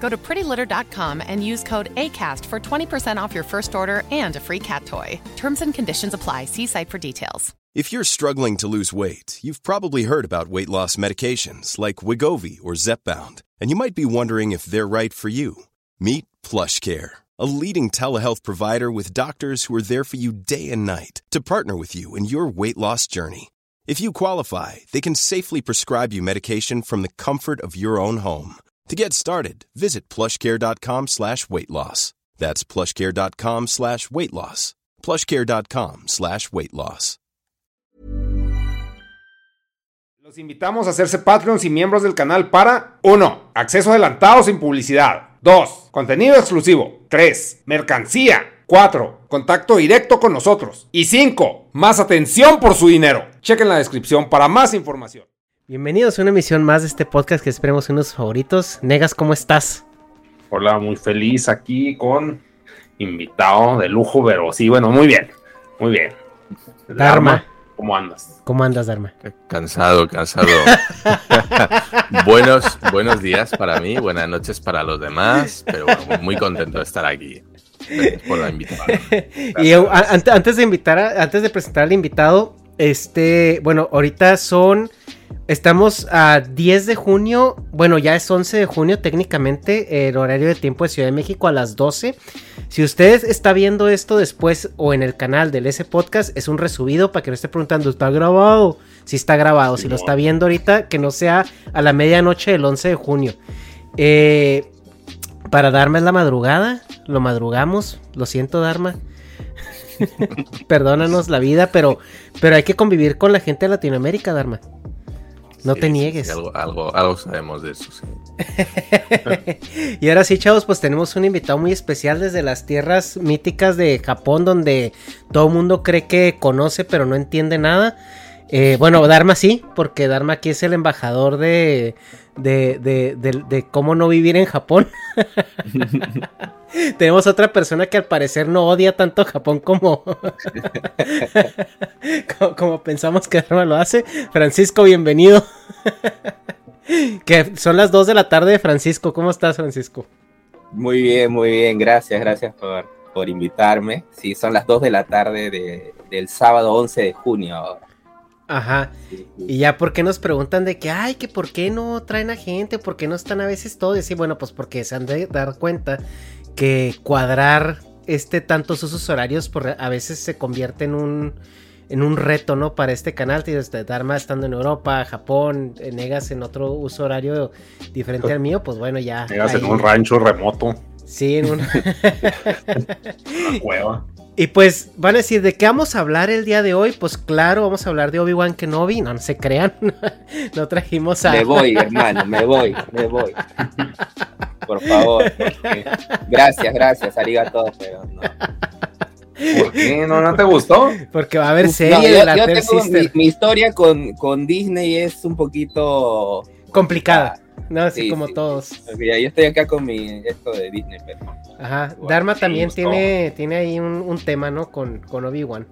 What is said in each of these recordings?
Go to prettylitter.com and use code ACAST for 20% off your first order and a free cat toy. Terms and conditions apply. See site for details. If you're struggling to lose weight, you've probably heard about weight loss medications like Wigovi or Zepbound, and you might be wondering if they're right for you. Meet PlushCare, a leading telehealth provider with doctors who are there for you day and night to partner with you in your weight loss journey. If you qualify, they can safely prescribe you medication from the comfort of your own home. To get started, visit plushcare.com slash weight loss. That's plushcare.com slash weight loss. Plushcare.com slash weight loss. Los invitamos a hacerse Patreons y miembros del canal para 1. Acceso adelantado sin publicidad. 2. Contenido exclusivo. 3. Mercancía. 4. Contacto directo con nosotros. Y 5. Más atención por su dinero. Chequen la descripción para más información. Bienvenidos a una emisión más de este podcast que esperemos unos favoritos. Negas, ¿cómo estás? Hola, muy feliz aquí con invitado de lujo, pero sí, bueno, muy bien, muy bien. Dharma. ¿cómo andas? ¿Cómo andas, Dharma? Cansado, cansado. buenos, buenos días para mí, buenas noches para los demás, pero bueno, muy contento de estar aquí. Gracias por la invitación. y antes de invitar, a- antes de presentar al invitado, este, bueno, ahorita son, estamos a 10 de junio, bueno, ya es 11 de junio técnicamente, el horario de tiempo de Ciudad de México a las 12. Si usted está viendo esto después o en el canal del S Podcast, es un resubido para que no esté preguntando, ¿está grabado? Si está grabado, si lo está viendo ahorita, que no sea a la medianoche del 11 de junio. Eh, para Dharma es la madrugada, lo madrugamos, lo siento Dharma. Perdónanos la vida, pero, pero hay que convivir con la gente de Latinoamérica, Dharma. No Sí, te niegues. sí, algo, algo, algo sabemos de eso, sí. y ahora sí, chavos, pues tenemos un invitado muy especial desde las tierras míticas de Japón, donde todo el mundo cree que conoce, pero no entiende nada. Eh, bueno, Dharma sí, porque Dharma aquí es el embajador de, de, de, de- de cómo no vivir en Japón. Tenemos otra persona que al parecer no odia tanto Japón como, como, como pensamos que Dharma lo hace. Francisco, bienvenido. que son las 2 de la tarde de Francisco. ¿Cómo estás, Francisco? Muy bien, muy bien, gracias, gracias por, por invitarme. Sí, son las 2 de la tarde de- del sábado 11 de junio. ahora. Ajá. Sí, sí. Y ya, ¿por qué nos preguntan de que, ay, que por qué no traen a gente? ¿Por qué no están a veces todos? Y sí, bueno, pues porque se han de dar cuenta que cuadrar este tantos usos horarios por, a veces se convierte en un en un reto, ¿no? Para este canal, tienes de Dharma estando en Europa, Japón, eh, Negas en otro uso horario diferente al mío, pues bueno, ya. Llegas en un rancho remoto, Sí, en un... una cueva. Y pues van a decir, ¿de qué vamos a hablar el día de hoy? Pues claro, vamos a hablar de Obi-Wan Kenobi. No, no se crean. no trajimos a... Me voy, hermano, me voy, me voy. Por favor. porque- Gracias, gracias, arigato, pero no. ¿Por qué? ¿No, no te gustó? Porque va a haber No, serie yo- de la yo tengo- mi, mi historia con, con Disney es un poquito Complicada. No, así Sí, como sí, todos. ya- yo estoy acá con mi esto de Disney, pero Ajá. Bueno, Dharma sí, también tiene, tiene ahí un, un tema, ¿no? Con, con Obi-Wan.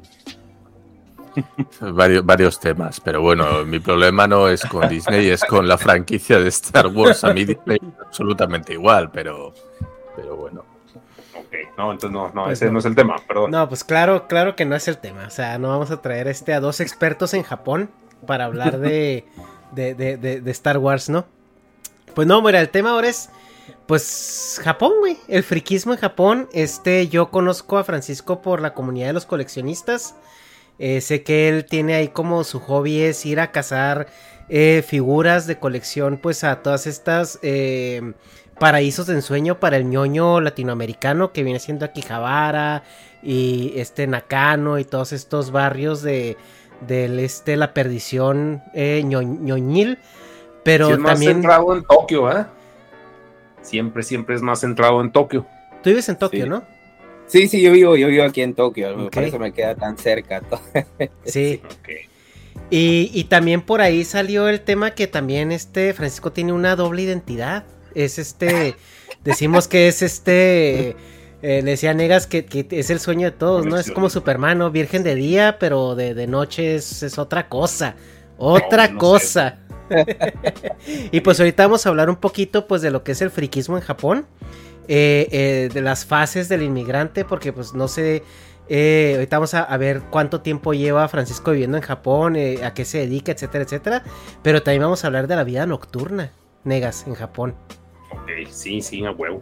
Varios, varios temas, pero bueno, mi problema no es con Disney, es con la franquicia de Star Wars. A mí Disney es absolutamente igual, pero, pero bueno. Ok, no, entonces no, no, Pues ese no. no. es el tema, perdón. No, pues claro, claro que no es el tema. O sea, no vamos a traer este a dos expertos en Japón para hablar de, de, de, de- de Star Wars, ¿no? Pues no, mira, el tema ahora es, pues, Japón, güey. El friquismo en Japón. Este, yo conozco a Francisco por la comunidad de los coleccionistas. Eh, sé que él tiene ahí como su hobby es ir a cazar eh, figuras de colección, pues a todas estas eh, paraísos de ensueño para el ñoño latinoamericano que viene siendo Akihabara y este Nakano y todos estos barrios de del este la perdición eh, ño- ñoñil. Pero Sí, es más también. en Tokio, ¿eh? Siempre, siempre es más centrado en Tokio. Tú vives en Tokio, Sí. ¿no? Sí, sí, yo vivo, yo vivo aquí en Tokio, Ok. por eso me queda tan cerca. Sí. Y, y también por ahí salió el tema que también este Francisco tiene una doble identidad. Es este, decimos que es este, eh, le decía Negas que, que es el sueño de todos, ¿no? Es como Superman, ¿no? Virgen de día, pero de, de noche es, es otra cosa. Otra No, no cosa. y pues ahorita vamos a hablar un poquito pues de lo que es el friquismo en Japón. eh, eh, de las fases del inmigrante, porque pues no sé, eh, ahorita vamos a, a ver cuánto tiempo lleva Francisco viviendo en Japón, a qué se dedica, etcétera, etcétera. Pero también vamos a hablar de la vida nocturna, negas, en Japón. Ok, sí, sí, a huevo.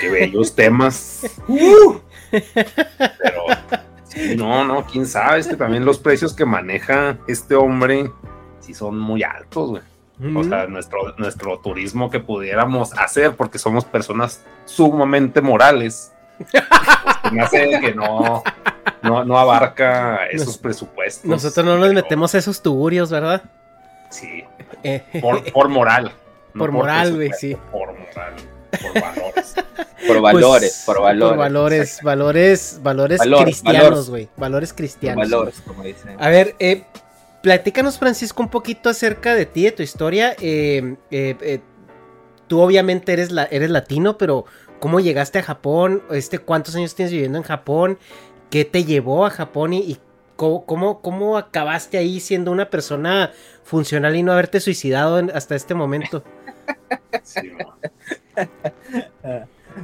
Qué bellos temas. Uh. Pero, sí, no, no, quién sabe, es que también los precios que maneja este hombre sí son muy altos, güey. O sea, nuestro, nuestro turismo que pudiéramos hacer, porque somos personas sumamente morales, pues, me hace que no, no, no abarca esos Nos- presupuestos. Nosotros no nos metemos a esos tugurios, ¿verdad? Sí, Eh, por, por moral. no Por moral, güey, sí. Por moral, por valores. Por valores, pues, por valores. Por valores, valores, valores Valor, cristianos, valor. güey. Valores Por cristianos. valores, como dicen. A ver, eh, platícanos, Francisco, un poquito acerca de ti, de tu historia. Eh, eh, eh, tú obviamente eres, la, eres latino, pero ¿cómo llegaste a Japón? Este, ¿Cuántos años tienes viviendo en Japón? ¿Qué te llevó a Japón y, y cómo, cómo, cómo acabaste ahí siendo una persona funcional y no haberte suicidado hasta este momento?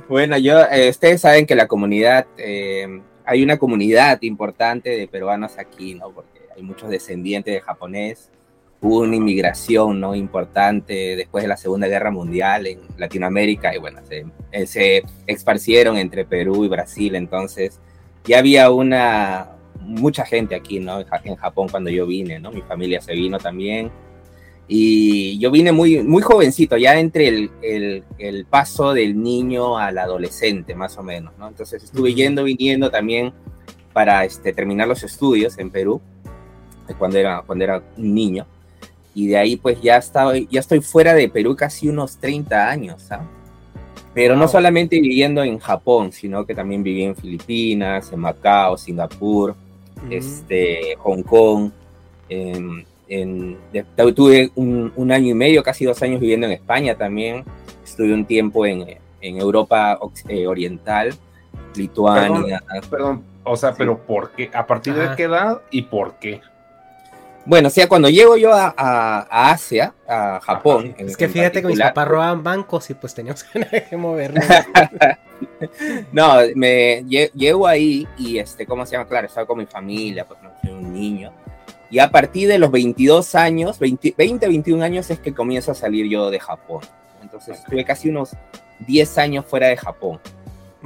Bueno, yo, eh, ustedes saben que la comunidad, eh, hay una comunidad importante de peruanos aquí, ¿no? Porque muchos descendientes de japonés. Hubo una inmigración, ¿no? Importante después de la Segunda Guerra Mundial en Latinoamérica y bueno, se, eh, se esparcieron entre Perú y Brasil. Entonces, ya había una, mucha gente aquí, ¿no? En Ja- En Japón cuando yo vine, ¿no? Mi familia se vino también. Y yo vine muy, muy jovencito, ya entre el, el- el paso del niño al adolescente, más o menos, ¿no? Entonces estuve yendo, viniendo también para este, terminar los estudios en Perú, eh, cuando era, cuando era un niño. Y de ahí pues ya, estaba, ya estoy fuera de Perú casi unos 30 años, ¿ah? Pero no solamente viviendo en Japón, sino que también viví en Filipinas, en Macao, Singapur, este, Hong Kong. En, en- de- tuve un, un año y medio, casi dos años viviendo en España también. Estuve un tiempo en, en Europa eh, Oriental, Lituania. Perdón, o sea, pero ¿por qué? ¿A partir Ajá. de qué edad y por qué? Bueno, o sea, cuando llego yo a, a- a Asia, a Japón. en- Es que fíjate que mis papás robaban bancos y pues teníamos que movernos. No, me lle- llego ahí y este, ¿cómo se llama? Claro, estaba con mi familia, pues no soy un niño. Y a partir de los 22 años, 20, 20, 21 años es que comienzo a salir yo de Japón. Entonces estuve casi unos 10 años fuera de Japón,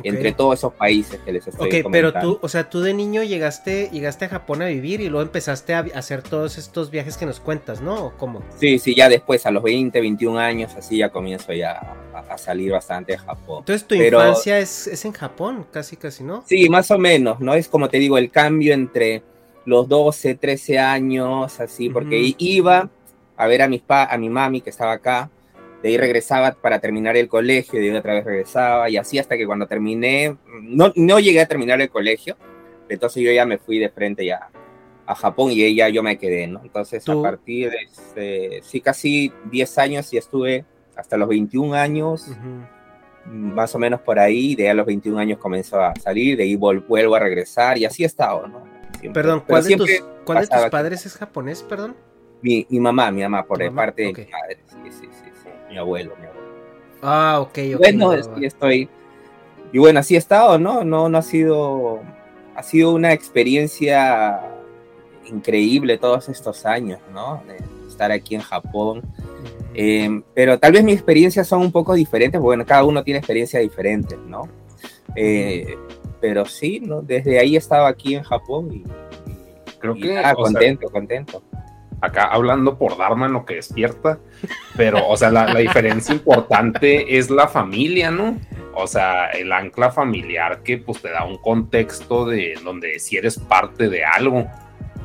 entre todos esos países que les estoy Ok, pero tú, o sea, tú de niño llegaste, llegaste a Japón a vivir y luego empezaste a hacer todos estos viajes que nos cuentas, ¿no? ¿O ¿Cómo? Sí, sí, ya después, a los 20, 21 años, así ya comienzo ya a, a salir bastante de Japón. Entonces tu Pero- infancia es, es en Japón, casi, casi, ¿no? Sí, más o menos, ¿no? Es como te digo, el cambio entre los 12, 13 años, así, porque iba a ver a, mis pa a mi mami que estaba acá, de ahí regresaba para terminar el colegio, de ahí otra vez regresaba, y así hasta que cuando terminé, no, no llegué a terminar el colegio, entonces yo ya me fui de frente ya a Japón y ahí ya yo me quedé, ¿no? Entonces Tú- a partir de, este, sí, casi 10 años y estuve hasta los 21 años, Ujú. más o menos por ahí, de ahí a los 21 años comenzó a salir, de ahí vuelvo a regresar y así he estado, ¿no? Siempre. Perdón, ¿cuál, de tus, cuál de tus pasaba aquí. padres es japonés, perdón? Mi, mi mamá, mi mamá, por de parte de mi madre, sí, sí, sí, mi abuelo, mi abuelo. Ah, ok, ok. bueno, va, es- va. y estoy, y bueno, así he estado, ¿no? No, no ha sido, ha sido una experiencia increíble todos estos años, ¿no? De estar aquí en Japón. Eh, pero tal vez mis experiencias son un poco diferentes, porque, bueno, cada uno tiene experiencias diferentes, ¿no? Eh, pero sí, ¿no? Desde ahí he estado aquí en Japón y, y Creo que. Ah, contento, contento. Acá hablando por Dharma en lo que despierta, pero, o sea, la, la diferencia importante es la familia, ¿no? O sea, el ancla familiar que pues te da un contexto de donde si eres parte de algo.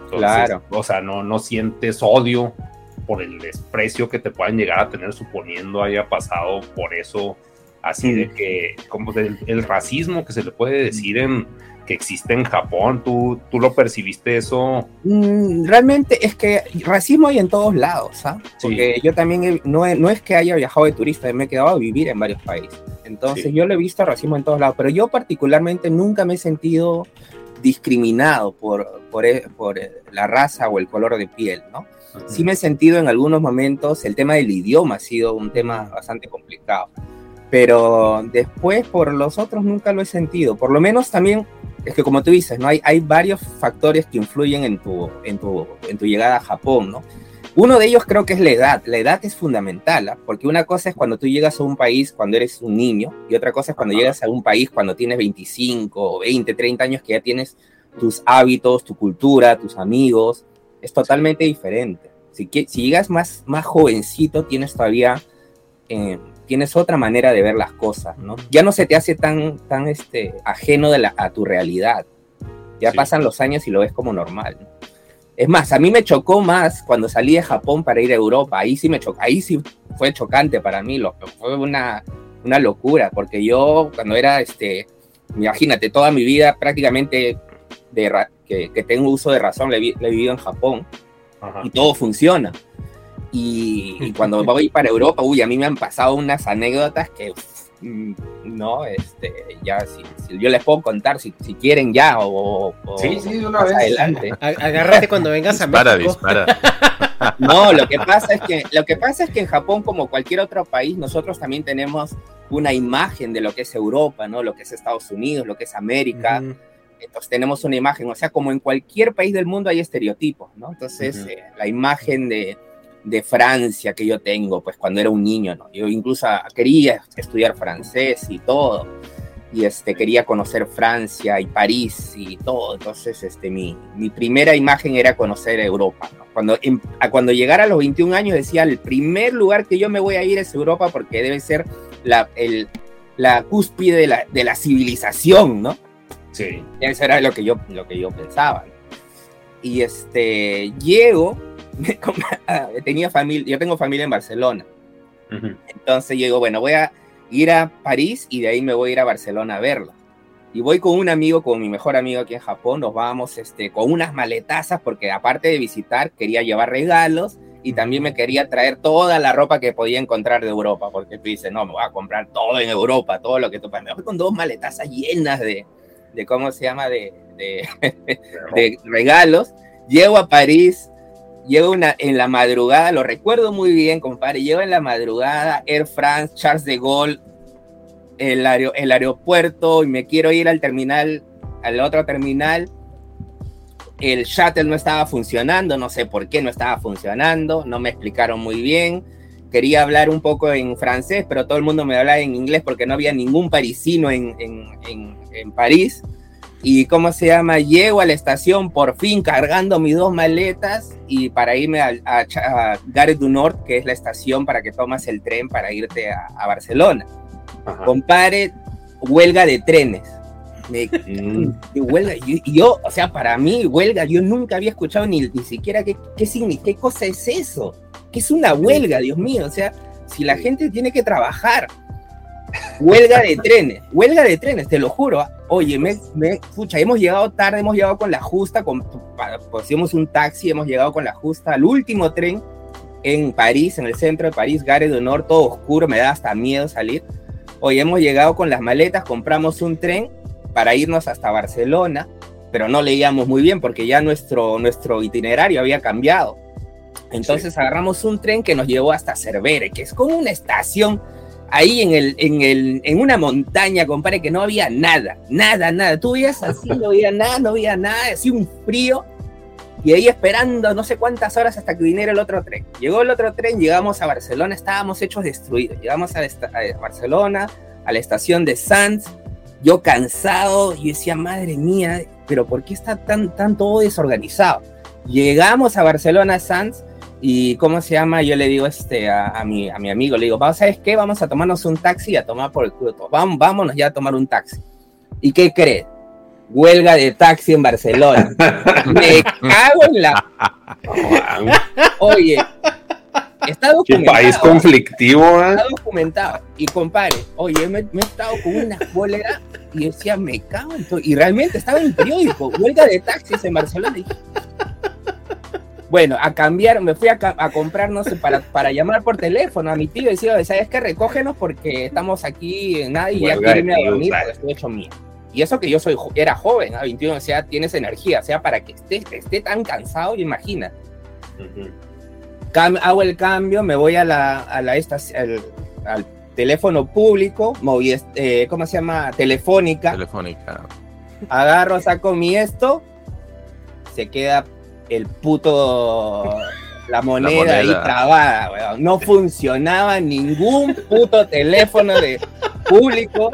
claro. O sea, no, no sientes odio por el desprecio que te puedan llegar a tener suponiendo haya pasado por eso, así de que, como del el racismo que se le puede decir en que existe en Japón, ¿tú, tú lo percibiste eso? Mm, realmente es que racismo hay en todos lados, ¿ah? Porque yo también, he- no, es que haya viajado de turista, me he quedado a vivir en varios países. Entonces Sí. yo lo he visto racismo en todos lados, pero yo particularmente nunca me he sentido discriminado por, por, e- por eh, la raza o el color de piel, ¿no? Sí me he sentido en algunos momentos, el tema del idioma ha sido un tema bastante complicado, pero después por los otros nunca lo he sentido, por lo menos también, es que como tú dices, ¿no? hay, hay varios factores que influyen en tu, en, tu, en tu llegada a Japón, ¿no? Uno de ellos creo que es la edad, la edad es fundamental, ¿ah? porque una cosa es cuando tú llegas a un país cuando eres un niño y otra cosa es cuando llegas a un país cuando tienes 25, 20, 30 años que ya tienes tus hábitos, tu cultura, tus amigos, es totalmente diferente. Si, si llegas más, más jovencito, tienes todavía, eh, tienes otra manera de ver las cosas, ¿no? Ya no se te hace tan, tan este, ajeno de la- a tu realidad. Ya Sí. pasan los años y lo ves como normal, ¿no? Es más, a mí me chocó más cuando salí de Japón para ir a Europa. Ahí sí me chocó, ahí sí fue chocante para mí, lo, fue una, una locura, porque yo cuando era, este, imagínate, toda mi vida prácticamente de que, que tengo uso de razón, la he vivido en Japón Ajá. y todo funciona. Y, y cuando voy para Europa, uy, a mí me han pasado unas anécdotas que, uf, mm, no, este, ya, si, si yo les puedo contar, si, si quieren ya, o, o Sí, sí, de una vez. adelante. Agárrate cuando vengas a Dispara, México. dispara. No, lo que pasa es que lo que pasa es que en Japón, como cualquier otro país, nosotros también tenemos una imagen de lo que es Europa, ¿no? Lo que es Estados Unidos, lo que es América. Entonces tenemos una imagen, o sea, como en cualquier país del mundo hay estereotipos, ¿no? Entonces, Ujú. eh, la imagen de, de Francia que yo tengo, pues cuando era un niño, ¿no? Yo incluso quería estudiar francés y todo, y este, quería conocer Francia y París y todo, entonces este, mi, mi primera imagen era conocer Europa, ¿no? Cuando, em- a cuando llegara a los 21 años decía, el primer lugar que yo me voy a ir es Europa porque debe ser la, el, la cúspide de la, de la civilización, ¿no? Sí. Eso era lo que yo, lo que yo pensaba. ¿no? Y este, llego, me com- tenía familia, yo tengo familia en Barcelona. Ujú. Entonces yo digo, bueno, voy a ir a París y de ahí me voy a ir a Barcelona a verlo. Y voy con un amigo, con mi mejor amigo aquí en Japón, nos vamos este, con unas maletazas porque aparte de visitar quería llevar regalos y también me quería traer toda la ropa que podía encontrar de Europa, porque tú dices, no, me voy a comprar todo en Europa, todo lo que tú... Me voy con dos maletazas llenas de, de ¿cómo se llama? De, de, de regalos. Llego a París, llego una, en la madrugada, lo recuerdo muy bien, compadre. Llego en la madrugada, Air France, Charles de Gaulle, el, aero- el aeropuerto, y me quiero ir al terminal, al otro terminal. El shuttle no estaba funcionando, no sé por qué no estaba funcionando, no me explicaron muy bien. Quería hablar un poco en francés, pero todo el mundo me hablaba en inglés porque no había ningún parisino en, en, en, en París. Y cómo se llama, llego a la estación por fin cargando mis dos maletas y para irme a, a, a Gare du Nord, que es la estación para que tomas el tren para irte a, a Barcelona. Ajá. Compare, huelga de trenes. Me, Mm. huelga, y y yo, o sea, para mí, huelga, yo nunca había escuchado ni, ni siquiera qué, qué, significa, qué cosa es eso. ¿Qué es una huelga, Dios mío? O sea, si la gente tiene que trabajar. Huelga de trenes, huelga de trenes, te lo juro. Oye, me, me, pucha, hemos llegado tarde, hemos llegado con la justa, con, pusimos un taxi, hemos llegado con la justa al último tren en París, en el centro de París, Gare du Nord, todo oscuro, me da hasta miedo salir. Hoy hemos llegado con las maletas, compramos un tren para irnos hasta Barcelona, pero no leíamos muy bien porque ya nuestro, nuestro itinerario había cambiado. Entonces agarramos un tren que nos llevó hasta Cervere, que es como una estación ahí en, el, en, el, en una montaña, compadre, que no había nada, nada, nada. Tú veías así, no había nada, no había nada, así un frío. Y ahí esperando no sé cuántas horas hasta que viniera el otro tren. Llegó el otro tren, llegamos a Barcelona, estábamos hechos destruidos. Llegamos a, esta- a Barcelona, a la estación de Sanz, yo cansado, yo decía, madre mía, pero ¿por qué está tan, tan todo desorganizado? Llegamos a Barcelona Sands y ¿cómo se llama? Yo le digo este, a, mi, a mi amigo, le digo, ¿sabes qué? Vamos a tomarnos un taxi y a tomar por el culo. Vamos, vámonos ya a tomar un taxi. ¿Y qué crees? Huelga de taxi en Barcelona. Me cago en la... Oye, está documentado. país conflictivo, ¿eh? Está documentado. Y compare, oye, me, me he estado con una huelga y decía, me cago en todo. Y realmente estaba en el periódico, huelga de taxis en Barcelona. Y bueno, a cambiar, me fui a, a comprar, no sé, para, para llamar por teléfono a mi tío y decía, ¿sabes qué? Recógenos porque estamos aquí y ya quiero irme a dormir porque estoy hecho mío. Y eso que yo soy, era joven, a 21, o sea, tienes energía, o sea, para que esté, esté tan cansado, imagina. Uh -huh. hago el cambio, me voy a la, a la esta, al, al teléfono público, moví, eh, ¿cómo se llama? Telefónica. Telefónica. Agarro, saco mi esto, se queda el puto la moneda, la moneda. ahí trabada, weón. No funcionaba ningún puto teléfono de público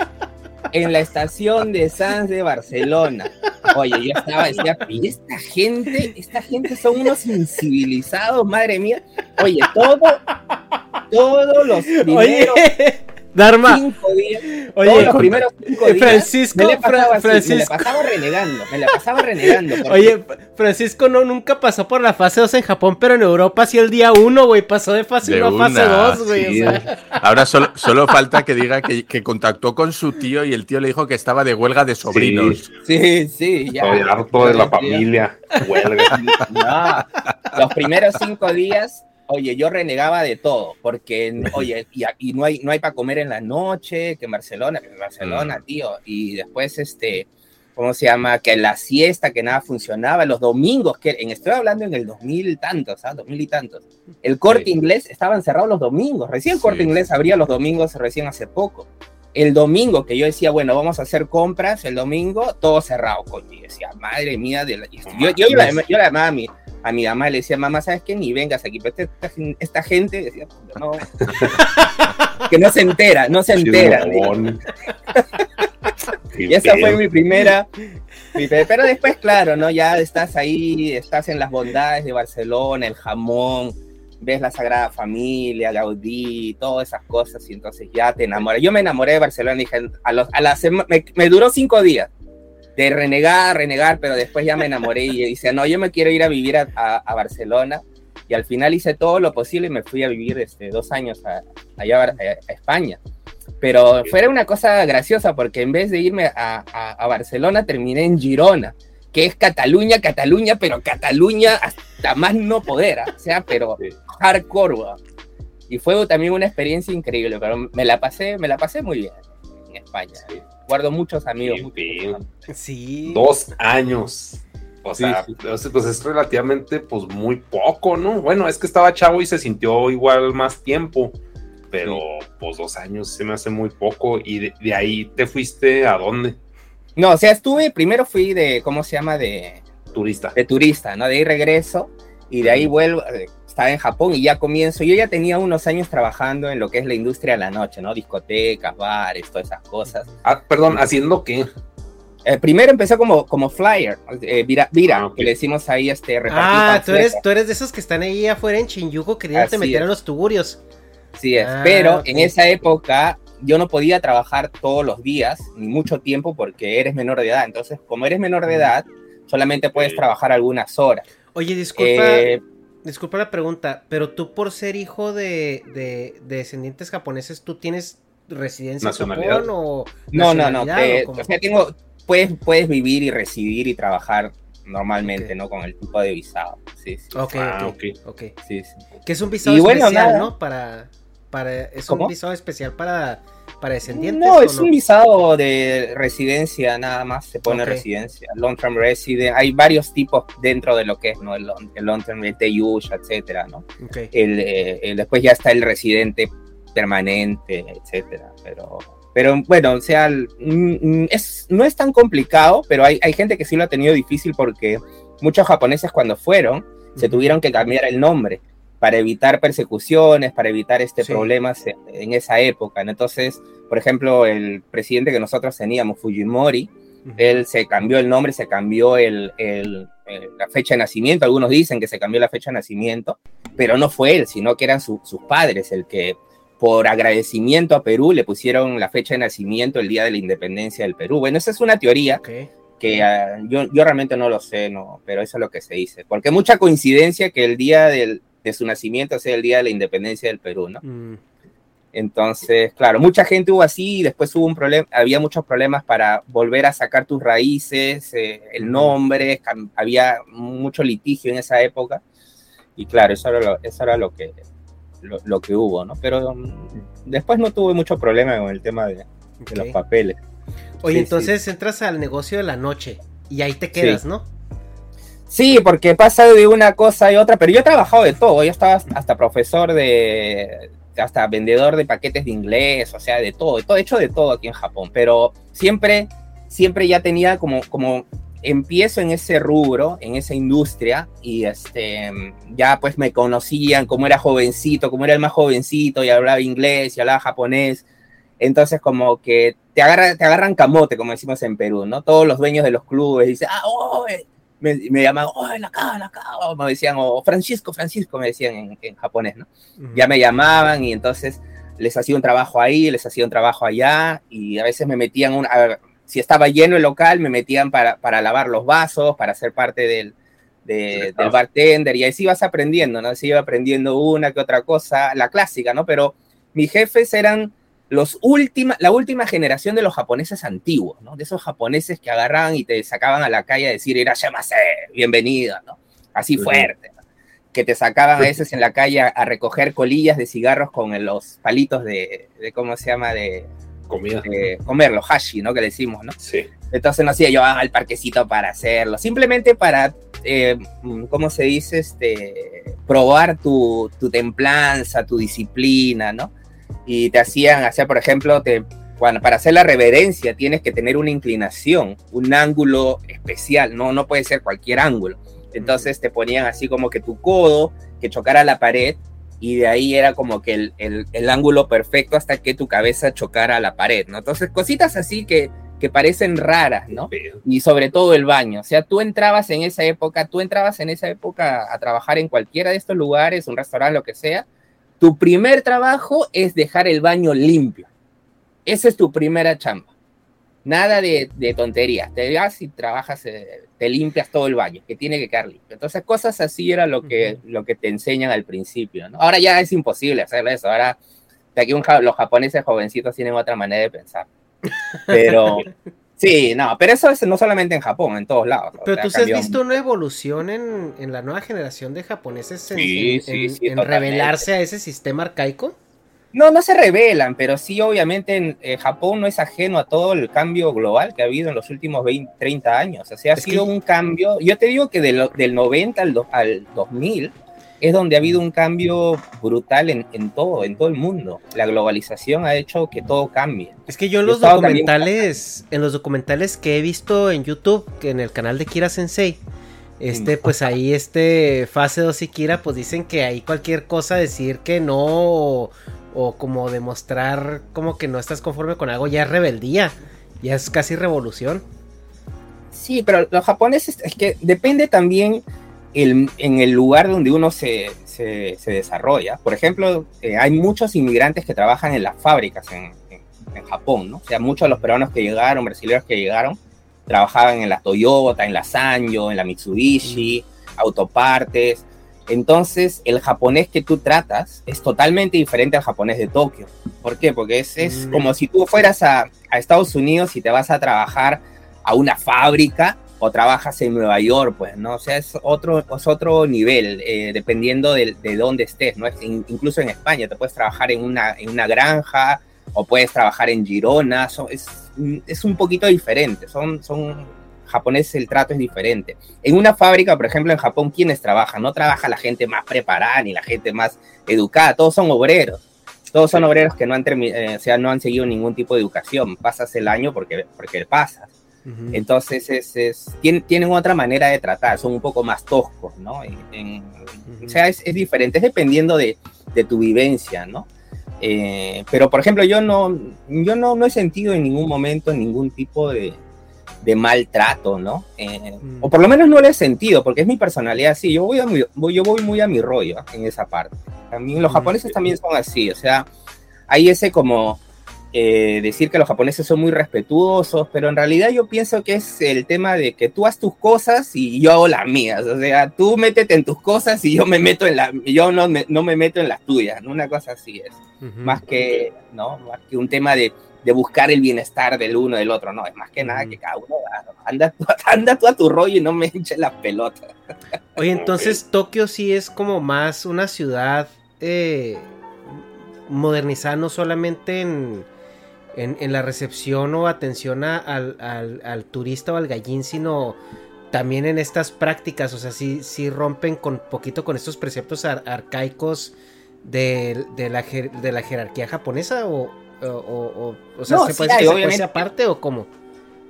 en la estación de Sanz de Barcelona. Oye, yo estaba, decía, y esta gente, esta gente son unos incivilizados, madre mía. Oye, todo, todos los primeros. Oye. Dharma. Cinco días, Oye, todos los primeros cinco días. Francisco, me la pasaba, Fra Francisco. me la pasaba renegando, me la pasaba renegando. porque- Oye, Francisco no nunca pasó por la fase 2 en Japón, pero en Europa sí el día 1, güey. Pasó de fase De 1 a fase una, 2, güey. sí. O sea, Ahora solo, solo falta que diga que, que contactó con su tío y el tío le dijo que estaba de huelga de sobrinos. Sí, sí, ya. Estoy harto de la familia. Huelga. No, los primeros cinco días, oye, yo renegaba de todo, porque, oye, y, y no hay, no hay para comer en la noche, que en Barcelona, que en Barcelona, tío, y después, este, ¿cómo se llama? Que la siesta, que nada funcionaba, los domingos, que en, estoy hablando en el 2000 y tantos, ¿ah? 2000 y tantos. El corte Sí. inglés estaban cerrados los domingos, recién el corte Sí. inglés abría los domingos recién hace poco. El domingo que yo decía, bueno, vamos a hacer compras, el domingo, todo cerrado, coño. Y decía, madre mía, de la... yo, yo, la, yo la llamaba a mi, a mi mamá, le decía, mamá, ¿sabes qué? Ni vengas aquí, pero esta, esta, gente, decía, no, que no se entera, no se entera. Y esa fue mi primera, mi pe- pero después, claro, ¿no? Ya estás ahí, estás en las bondades de Barcelona, el jamón, ves la Sagrada Familia, Gaudí, todas esas cosas, y entonces ya te enamoras. Yo me enamoré de Barcelona, dije, a, los, a la sema- me, duró cinco días de renegar, renegar, pero después ya me enamoré y dice, no, yo me quiero ir a vivir a, Barcelona. Y al final hice todo lo posible y me fui a vivir este, dos años allá a, España. Pero fue una cosa graciosa porque en vez de irme a, Barcelona terminé en Girona, que es Cataluña, Cataluña, pero Cataluña hasta más no poder, ¿ah? o sea, pero. Hardcore. weón. Y fue también una experiencia increíble, pero me la pasé, me la pasé muy bien en España. Sí. Guardo muchos amigos. Muchos amigos. sí. Dos años. O Sí, sea, sí. pues pues es relativamente pues muy poco, ¿no? Bueno, es que estaba chavo y se sintió igual más tiempo, pero pues dos años se me hace muy poco y de, de ahí te fuiste a dónde? No, o sea, estuve, primero fui de, ¿cómo se llama? De, Turista. de turista, ¿no? De ahí regreso y de ahí vuelvo, estaba en Japón y ya comienzo. Yo ya tenía unos años trabajando en lo que es la industria de la noche, ¿no? Discotecas, bares, todas esas cosas. Ah, perdón, ¿haciendo qué? Eh, primero empecé como, como flyer, eh, vira, vira Ah, que le decimos ahí este repartir Ah, tú eres, tú eres de esos que están ahí afuera en Shinjuku queriéndote meter a los tugurios. Sí es, Ah, pero ok. en esa época yo no podía trabajar todos los días ni mucho tiempo porque eres menor de edad. Entonces, como eres menor de edad, solamente puedes trabajar algunas horas. Oye, disculpa, Eh, disculpa la pregunta, pero tú por ser hijo de, de, de descendientes japoneses, ¿tú tienes residencia en. Japón o no, no, no. te- o sea, tengo, puedes, puedes vivir y residir y trabajar normalmente. ¿no? Con el tipo de visado. Sí, sí. Ok, Ah, ok, ok. ok. sí, sí. Que es un visado Y especial. ¿no? Para, para, es ¿Cómo? un visado especial para, para descendientes. No, ¿o es un visado de residencia nada más, se pone residencia, long term resident, hay varios tipos dentro de lo que es, ¿no? El, long- el long term, el TUSH, etcétera, ¿no? El, eh, el- después ya está el residente permanente, etcétera, pero... Pero bueno, o sea, mm, mm, es, no es tan complicado, pero hay, hay gente que sí lo ha tenido difícil porque muchos japoneses cuando fueron se tuvieron que cambiar el nombre para evitar persecuciones, para evitar este Sí. problemas en, en esa época. ¿no? Entonces, por ejemplo, el presidente que nosotros teníamos, Fujimori, Él se cambió el nombre, se cambió el, la fecha de nacimiento. Algunos dicen que se cambió la fecha de nacimiento, pero no fue él, sino que eran sus padres el que por agradecimiento a Perú le pusieron la fecha de nacimiento el día de la independencia del Perú. Bueno, esa es una teoría que uh, yo, yo, realmente no lo sé, no, pero eso es lo que se dice. Porque mucha coincidencia que el día del, de su nacimiento sea el día de la independencia del Perú, ¿no? Mm. Entonces, claro, mucha gente hubo así y después hubo un problema, había muchos problemas para volver a sacar tus raíces, eh, el nombre, había mucho litigio en esa época y claro, eso era lo, eso era lo que, lo, que hubo, ¿no? Pero um, después no tuve mucho problema con el tema de, los papeles. Oye, entonces entras al negocio de la noche y ahí te quedas, ¿no? Sí, porque pasa de una cosa y otra, pero yo he trabajado de todo, yo estaba hasta profesor de, hasta vendedor de paquetes de inglés, o sea, de todo, de todo, hecho de todo aquí en Japón, pero siempre, siempre ya tenía como, como empiezo en ese rubro, en esa industria, y este, ya pues me conocían como era jovencito, como era el más jovencito, y hablaba inglés, y hablaba japonés, entonces como que te, agarra, te agarran camote, como decimos en Perú, ¿no? Todos los dueños de los clubes dicen, ah, oh, me, me llamaban, oh, la cara, la o me decían, o Francisco, Francisco, me decían en, japonés, ¿no? Ya me llamaban y entonces les hacía un trabajo ahí, les hacía un trabajo allá, y a veces me metían, un, si estaba lleno el local, me metían para, para lavar los vasos, para ser parte del, del bartender, y así vas aprendiendo, ¿no? Así iba aprendiendo una que otra cosa, la clásica, ¿no? Pero mis jefes eran los última, la última generación de los japoneses antiguos, ¿no? De esos japoneses que agarraban y te sacaban a la calle a decir, irashimase, bienvenido, ¿no? Así fuerte, Que te sacaban a veces en la calle a, recoger colillas de cigarros con los palitos de, ¿cómo se llama? De, Comida. comer, los hashi, ¿no? Que decimos, ¿no? Sí. Entonces no hacía yo al parquecito para hacerlo, simplemente para, eh, ¿cómo se dice? Este, probar tu, tu templanza, tu disciplina, ¿no? Y te hacían hacer, por ejemplo, te, cuando, para hacer la reverencia tienes que tener una inclinación, un ángulo especial, no, no puede ser cualquier ángulo. Entonces te ponían así como que tu codo, que chocara la pared, y de ahí era como que el, el, el, ángulo perfecto hasta que tu cabeza chocara la pared, ¿no? Entonces cositas así que, que parecen raras, ¿no? Y sobre todo el baño, o sea, tú entrabas en esa época, tú entrabas en esa época a trabajar en cualquiera de estos lugares, un restaurante, lo que sea, tu primer trabajo es dejar el baño limpio. Esa es tu primera chamba. Nada de, tonterías. Te vas y trabajas, eh, te limpias todo el baño, que tiene que quedar limpio. Entonces, cosas así era lo que, lo que te enseñan al principio. ¿no? Ahora ya es imposible hacer eso. Ahora, de aquí los japoneses jovencitos tienen otra manera de pensar. Pero, Sí, no, pero eso es no solamente en Japón, en todos lados. Pero tú has visto una evolución en, en, la nueva generación de japoneses en, revelarse a ese sistema arcaico. No, no se revelan, pero sí, obviamente, en eh, Japón no es ajeno a todo el cambio global que ha habido en los últimos 20, 30 años. O sea, ha sido un cambio. Yo te digo que del, del 90 al, al 2000 es donde ha habido un cambio brutal en, en, todo, en todo el mundo. La globalización ha hecho que todo cambie. Es que yo en los documentales, en los documentales que he visto en YouTube, que en el canal de Kira Sensei, este, mm. pues ahí este fase 2 y Kira, pues dicen que ahí cualquier cosa decir que no o, o, como demostrar como que no estás conforme con algo ya es rebeldía, ya es casi revolución. Sí, pero los japoneses es que depende también en el lugar donde uno se, se, desarrolla. Por ejemplo, eh, hay muchos inmigrantes que trabajan en las fábricas en, en, Japón, ¿no? O sea, muchos de los peruanos que llegaron, brasileños que llegaron, trabajaban en la Toyota, en la Sanyo, en la Mitsubishi, mm. autopartes. Entonces, el japonés que tú tratas es totalmente diferente al japonés de Tokio. ¿Por qué? Porque es, es mm. como si tú fueras a, a Estados Unidos y te vas a trabajar a una fábrica o trabajas en Nueva York, pues, ¿no? O sea, es otro, es otro nivel, eh, dependiendo de, de, dónde estés, ¿no? incluso en España, te puedes trabajar en una, en una granja o puedes trabajar en Girona, es, es un poquito diferente, son, son japoneses el trato es diferente. En una fábrica, por ejemplo, en Japón, ¿quiénes trabajan? No trabaja la gente más preparada ni la gente más educada, todos son obreros. Todos son obreros que no han, eh, o sea, no han seguido ningún tipo de educación. Pasas el año porque, porque pasas. Entonces, es, tienen, otra manera de tratar, son un poco más toscos, ¿no? O sea, es, diferente, es dependiendo de, tu vivencia, ¿no? Eh, pero, por ejemplo, yo no, yo no, no he sentido en ningún momento ningún tipo de, de maltrato, ¿no? Eh, mm. O por lo menos no lo he sentido, porque es mi personalidad así. Yo voy, a yo voy muy a mi rollo en esa parte. También los mm. japoneses también son así, o sea, hay ese como eh, decir que los japoneses son muy respetuosos, pero en realidad yo pienso que es el tema de que tú haz tus cosas y yo hago las mías. O sea, tú métete en tus cosas y yo me meto en la, yo no me, no me meto en las tuyas. Una cosa así es. Más que, ¿no? Más que un tema de de buscar el bienestar del uno del otro, no, es más que nada que cada uno anda, anda tú a tu rollo y no me eches la pelota. Oye, entonces Tokio sí es como más una ciudad eh, modernizada, no solamente en, en, la recepción o atención al, al, turista o al gallín, sino también en estas prácticas, o sea, sí, sí rompen con poquito con estos preceptos arcaicos de, de, la, de la jerarquía japonesa o, o, o, sea, ¿se puede, decir aparte o cómo?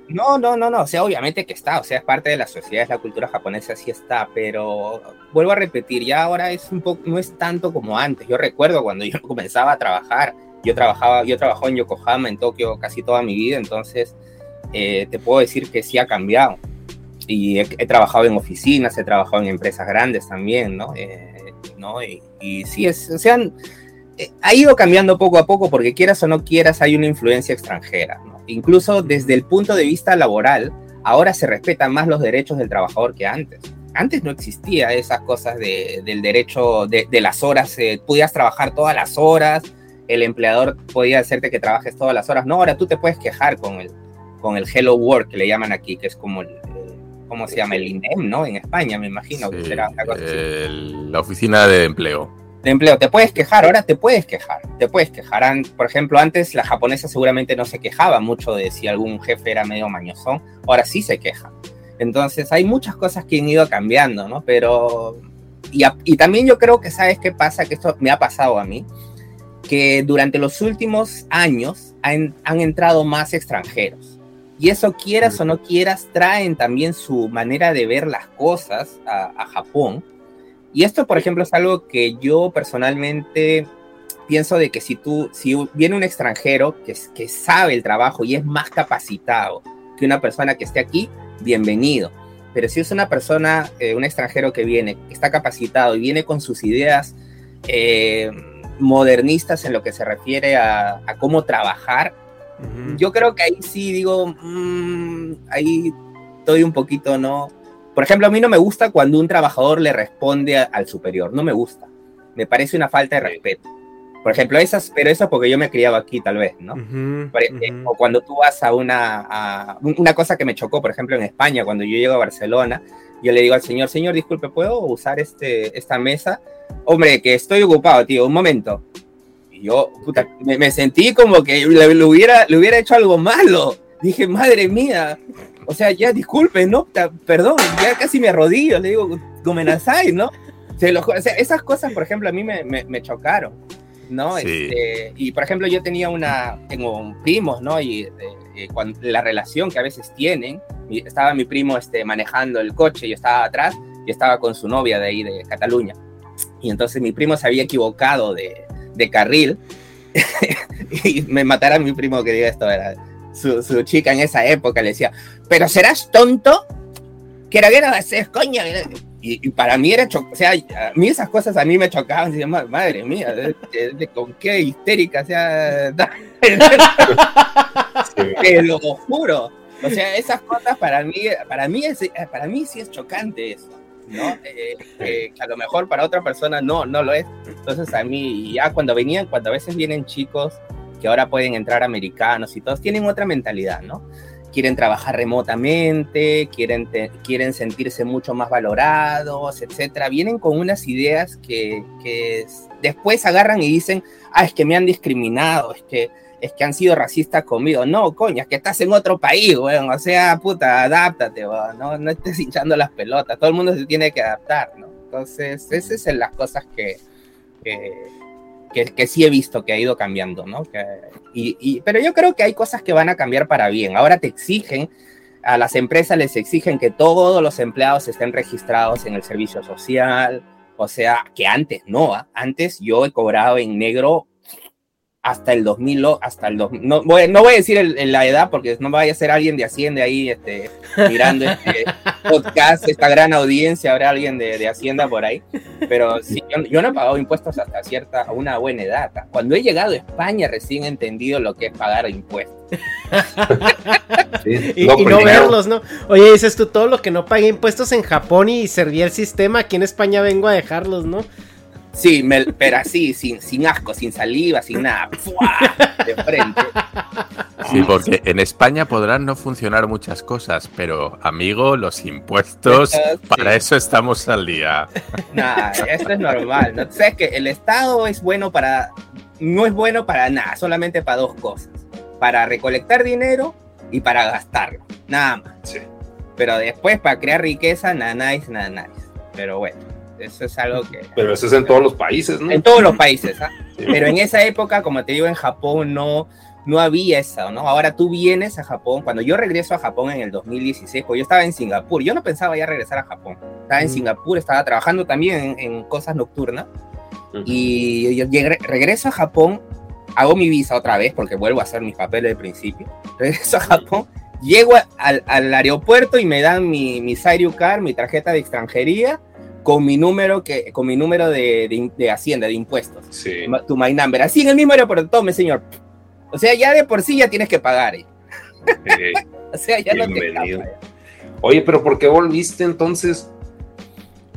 No, no, no, no, o sea, obviamente que está, o sea, es parte de la sociedad, es la cultura japonesa, sí está, pero vuelvo a repetir, ya ahora es un poco, no es tanto como antes. Yo recuerdo cuando yo comenzaba a trabajar, yo trabajaba, yo en Yokohama, en Tokio, casi toda mi vida, entonces eh, te puedo decir que sí ha cambiado. Y he, trabajado en oficinas, he trabajado en empresas grandes también, ¿no? Eh. Y, y, sí, es, o sea, eh, ha ido cambiando poco a poco porque quieras o no quieras hay una influencia extranjera. Incluso desde el punto de vista laboral, ahora se respetan más los derechos del trabajador que antes. Antes no existía esas cosas del derecho de, las horas, eh, trabajar todas las horas, el empleador podía hacerte que trabajes todas las horas. No, ahora tú te puedes quejar con el, con el Hello Work que le llaman aquí, que es como el, ¿cómo se llama? El INEM, ¿no? En España, me imagino que será La oficina de empleo de empleo. Te puedes quejar, ahora te puedes quejar, te puedes quejar. Por ejemplo, antes la japonesa seguramente no se quejaba mucho de si algún jefe era medio mañosón, ahora sí se queja. Entonces hay muchas cosas que han ido cambiando, ¿no? Pero... Y, y también yo creo que, ¿sabes qué pasa? Que esto me ha pasado a mí, que durante los últimos años han, entrado más extranjeros. Y eso quieras o no quieras, traen también su manera de ver las cosas a, Japón y esto, por ejemplo, es algo que yo personalmente pienso de que si tú, si viene un extranjero que, que sabe el trabajo y es más capacitado que una persona que esté aquí, bienvenido. Pero si es una persona, eh, un extranjero que viene, está capacitado y viene con sus ideas eh, modernistas en lo que se refiere a, cómo trabajar, yo creo que ahí sí digo, mm, ahí estoy un poquito, ¿no? Por ejemplo, a mí no me gusta cuando un trabajador le responde al superior, no me gusta. Me parece una falta de respeto. Por ejemplo, esas, pero eso porque yo me he criado aquí, tal vez, ¿no? O cuando tú vas a una, una cosa que me chocó, por ejemplo, en España, cuando yo llego a Barcelona, yo le digo al señor, señor, disculpe, ¿puedo usar este, esta mesa? Hombre, que estoy ocupado, tío, un momento. Y yo, puta, me, sentí como que le, hubiera, le hubiera hecho algo malo. Dije, madre mía, o sea, ya disculpe, ¿no? Perdón, ya casi me arrodillo, le digo, Gomenazai, ¿no? Se lo, o sea, esas cosas, por ejemplo, a mí me, me, chocaron, ¿no? Este, y, por ejemplo, yo tenía una, tengo primos, ¿no? Y eh, eh, la relación que a veces tienen, estaba mi primo este, manejando el coche, yo estaba atrás y estaba con su novia de ahí, de Cataluña. Y entonces mi primo se había equivocado de, de carril y me matara mi primo que diga esto, ¿verdad? su, chica en esa época le decía, pero serás tonto, que era no haces, coño. Y, para mí era, o sea, a mí esas cosas a mí me chocaban, y madre mía, de, con qué histérica, o sea, te lo juro. O sea, esas cosas para mí, para mí, es, para mí sí es chocante eso. ¿No? Eh, que a lo mejor para otra persona no, no lo es. Entonces a mí, ya cuando venían, cuando a veces vienen chicos que ahora pueden entrar americanos y todos, tienen otra mentalidad, ¿no? Quieren trabajar remotamente, quieren, quieren sentirse mucho más valorados, etcétera. Vienen con unas ideas que, que después agarran y dicen, ah, es que me han discriminado, es que, es que han sido racistas conmigo. No, coño, es que estás en otro país, weón. O sea, puta, adáptate, weón. No, no estés hinchando las pelotas. Todo el mundo se tiene que adaptar, ¿no? Entonces, esas son las cosas que, que, que, sí he visto que ha ido cambiando, ¿no? y, pero yo creo que hay cosas que van a cambiar para bien. Ahora te exigen, a las empresas les exigen que todos los empleados estén registrados en el servicio social, o sea, que antes no, ¿ah? antes yo he cobrado en negro hasta el 2000, hasta el 2000, no voy, no voy a decir la edad porque no vaya a ser alguien de Hacienda ahí este, mirando este podcast, esta gran audiencia, habrá alguien de, de Hacienda por ahí, pero sí, yo, no he pagado impuestos hasta cierta, a una buena edad. Cuando he llegado a España recién he entendido lo que es pagar impuestos. y, no verlos, ¿no? Oye, dices tú, todo lo que no pagué impuestos en Japón y servía el sistema, aquí en España vengo a dejarlos, ¿no? Sí, pero así, sin, sin asco, sin saliva, sin nada. De frente. Sí, porque en España podrán no funcionar muchas cosas, pero amigo, los impuestos, para eso estamos al día. Nada, esto es normal. ¿no? Sabes que el Estado es bueno para. No es bueno para nada, solamente para dos cosas: para recolectar dinero y para gastarlo. Nada más. Sí. Pero después, para crear riqueza, nada, nada, nada, nada. Pero bueno. Eso es algo que... Pero eso es en todos los países, ¿no? En todos los países, ¿ah? Pero en esa época, como te digo, en Japón no, no había eso, ¿no? Ahora tú vienes a Japón, cuando yo regreso a Japón en el 2016, pues yo estaba en Singapur, yo no pensaba ya regresar a Japón, estaba en Singapur, estaba trabajando también en, cosas nocturnas, y yo regreso a Japón, hago mi visa otra vez, porque vuelvo a hacer mis papeles de principio, regreso a Japón, llego al, al aeropuerto y me dan mi, mi Car, mi tarjeta de extranjería, con mi número que con mi número de, de, hacienda de impuestos sí. tu my number así en el mismo aeropuerto tome señor o sea ya de por sí ya tienes que pagar ¿eh? o sea ya no te oye pero por qué volviste entonces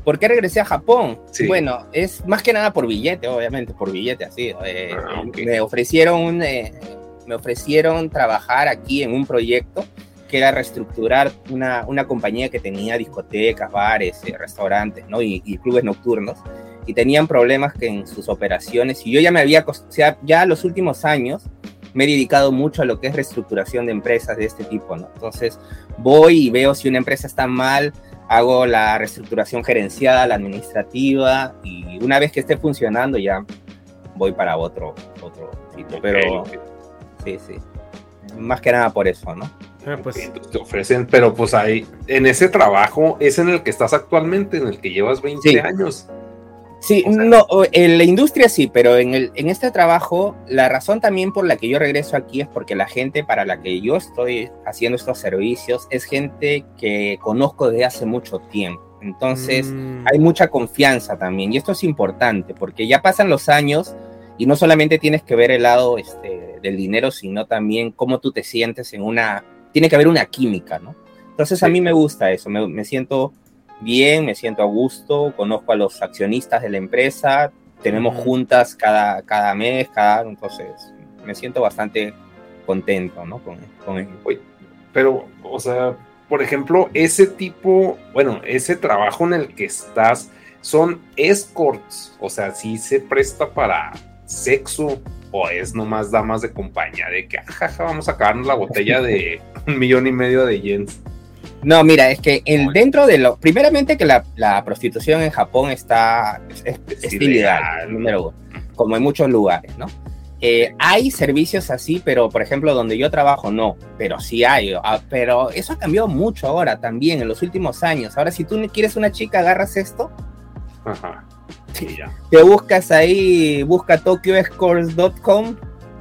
¿Por qué regresé a Japón? Bueno, es más que nada por billete, obviamente, por billete así. Eh, ah, me ofrecieron eh, me ofrecieron trabajar aquí en un proyecto que era reestructurar una, una compañía que tenía discotecas, bares, eh, restaurantes ¿no? y, clubes nocturnos y tenían problemas que en sus operaciones y yo ya me había, o sea, ya los últimos años me he dedicado mucho a lo que es reestructuración de empresas de este tipo, ¿no? Entonces voy y veo si una empresa está mal, hago la reestructuración gerencial, administrativa y una vez que esté funcionando ya voy para otro, otro sitio, pero sí, sí, más que nada por eso, ¿no? Ah, pues. te ofrecen, pero pues ahí, en ese trabajo es en el que estás actualmente, en el que llevas 20 años. Sí, no, en la industria sí, pero en, el, en este trabajo, la razón también por la que yo regreso aquí es porque la gente para la que yo estoy haciendo estos servicios es gente que conozco desde hace mucho tiempo. Entonces, mm. hay mucha confianza también. Y esto es importante porque ya pasan los años y no solamente tienes que ver el lado este, del dinero, sino también cómo tú te sientes en una tiene que haber una química, ¿no? Entonces a mí me gusta eso, me, siento bien, me siento a gusto, conozco a los accionistas de la empresa, tenemos juntas cada, cada mes, cada, entonces me siento bastante contento, ¿no? Con, con Pero, o sea, por ejemplo, ese tipo, bueno, ese trabajo en el que estás son escorts, o sea, sí se presta para sexo o es nomás damas de compañía, de que jaja, vamos a acabarnos la botella de un millón y medio de yens. No, mira, es que el, dentro de lo. Primeramente, que la, prostitución en Japón está. Es, ilegal, número uno, como en muchos lugares, ¿no? Eh, hay servicios así, pero por ejemplo, donde yo trabajo, no, pero sí hay. Ah, pero eso ha cambiado mucho ahora también, en los últimos años. Ahora, si tú quieres una chica, agarras esto. Ajá te buscas ahí, busca tokyoescores.com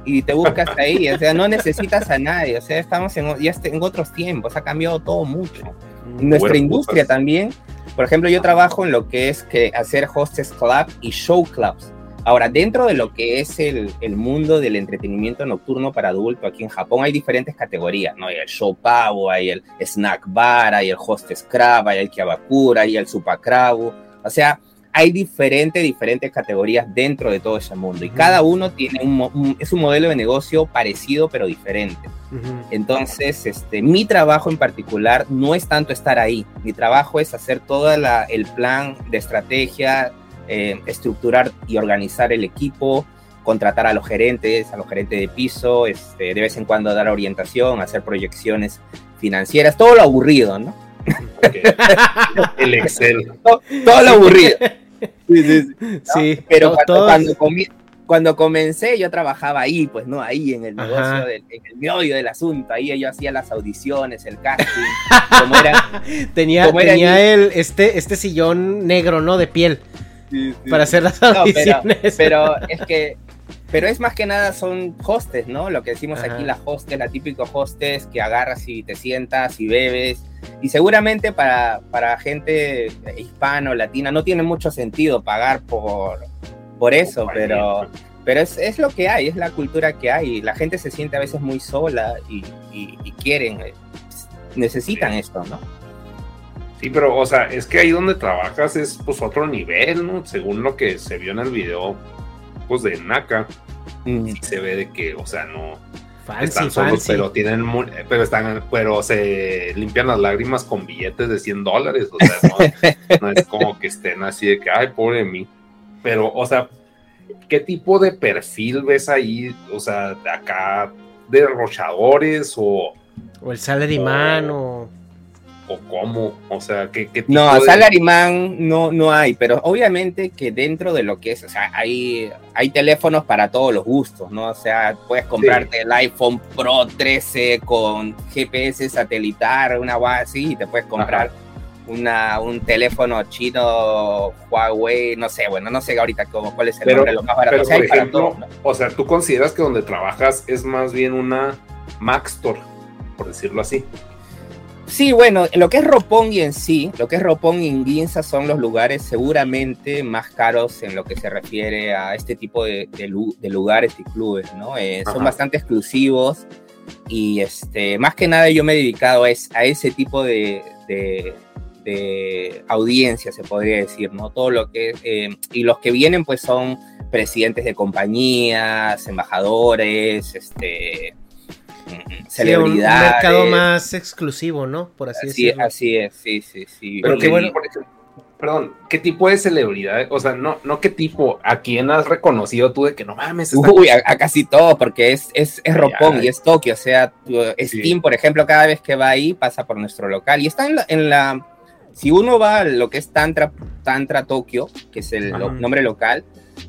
y te buscas ahí, o sea, no necesitas a nadie, o sea, estamos en, ya en otros tiempos, ha cambiado todo mucho. Mm, nuestra industria también, por ejemplo, yo trabajo en lo que es que hacer hostess club y show clubs. Ahora, dentro de lo que es el, el mundo del entretenimiento nocturno para adulto aquí en Japón, hay diferentes categorías, ¿no? Hay el show pavo, hay el snack bar, hay el hostess club, hay el kiabakura, hay el supakrabu, o sea, hay diferentes, diferentes categorías dentro de todo ese mundo y cada uno tiene un, es un modelo de negocio parecido pero diferente. Entonces, este, mi trabajo en particular no es tanto estar ahí, mi trabajo es hacer todo el plan de estrategia, eh, estructurar y organizar el equipo, contratar a los gerentes, a los gerentes de piso, este, de vez en cuando dar orientación, hacer proyecciones financieras, todo lo aburrido, ¿no? el Excel. Todo, lo aburrido. Sí, Pero cuando, cuando, comencé, yo trabajaba ahí, pues, ¿no? Ahí en el negocio, en el meollo del asunto. Ahí yo hacía las audiciones, el casting. tenía tenía el, este, este sillón negro, ¿no? De piel. para hacer las audiciones. pero, es que pero es más que nada son hostes, ¿no? Lo que decimos Ajá. aquí, la hostes, la típico hostes que agarras y te sientas y bebes. Y seguramente para, para gente hispano, latina, no tiene mucho sentido pagar por, por eso, pero, pero es, es lo que hay, es la cultura que hay. La gente se siente a veces muy sola y, y- y quieren, eh, necesitan esto, ¿no? Sí, pero, o sea, es que ahí donde trabajas es pues otro nivel, ¿no? Según lo que se vio en el video, de Naka, sí se ve de que, o sea, no Fancy, están solos, fancy. pero tienen, pero están, pero se limpian las lágrimas con billetes de 100 dólares, o sea, no, no es como que estén así de que, ay, pobre de mí. Pero, o sea, ¿qué tipo de perfil ves ahí? O sea, de acá, de derrochadores o, O el salaryman o... o cómo, o sea, ¿qué, qué tipo No, de- Salaryman no, no hay, pero obviamente que dentro de lo que es, o sea, hay, hay teléfonos para todos los gustos, ¿no? O sea, puedes comprarte el iPhone Pro 13 con GPS satelitar, una guay así, y te puedes comprar una, un teléfono chino, Huawei, no sé, bueno, no sé ahorita cómo, cuál es el Pero- nombre, lo más barato. Pero, O sea, por hay para ejemplo, todos, ¿no? o sea, tú consideras que donde trabajas es más bien una Mac Store, por decirlo así. Sí, bueno, lo que es Roppongi en sí, lo que es Roppongi y Ginza son los lugares seguramente más caros en lo que se refiere a este tipo de, de lu- de lugares y clubes, ¿no? Eh, son bastante exclusivos y este, más que nada yo me he dedicado a, es- a ese tipo de, de- de audiencia, se podría decir, ¿no? Todo lo que, eh, y los que vienen pues son presidentes de compañías, embajadores, este... Sí, un- celebridades. un mercado más exclusivo, ¿no? Por así, Así, decirlo. así es, sí, sí, sí. Pero qué bueno. por ejemplo, perdón, ¿qué tipo de celebridad? O sea, no, no qué tipo, ¿a quién has reconocido tú de que no mames? Uy, a, a casi todo, porque es, es, es Ay. y es Tokio. O sea, tu- Sí. Steam, por ejemplo, cada vez que va ahí pasa por nuestro local. Y está en la. en la- si uno va a lo que es Tantra, Tantra Tokio, que es el lo- nombre local,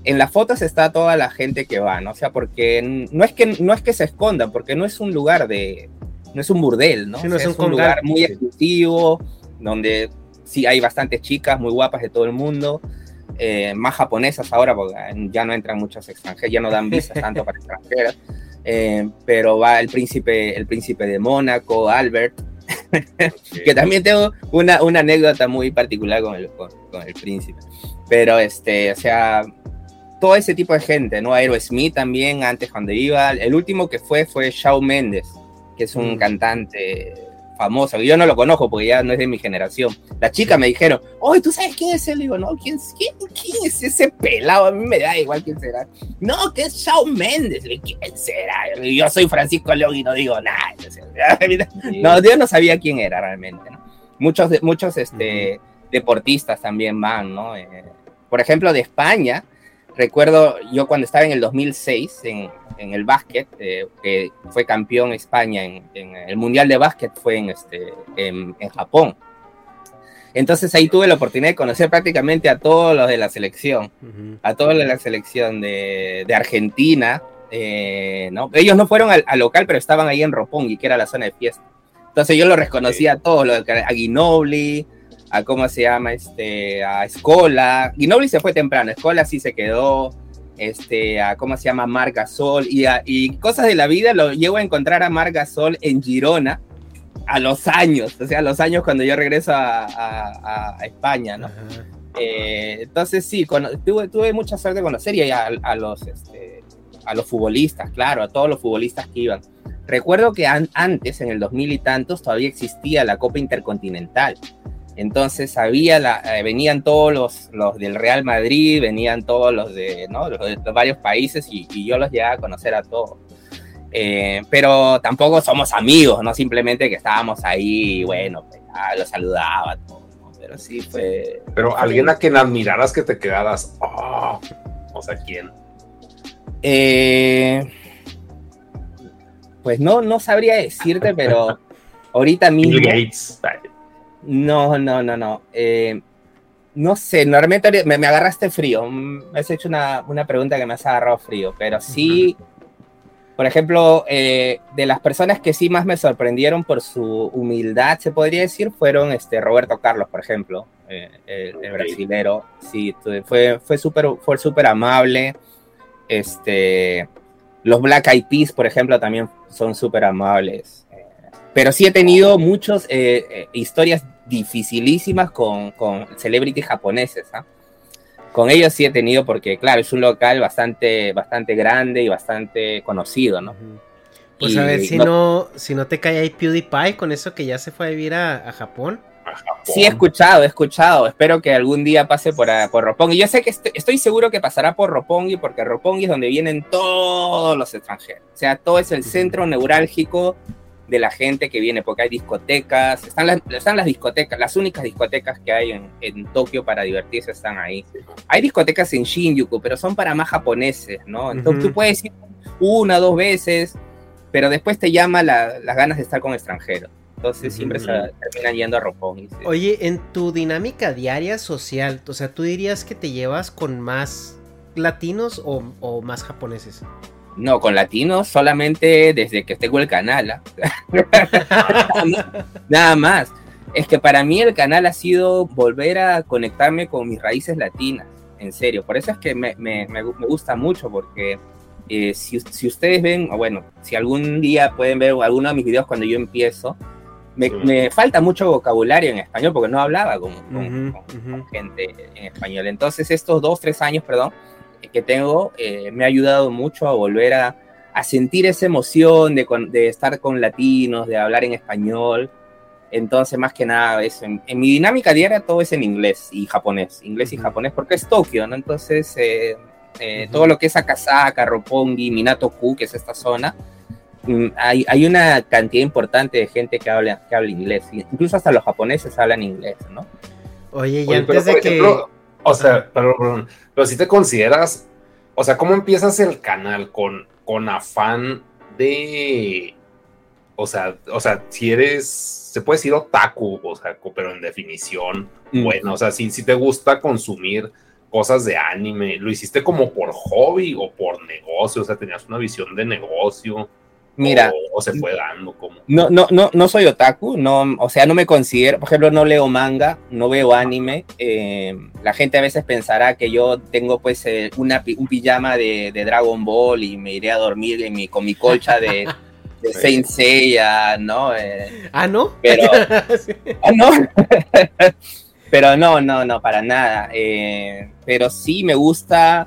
en las fotos está toda la gente que va, ¿no? O sea, porque no es que, no es que se escondan, porque no es un lugar de. No es un burdel, ¿no? Sí, O no sea, es un congal. lugar muy exclusivo, donde sí hay bastantes chicas muy guapas de todo el mundo. eh, más japonesas ahora, porque ya no entran muchas extranjeras, ya no dan visas tanto para extranjeras. eh, pero va el príncipe, el príncipe de Mónaco, Albert, que también tengo una, una anécdota muy particular con el, con, con el príncipe. Pero, este, o sea, todo ese tipo de gente, ¿no? Aerosmith también, antes cuando iba. El último que fue fue Shawn Mendes, que es un Mm. cantante famoso. Yo no lo conozco porque ya no es de mi generación. Las chicas me dijeron, oye, ¿tú sabes quién es él? Le digo, no, ¿quién, quién, quién es ese pelado? A mí me da igual quién será. No, que es Shawn Mendes. ¿Quién será? Y Yo soy Francisco León y no digo nada. No, yo no sabía quién era realmente, ¿no? Muchos, muchos este, deportistas también van, ¿no? Eh, por ejemplo, de España, recuerdo yo cuando estaba en el 2006 en, en el básquet, eh, que fue campeón España en, en el Mundial de Básquet, fue en, este, en, en Japón. Entonces ahí tuve la oportunidad de conocer prácticamente a todos los de la selección a toda la selección de, de Argentina, eh, ¿no? Ellos no fueron al, al local, pero estaban ahí en Roppongi, que era la zona de fiesta. Entonces yo los reconocía a todos, lo de- a Ginobili, a cómo se llama, este, a Escola. Ginobili se fue temprano, Escola sí se quedó, este, a cómo se llama Marc Gasol, y, a- y cosas de la vida lo llego a encontrar a Marc Gasol en Girona a los años, o sea, a los años cuando yo regreso a, a- a España, ¿no? Eh, entonces sí, cono- tuve, tuve mucha suerte de conocer y a, a los, este, a los futbolistas, claro, a todos los futbolistas que iban. Recuerdo que an- antes, en el 2000 y tantos, todavía existía la Copa Intercontinental. Entonces había la, eh, venían todos los, los del Real Madrid, venían todos los de, ¿no? los de varios países y, y yo los llegaba a conocer a todos. Eh, pero tampoco somos amigos, no simplemente que estábamos ahí y bueno, pues, ah, los saludaba, todo, ¿no? pero sí fue, Pero alguien a quien admiraras que te quedaras, oh, o sea, ¿quién? Eh, pues no, no sabría decirte, pero ahorita mismo. Bill Gates. No, no, no, no. Eh, no sé, normalmente me, me agarraste frío. Mm, Me has hecho una, una pregunta que me has agarrado frío, pero sí, por ejemplo, eh, de las personas que sí más me sorprendieron por su humildad, se podría decir, fueron este, Roberto Carlos, por ejemplo, eh, el, brasilero. Sí, fue, fue súper fue súper amable. Este, los Black Eyed Peas, por ejemplo, también son súper amables. Pero sí he tenido muchas eh, historias dificilísimas con, con celebrities japoneses. ¿ah? Con ellos sí he tenido porque, claro, es un local bastante, bastante grande y bastante conocido, ¿no? Pues a ver si no, si no te cae ahí PewDiePie con eso que ya se fue a vivir a, Japón. Sí, he escuchado, he escuchado. Espero que algún día pase por, por Roppongi. Yo sé que estoy, seguro que pasará por Roppongi, porque Roppongi es donde vienen todos los extranjeros. O sea, todo es el centro neurálgico de la gente que viene, porque hay discotecas, están las, están las discotecas, las únicas discotecas que hay en, en, Tokio para divertirse están ahí. Hay discotecas en Shinjuku, pero son para más japoneses, ¿no? Entonces tú puedes ir una, dos veces, pero después te llama las ganas de estar con extranjeros. Entonces siempre se terminan yendo a Roppongi. Oye, en tu dinámica diaria social, o sea, ¿tú dirías que te llevas con más latinos o, más japoneses? No, con latinos solamente desde que tengo el canal. ¿ah? Nada más. Es que para mí el canal ha sido volver a conectarme con mis raíces latinas, en serio. Por eso es que me, me, me gusta mucho, porque eh, si, ustedes ven, o bueno, si algún día pueden ver alguno de mis videos cuando yo empiezo, me, falta mucho vocabulario en español porque no hablaba con, gente en español. Entonces estos dos, tres años, perdón, que tengo, eh, me ha ayudado mucho a volver a, sentir esa emoción de, de, estar con latinos, de hablar en español. Entonces, más que nada, eso. En, mi dinámica diaria todo es en inglés y japonés. Inglés y japonés porque es Tokio, ¿no? Entonces, eh, eh, todo lo que es Akasaka, Roppongi, Minato-ku, que es esta zona, mm, hay, hay, una cantidad importante de gente que habla, que habla inglés. Incluso hasta los japoneses hablan inglés, ¿no? Oye, y antes de que... o sea, pero, pero, si te consideras, o sea, ¿cómo empiezas el canal con, con afán de... O sea, o sea, si eres, se puede decir otaku, o sea, pero en definición, mm. bueno, o sea, si, si te gusta consumir cosas de anime? ¿Lo hiciste como por hobby o por negocio? O sea, tenías una visión de negocio. Mira, o, se fue dando como. No, no, no, no soy otaku, no, o sea, no me considero, por ejemplo, no leo manga, no veo anime. Eh, la gente a veces pensará que yo tengo pues eh, una, un pijama de, Dragon Ball y me iré a dormir en mi, con mi colcha de, de Saint Seiya, ¿no? Eh, ah, ¿no? Pero, ah, no. Pero no, no, no, para nada. Eh, pero sí me gusta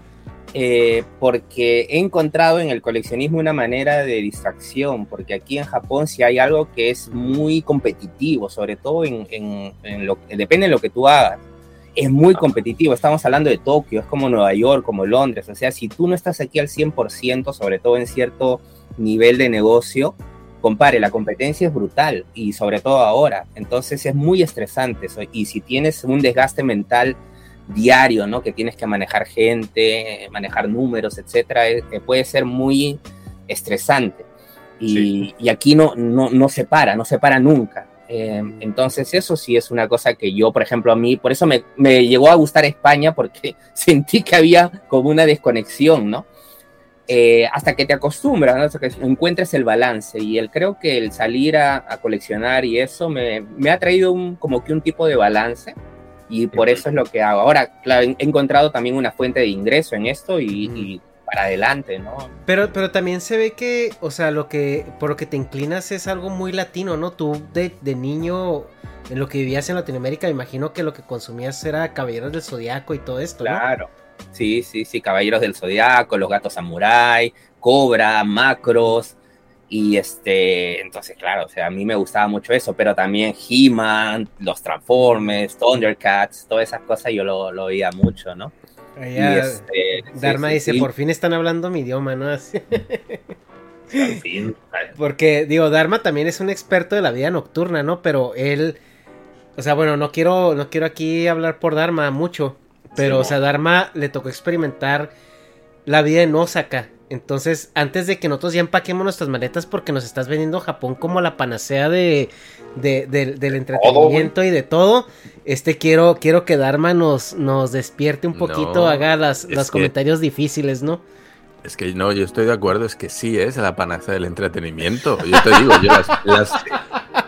eh, porque he encontrado en el coleccionismo una manera de distracción, porque aquí en Japón sí hay algo que es muy competitivo, sobre todo en, en, lo depende de lo que tú hagas. Es muy competitivo, estamos hablando de Tokio, es como Nueva York, como Londres, o sea, si tú no estás aquí al 100%, sobre todo en cierto nivel de negocio, compare, la competencia es brutal y sobre todo ahora, entonces es muy estresante y si tienes un desgaste mental diario, ¿no? Que tienes que manejar gente, manejar números, etcétera, puede ser muy estresante. Y, aquí no, no, no se para, no se para nunca. Eh, entonces eso sí es una cosa que yo, por ejemplo, a mí, por eso me, me llegó a gustar España, porque sentí que había como una desconexión, ¿no? Eh, hasta que te acostumbras, hasta que encuentres el balance. Y el, creo que el salir a, coleccionar y eso me, me, ha traído un, como que un tipo de balance y por eso es lo que hago. Ahora, claro, he encontrado también una fuente de ingreso en esto y, para adelante, ¿no? Pero, pero también se ve que, o sea, lo que, por lo que te inclinas es algo muy latino, ¿no? Tú de, de niño, en lo que vivías en Latinoamérica, me imagino que lo que consumías era Caballeros del Zodiaco y todo esto, ¿no? Claro. Sí, sí, sí, Caballeros del Zodiaco, los gatos samurai, Cobra, Macros. Y este, entonces, claro, o sea, a mí me gustaba mucho eso, pero también He-Man, los Transformers, Thundercats, todas esas cosas yo lo, lo oía mucho, ¿no? y este, Dharma dice, por fin están hablando mi idioma, ¿no? fin. Porque, digo, Dharma también es un experto de la vida nocturna, ¿no? Pero él, o sea, bueno, no quiero, no quiero aquí hablar por Dharma mucho, pero, o sea, Dharma le tocó experimentar la vida en Osaka. Entonces, antes de que nosotros ya empaquemos nuestras maletas, porque nos estás vendiendo Japón como la panacea de, del entretenimiento y de todo, este quiero, quiero que Dharma nos, nos despierte un poquito, haga las, los comentarios difíciles, ¿no? Es que no, yo estoy de acuerdo, es que sí es la panacea del entretenimiento. Yo te digo, yo las, las,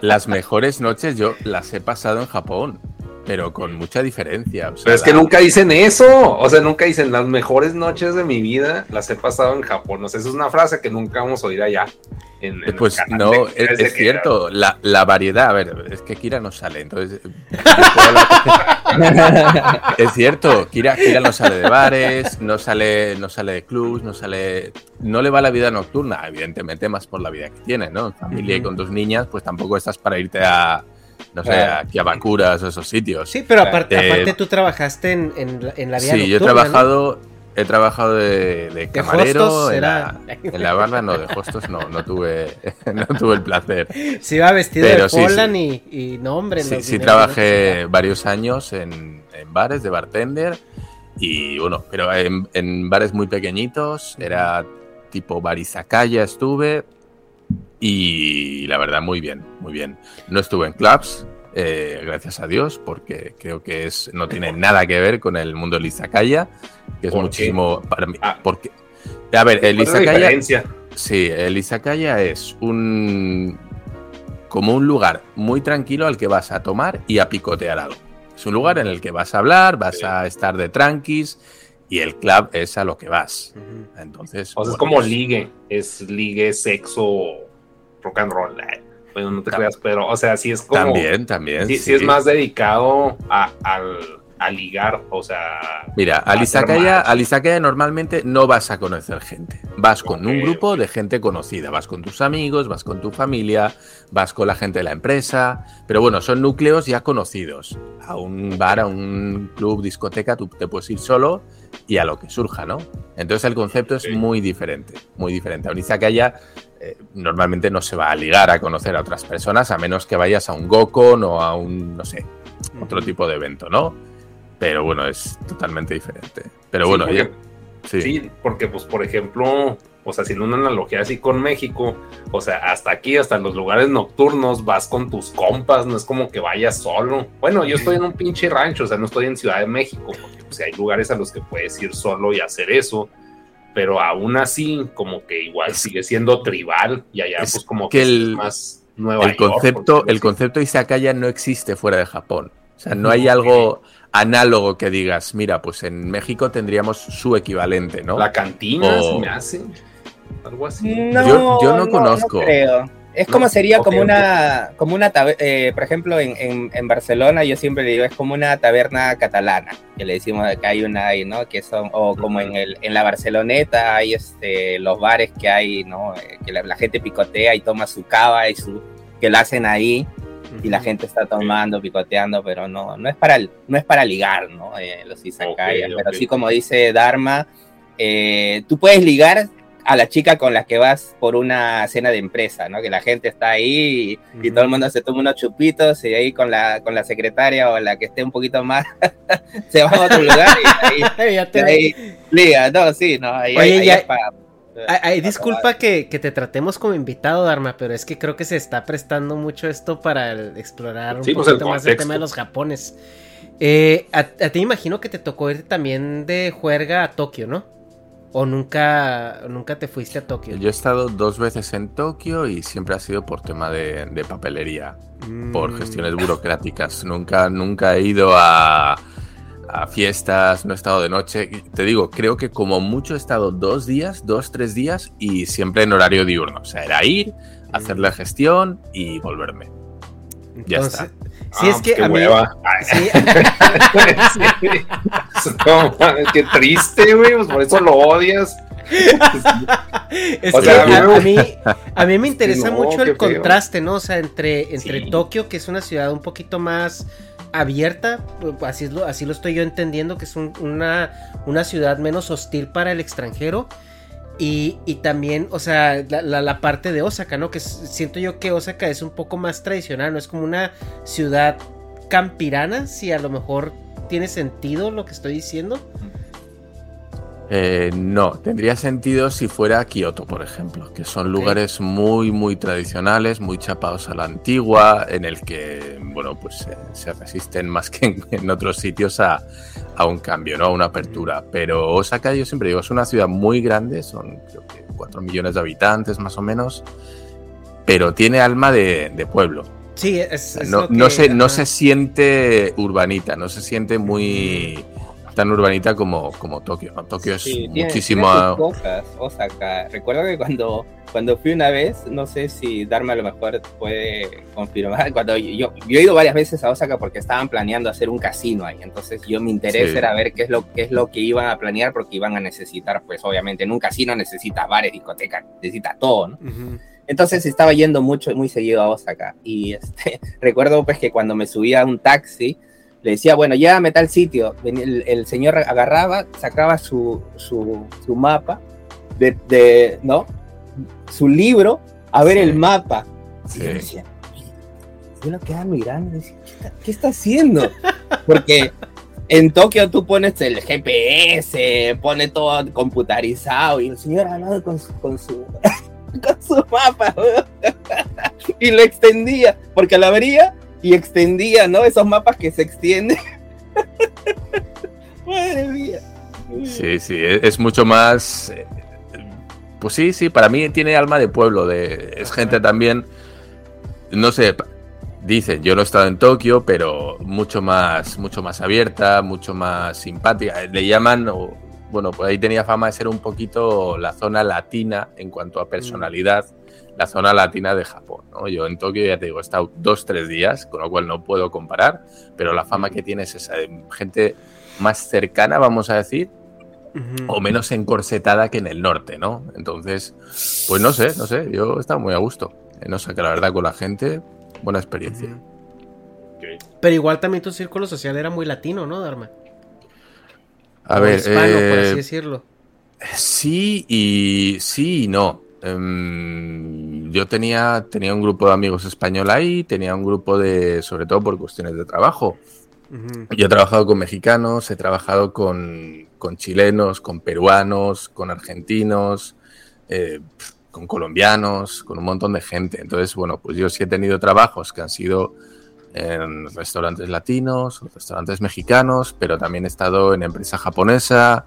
las mejores noches yo las he pasado en Japón. Pero con mucha diferencia. pero es que nunca dicen eso, o sea, nunca dicen las mejores noches de mi vida las he pasado en Japón. O sea, esa es una frase que nunca vamos a oír allá. pues no, es, cierto, la, la, variedad, a ver, es que Kira no sale, entonces... es cierto, Kira, Kira, no sale de bares, no sale, no sale de clubs, no sale... No le va la vida nocturna, evidentemente más por la vida que tiene, ¿no? familia y con dos niñas, pues tampoco estás para irte a no sé, aquí a Bacuras o esos sitios. Sí, pero aparte, eh, aparte tú trabajaste en, en, la vida Sí, yo he trabajado, he trabajado de, camarero en, la, en, la, barra, no, de hostos no, no tuve, no tuve el placer. Sí, iba vestido de Polan y, y, no, hombre. Sí, sí trabajé varios años en, bares de bartender y bueno, pero en, en bares muy pequeñitos, era tipo barisacaya estuve, y la verdad, muy bien, muy bien. No estuve en clubs, eh, gracias a Dios, porque creo que es no tiene nada que ver con el mundo del Izakaya, que es muchísimo para mí. Ah. porque, a ver, el Izakaya. Sí, el Izakaya es un. como un lugar muy tranquilo al que vas a tomar y a picotear algo. Es un lugar en el que vas a hablar, vas a estar de tranquis y el club es a lo que vas. Entonces. O sea, es como ligue, es ligue, sexo rock and roll. Bueno, no te creas, pero, o sea, sí es como. También, también. Sí, es más dedicado a, ligar, o sea. Mira, al Izakaya, normalmente no vas a conocer gente. Vas con un grupo de gente conocida. Vas con tus amigos, vas con tu familia, vas con la gente de la empresa. Pero bueno, son núcleos ya conocidos. A un bar, a un club, discoteca, tú te puedes ir solo y a lo que surja, ¿no? Entonces el concepto es muy diferente, muy diferente. A un Izakaya eh, normalmente no se va a ligar a conocer a otras personas a menos que vayas a un Gokon o a un, no sé, otro tipo de evento, ¿no? Pero bueno, es totalmente diferente. Pero bueno, sí. sí. porque pues por ejemplo, o sea, sin una analogía así con México, o sea, hasta aquí, hasta los lugares nocturnos, vas con tus compas, no es como que vayas solo. Bueno, yo estoy en un pinche rancho, o sea, no estoy en Ciudad de México, porque pues, hay lugares a los que puedes ir solo y hacer eso pero aún así como que igual sigue siendo tribal y allá pues como que, el, más Nueva el concepto el concepto Izakaya no existe fuera de Japón. O sea no hay algo análogo que digas mira pues en México tendríamos su equivalente no la cantina se me hace algo así. Yo, yo no, conozco. creo. Es como sería como una, como una eh, por ejemplo, en, en, Barcelona yo siempre digo, es como una taberna catalana, que le decimos que hay una ahí, ¿no? Que son, o como en, el, en la Barceloneta hay este, los bares que hay, ¿no? Eh, que la, gente picotea y toma su cava y su, que la hacen ahí y la gente está tomando, picoteando, pero no, no es para, no es para ligar, ¿no? Eh, los izakayas, pero sí como dice Dharma, tú puedes ligar a la chica con la que vas por una cena de empresa, ¿no? Que la gente está ahí y, todo el mundo se toma unos chupitos y ahí con la, con la secretaria o la que esté un poquito más se va a otro lugar y ahí, liga, no, sí, no, ahí, Oye, ya, disculpa que, te tratemos como invitado, Dharma, pero es que creo que se está prestando mucho esto para explorar un pues, poquito más el tema de los japones. Eh, a, a, ti imagino que te tocó ir también de juerga a Tokio, ¿no? ¿O nunca, nunca te fuiste a Tokio? Yo he estado dos veces en Tokio y siempre ha sido por tema de, papelería, por mm. gestiones burocráticas. Nunca, nunca he ido a, a, fiestas, no he estado de noche. Te digo, creo que como mucho he estado dos días, dos, tres días y siempre en horario diurno. O sea, era ir, hacer mm. la gestión y volverme. ya está. Sí, es ah, que qué a mí. Sí. qué triste, güey. Pues por eso lo odias. o sea, a, mí, a mí me interesa mucho el contraste, ¿no? O sea, entre, entre Tokio, que es una ciudad un poquito más abierta, así, es lo, así lo estoy yo entendiendo, que es una, una ciudad menos hostil para el extranjero y, también, o sea, la, parte de Osaka, ¿no? Que siento yo que Osaka es un poco más tradicional, ¿no? Es como una ciudad campirana, si a lo mejor tiene sentido lo que estoy diciendo. Eh, no, tendría sentido si fuera Kioto, por ejemplo, que son lugares muy, muy tradicionales, muy chapados a la antigua, en el que, bueno, pues se resisten más que en, otros sitios a, un cambio, ¿no? A una apertura. Pero Osaka, yo siempre digo, es una ciudad muy grande, son creo que 4 millones de habitantes más o menos, pero tiene alma de, pueblo. Sí, es, es No, lo no se, no se siente urbanita, no se siente muy tan urbanita como, como Tokio. ¿no? Tokio es Sí, tiene- muchísimo. tiene sus cosas, Osaka. Recuerdo que cuando, cuando fui una vez, no sé si Dharma a lo mejor puede confirmar, cuando yo, yo he ido varias veces a Osaka porque estaban planeando hacer un casino ahí, entonces yo mi interés Sí. era ver qué es, lo, qué es lo que iban a planear porque iban a necesitar, pues obviamente en un casino necesitas bares, discotecas, necesitas todo, ¿no? Ujú. Entonces estaba yendo mucho, muy seguido a Osaka. Y este, recuerdo pues que cuando me subía a un taxi, le decía, bueno, llévame a tal sitio. El, el señor agarraba, sacaba su, su, su mapa, de, de- ¿no? Su libro, a ver Sí. el mapa. Y Sí. yo decía, yo lo quedaba mirando y decía, ¿qué está, qué está haciendo? Porque en Tokio tú pones el GPS, pone todo computarizado y el señor hablaba con su, con su, con su mapa y lo extendía, porque lo abría y extendía, ¿no? Esos mapas que se extienden. Madre mía. Sí, sí, es, es mucho más. eh, Pues sí, sí, para mí tiene alma de pueblo. De, es gente también. No sé, dicen, yo no he estado en Tokio, pero mucho más, mucho más abierta, mucho más simpática. Le llaman, o, bueno, pues ahí tenía fama de ser un poquito la zona latina en cuanto a personalidad, la zona latina de Japón. ¿no? Yo en Tokio, ya te digo, he estado dos, tres días, con lo cual no puedo comparar, pero la fama que tiene es esa de gente más cercana, vamos a decir, o menos encorsetada que en el norte, ¿no? Entonces, pues no sé, no sé, yo estaba muy a gusto. Eh, No sé, que la verdad con la gente, buena experiencia. Pero igual también tu círculo social era muy latino, ¿no, Dharma? A O ver, hispano, por eh, así decirlo. sí y sí y no. Em, yo tenía, tenía un grupo de amigos español ahí, tenía un grupo de, sobre todo por cuestiones de trabajo. Yo he trabajado con mexicanos, he trabajado con, con chilenos, con peruanos, con argentinos, eh, con colombianos, con un montón de gente. Entonces, bueno, pues yo sí he tenido trabajos que han sido en restaurantes latinos, restaurantes mexicanos, pero también he estado en empresa japonesa,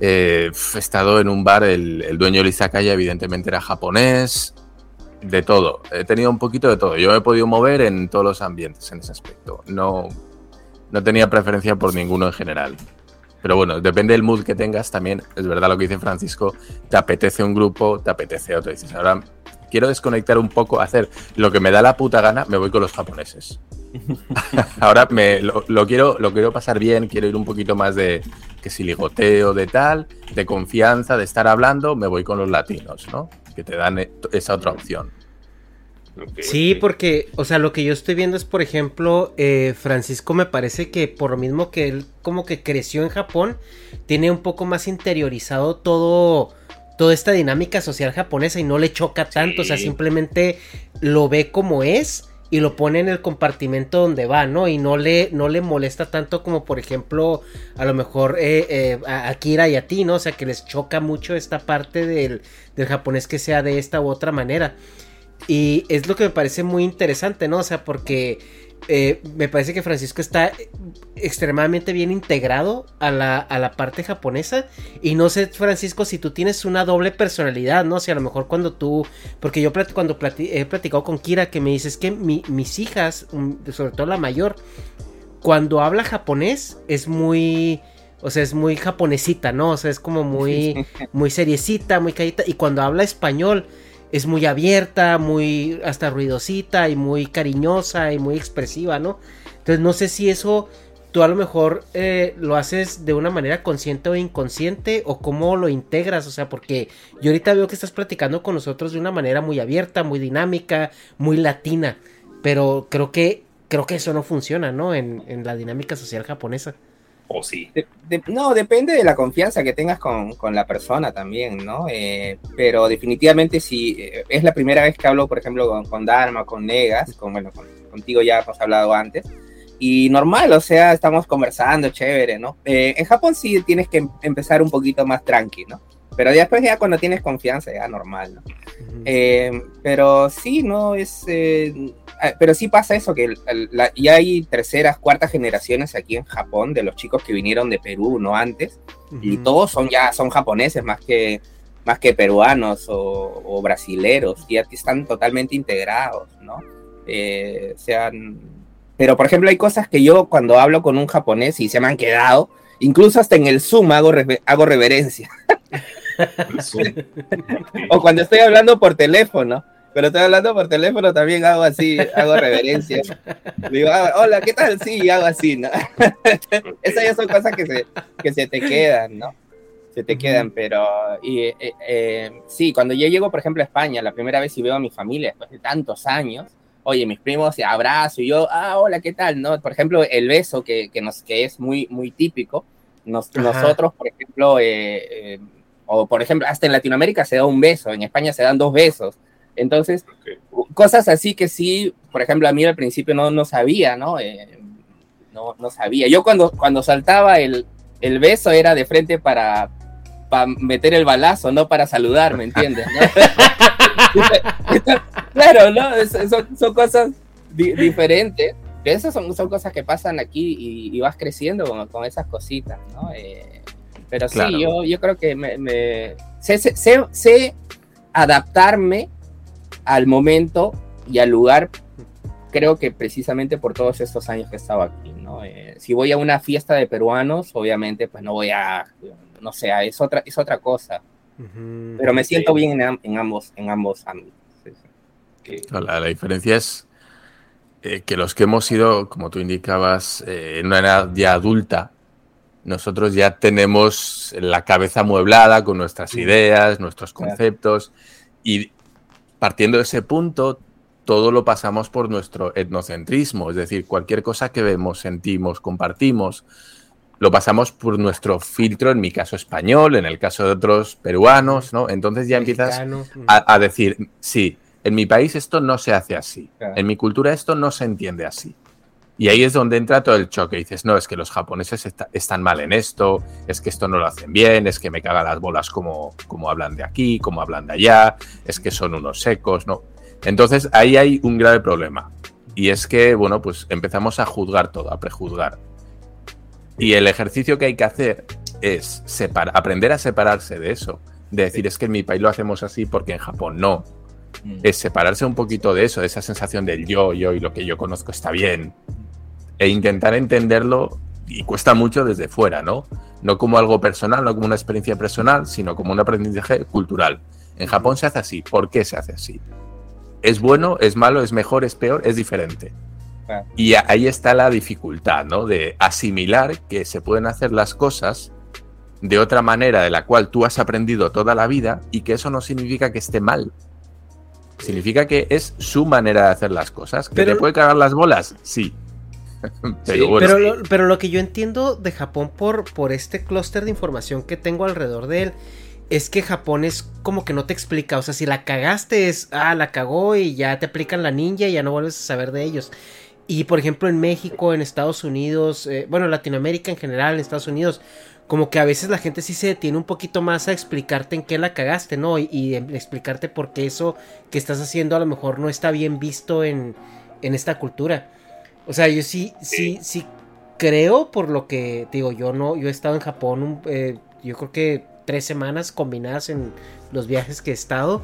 eh, he estado en un bar, el, dueño del izakaya evidentemente era japonés, de todo. He tenido un poquito de todo. Yo me he podido mover en todos los ambientes en ese aspecto. No, no tenía preferencia por ninguno en general. Pero bueno, depende del mood que tengas también. Es verdad lo que dice Francisco. Te apetece un grupo, te apetece otro. Dices, ahora quiero desconectar un poco, hacer lo que me da la puta gana, me voy con los japoneses. ahora me, lo quiero, lo quiero pasar bien, quiero ir un poquito más de que si ligoteo, de tal, de confianza, de estar hablando, me voy con los latinos, ¿no? Que te dan eh, esa otra opción. Sí, porque, o sea, lo que yo estoy viendo es, por ejemplo, eh, Francisco me parece que por lo mismo que él como que creció en Japón, tiene un poco más interiorizado todo, toda esta dinámica social japonesa y no le choca tanto, o sea, simplemente lo ve como es y lo pone en el compartimento donde va, ¿no? Y no le, no le molesta tanto como, por ejemplo, a lo mejor eh, eh, a Kira y a ti, ¿no? O sea, que les choca mucho esta parte del, del japonés que sea de esta u otra manera. Y es lo que me parece muy interesante, ¿no? O sea, porque eh, me parece que Francisco está extremadamente bien integrado a la, a la parte japonesa. Y no sé, Francisco, si tú tienes una doble personalidad, ¿no? O sea, a lo mejor cuando tú... Porque yo plat- cuando he platicado con Kira que me dice, es que mi- mis hijas, mm, sobre todo la mayor, cuando habla japonés es muy... O sea, es muy japonesita, ¿no? O sea, es como muy, muy seriecita, muy callita. Y cuando habla español es muy abierta, muy hasta ruidosita y muy cariñosa y muy expresiva, ¿no? Entonces no sé si eso tú a lo mejor eh, lo haces de una manera consciente o inconsciente o cómo lo integras, o sea, porque yo ahorita veo que estás platicando con nosotros de una manera muy abierta, muy dinámica, muy latina, pero creo que creo que eso no funciona, ¿no? En, en la dinámica social japonesa. O sí. De- de- no, depende de la confianza que tengas con, con la persona también, ¿no? Eh, pero definitivamente si eh, es la primera vez que hablo, por ejemplo, con, con Dharma, con Negas, con, bueno, con- contigo ya hemos hablado antes, y normal, o sea, estamos conversando, chévere, ¿no? Eh, en Japón sí tienes que em- empezar un poquito más tranqui, ¿no? Pero después ya cuando tienes confianza, ya normal, ¿no? Eh, pero sí, no es. Ah, pero sí pasa eso, que el- el- la- ya hay terceras, cuartas generaciones aquí en Japón de los chicos que vinieron de Perú, no antes, y Ujú. todos son ya son japoneses más que más que peruanos o, o brasileros, ya están totalmente integrados, ¿no? eh, sean... Pero, por ejemplo, hay cosas que yo cuando hablo con un japonés y se me han quedado, incluso hasta en el Zoom hago, hago reverencia. o cuando estoy hablando por teléfono, pero estoy hablando por teléfono también hago así, hago reverencia. Digo, ah, hola, ¿qué tal? Sí, hago así, ¿no? Esas ya son cosas que se, que se te quedan, ¿no? Se te quedan, pero y, eh, eh, sí, cuando yo llego, por ejemplo, a España, la primera vez y veo a mi familia después de tantos años, oye, mis primos abrazo y yo, ah, hola, ¿qué tal? ¿No? Por ejemplo, el beso que, que, nos, que es muy, muy típico, nosotros, por ejemplo, eh, o por ejemplo, hasta en Latinoamérica se da un beso, en España se dan dos besos. Entonces, cosas así que sí, por ejemplo, a mí al principio no, no sabía, ¿no? Eh, no, no sabía. Yo cuando, cuando saltaba el, el beso era de frente para, para meter el balazo, no para saludar, ¿me entiendes? claro, ¿no? Son, son cosas diferentes. Esas son, son cosas que pasan aquí y, vas creciendo con, con, esas cositas, ¿no? Eh, pero sí, yo, yo creo que me, me sé, sé, sé, adaptarme al momento y al lugar, creo que precisamente por todos estos años que he estado aquí, ¿no? Eh, si voy a una fiesta de peruanos, obviamente, pues no voy a, no sé, es otra, es otra cosa. Pero me siento bien en, en, ambos, en ambos ámbitos. La, la, diferencia es eh, que los que hemos sido, como tú indicabas, eh, en una edad ya adulta, nosotros ya tenemos la cabeza mueblada con nuestras ideas, nuestros conceptos, y partiendo de ese punto, todo lo pasamos por nuestro etnocentrismo, es decir, cualquier cosa que vemos, sentimos, compartimos, lo pasamos por nuestro filtro, en mi caso español, en el caso de otros peruanos, ¿no? Entonces ya empiezas a, a, decir, sí, en mi país esto no se hace así, en mi cultura esto no se entiende así. Y ahí es donde entra todo el choque. Dices, no, es que los japoneses están mal en esto, es que esto no lo hacen bien, es que me cagan las bolas como, como hablan de aquí, como hablan de allá, es que son unos secos, ¿no? Entonces ahí hay un grave problema. Y es que, bueno, pues empezamos a juzgar todo, a prejuzgar. Y el ejercicio que hay que hacer es aprender a separarse de eso. De decir, es que en mi país lo hacemos así porque en Japón no. Mm. Es separarse un poquito de eso, de esa sensación del yo, yo y lo que yo conozco está bien e intentar entenderlo y cuesta mucho desde fuera, ¿no? No como algo personal, no como una experiencia personal, sino como un aprendizaje cultural. En Japón se hace así. ¿Por qué se hace así? ¿Es bueno, es malo, es mejor, es peor, es diferente? Y ahí está la dificultad, ¿no? De asimilar que se pueden hacer las cosas de otra manera de la cual tú has aprendido toda la vida y que eso no significa que esté mal. Significa que es su manera de hacer las cosas. ¿Que te puede cagar las bolas? Sí pero, lo, pero, lo, que yo entiendo de Japón por, por este clúster de información que tengo alrededor de él es que Japón es como que no te explica. O sea, si la cagaste es, ah, la cagó y ya te aplican la ninja y ya no vuelves a saber de ellos. Y por ejemplo en México, en Estados Unidos, eh, bueno, Latinoamérica en general, en Estados Unidos, como que a veces la gente sí se detiene un poquito más a explicarte en qué la cagaste, ¿no? Y, y explicarte por qué eso que estás haciendo a lo mejor no está bien visto en, en esta cultura. O sea, yo sí, sí, sí creo por lo que digo, yo no, yo he estado en Japón, eh, yo creo que tres semanas combinadas en los viajes que he estado.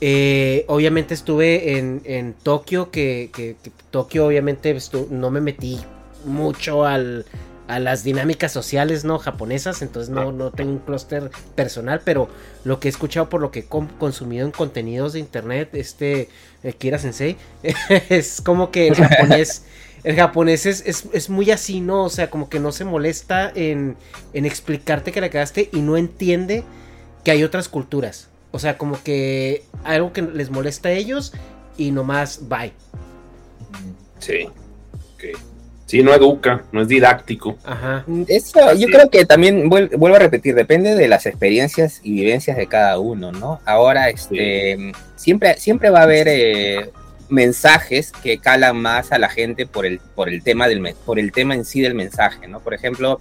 Eh, obviamente estuve en, en Tokio, que, que, Tokio obviamente no me metí mucho al, a las dinámicas sociales no japonesas, entonces no, no tengo un clúster personal, pero lo que he escuchado por lo que he consumido en contenidos de internet, este eh, Kira Sensei, es como que el japonés el japonés es, es, muy así, ¿no? O sea, como que no se molesta en, en explicarte que la cagaste y no entiende que hay otras culturas. O sea, como que algo que les molesta a ellos y nomás bye. Sí. Sí, no educa, no es didáctico. Ajá. Eso, yo creo que también vuelvo a repetir, depende de las experiencias y vivencias de cada uno, ¿no? Ahora, este, siempre, siempre va a haber eh, mensajes que calan más a la gente por el, por el, tema, del, por el tema en sí del mensaje, ¿no? Por ejemplo,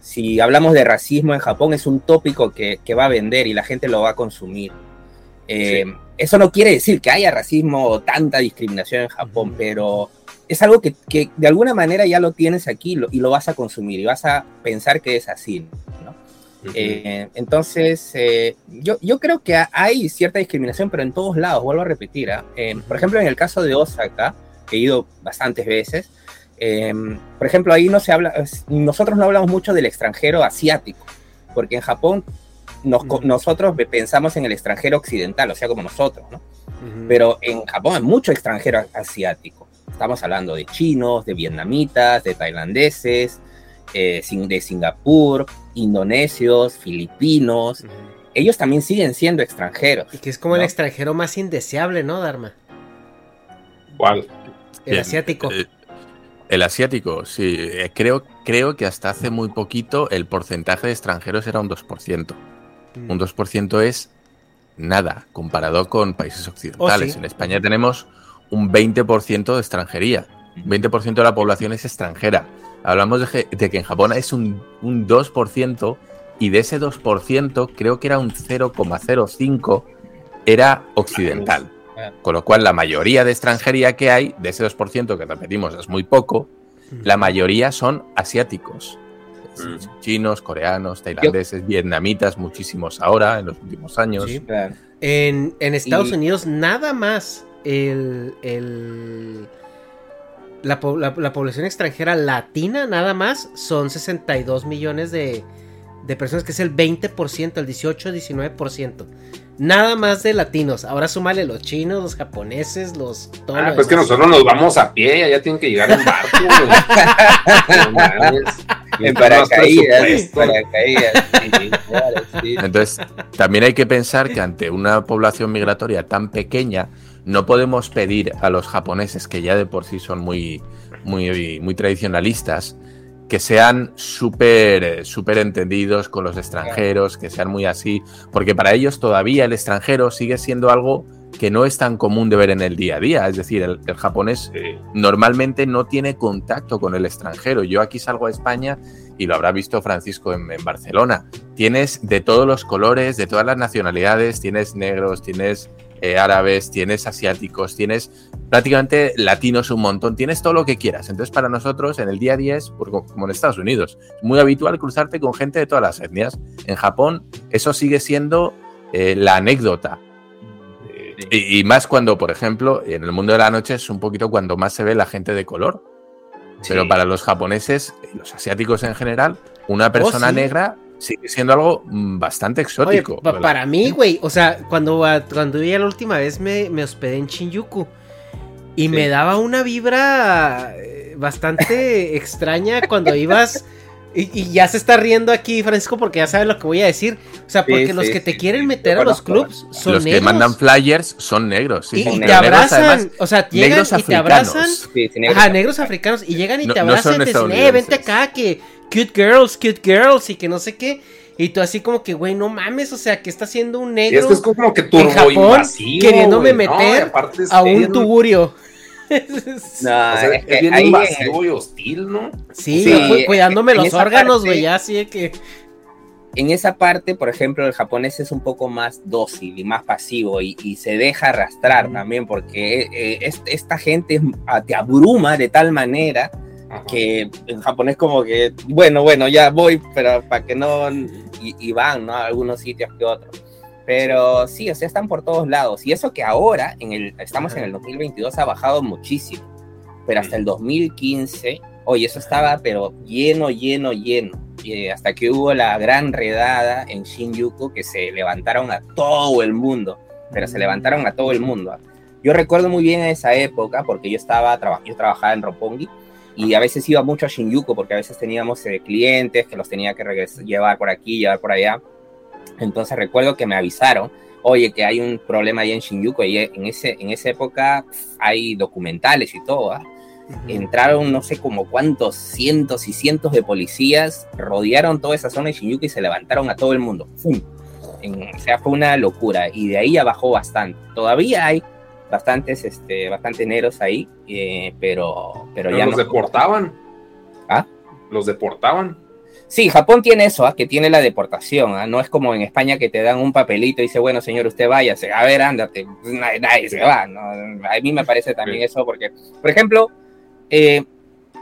si hablamos de racismo en Japón, es un tópico que, va a vender y la gente lo va a consumir. Eh, eso no quiere decir que haya racismo o tanta discriminación en Japón, pero es algo que, de alguna manera ya lo tienes aquí y lo vas a consumir y vas a pensar que es así, ¿no? Eh, entonces, eh, yo, yo creo que hay cierta discriminación, pero en todos lados, vuelvo a repetir. ¿ah? Eh, por ejemplo, en el caso de Osaka, he ido bastantes veces. Em, por ejemplo, ahí no se habla, nosotros no hablamos mucho del extranjero asiático, porque en Japón nosotros pensamos en el extranjero occidental, o sea, como nosotros, ¿no? Pero en Japón hay mucho extranjero asiático. Estamos hablando de chinos, de vietnamitas, de tailandeses, eh, de Singapur, indonesios, filipinos. Ellos también siguen siendo extranjeros. Y que es como el extranjero más indeseable, ¿no, Dharma? ¿Cuál? El asiático. Eh, el asiático, sí. Eh, creo, creo que hasta hace muy poquito el porcentaje de extranjeros era un 2%. Mm. Un 2% es nada comparado con países occidentales. Oh, en España tenemos un 20% de extranjería. Un 20% de la población es extranjera. Hablamos de que, en Japón es un, 2% y de ese 2% creo que era un 0,05 era occidental. Con lo cual la mayoría de extranjería que hay, de ese 2% que repetimos es muy poco, la mayoría son asiáticos. Mm. Chinos, coreanos, tailandeses, vietnamitas, muchísimos ahora en los últimos años. en, Estados Unidos nada más el, el la, población extranjera latina nada más son 62 millones de, de personas, que es el 20%, el 18-19%. Nada más de latinos. Ahora súmale los chinos, los japoneses, los... ah, pues que nosotros nos vamos a pie, allá tienen que llegar en barco. en paracaídas. Entonces, también hay que pensar que ante una población migratoria tan pequeña, no podemos pedir a los japoneses, que ya de por sí son muy, muy, muy tradicionalistas, que sean súper súper entendidos con los extranjeros, que sean muy así, porque para ellos todavía el extranjero sigue siendo algo que no es tan común de ver en el día a día. Es decir, el, japonés normalmente no tiene contacto con el extranjero. Yo aquí salgo a España y lo habrá visto Francisco en, en Barcelona. Tienes de todos los colores, de todas las nacionalidades, tienes negros, tienes eh, árabes, tienes asiáticos, tienes prácticamente latinos un montón, tienes todo lo que quieras. Entonces, para nosotros, en el día a día es como en Estados Unidos. Es muy habitual cruzarte con gente de todas las etnias. En Japón, eso sigue siendo eh, la anécdota. Y, más cuando, por ejemplo, en el mundo de la noche es un poquito cuando más se ve la gente de color. Pero para los japoneses, los asiáticos en general, una oh, persona negra sigue siendo algo mm, bastante exótico. para mí, güey, o sea, cuando, cuando la última vez me, me hospedé en Shinjuku y me daba una vibra eh, bastante extraña cuando ibas... Y, ya se está riendo aquí, Francisco, porque ya sabe lo que voy a decir. O sea, porque los que te quieren meter a los clubs son los negros. Los que mandan flyers son negros. y, te abrazan. o sea, llegan y te abrazan. negros ajá, negros africanos. Y llegan y te abrazan y te dicen, eh, vente acá, que cute girls, cute girls y que no sé qué. Y tú así como que, güey, no mames, o sea, que está haciendo un negro. Y esto es como que turbo en Japón queriéndome meter a un tuburio. no, es, que bien invasivo y hostil, ¿no? Sí, cuidándome los órganos, güey, así de que en esa parte, por ejemplo, el japonés es un poco más dócil y más pasivo y, se deja arrastrar también porque eh, esta gente te abruma de tal manera que en japonés como que, bueno, bueno, ya voy, pero para que no, y, van, ¿no? A algunos sitios que otros. Pero sí, o sea, están por todos lados. Y eso que ahora, en el, estamos en el 2022, ha bajado muchísimo. Pero hasta el 2015, oye, eso estaba, pero lleno, lleno, lleno. Y hasta que hubo la gran redada en Shinjuku, que se levantaron a todo el mundo. Pero se levantaron a todo el mundo. Yo recuerdo muy bien esa época, porque yo estaba, yo trabajaba en Roppongi, y a veces iba mucho a Shinjuku porque a veces teníamos eh, clientes que los tenía que llevar por aquí, llevar por allá. Entonces recuerdo que me avisaron, oye, que hay un problema ahí en Shinjuku y en, ese, en esa época hay documentales y todo. ¿ah? Entraron no sé como cuántos cientos y cientos de policías, rodearon toda esa zona de Shinjuku y se levantaron a todo el mundo. ¡Fum! o sea, fue una locura y de ahí ya bajó bastante. Todavía hay bastantes, este, bastante negros ahí, eh, pero, pero, ya los deportaban. ¿Ah? Los deportaban. Sí, Japón tiene eso, ¿ah? que tiene la deportación. ¿ah? No es como en España que te dan un papelito y dice, bueno, señor, usted váyase. A ver, ándate. Nadie, se va. A mí me parece también eso porque, por ejemplo, eh,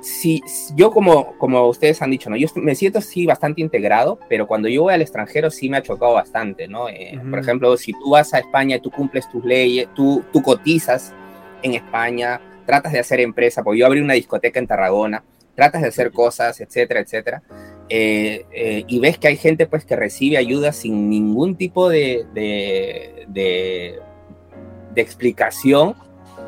si yo como, como ustedes han dicho, ¿no? Yo me siento sí bastante integrado, pero cuando yo voy al extranjero sí me ha chocado bastante, ¿no? Eh, por ejemplo, si tú vas a España y tú cumples tus leyes, tú, tú cotizas en España, tratas de hacer empresa, porque yo abrí una discoteca en Tarragona, tratas de hacer cosas, etcétera, etcétera, eh, eh, y ves que hay gente pues que recibe ayuda sin ningún tipo de, de, de, de explicación,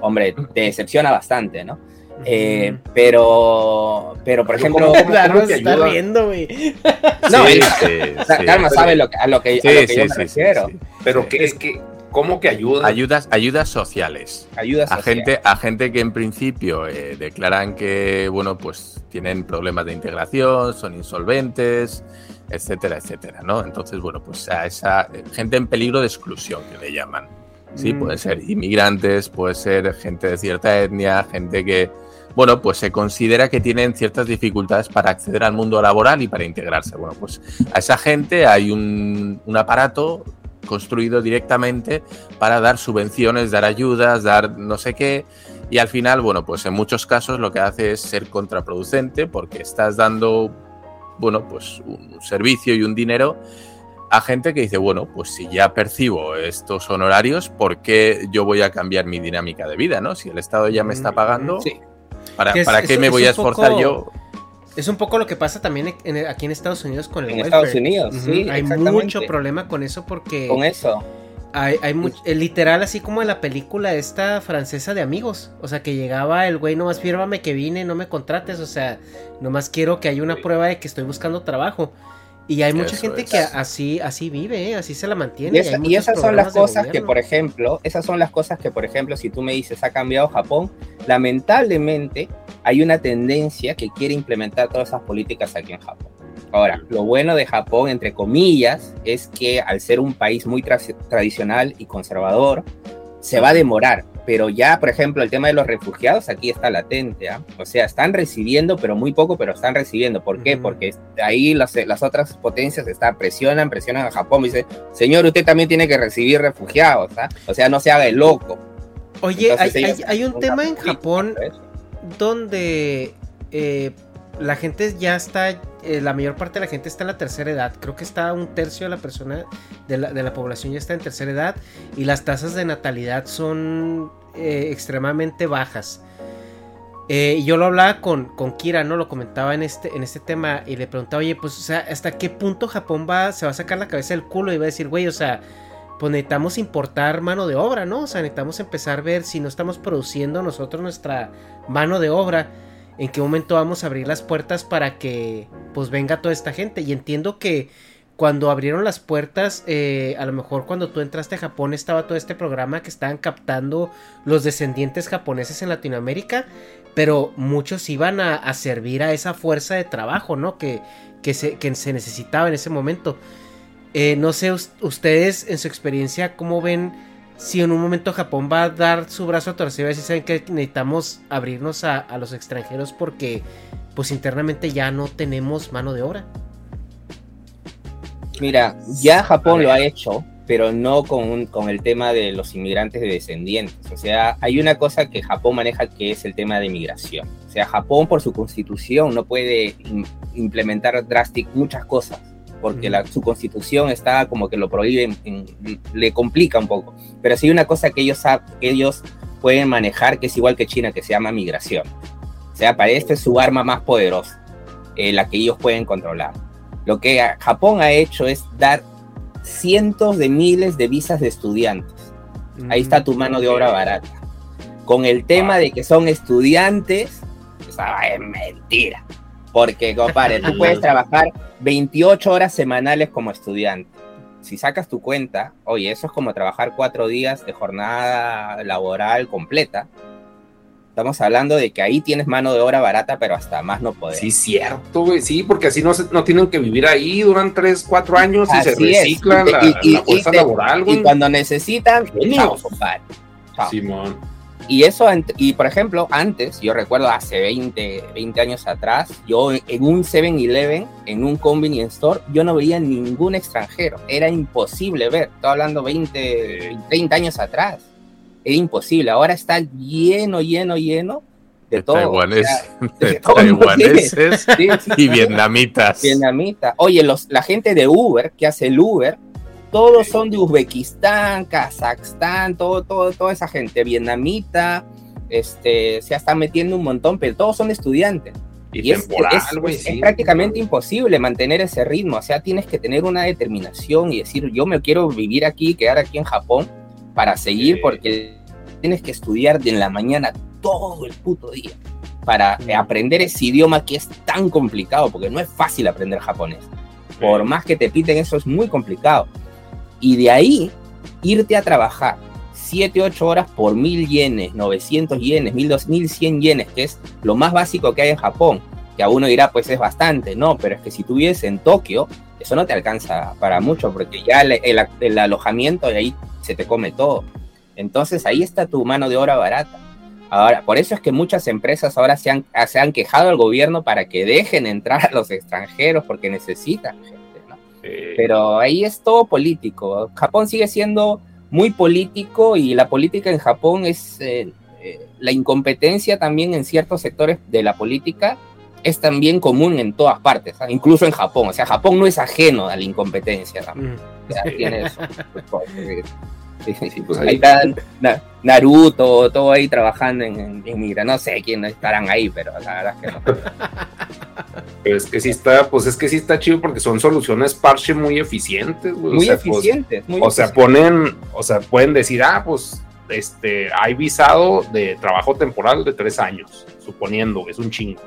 hombre, te decepciona bastante, ¿no? Eh, pero, pero por ejemplo, ¿Cómo, ¿cómo Claro, te se está riendo, güey. No, Sí, él- sí, o sea, sí. Calma sabe lo que, a lo que, a Sí, lo que sí, yo me sí, sí, refiero. sí. Pero Sí. que es que, ¿cómo que ayuda? Ayudas, ayudas sociales. Ayuda A gente, a gente que en principio eh, declaran que, bueno, pues tienen problemas de integración, son insolventes, etcétera, etcétera, ¿no? Entonces, bueno, pues a esa eh, gente en peligro de exclusión que le llaman. Sí, Mm. puede ser inmigrantes, puede ser gente de cierta etnia, gente que, bueno, pues se considera que tienen ciertas dificultades para acceder al mundo laboral y para integrarse. Bueno, pues a esa gente hay un, un aparato construido directamente para dar subvenciones, dar ayudas, dar no sé qué. Y al final, bueno, pues en muchos casos lo que hace es ser contraproducente porque estás dando, bueno, pues un servicio y un dinero a gente que dice, bueno, pues si ya percibo estos honorarios, ¿por qué yo voy a cambiar mi dinámica de vida, no? Si el Estado ya me está pagando, Sí. ¿Para, Que es- ¿para qué es- me es voy a un poco- esforzar yo? Es un poco lo que pasa también en- aquí en Estados Unidos con el En welfare. Estados Unidos, sí, Hay mucho problema con eso porque Con eso. hay, hay much- eh, literal así como en la película esta francesa de amigos. O sea, que llegaba el güey, nomás fírmame que vine, no me contrates. O sea, nomás quiero que haya una prueba de que estoy buscando trabajo. Y hay mucha Eso gente es. que así, así vive, ¿eh? así se la mantiene. Y, esa- esas son las cosas que, por ejemplo, esas son las cosas que, por ejemplo, si tú me dices ha cambiado Japón, lamentablemente hay una tendencia que quiere implementar todas esas políticas aquí en Japón. Ahora, lo bueno de Japón, entre comillas, es que al ser un país muy tra- tradicional y conservador, se va a demorar. Pero ya, por ejemplo, el tema de los refugiados aquí está latente. ¿ah? O sea, están recibiendo, pero muy poco, pero están recibiendo. ¿Por qué? Ujú. Porque ahí las, las otras potencias están, presionan, presionan a Japón. Y dicen, señor, usted también tiene que recibir refugiados. ¿ah? O sea, no se haga el loco. Oye, hay, Entonces hay- un tema en Japón donde eh, la gente ya está, eh, la mayor parte de la gente está en la tercera edad. Creo que está un tercio de la persona, de la, población ya está en tercera edad y las tasas de natalidad son eh, extremadamente bajas. Eh, yo lo hablaba con, con Kira, ¿no? Lo comentaba en este, en este tema y le preguntaba, oye, pues, o sea, ¿hasta qué punto Japón va, se va a sacar la cabeza del culo y va a decir, güey, o sea, pues necesitamos importar mano de obra, ¿no? O sea, necesitamos empezar a ver si no estamos produciendo nosotros nuestra mano de obra, en qué momento vamos a abrir las puertas para que pues venga toda esta gente. Y entiendo que cuando abrieron las puertas, eh, a lo mejor cuando tú entraste a Japón estaba todo este programa que estaban captando los descendientes japoneses en Latinoamérica, pero muchos iban a, servir a esa fuerza de trabajo, ¿no? Que, que, se, que se necesitaba en ese momento. Eh, no sé us- ustedes en su experiencia cómo ven si en un momento Japón va a dar su brazo a torcer y decir, saben que necesitamos abrirnos a, a los extranjeros porque pues internamente ya no tenemos mano de obra. Mira, ya Japón lo ha hecho, pero no con, un- con el tema de los inmigrantes de descendientes. O sea, hay una cosa que Japón maneja que es el tema de migración. O sea, Japón por su constitución no puede im- implementar drástic muchas cosas, porque la, su constitución está como que lo prohíbe, en- en- le complica un poco. Pero sí hay una cosa que ellos, que ellos pueden manejar que es igual que China, que se llama migración. O sea, para este es su arma más poderosa, eh, la que ellos pueden controlar. Lo que Japón ha hecho es dar cientos de miles de visas de estudiantes. Ahí está tu mano de obra barata. Con el tema de que son estudiantes, esa es mentira. Porque, compadre, tú puedes trabajar 28 horas semanales como estudiante. Si sacas tu cuenta, oye, eso es como trabajar cuatro días de jornada laboral completa. Estamos hablando de que ahí tienes mano de obra barata, pero hasta más no poder. Sí, cierto, güey. Sí, porque así no, se- no tienen que vivir ahí, duran 3, 4 años y se reciclan la, la fuerza y te- laboral, güey. Y cuando necesitan, chao, compadre. Chao. Simón. Y eso, y por ejemplo, antes, yo recuerdo hace 20, 20 años atrás, yo en un 7-Eleven, en un convenience store, yo no veía ningún extranjero. Era imposible ver. Estoy hablando 20, 30 años atrás. Era imposible. Ahora está lleno, lleno, lleno de De todo. taiwaneses, O sea, de de todo, taiwaneses sí, sí, y vietnamitas. Vietnamita. Oye, los, la gente de Uber, que hace el Uber, todos son de Uzbekistán, Kazajstán, todo, todo, toda esa gente, vietnamita, este, se están metiendo un montón, pero todos son estudiantes. Y, es, temporal, es- güey, es sí. prácticamente imposible mantener ese ritmo. O sea, tienes que tener una determinación y decir, yo me quiero vivir aquí, quedar aquí en Japón para seguir, Sí. porque tienes que estudiar de en la mañana todo el puto día para Mm. aprender ese idioma que es tan complicado, porque no es fácil aprender japonés. Por más que te piten, eso es muy complicado. Y de ahí, irte a trabajar 7, 8 horas por 1000 yenes, 900 yenes, 1200, 1100 yenes, que es lo más básico que hay en Japón. Que a uno dirá, pues es bastante, no, pero es que si tú vives en Tokio, eso no te alcanza para mucho, porque ya el, el- el alojamiento de ahí se te come todo. Entonces ahí está tu mano de obra barata. Ahora, por eso es que muchas empresas ahora se han, se han quejado al gobierno para que dejen entrar a los extranjeros porque necesitan Pero ahí es todo político. Japón sigue siendo muy político y la política en Japón es eh, eh, la incompetencia también en ciertos sectores de la política es también común en todas partes, ¿ah? incluso en Japón. O sea, Japón no es ajeno a la incompetencia. también. Mm. O sea, tiene eso. Sí, pues ahí ahí- está Na- Naruto, todo ahí trabajando en, en, en Migra. No sé quién estarán ahí, pero la verdad es que no. pero es que sí está, pues es que sí está chido porque son soluciones parche muy eficientes, güey. Muy o sea, pues, eficientes. muy o sea, ponen, o sea, pueden decir, ah, pues, este, hay visado de trabajo temporal de tres años, suponiendo, es un chingo.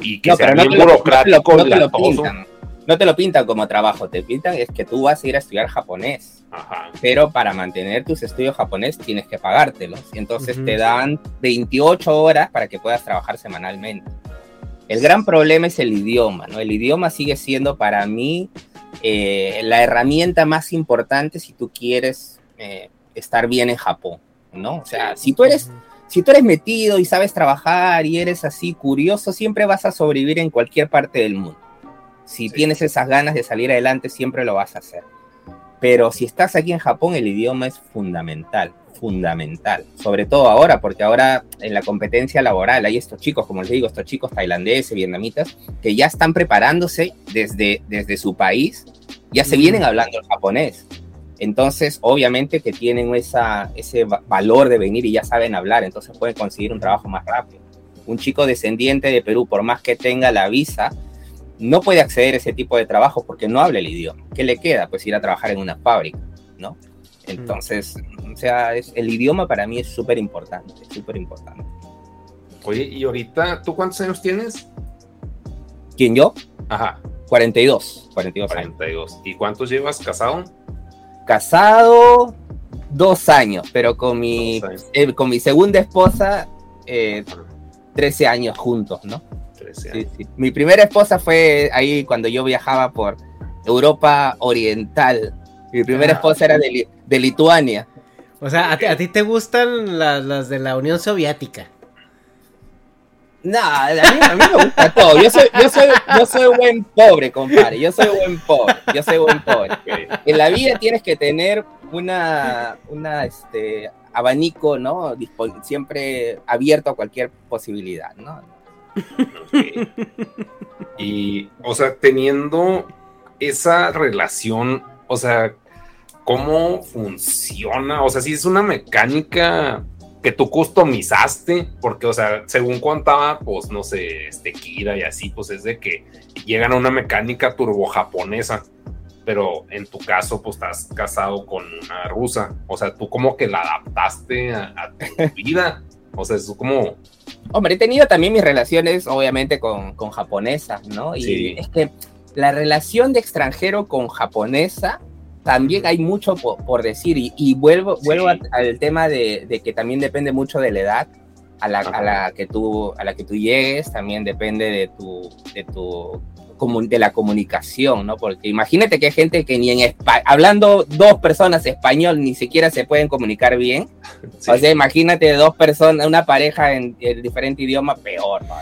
Y que No, sea pero no bien te, lo, no te burocrático, lo- no No te lo pintan como trabajo, te pintan es que tú vas a ir a estudiar japonés, Ajá. pero para mantener tus estudios japonés tienes que pagártelos. Entonces te dan 28 horas para que puedas trabajar semanalmente. El gran problema es el idioma, ¿no? El idioma sigue siendo para mí eh, la herramienta más importante si tú quieres eh, estar bien en Japón, ¿no? O sea, si tú eres si tú eres metido y sabes trabajar y eres así curioso, siempre vas a sobrevivir en cualquier parte del mundo. Si Sí. tienes esas ganas de salir adelante, siempre lo vas a hacer. Pero si estás aquí en Japón, el idioma es fundamental, fundamental. Sobre todo ahora, porque ahora en la competencia laboral hay estos chicos, como les digo, estos chicos tailandeses, vietnamitas, que ya están preparándose desde, desde su país, ya se Mm. vienen hablando el japonés. Entonces, obviamente que tienen esa, ese va- valor de venir y ya saben hablar, entonces pueden conseguir un trabajo más rápido. Un chico descendiente de Perú, por más que tenga la visa, no puede acceder a ese tipo de trabajo porque no habla el idioma. ¿Qué le queda? Pues ir a trabajar en una fábrica, ¿no? Entonces, o sea, es- el idioma para mí es súper importante, súper importante. Oye, y ahorita, ¿tú cuántos años tienes? ¿Quién yo? Ajá, 42, 42 años. 42. ¿Y cuántos llevas casado? Casado dos años, pero con mi, años. eh, con mi segunda esposa, eh, 13 años juntos, ¿no? 13 Sí, años. sí. Mi primera esposa fue ahí cuando yo viajaba por Europa Oriental. Mi primera Ah. esposa era de, Li- de Lituania. O sea, a ti, a ti te gustan la- las de la Unión Soviética. No, a mí, a mí me gusta todo. Yo soy, yo, soy, yo soy buen pobre, compadre. Yo soy buen pobre. Yo soy buen pobre. En la vida tienes que tener una, una este, abanico, ¿no? Dispon- siempre abierto a cualquier posibilidad, ¿no? Y, o sea, teniendo esa relación, o sea, ¿cómo funciona? O sea, si es una mecánica que tú customizaste, porque, o sea, según contaba, pues, no sé, este Kira y así, pues es de que llegan a una mecánica turbo japonesa, pero en tu caso, pues estás casado con una rusa, o sea, tú como que la adaptaste a tu vida, o sea, es como... Hombre, he tenido también mis relaciones, obviamente, con, con japonesas, ¿no? Y Sí. es que la relación de extranjero con japonesa también hay mucho por, por decir. Y, y vuelvo, Sí. vuelvo a- al tema de, de que también depende mucho de la edad a la, a la que tú a la que tú llegues, también depende de tu, de tu de la comunicación, ¿no? Porque imagínate que hay gente que ni en espa- hablando dos personas español ni siquiera se pueden comunicar bien. sí, O sea, imagínate dos personas, una pareja en, en diferente idioma, peor. ¿no?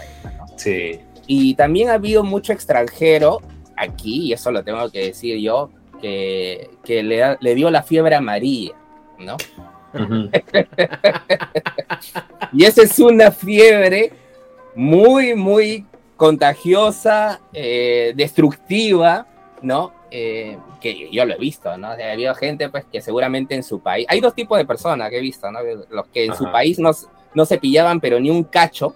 sí. Y también ha habido mucho extranjero aquí, y eso lo tengo que decir yo, que, que le, le dio la fiebre amarilla, ¿no? Ujú. Y esa es una fiebre muy, muy contagiosa, eh, destructiva, ¿no? Eh, que yo lo he visto, ¿no? O sea, ha habido gente pues que seguramente en su país, hay dos tipos de personas que he visto, ¿no? Los que en su país no, no se pillaban pero ni un cacho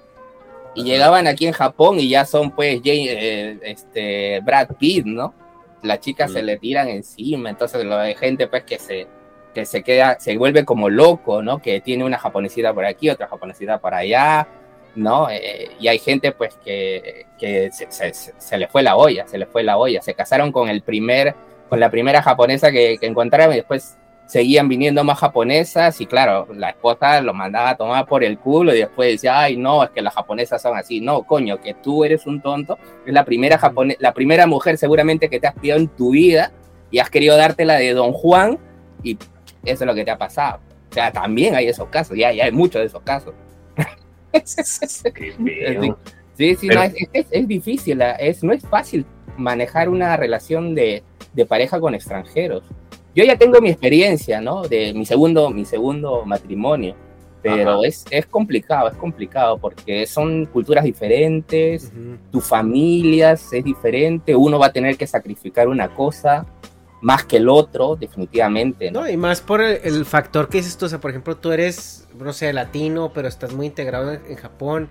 y llegaban aquí en Japón y ya son pues eh, este, Brad Pitt, ¿no? Las chicas se le tiran encima, entonces lo de gente pues que se, que se queda, se vuelve como loco, ¿no? Que tiene una japonesita por aquí, otra japonesita por allá, ¿no? Eh, y hay gente pues que, que se, se, le fue la olla, se le fue la olla, se casaron con el primer, con la primera japonesa que, que encontraron y después seguían viniendo más japonesas y claro, la esposa lo mandaba a tomar por el culo y después decía, ay no, es que las japonesas son así, no, coño, que tú eres un tonto, es la primera, japone la primera mujer seguramente que te has pillado en tu vida y has querido dártela de Don Juan y eso es lo que te ha pasado. O sea, también hay esos casos, ya, ya hay muchos de esos casos. Sí, sí, no, es, es, difícil, es, no es fácil manejar una relación de, de pareja con extranjeros. Yo ya tengo mi experiencia, ¿no? De mi segundo, mi segundo matrimonio, pero es, es, complicado, es complicado porque son culturas diferentes, tu familia es diferente, uno va a tener que sacrificar una cosa más que el otro, definitivamente. No, y más por el, factor que dices tú, o sea, por ejemplo, tú eres, no sé, latino, pero estás muy integrado en, Japón,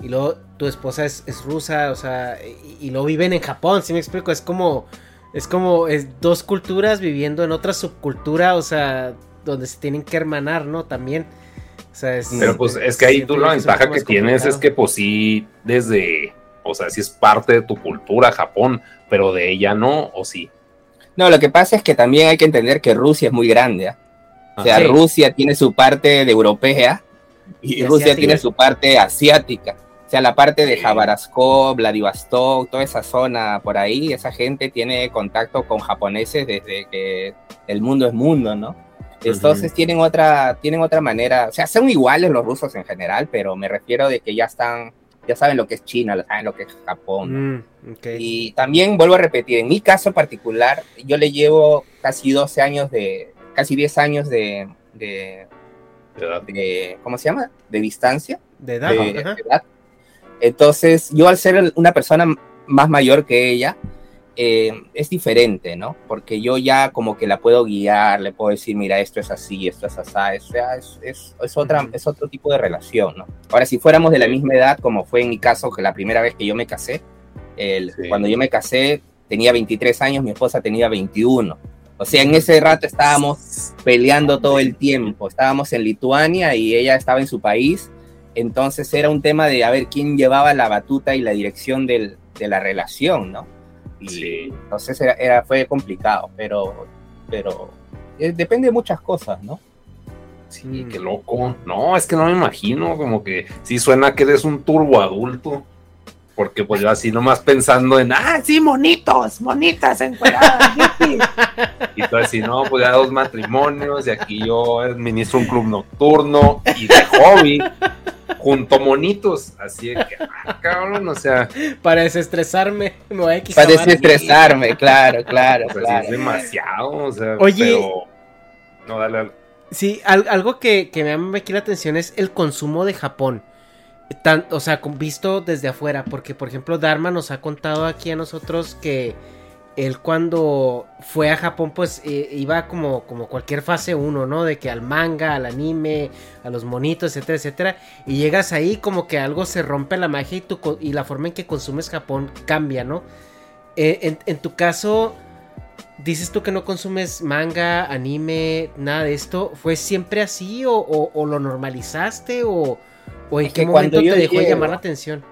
y luego tu esposa es, es rusa, o sea, y, y, luego viven en Japón, ¿sí me explico? Es como es como es dos culturas viviendo en otra subcultura, o sea, donde se tienen que hermanar, ¿no? También. O sea, es, Pero pues es que ahí tú la ventaja que tienes es que pues sí, desde, o sea, sí es parte de tu cultura Japón, pero de ella no, o sí. No, lo que pasa es que también hay que entender que Rusia es muy grande. ¿ah? O sea, Rusia tiene su parte de europea y, Rusia tiene su parte asiática. O sea, la parte de Jabaraskov, Vladivostok, toda esa zona por ahí, esa gente tiene contacto con japoneses desde que el mundo es mundo, ¿no? Entonces tienen otra, tienen otra manera, o sea, son iguales los rusos en general, pero me refiero de que ya están, ya saben lo que es China, saben lo que es Japón. Mm, y también vuelvo a repetir, en mi caso particular, yo le llevo casi 12 años de, casi 10 años de, de, ¿cómo se llama? De distancia. De edad. De, de edad entonces, yo al ser una persona más mayor que ella, eh, es diferente, ¿no? Porque yo ya como que la puedo guiar, le puedo decir, mira, esto es así, esto es así, sea, es, es, es, otra, es otro tipo de relación, ¿no? Ahora, si fuéramos de la misma edad, como fue en mi caso, que la primera vez que yo me casé, el, cuando yo me casé tenía 23 años, mi esposa tenía 21. O sea, en ese rato estábamos peleando todo el tiempo, estábamos en Lituania y ella estaba en su país entonces era un tema de a ver quién llevaba la batuta y la dirección de la relación, ¿no? Y entonces era, fue complicado, pero, pero eh, depende de muchas cosas, ¿no? Sí, qué loco. No, es que no me imagino, como que sí suena que eres un turbo adulto. Porque pues yo así nomás pensando en, ah, sí, monitos, monitas encueradas, Y tú así, no, pues ya dos matrimonios, y aquí yo administro un club nocturno y de hobby junto monitos. Así que, ah, cabrón, o sea. Para desestresarme, me voy a Para desestresarme, claro, claro. claro. Es demasiado, o sea. Oye. No, dale, dale. Sí, algo que, me llama aquí la atención es el consumo de Japón. Tan, o sea, visto desde afuera, porque por ejemplo Dharma nos ha contado aquí a nosotros que él cuando fue a Japón, pues eh, iba como, como cualquier fase 1, ¿no? De que al manga, al anime, a los monitos, etcétera, etcétera. Y llegas ahí como que algo se rompe la magia y, tu, y la forma en que consumes Japón cambia, ¿no? Eh, en, tu caso, dices tú que no consumes manga, anime, nada de esto. ¿Fue siempre así o, lo normalizaste o, en qué momento te dejó llamar la atención?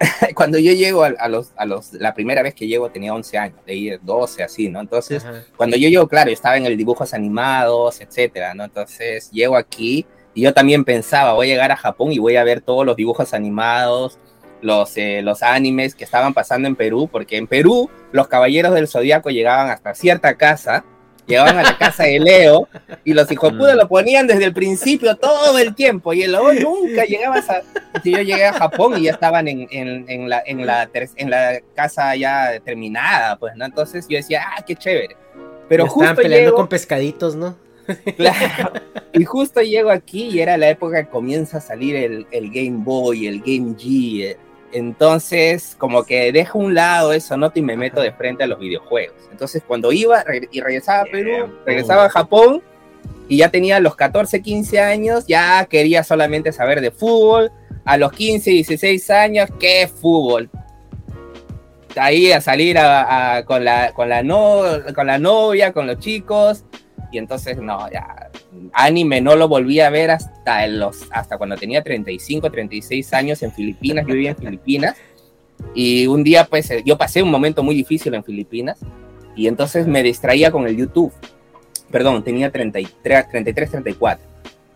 cuando yo llego a, los, a los, la primera vez que llego tenía 11 años, de ir 12, así, ¿no? Entonces, cuando yo llego, claro, estaba en el dibujos animados, etcétera, ¿no? Entonces, llego aquí y yo también pensaba, voy a llegar a Japón y voy a ver todos los dibujos animados, los, eh, los animes que estaban pasando en Perú, porque en Perú los caballeros del zodiaco llegaban hasta cierta casa llevaban a la casa de Leo y los hijos pude lo ponían desde el principio todo el tiempo y el Leo nunca llegaba a... Si yo llegué a Japón y ya estaban en, en, la, en, la, en la casa ya terminada, pues, ¿no? Entonces yo decía, ah, qué chévere. Pero justo estaban peleando con pescaditos, ¿no? Claro. Y justo llego aquí y era la época que comienza a salir el, el Game Boy, el Game G, entonces, como que dejo un lado eso, ¿no? Y me meto de frente a los videojuegos. Entonces, cuando iba y regresaba a Perú, regresaba a Japón, y ya tenía los 14, 15 años, ya quería solamente saber de fútbol. A los 15, 16 años, ¿qué fútbol? Ahí a salir con, la, con, la no, con la novia, con los chicos. Y entonces, no, ya, anime no lo volví a ver hasta, los, hasta cuando tenía 35, 36 años en Filipinas. Yo vivía en Filipinas. Y un día, pues, yo pasé un momento muy difícil en Filipinas. Y entonces me distraía con el YouTube perdón, tenía 33, 33, 34.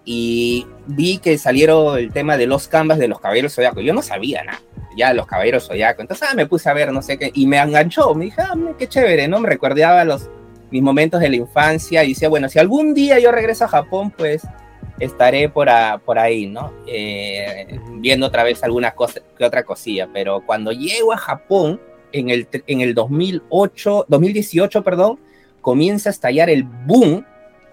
Y vi que salieron el tema de los canvas de los caballeros zodiacos. Yo no sabía nada, ya los caballeros zodiacos. Entonces ah, me puse a ver, no sé qué, y me enganchó. Me dije, ah, qué chévere, ¿no? Me recordaba los, mis momentos de la infancia y decía, bueno, si algún día yo regreso a Japón, pues estaré por, por ahí, ¿no? Eh, viendo otra vez alguna cosa, que otra cosilla. Pero cuando llego a Japón, en el, en el 2008, 2018, perdón, comienza a estallar el boom,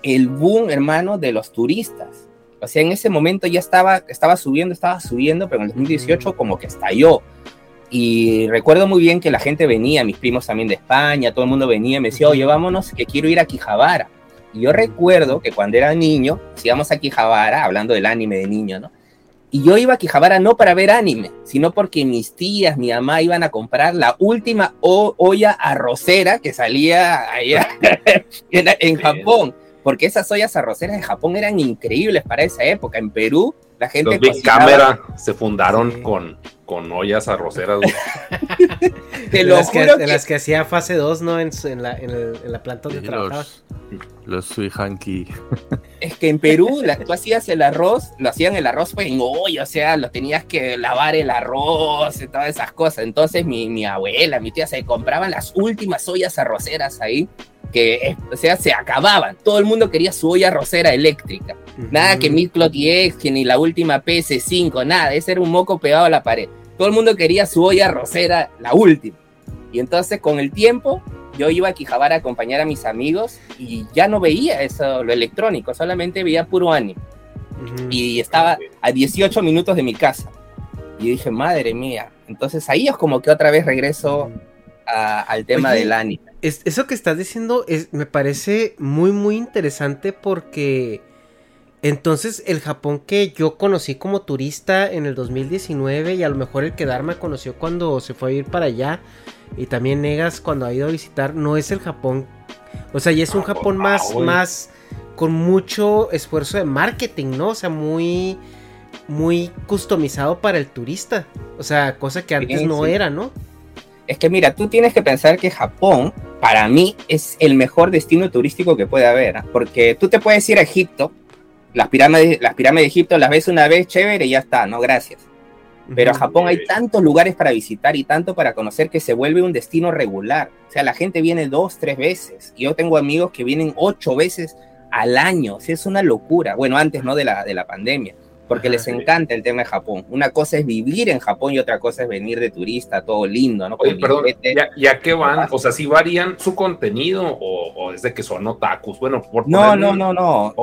el boom, hermano, de los turistas. O sea, en ese momento ya estaba, estaba subiendo, estaba subiendo, pero en el 2018 como que estalló. Y recuerdo muy bien que la gente venía, mis primos también de España, todo el mundo venía y me decía, oye, vámonos, que quiero ir a Quijabara. Y yo recuerdo que cuando era niño, íbamos a Quijabara, hablando del anime de niño, ¿no? Y yo iba a Quijabara no para ver anime, sino porque mis tías, mi mamá iban a comprar la última olla arrocera que salía allá en, Japón. Porque esas ollas arroceras de Japón eran increíbles para esa época. En Perú, la gente. Los Big Camera se fundaron con, con ollas arroceras. de, las que, las que hacía fase 2, ¿no? En, la, en, la planta donde trabajaba. Los Suihanki. Es que en Perú tú hacías el arroz, lo hacían el arroz pues en olla, o sea, lo tenías que lavar el arroz y todas esas cosas. Entonces mi, mi abuela, mi tía se compraban las últimas ollas arroceras ahí, que, o sea, se acababan. Todo el mundo quería su olla arrocera eléctrica. Nada que Midclot X, que ni la última PS5, nada. Ese era un moco pegado a la pared. Todo el mundo quería su olla arrocera, la última. Y entonces con el tiempo yo iba a Quijabara a acompañar a mis amigos y ya no veía eso, lo electrónico, solamente veía puro anime. Y estaba a 18 minutos de mi casa. Y dije, madre mía. Entonces ahí es como que otra vez regreso al tema del anime. Es, eso que estás diciendo es, me parece muy, muy interesante porque entonces el Japón que yo conocí como turista en el 2019 y a lo mejor el que Dharma conoció cuando se fue a ir para allá y también Negas cuando ha ido a visitar, no es el Japón. O sea, y es un Japón más, más con mucho esfuerzo de marketing, ¿no? O sea, muy, muy customizado para el turista. O sea, cosa que antes no era, ¿no? Es que mira, tú tienes que pensar que Japón, para mí, es el mejor destino turístico que puede haber. ¿ah? Porque tú te puedes ir a Egipto, las pirámides, las pirámides de Egipto las ves una vez, chévere, y ya está, no, gracias. Pero a Japón hay tantos lugares para visitar y tanto para conocer que se vuelve un destino regular. O sea, la gente viene dos, tres veces. Yo tengo amigos que vienen ocho veces al año. O sea, es una locura. Bueno, antes no de la, de la pandemia. Porque les encanta el tema de Japón. Una cosa es vivir en Japón y otra cosa es venir de turista, todo lindo, ¿no? Oye, perdón, ¿ya, qué van? O sea, si varían su contenido o, es de que son otakus? Bueno, por No, no, no, no.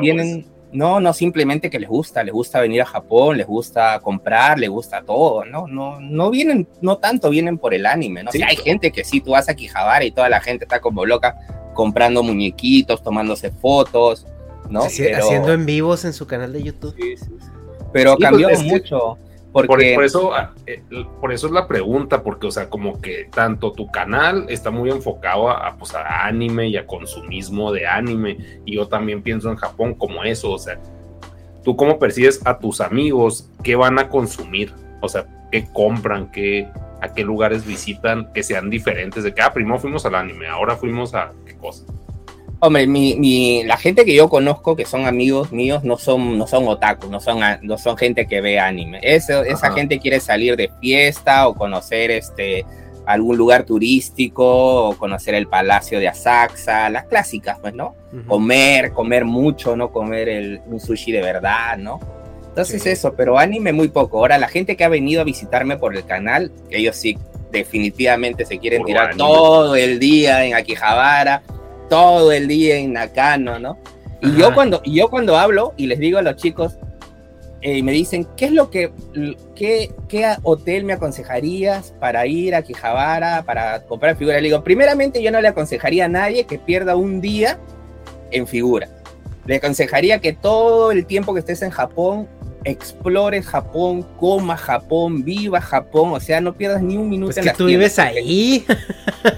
vienen, no, no simplemente que les gusta, les gusta venir a Japón, les gusta comprar, les gusta todo, ¿no? No, no vienen, no tanto vienen por el anime, ¿no? hay gente que sí, tú vas a Quijabara y toda la gente está como loca comprando muñequitos, tomándose fotos, ¿no? Haciendo en vivos en su canal de YouTube. Sí, sí, Pero pues, cambió mucho. Por, por, eso, ah, eh, por eso es la pregunta, porque, o sea, como que tanto tu canal está muy enfocado a, pues, a anime y a consumismo de anime, y yo también pienso en Japón como eso, o sea, ¿tú cómo percibes a tus amigos qué van a consumir? O sea, qué compran, qué, a qué lugares visitan, que sean diferentes, de que, ah, primero fuimos al anime, ahora fuimos a qué cosa. Hombre, mi, la gente que yo conozco, que son amigos míos, no son, no son otakus, no son, no son gente que ve anime. esa gente quiere salir de fiesta o conocer este, algún lugar turístico o conocer el palacio de Asakusa, las clásicas, pues, ¿no? Comer, comer mucho, ¿no? Comer el, un sushi de verdad, ¿no? Entonces eso, pero anime muy poco. Ahora, la gente que ha venido a visitarme por el canal, ellos sí definitivamente se quieren tirar todo el día en Akihabara todo el día en Nakano, ¿no? Y yo cuando, yo cuando hablo y les digo a los chicos, eh, me dicen, ¿qué es lo que, qué, qué, hotel me aconsejarías para ir a Quijabara, para comprar figuras? Le digo, primeramente yo no le aconsejaría a nadie que pierda un día en figura. le aconsejaría que todo el tiempo que estés en Japón explores Japón, coma Japón, viva Japón, o sea, no pierdas ni un minuto Pues en que las tú tiendas, vives ahí.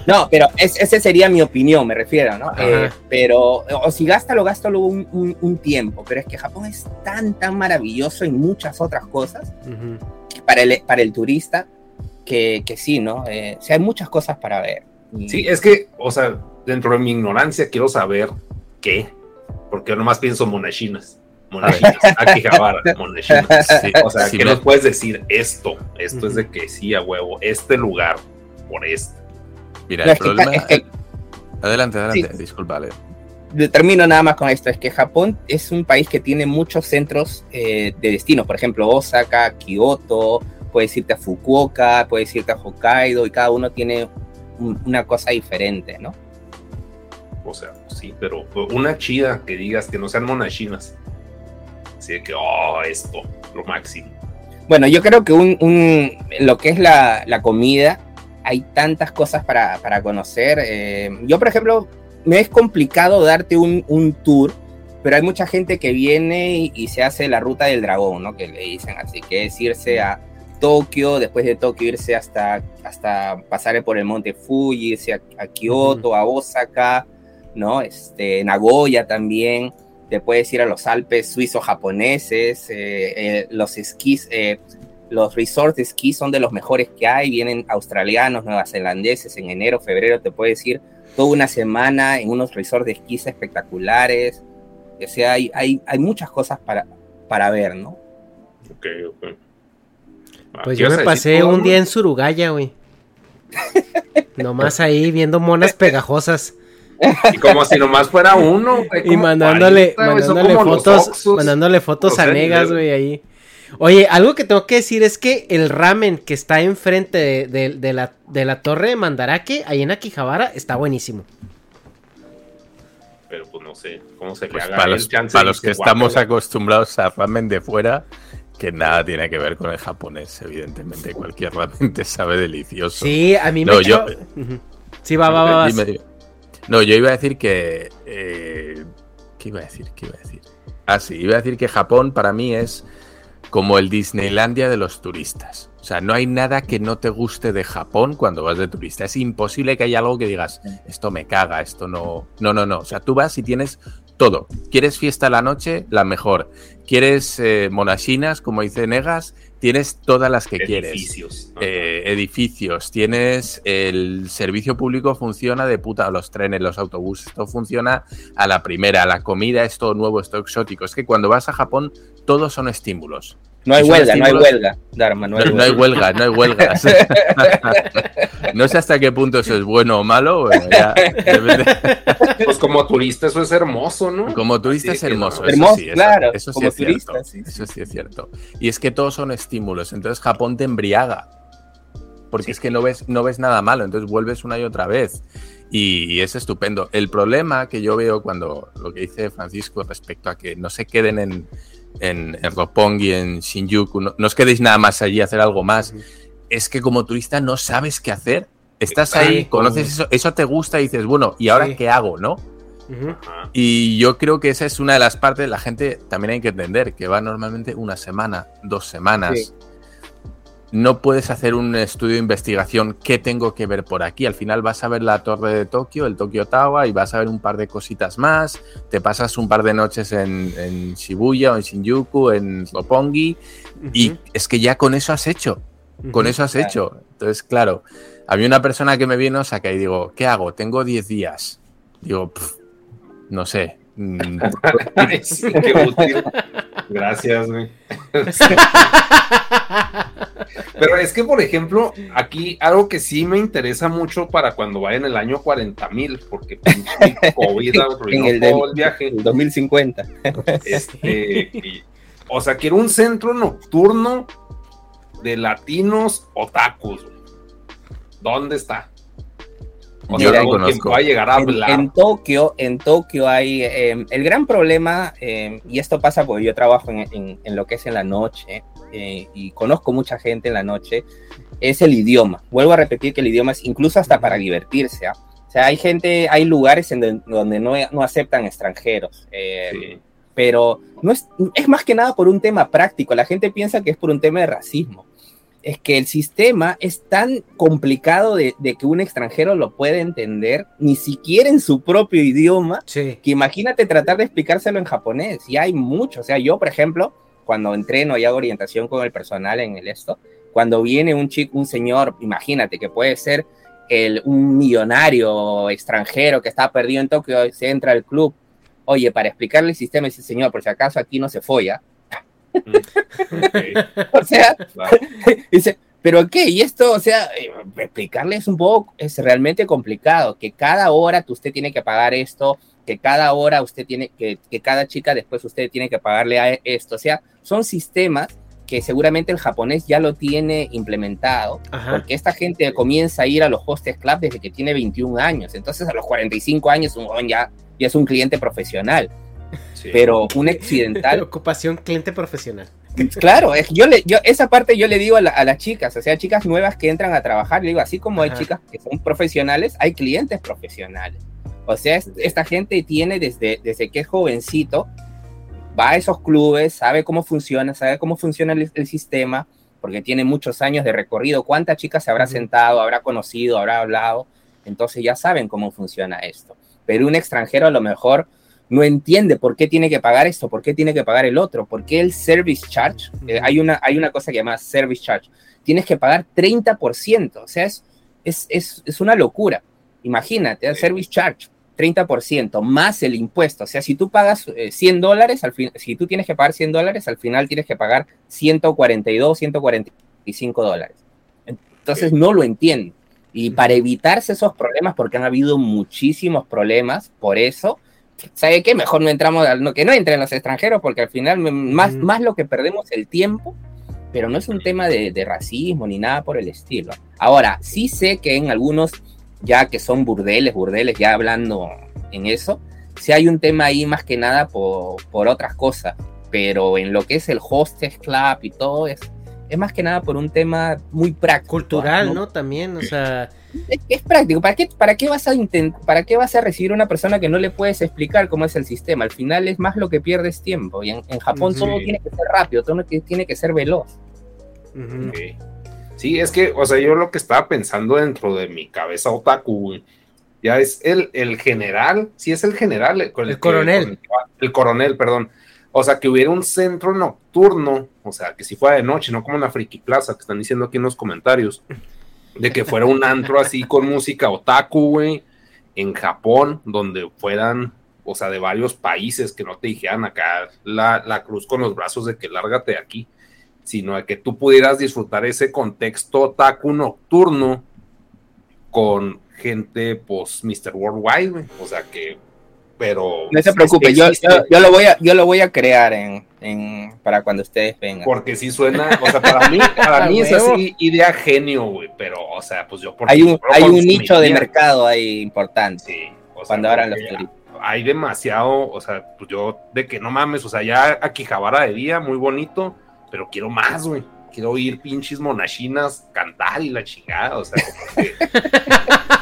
No, pero es, esa sería mi opinión, me refiero, ¿no? Eh, pero, o si gástalo, gástalo un, un, un tiempo, pero es que Japón es tan, tan maravilloso en muchas otras cosas que para el, para el turista que, que sí, ¿no? Eh, o sea, hay muchas cosas para ver. Y- Sí, es que, o sea, dentro de mi ignorancia quiero saber qué, porque yo nomás pienso monachinas. Monachinas, Akihabara, monachinas. Sí, O sea, sí ¿qué me- nos puedes decir? Esto, esto es de que sí, a huevo, este lugar, por esto. Mira, No, el es que- problema. es que- Adelante, adelante, Sí. disculpa, termino nada más con esto, es que Japón es un país que tiene muchos centros eh, de destinos, por ejemplo, Osaka, Kioto, puedes irte a Fukuoka, puedes irte a Hokkaido, y cada uno tiene un- una cosa diferente, ¿no? O sea, sí, pero una chida que digas que no sean monachinas. Así de que, oh, esto, lo máximo. Bueno, yo creo que un, un- lo que es la, la comida, hay tantas cosas para, para conocer. eh, yo, por ejemplo, me es complicado darte un, un tour, pero hay mucha gente que viene y, y se hace la ruta del dragón, ¿no? Que le dicen así, que es irse a Tokio, después de Tokio irse hasta, hasta pasar por el monte Fuji, irse a, a Kioto, a Osaka, ¿no? Este, Nagoya también te puedes ir a los Alpes suizo-japoneses, eh, eh, los esquís, eh, los resorts de esquí son de los mejores que hay, vienen australianos, neozelandeses, en enero, febrero te puedes ir toda una semana en unos resorts de esquís espectaculares, o sea, hay, hay, hay muchas cosas para, para ver, ¿no? Ok, ok. Ah, Pues ¿qué yo me pasé un día en Surugaya, güey. Nomás ahí viendo monas pegajosas Y como si nomás fuera uno. güey, y mandándole, 40, güey, son mandándole fotos, mandándole fotos a negas, güey, ahí. Oye, algo que tengo que decir es que el ramen que está enfrente de, de- de la, de la torre de Mandarake, ahí en Akihabara, está buenísimo. Pero pues no sé cómo se le Pues haga para los, para que estamos acostumbrados a ramen de fuera, que nada tiene que ver con el japonés, evidentemente. Cualquier ramen te sabe delicioso. Sí, a mí me No, echó- yo-. Sí, va, va, va. Dime, dime. No, yo iba a decir que. eh, ¿Qué iba a decir? ¿Qué iba a decir? Ah, sí, iba a decir que Japón para mí es como el Disneylandia de los turistas. O sea, no hay nada que no te guste de Japón cuando vas de turista. Es imposible que haya algo que digas, esto me caga, esto no. No, no, no. O sea, tú vas y tienes todo. ¿Quieres fiesta a la noche? La mejor. ¿Quieres eh, monachinas, como dice Negas? Tienes todas las que quieres Edificios. Eh, edificios, tienes el servicio público funciona de puta, los trenes, los autobuses, todo funciona a la primera, la comida es todo nuevo, es todo exótico. Es que cuando vas a Japón, todos son estímulos. No hay huelga, no hay huelga, Dharma, no hay no hay huelga. huelga, no hay huelgas. no sé hasta qué punto eso es bueno o malo. bueno, ya. Pues como turista eso es hermoso, ¿no? Como turista Así es no. hermoso. eso Hermoso, sí, claro, Eso, sí como es cierto. turista, sí, sí. Eso sí es cierto. Y es que todos son estímulos. Entonces Japón te embriaga. Porque es que no ves, no ves nada malo. Entonces vuelves una y otra vez. Y, es estupendo. El problema que yo veo cuando lo que dice Francisco respecto a que no se queden en, en, en Roppongi, en Shinjuku, no, no os quedéis nada más allí a hacer algo más, es que como turista no sabes qué hacer. Estás ahí, conoces eso, eso te gusta y dices, bueno, ¿y ahora Sí. qué hago, no? Y yo creo que esa es una de las partes, la gente también hay que entender, que va normalmente una semana, dos semanas. Sí. No puedes hacer un estudio de investigación, ¿qué tengo que ver por aquí? Al final vas a ver la torre de Tokio, el Tokyo Tower, y vas a ver un par de cositas más, te pasas un par de noches en, en Shibuya o en Shinjuku, en Roppongi, y es que ya con eso has hecho, con eso has Claro. hecho. Entonces, claro, había una persona que me vino, saca y digo, ¿qué hago? Tengo 10 días. Digo, "Pf, no sé. mm, sí, qué útil. Gracias, güey. Pero es que, por ejemplo, aquí algo que sí me interesa mucho para cuando vaya en el año 40 mil, porque COVID arruinó el, todo el viaje. el 2050. Este, y- o sea, quiero un centro nocturno de latinos otakus. güey. ¿Dónde está? Yo llegar a En, hablar. en Tokio, en Tokio hay eh, el gran problema, eh, y esto pasa porque yo trabajo en, en- en lo que es en la noche eh, y conozco mucha gente en la noche, es el idioma. Vuelvo a repetir que el idioma es incluso hasta para divertirse. ¿ah? O sea, hay gente, hay lugares en donde no, no aceptan extranjeros. Eh, pero no es, es más que nada por un tema práctico. La gente piensa que es por un tema de racismo. Es que el sistema es tan complicado de, que un extranjero lo pueda entender, ni siquiera en su propio idioma, que imagínate tratar de explicárselo en japonés. Y hay mucho. O sea, yo, por ejemplo, cuando entreno y hago orientación con el personal en el esto, cuando viene un chico, un señor, imagínate que puede ser el, un millonario extranjero que está perdido en Tokio, se entra al club oye, para explicarle el sistema, dice, señor, por si acaso aquí no se folla. O sea, dice, pero ¿qué? Y esto, o sea, eh, explicarle es un poco, es realmente complicado, que cada hora usted tiene que pagar esto, que cada hora usted tiene, que, que cada chica después usted tiene que pagarle a esto, o sea, son sistemas que seguramente el japonés ya lo tiene implementado, porque esta gente comienza a ir a los hostes club desde que tiene 21 años, entonces a los 45 años un ya y es un cliente profesional. Pero un accidental. Ocupación cliente profesional. Claro, es, yo le, yo, esa parte yo le digo a, las chicas, o sea, chicas nuevas que entran a trabajar, le digo, así como hay chicas que son profesionales, hay clientes profesionales. O sea, esta gente tiene desde, desde que es jovencito, va a esos clubes, sabe cómo funciona, sabe cómo funciona el, sistema, porque tiene muchos años de recorrido. ¿Cuántas chicas se habrá sentado, habrá conocido, habrá hablado? Entonces ya saben cómo funciona esto pero un extranjero a lo mejor no entiende por qué tiene que pagar esto, por qué tiene que pagar el otro, por qué el service charge, eh, hay, una, hay una cosa que llama service charge, tienes que pagar 30%, o sea, es, es, es, una locura. Imagínate, el service charge, 30% más el impuesto, o sea, si tú pagas 100 eh, dólares, al fin, si tú tienes que pagar 100 dólares, al final tienes que pagar 142, 145 dólares. Entonces no lo entiendo. Y para evitarse esos problemas, porque han habido muchísimos problemas por eso, ¿sabe qué? Mejor no entramos, que no entren los extranjeros, porque al final más, más lo que perdemos el tiempo, pero no es un tema de, racismo ni nada por el estilo. Ahora, sí sé que en algunos, ya que son burdeles, burdeles, ya hablando en eso, sí hay un tema ahí más que nada por, por otras cosas, pero en lo que es el hostess club y todo eso, es más que nada por un tema muy práctico. Cultural, ¿no? También, o sea... Es, práctico. ¿Para qué, ¿Para qué vas a intentar, para qué vas a recibir una persona que no le puedes explicar cómo es el sistema? Al final es más lo que pierdes tiempo. Y en, Japón todo tiene que ser rápido, todo tiene que ser veloz. Sí, es que, o sea, yo lo que estaba pensando dentro de mi cabeza otaku, ya es el, el general, sí es el general, el, coronel. el coronel, perdón o sea, que hubiera un centro nocturno, o sea, que si fuera de noche, no como una Friki Plaza que están diciendo aquí en los comentarios, de que fuera un antro así con música otaku, güey, en Japón, donde fueran, o sea, de varios países que no te dijeran acá la, la cruz con los brazos de que lárgate de aquí, sino de que tú pudieras disfrutar ese contexto otaku nocturno con gente, pues, Mr. Worldwide, güey. O sea, que pero no se preocupe, yo, yo, lo voy a yo lo voy a crear en, en para cuando ustedes vengan. Porque sí suena, o sea, para mí para mí es así idea genio, güey, pero o sea, pues yo Hay un hay un nicho de mercado ahí importante. Sí, cuando abran los Hay demasiado, o sea, pues yo de que no mames, o sea, ya aquí Javara de día muy bonito, pero quiero más, güey quiero oír pinches monachinas cantar y la chingada, o sea, como que...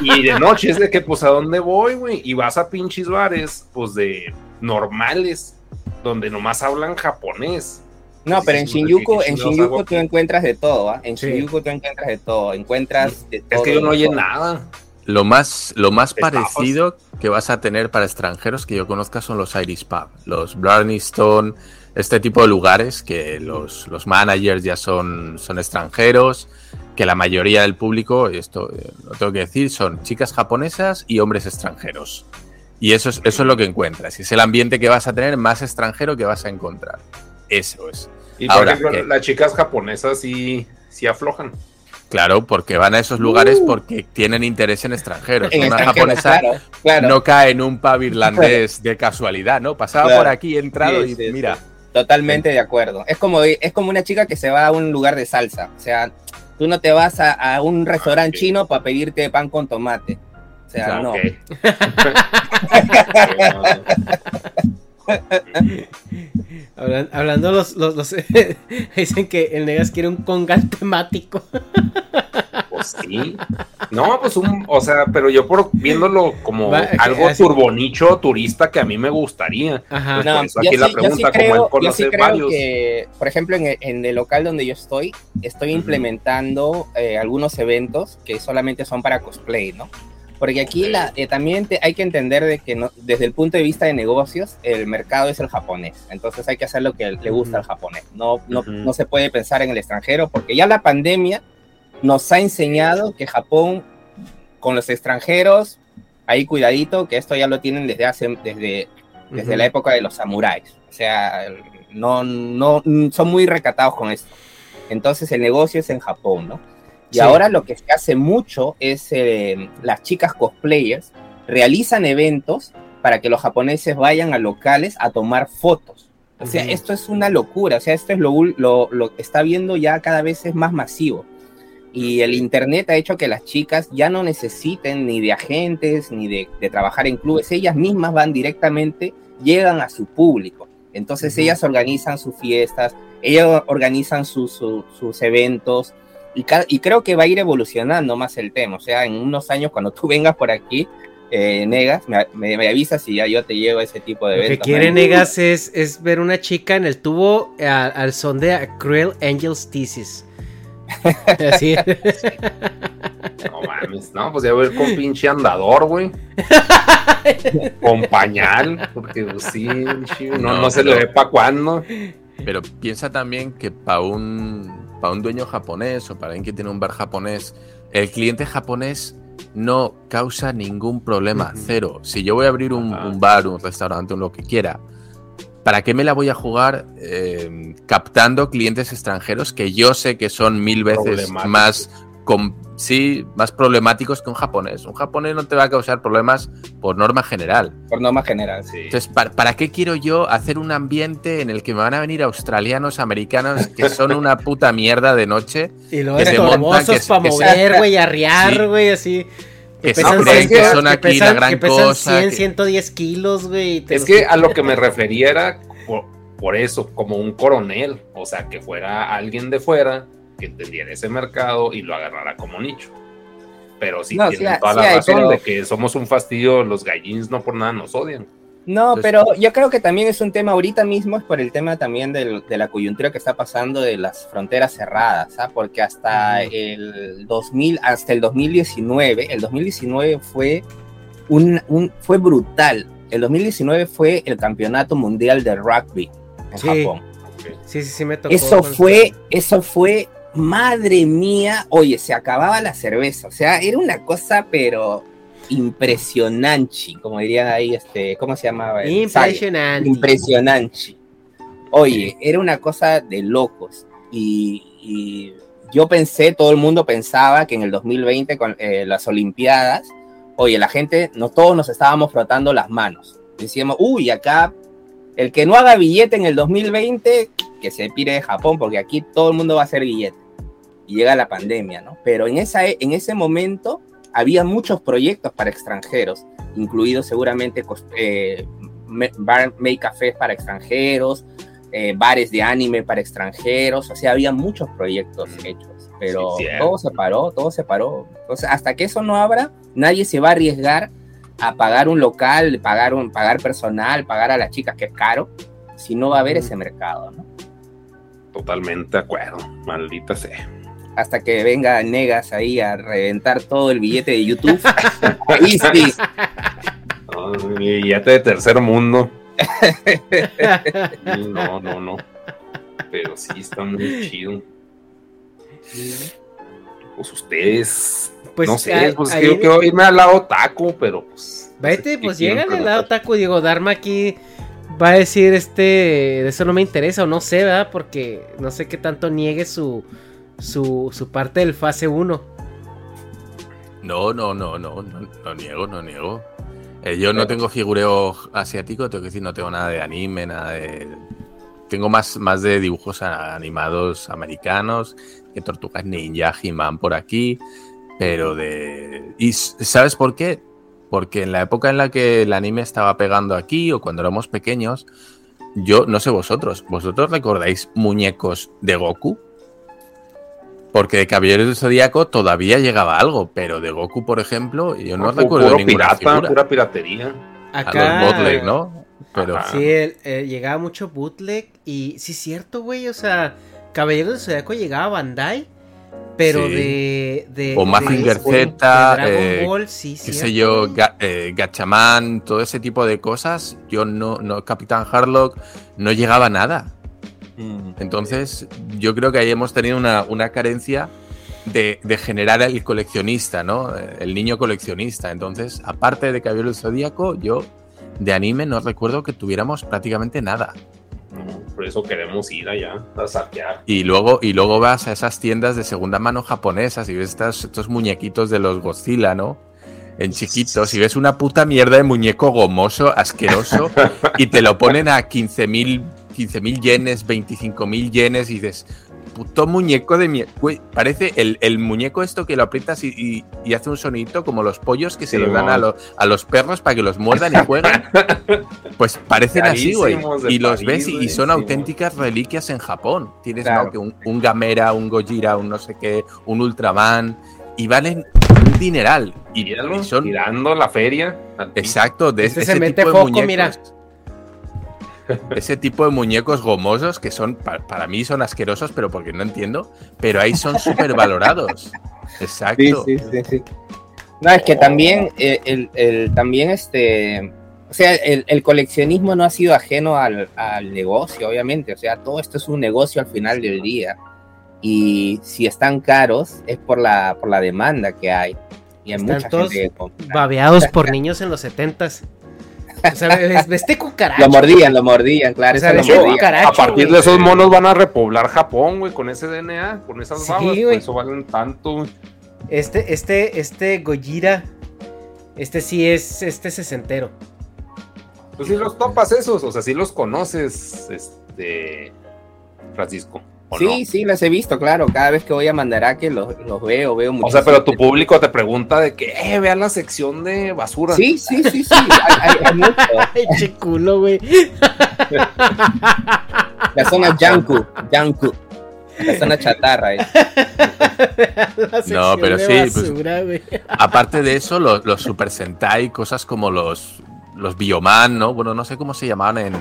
y de noche es de que, pues, ¿a dónde voy, güey? Y vas a pinches bares, pues, de normales, donde nomás hablan japonés. No, pero en Shinjuku, en Shinjuku tú encuentras de todo, ¿ah? En Shinjuku tú encuentras de todo, encuentras de todo. Es que yo no oye nada. Lo más, lo más parecido que vas a tener para extranjeros que yo conozca son los Iris Pub, los Blarney Stone, este tipo de lugares que los, managers ya son, son extranjeros, que la mayoría del público, esto eh, lo tengo que decir, son chicas japonesas y hombres extranjeros. Y eso es, eso es lo que encuentras. Es el ambiente que vas a tener más extranjero que vas a encontrar. Eso es. Y por ejemplo, las chicas japonesas sí, sí aflojan. Claro, porque van a esos lugares uh. porque tienen interés en extranjeros. Una japonesa no cae en un pub irlandés de casualidad, ¿no? Pasaba por aquí, entrado y mira, Totalmente de acuerdo. Es como, es como una chica que se va a un lugar de salsa. O sea, tú no te vas a, un restaurante chino para pedirte pan con tomate. O sea, no. hablando los, los, dicen que el Negas quiere un congal temático. Sí. No, pues un, o sea, pero yo por viéndolo como Va, algo así- turbonicho turista que a mí me gustaría. Ajá. Pues No, por eso yo aquí la sí- pregunta, sí como él conoce sí varios. que, por ejemplo, en el, en el local donde yo estoy, estoy implementando eh, algunos eventos que solamente son para cosplay, ¿no? Porque aquí la, eh, también te- hay que entender de que no- desde el punto de vista de negocios, el mercado es el japonés. Entonces hay que hacer lo que le gusta al japonés. No, no, Ujú. no se puede pensar en el extranjero porque ya la pandemia nos ha enseñado que Japón con los extranjeros, ahí cuidadito, que esto ya lo tienen desde hace, desde, desde Ujú. la época de los samuráis. O sea, no, no, son muy recatados con esto. Entonces el negocio es en Japón, ¿no? Y Sí. ahora lo que se hace mucho es eh, las chicas cosplayers realizan eventos para que los japoneses vayan a locales a tomar fotos. O sea, esto es una locura. O sea, esto es lo, lo, lo que está viendo ya cada vez es más masivo. Y el internet ha hecho que las chicas ya no necesiten ni de agentes, ni de, de trabajar en clubes. Ellas mismas van directamente, llegan a su público. Entonces ellas organizan sus fiestas, ellas organizan su- sus eventos. Y, creo que va a ir evolucionando más el tema. O sea, en unos años, cuando tú vengas por aquí, eh, Negas, me, me- me avisas y ya yo te llevo a ese tipo de Lo que eventos. quiere ¿no? Negas es, es ver una chica en el tubo a- al son de A Cruel Angel's Thesis. Así. No mames, no, pues ya voy a ir con pinche andador, güey. con pañal, porque pues, sí, no, No, no se le pero- ve para cuándo. Pero piensa también que para un, para un dueño japonés o para alguien que tiene un bar japonés, el cliente japonés no causa ningún problema, cero. Si yo voy a abrir un, bar, un restaurante, un lo que quiera, ¿para qué me la voy a jugar eh, captando clientes extranjeros que yo sé que son mil veces más, com- sí, más problemáticos que un japonés? Un japonés no te va a causar problemas por norma general. Por norma general, sí. Entonces, ¿para, para qué quiero yo hacer un ambiente en el que me van a venir australianos, americanos, que son una puta mierda de noche? Y luego Que se montan, que- para que mover, güey, arriar, Sí. güey, así. Que se pesan creen que 100, son aquí pesan- la gran que pesan cosa. 100, que- 110 kilos, güey. Es los- que a lo que me refería era por, por eso, como un coronel, o sea, que fuera alguien de fuera que entendiera ese mercado y lo agarrara como nicho. Pero sí No, tienen sí toda sí la hay, razón pero- de que somos un fastidio, los gallins no por nada nos odian. No, Entonces- pero yo creo que también es un tema ahorita mismo, es por el tema también del- de la coyuntura que está pasando de las fronteras cerradas, ¿ah? porque hasta el 2000, hasta el 2019, el 2019 fue un, un- fue brutal. El 2019 fue el campeonato mundial de rugby en Sí. Japón. Sí, sí, sí me tocó. Eso fue, eso fue, madre mía, oye, se acababa la cerveza, o sea, era una cosa, pero impresionante, como dirían ahí, este, ¿cómo se llamaba? Impresionante. Impresionante. Oye, era una cosa de locos. Y, y yo pensé, todo el mundo pensaba que en el 2020 con eh, las Olimpiadas, oye, la gente, no todos nos estábamos frotando las manos. Decíamos, uy, acá, el que no haga billete en el 2020, que se pire de Japón, porque aquí todo el mundo va a hacer billete. Y llega la pandemia, ¿no? Pero en, esa, en ese momento había muchos proyectos para extranjeros, incluidos seguramente eh, bar, make cafés para extranjeros, eh, bares de anime para extranjeros, o sea, había muchos proyectos hechos, pero Sí, todo se paró, todo se paró. Entonces, hasta que eso no abra, nadie se va a arriesgar a pagar un local, pagar, un, pagar personal, pagar a las chicas, que es caro, si no va a haber ese mercado, ¿no? Totalmente de acuerdo, maldita sea. Hasta que venga Negas ahí a reventar todo el billete de YouTube. Ahí sí. No, billete de tercer mundo. No, no, no. Pero sí está muy chido. Pues ustedes, Pues, no sé, pues es que yo quiero irme al lado taco, pero pues. no sé Vete, pues quieren llega al lado taco, digo, Dharma aquí va a decir este, de eso no me interesa o no sé, ¿verdad? Porque no sé qué tanto niegue su, su, su parte del fase 1. No, no, no, no, no, no niego, no niego. Eh, yo no tengo figureo asiático, tengo que decir, no tengo nada de anime, nada de... Tengo más, más de dibujos animados americanos, que Tortugas Ninja, He-Man por aquí, pero de... ¿Y sabes por qué? Porque en la época en la que el anime estaba pegando aquí, o cuando éramos pequeños, yo, no sé vosotros, ¿vosotros recordáis muñecos de Goku? Porque de Caballeros del Zodíaco todavía llegaba algo, pero de Goku, por ejemplo, yo no Goku, recuerdo puro ninguna pirata, figura. pura piratería. Acá. A los bootleg, ¿no? Pero Ajá. Sí, el- eh, llegaba mucho bootleg y sí es cierto, güey, o sea, Caballero del Zodiaco llegaba a Bandai, pero Sí. de, de O Mazinger Z, Dragon eh, Ball, sí, qué sé yo. Ga- eh, Gatchaman, todo ese tipo de cosas, yo no, no, Capitán Harlock, no llegaba a nada. Entonces, yo creo que ahí hemos tenido una, una carencia de, de generar el coleccionista, ¿no? El niño coleccionista. Entonces, aparte de Caballero del Zodíaco, yo de anime no recuerdo que tuviéramos prácticamente nada. Por eso queremos ir allá a saquear. Y luego, y luego vas a esas tiendas de segunda mano japonesas y ves estas- estos muñequitos de los Godzilla, ¿no? En chiquitos, y ves una puta mierda de muñeco gomoso, asqueroso, y te lo ponen a 15.000 15.000 yenes, 25.000 yenes, y dices, puto muñeco de mierda. Parece el, el muñeco esto que lo aprietas y, y- y hace un sonito como los pollos que se Sí, los dan a, los- a los perros para que los muerdan y jueguen. Pues parecen así, güey. Y los París, ves y, son auténticas reliquias en Japón. Tienes Claro. ¿no? que un, un Gamera, un Gojira, un no sé qué, un Ultraman. Y valen un dineral. Y, son. tirando la feria. Exacto, de Este ese se mete tipo de foco, muñecos. mira. Ese tipo de muñecos gomosos que son, pa- para, mí son asquerosos, pero porque no entiendo, pero ahí son súper valorados. Sí, Exacto. sí, sí, sí. No, es que también, eh, el, el- también este, o sea, el, el coleccionismo no ha sido ajeno al, al negocio, obviamente, o sea, todo esto es un negocio al final del día. Y si están caros, es por la, por la demanda que hay. Y hay Están mucha todos gente babeados por niños en los setentas. O sea, cucaracho. Lo mordían, lo mordían, claro, O sea, mordían. cucaracho, a partir güey. de esos monos van a repoblar Japón, güey, con ese DNA, con esas Sí, babas. por eso valen tanto, güey. Este, este, este Gojira. Este sí es este sesentero. Pues sí los topas esos, o sea, sí los conoces, este. Francisco. ¿O Sí, no? sí, las he visto, claro. Cada vez que voy a Mandaraque los, los veo, veo mucho. O sea, pero tu público te pregunta de que, eh, vea la sección de basura. Sí, sí, sí, sí. Hay, hay- hay mucho. Ay, che culo, güey. La zona Yanku, Yanku. La zona chatarra. eh. Sección pero sí, pues- basura. Aparte de eso, los, los Super Sentai, cosas como los, los Bioman, ¿no? Bueno, no sé cómo se llamaban en,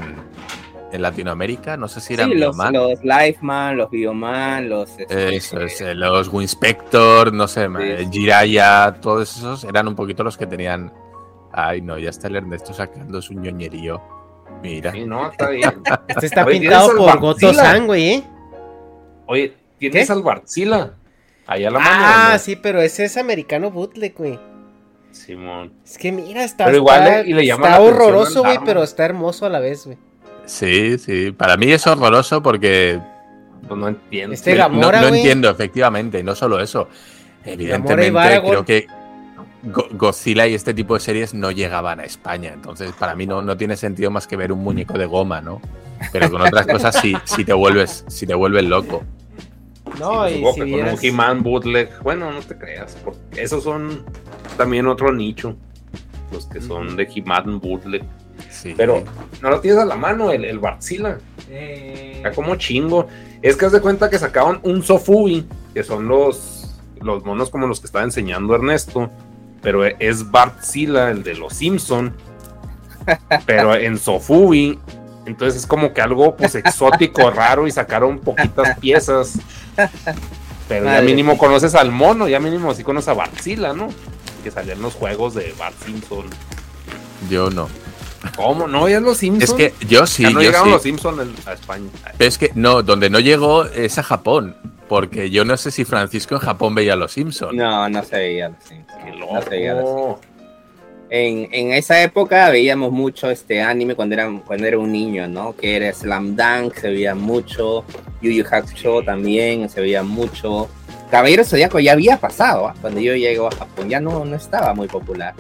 en Latinoamérica, no sé si eran Sí, los, Bioman. los Lifeman, los Bioman, los. Eso es, eh, los Winspector, no sé, eh, Jiraya, todos esos eran un poquito los que tenían. Ay, no, ya está el Ernesto sacando su ñoñerío. Mira. Sí, no, está bien. Este está Oye, pintado ¿tienes por Goto? San, güey, ¿eh? Oye, ¿tienes ¿Qué? al Barzilla? Allá a la mano. Ah, ¿no? sí, pero ese es americano bootleg, güey. Simón. Es que mira, está, Pero igual está, le- y le llama está la atención horroroso, güey, pero está hermoso a la vez, güey. Sí, sí. Para mí es horroroso porque Pues no entiendo. Este no- Gamora, no, entiendo, efectivamente. Y no solo eso. Evidentemente, creo que Go- Godzilla y este tipo de series no llegaban a España. Entonces, para mí no, no tiene sentido más que ver un muñeco de goma, ¿no? Pero con otras cosas sí, sí te vuelves, sí te vuelves loco. No, y si con un He-Man bootleg. Bueno, no te creas. Porque esos son también otro nicho. Los que son de He-Man bootleg. Sí. Pero no lo tienes a la mano, el, el Barzilla. Eh, Está como chingo. Es que haz de cuenta que sacaban un Sofubi, que son los, los monos como los que estaba enseñando Ernesto. Pero es Bartzilla, el de los Simpson. pero en Sofubi. Entonces es como que algo pues exótico, raro, y sacaron poquitas piezas. Pero ya mínimo conoces al mono, ya mínimo sí conoces a Bartzilla, ¿no? Que salían los juegos de Bart Simpson. Yo no. ¿Cómo? ¿No? ¿Ya los Simpson? Es que yo sí, ya no yo llegaron sí. los Simpson en- a España. Pero es que no, donde no llegó es a Japón. Porque yo no sé si Francisco en Japón veía a los Simpsons. No, no se veía los Simpsons. Qué No se veía los loco. En, en esa época veíamos mucho este anime cuando era, cuando era un niño, ¿no? Que era Slam Dunk, se veía mucho. Yu Yu Hakusho también se veía mucho. Caballero Zodíaco ya había pasado, ¿ah? cuando yo llego a Japón, ya no, no estaba muy popular.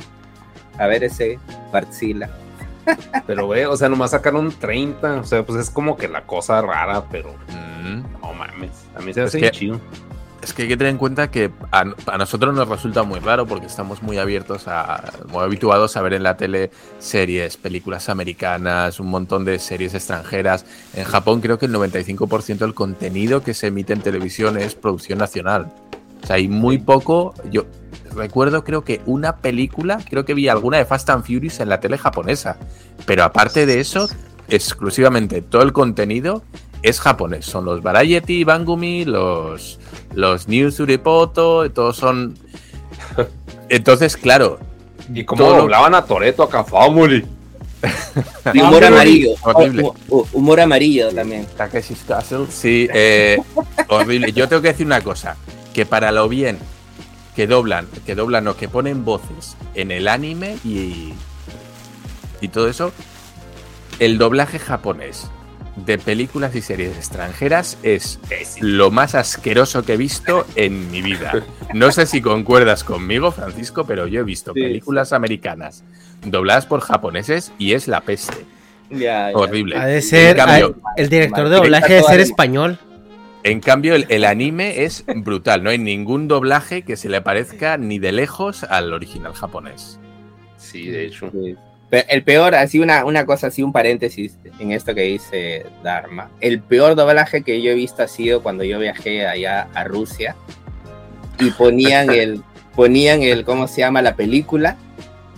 A ver ese Barzilla. Pero ve, o sea, nomás sacaron 30. O sea, pues es como que la cosa rara, pero Mm. no mames. A mí se Es hace que- chido. Es que hay que tener en cuenta que a, a nosotros nos resulta muy raro porque estamos muy abiertos a, muy habituados a ver en la tele series, películas americanas, un montón de series extranjeras. En Japón creo que el 95% del contenido que se emite en televisión es producción nacional. O sea, hay muy poco. Yo recuerdo, creo que una película, creo que vi alguna de Fast and Furious en la tele japonesa. Pero aparte de eso, exclusivamente todo el contenido es japonés. Son los Variety, Bangumi, los, los News Uripoto, todos son. Entonces, claro. Y como doblaban a Toreto, a Family. Y humor amarillo. Horrible. Hu- hu- humor amarillo también. Takeshi's Castle. Sí, eh, horrible. Yo tengo que decir una cosa, que para lo bien que doblan, que doblan o que ponen voces en el anime y, y todo eso, el doblaje japonés de películas y series extranjeras es lo más asqueroso que he visto en mi vida. No sé si concuerdas conmigo, Francisco, pero yo he visto Sí, películas americanas dobladas por japoneses y es la peste. Ya, ya. Horrible. Ha de ser. Cambio, el director de doblaje toda ser español. En cambio, el, el anime es brutal. No hay ningún doblaje que se le parezca ni de lejos al original japonés. Sí, de hecho. Sí. El peor, así una, una cosa, así un paréntesis en esto que dice Dharma. El peor doblaje que yo he visto ha sido cuando yo viajé allá a Rusia y ponían el, ponían el, ¿cómo se llama? La película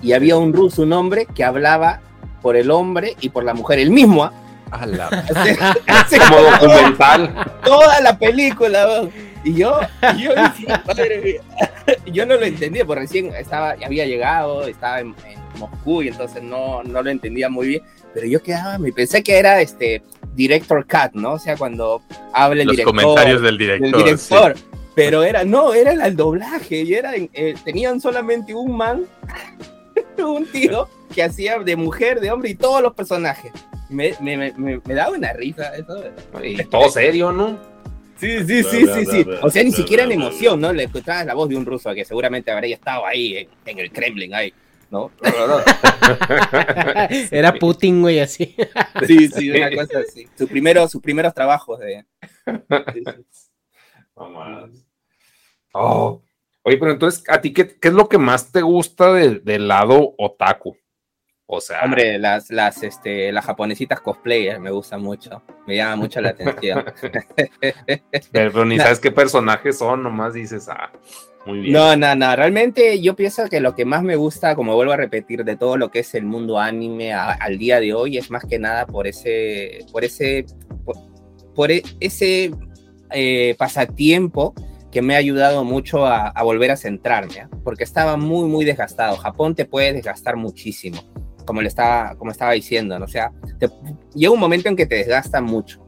y había un ruso, un hombre que hablaba por el hombre y por la mujer, el mismo, Así- así Como documental. toda la película. Y yo, y yo decía, madre mía. yo no lo entendía, porque recién estaba, había llegado, estaba en, en Moscú y entonces no, no lo entendía muy bien. Pero yo quedaba, me pensé que era este director cut, ¿no? O sea, cuando habla el Los director. comentarios del director. del director. Pero era, no, era el, doblaje. Y era, eh, tenían solamente un man, un tío, que hacía de mujer, de hombre y todos los personajes. Me, me, me, me- daba una risa eso. Y todo serio, ¿no? Sí, sí, sí, sí, sí. O sea, ni siquiera en emoción, ¿no? Le escuchabas la voz de un ruso que seguramente habría estado ahí en, en el Kremlin, ahí, ¿no? Era Putin, güey, así. Sí, sí, una cosa así. Sus primeros, sus primeros trabajos de. sí. Oh. Oye, pero entonces, ¿a ti qué, qué es lo que más te gusta de- del lado otaku? O sea, Hombre, las, las, este, las japonesitas cosplayers me gustan mucho. Me llama mucho la atención. pero ni sabes qué personajes son, nomás dices, ah, muy bien. No, no, no. Realmente yo pienso que lo que más me gusta, como vuelvo a repetir, de todo lo que es el mundo anime a- al día de hoy, es más que nada por ese, por ese, por, por e- ese eh, pasatiempo que me ha ayudado mucho a, a volver a centrarme, ¿ah? porque estaba muy, muy desgastado. Japón te puede desgastar muchísimo, como le estaba, como estaba diciendo, ¿no? O sea, te- llega un momento en que te desgasta mucho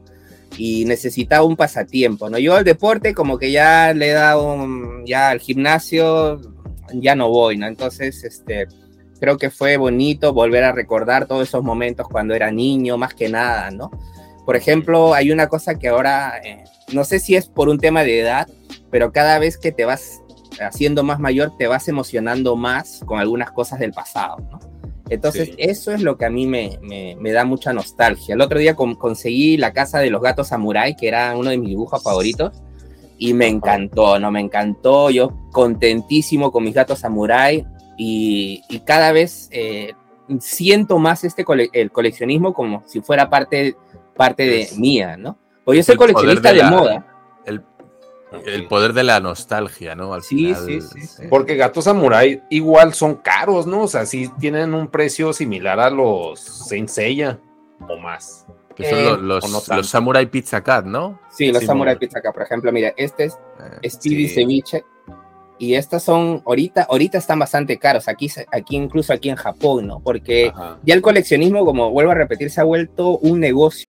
y necesitaba un pasatiempo, ¿no? Yo al deporte como que ya le he dado, un- ya al gimnasio ya no voy, ¿no? Entonces, este, creo que fue bonito volver a recordar todos esos momentos cuando era niño, más que nada, ¿no? Por ejemplo, hay una cosa que ahora, eh, no sé si es por un tema de edad, pero cada vez que te vas haciendo más mayor, te vas emocionando más con algunas cosas del pasado, ¿no? Entonces, Sí. eso es lo que a mí me, me- me da mucha nostalgia. El otro día con- conseguí la casa de los gatos samurai, que era uno de mis dibujos favoritos, y me encantó, ¿no? Me encantó, yo contentísimo con mis gatos samurai, y, y cada vez eh, siento más este cole- el coleccionismo como si fuera parte, parte de Es- mía, ¿no? Porque yo soy el coleccionista de de, la- moda. El, el poder de la nostalgia, ¿no? Al Sí, final, sí, sí, sí. Porque gatos samurai igual son caros, ¿no? O sea, sí tienen un precio similar a los Saint Seiya o más. Que son Eh, los, los, o no tanto. los Samurai Pizza Cat, ¿no? Sí, los Sí, Samurai Pizza acá, por ejemplo, mira, este es Eh, Speedy Sí. Ceviche. Y estas son, ahorita, ahorita están bastante caros, aquí, aquí incluso aquí en Japón, ¿no? Porque Ajá. ya el coleccionismo, como vuelvo a repetir, se ha vuelto un negocio.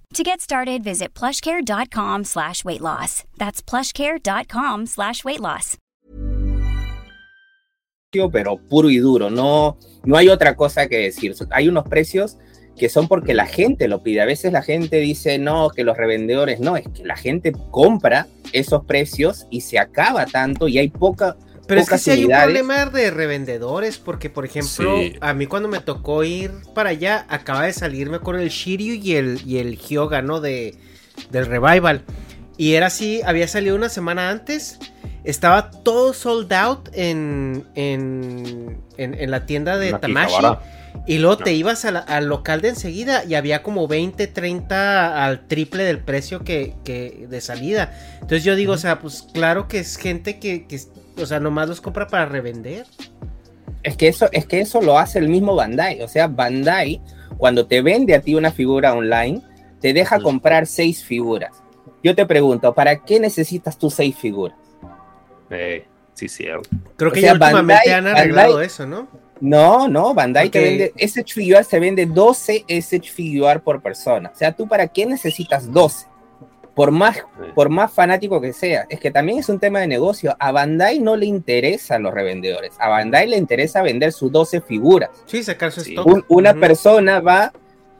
To get started, visit plushcare.com slash weight loss. That's plushcare.com slash weight loss. Pero puro y duro, no, no hay otra cosa que decir. Hay unos precios que son porque la gente lo pide. A veces la gente dice, no, que los revendedores, no, es que la gente compra esos precios y se acaba tanto y hay poca... Pero es que si hay un problema de revendedores, porque por ejemplo, sí. a mí cuando me tocó ir para allá, acaba de salirme con el Shiryu y el, y el Hyoga, ¿no? De, del Revival. Y era así, había salido una semana antes, estaba todo sold out en, en, en, en la tienda de Tamashi. Y luego no. te ibas la, al local de enseguida y había como 20, 30 al triple del precio que, que de salida. Entonces yo digo, uh -huh. o sea, pues claro que es gente que, que, o sea, nomás los compra para revender. Es que eso, es que eso lo hace el mismo Bandai. O sea, Bandai, cuando te vende a ti una figura online, te deja comprar seis figuras. Yo te pregunto, ¿para qué necesitas tú seis figuras? Eh, sí, cierto. Creo que o sea, ya últimamente Bandai, han arreglado Bandai, eso, ¿no? No, no, Bandai okay. te vende, SH Figuar se vende 12 SH Figuar por persona. O sea, ¿tú para qué necesitas 12? Por más, sí. por más fanático que sea. Es que también es un tema de negocio. A Bandai no le interesan los revendedores. A Bandai le interesa vender sus 12 figuras. Sí, sacar su sí. stock. Un, una uh -huh. persona va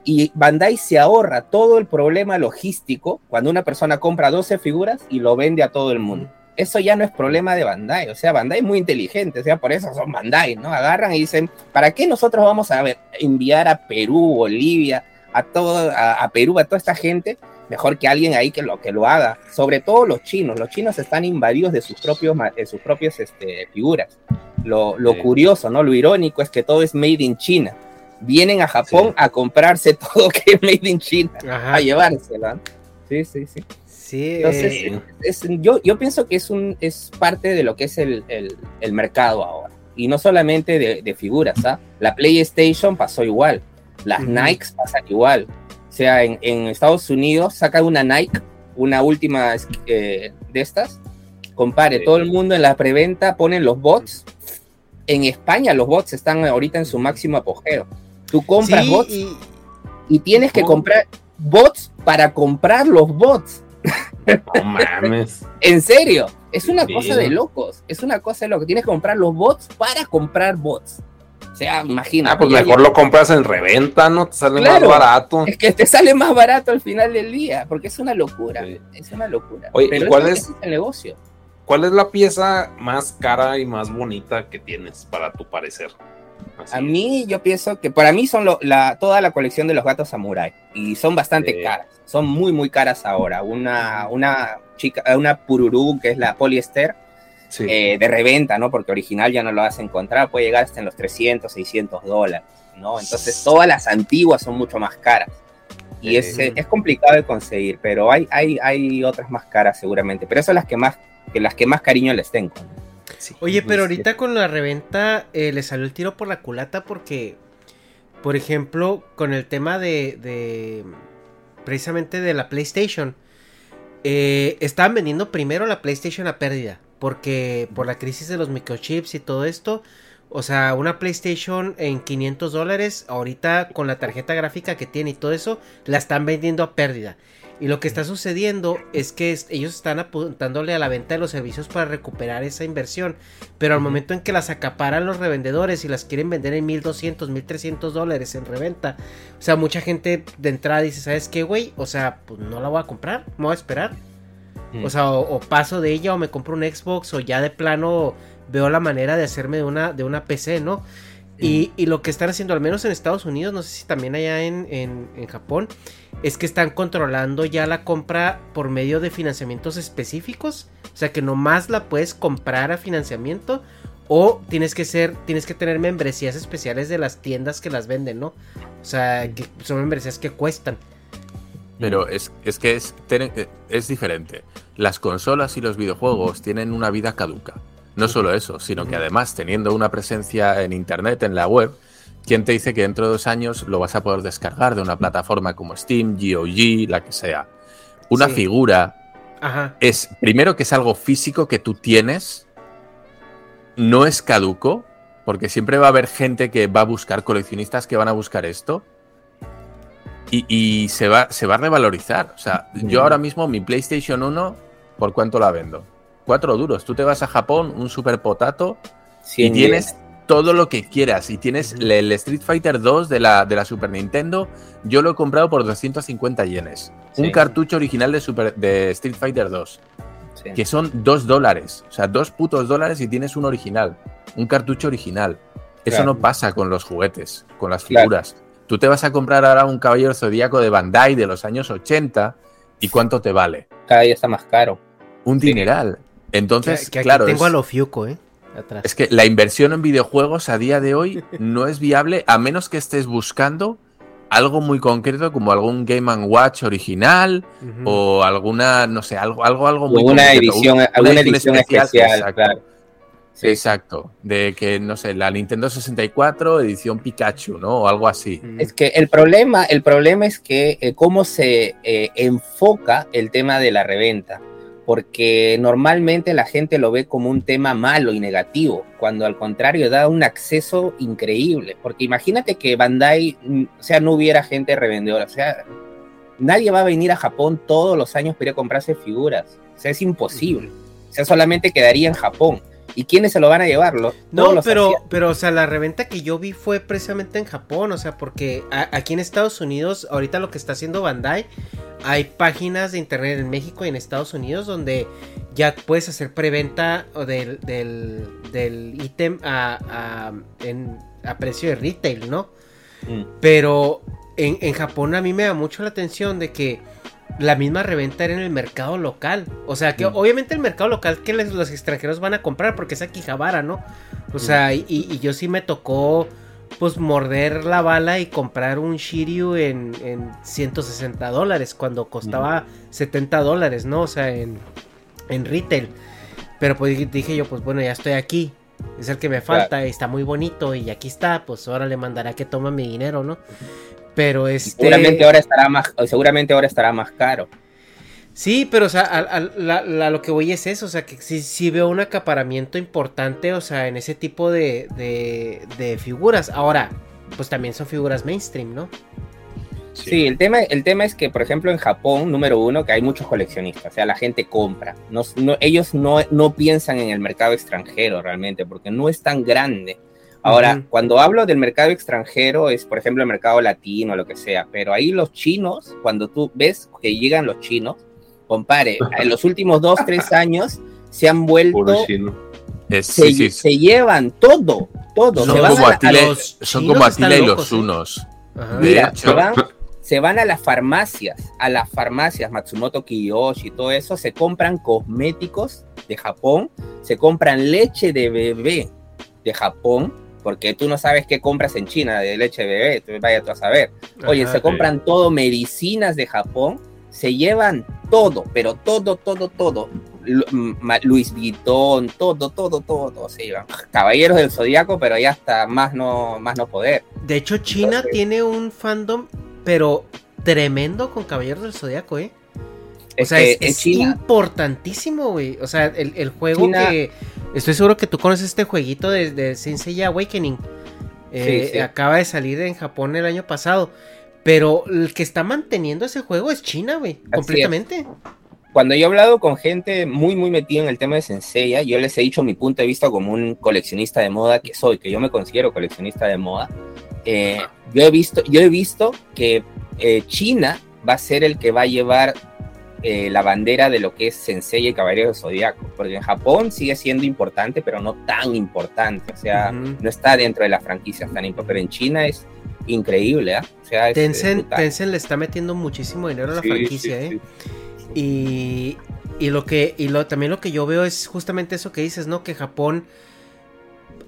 y Bandai se ahorra todo el problema logístico cuando una persona compra 12 figuras y lo vende a todo el mundo. Uh -huh eso ya no es problema de Bandai, o sea, Bandai es muy inteligente, o sea, por eso son Bandai, ¿no? Agarran y dicen, ¿para qué nosotros vamos a ver, enviar a Perú, Bolivia, a todo, a, a, Perú, a toda esta gente? Mejor que alguien ahí que lo, que lo haga, sobre todo los chinos, los chinos están invadidos de sus propios, de sus propias este, figuras. Lo, lo sí. curioso, ¿no? Lo irónico es que todo es made in China. Vienen a Japón sí. a comprarse todo que es made in China, Ajá. a llevárselo. Sí, sí, sí. Sí, Entonces, eh... es, yo, yo pienso que es, un, es parte de lo que es el, el, el mercado ahora. Y no solamente de, de figuras, ¿ah? La PlayStation pasó igual, las uh -huh. Nikes pasan igual. O sea, en, en, Estados Unidos saca una Nike, una última eh, de estas, compare, sí. todo el mundo en la preventa ponen los bots. En España los bots están ahorita en su máximo apogeo. Tú compras sí, bots y, y tienes que comprar bots para comprar los bots. No mames. en serio, es una sí. cosa de locos. Es una cosa de locos. Tienes que comprar los bots para comprar bots. O sea, imagina. Ah, pues mejor ya... lo compras en reventa, ¿no? Te sale claro, más barato. Es que te sale más barato al final del día, porque es una locura. Sí. Es una locura. Oye, Pero ¿y cuál es, es, es el negocio? ¿Cuál es la pieza más cara y más bonita que tienes, para tu parecer? Así. A mí, yo pienso que para mí son lo, la, toda la colección de los gatos samurai y son bastante sí. caras. Son muy, muy caras ahora. Una, una chica, una pururú que es la poliester sí. eh, de reventa, ¿no? Porque original ya no lo vas a encontrar, puede llegar hasta en los 300, 600 dólares, ¿no? Entonces todas las antiguas son mucho más caras. Y es, es complicado de conseguir, pero hay, hay, hay otras más caras seguramente. Pero esas son las que más, que las que más cariño les tengo. Sí, Oye, pero ahorita con la reventa eh, le salió el tiro por la culata porque, por ejemplo, con el tema de, de precisamente de la PlayStation, eh, estaban vendiendo primero la PlayStation a pérdida porque por la crisis de los microchips y todo esto, o sea, una PlayStation en 500 dólares, ahorita con la tarjeta gráfica que tiene y todo eso, la están vendiendo a pérdida. Y lo que está sucediendo es que ellos están apuntándole a la venta de los servicios para recuperar esa inversión. Pero al momento en que las acaparan los revendedores y las quieren vender en 1200, 1300 dólares en reventa. O sea, mucha gente de entrada dice, ¿sabes qué, güey? O sea, pues no la voy a comprar, me voy a esperar. O sea, o, o paso de ella o me compro un Xbox o ya de plano veo la manera de hacerme de una, de una PC, ¿no? Y, y lo que están haciendo, al menos en Estados Unidos, no sé si también allá en, en- en Japón, es que están controlando ya la compra por medio de financiamientos específicos. O sea que nomás la puedes comprar a financiamiento. O tienes que ser, tienes que tener membresías especiales de las tiendas que las venden, ¿no? O sea, que son membresías que cuestan. Pero es, es que es, eh, es diferente. Las consolas y los videojuegos tienen una vida caduca. No solo eso, sino que además teniendo una presencia en Internet, en la web, ¿quién te dice que dentro de dos años lo vas a poder descargar de una plataforma como Steam, GOG, la que sea? Una Sí. figura Ajá. es, primero que es algo físico que tú tienes, no es caduco, porque siempre va a haber gente que va a buscar, coleccionistas que van a buscar esto, y, y se, va, se va a revalorizar. O sea, yo ahora mismo mi PlayStation 1, ¿por cuánto la vendo? Cuatro duros. Tú te vas a Japón, un super potato, y 100 tienes todo lo que quieras. Y tienes el- el Street Fighter 2 de la, de la Super Nintendo. Yo lo he comprado por 250 yenes. Sí. Un cartucho original de, Super, de Street Fighter 2 Sí. que son dos dólares. O sea, dos putos dólares y tienes un original. Un cartucho original. Eso Claro. no pasa con los juguetes, con las figuras. Tú te vas a comprar ahora un caballero zodíaco de Bandai de los años 80 y ¿cuánto te vale? Cada día está más caro. Un dineral. Entonces, que, que aquí claro, tengo es, a lo Fiuco, ¿eh? Atrás. es que la inversión en videojuegos a día de hoy no es viable a menos que estés buscando algo muy concreto como algún Game Watch original o alguna, no sé, algo, algo, algo muy Alguna concreto, edición, un- alguna edición especial, exacto. claro. Sí. Exacto, de que, no sé, la Nintendo 64 edición Pikachu, ¿no? O algo así. Es que el problema, el problema es que eh, cómo se eh, enfoca el tema de la reventa, porque normalmente la gente lo ve como un tema malo y negativo, cuando al contrario da un acceso increíble, porque imagínate que Bandai, mm, o sea, no hubiera gente revendedora, o sea, nadie va a venir a Japón todos los años para ir a comprarse figuras, o sea, es imposible, o sea, solamente quedaría en Japón. ¿Y quiénes se lo van a llevar? Los- todos No, pero, pero, o sea, la reventa que yo vi fue precisamente en Japón, o sea, porque a- aquí en Estados Unidos, ahorita lo que está haciendo Bandai, hay páginas de internet en México y en Estados Unidos donde ya puedes hacer preventa o del, del, del ítem a, a, en- a precio de retail, ¿no? Mm. Pero en, en Japón a mí me da mucho la atención de que la misma reventa era en el mercado local. O sea, que Mm. obviamente el mercado local que les- los extranjeros van a comprar porque es Akihabara, ¿no? O sea, y, y yo sí me tocó pues morder la bala y comprar un Shiryu en, en 160 dólares cuando costaba 70 dólares, ¿no? O sea, en, en retail. Pero pues dije yo, pues bueno, ya estoy aquí. Es el que me falta, y está muy bonito y aquí está, pues ahora le mandará que toma mi dinero, ¿no? Pero este... Seguramente ahora estará más, seguramente ahora estará más caro. Sí, pero o sea, a- a- la- la- lo que voy es eso, o sea, que sí, sí veo un acaparamiento importante, o sea, en ese tipo de, de, de figuras. Ahora, pues también son figuras mainstream, ¿no? Sí, el, tema, el tema es que, por ejemplo, en Japón, número uno, que hay muchos coleccionistas, o sea, la gente compra. No, no- ellos no, no piensan en el mercado extranjero realmente, porque no es tan grande. Ahora, cuando hablo del mercado extranjero, es, por ejemplo, el mercado latino, lo que sea, pero ahí los chinos, cuando tú ves que llegan los chinos, compare, en los últimos dos, tres años se han vuelto. Es- se, sí, sí, se llevan todo, todo. No, se son van como, a la- Atila, a los son como Atila y locos, los ¿eh? unos. Ajá. Mira, se van, se van a las farmacias, a las farmacias Matsumoto Kiyoshi y todo eso, se compran cosméticos de Japón, se compran leche de bebé de Japón, porque tú no sabes qué compras en China de leche de bebé, tú vaya tú a saber. Oye, Ajá. se compran todo, medicinas de Japón, se llevan todo, pero todo, todo, todo. Lu- Luis Vuitton, todo, todo, todo, todo se llevan. Caballeros del Zodíaco, pero ya está más no, más no poder. De hecho, China Entonces- tiene un fandom, pero tremendo con Caballeros del Zodiaco, ¿eh? O sea, es, es importantísimo, güey. O sea, el, el juego China- que. Estoy seguro que tú conoces este jueguito de, de Saint Seiya Awakening. Eh, Sí, sí. Acaba de salir en Japón el año pasado. Pero el que está manteniendo ese juego es China, güey. es. Completamente. cuando yo he hablado con gente muy, muy metida en el tema de Senseiya, yo les he dicho mi punto de vista como un coleccionista de moda que soy, que yo me considero coleccionista de moda. Eh, yo, he visto, yo he visto que eh, China va a ser el que va a llevar eh, la bandera de lo que es Sensei y Caballero del Zodiaco, porque en Japón sigue siendo importante, pero no tan importante, o sea, no está dentro de las franquicias tan importantes, pero en China es increíble, ¿ah? O sea, es, Tencent. Tencent le está metiendo muchísimo dinero a la Sí, franquicia, sí, ¿eh? sí. Y, y lo que y lo, también lo que yo veo es justamente eso que dices, ¿no? Que Japón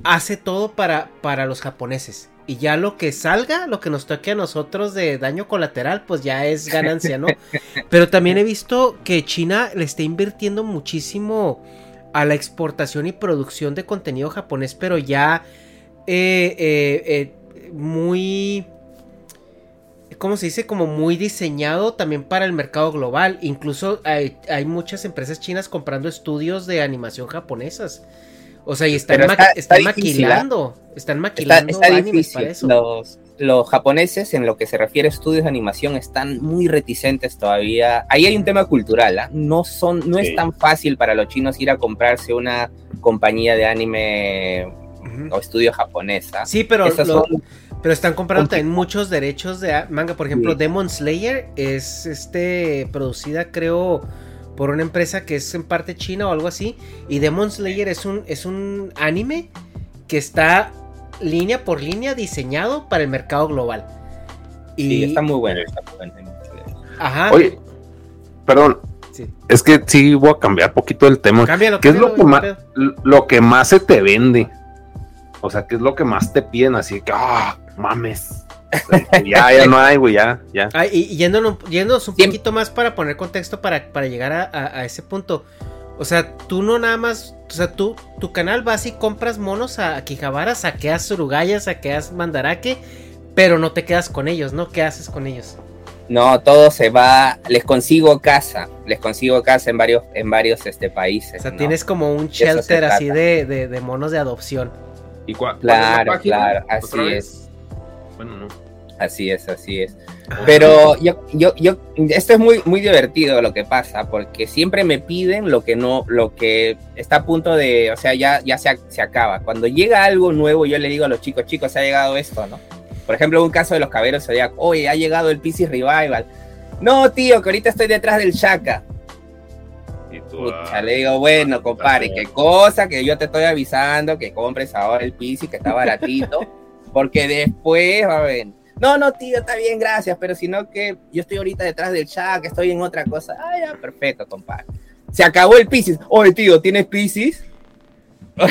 hace todo para, para los japoneses. Y ya lo que salga, lo que nos toque a nosotros de daño colateral, pues ya es ganancia, ¿no? Pero también he visto que China le está invirtiendo muchísimo a la exportación y producción de contenido japonés, pero ya eh, eh, eh, muy... ¿Cómo se dice? Como muy diseñado también para el mercado global. Incluso hay, hay muchas empresas chinas comprando estudios de animación japonesas. O sea, y están, ma- está- está están difícil, ¿ah? maquilando. Están Está, maquilando está animes para eso. Los, los japoneses, en lo que se refiere a estudios de animación, están muy reticentes todavía. Ahí hay un tema cultural, ¿ah? No, son, no Sí. es tan fácil para los chinos ir a comprarse una compañía de anime o estudio japonesa. Sí, pero, Esas lo- son- pero están comprando también muchos derechos de manga. Por ejemplo, Sí. Demon Slayer es este producida, creo, por una empresa que es en parte china o algo así. Y Demon Slayer es un, es un anime que está línea por línea diseñado para el mercado global. Y, sí, está muy bueno. está muy bueno. Ajá. Oye, perdón, Sí. es que sí voy a cambiar poquito el tema. Cámbialo, ¿Qué es que, más, lo que más se te vende? O sea, ¿qué es lo que más te piden? Así que, ah, mames. Ya, ya no hay, güey, ya, ya. Ah, y, y yéndonos, yéndonos un poquito más para poner contexto para, para llegar a, a- a ese punto. O sea, tú no nada más, o sea, tú, tu canal vas y compras monos a Akihabara, saqueas Surugaya, saqueas Mandarake, pero no te quedas con ellos, ¿no? ¿Qué haces con ellos? No, todo se va. Les consigo casa. Les consigo casa en varios, en varios este, países. O sea, ¿no? tienes como un shelter así de, de- de monos de adopción. ¿Y cua- cuál es la Claro, página? claro, así es. Bueno, no. Así es, así es. Pero yo, yo, yo, esto es muy, muy divertido lo que pasa, porque siempre me piden lo que no, lo que está a punto de, o sea, ya, ya se, se acaba. Cuando llega algo nuevo, yo le digo a los chicos, chicos, se ha llegado esto, ¿no? Por ejemplo, un caso de los caberos oye, ha llegado el PC Revival. No, tío, que ahorita estoy detrás del tú, Pucha, ah, le digo, bueno, compadre, qué cosa que yo te estoy avisando que compres ahora el PC que está baratito, porque después va a ver. No, no, tío, está bien, gracias, pero sino que yo estoy ahorita detrás del chat, estoy en otra cosa. Ah, ya, perfecto, compadre. Se acabó el Pisces. Oye, tío, ¿tienes Pisces?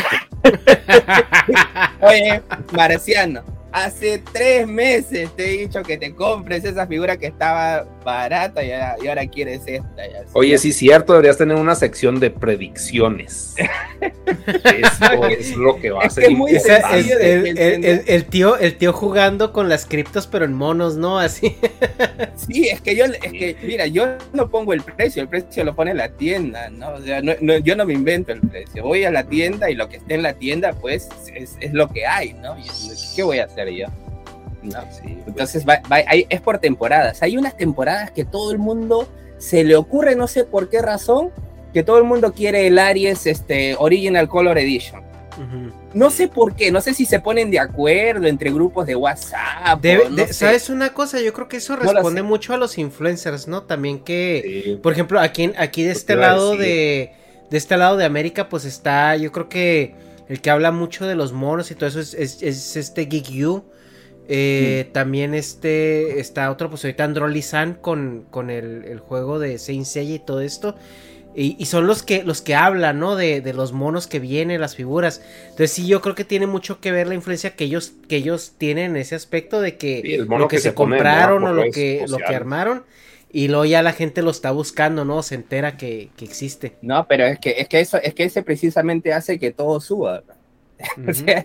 Oye, Marciano, hace tres meses te he dicho que te compres esa figura que estaba barata y ahora, y ahora quieres esta. ya. Oye, sí, cierto, deberías tener una sección de predicciones. Eso es lo que va a ser es el, el- entender. el- el tío, el tío jugando con las criptos, pero en monos, ¿no? Así. Sí, es que yo, es que, mira, yo no pongo el precio, el precio lo pone la tienda, ¿no? O sea, no- no- yo no me invento el precio. Voy a la tienda y lo que esté en la tienda, pues, es, es lo que hay, ¿no? Y, ¿Qué voy a hacer yo? No. Sí, pues, Entonces, va- va- hay- es por temporadas. Hay unas temporadas que todo el mundo se le ocurre, no sé por qué razón, que todo el mundo quiere el Aries este, Original Color Edition. No sé por qué, no sé si se ponen de acuerdo entre grupos de WhatsApp. Debe- no de-. ¿Sabes una cosa? Yo creo que eso responde mucho a los influencers, ¿no? También que, sí. por ejemplo, aquí, aquí de Lo este lado de, de este lado de América, pues está, yo creo que el que habla mucho de los monos y todo eso es, es- es este Geek You. Eh, También este está otro, pues ahorita Androli-san con, con el, el juego de Saint Seiya y todo esto. Y, y son los que, los que hablan, ¿no? De, de los monos que vienen, las figuras. Entonces sí, yo creo que tiene mucho que ver la influencia que ellos, que ellos tienen en ese aspecto de que Sí, lo que, que se, compraron o lo que, lo que armaron. Y luego ya la gente lo está buscando, ¿no? Se entera que, que existe. No, pero es que, es que eso, es que ese precisamente hace que todo suba. O Ujú. sea,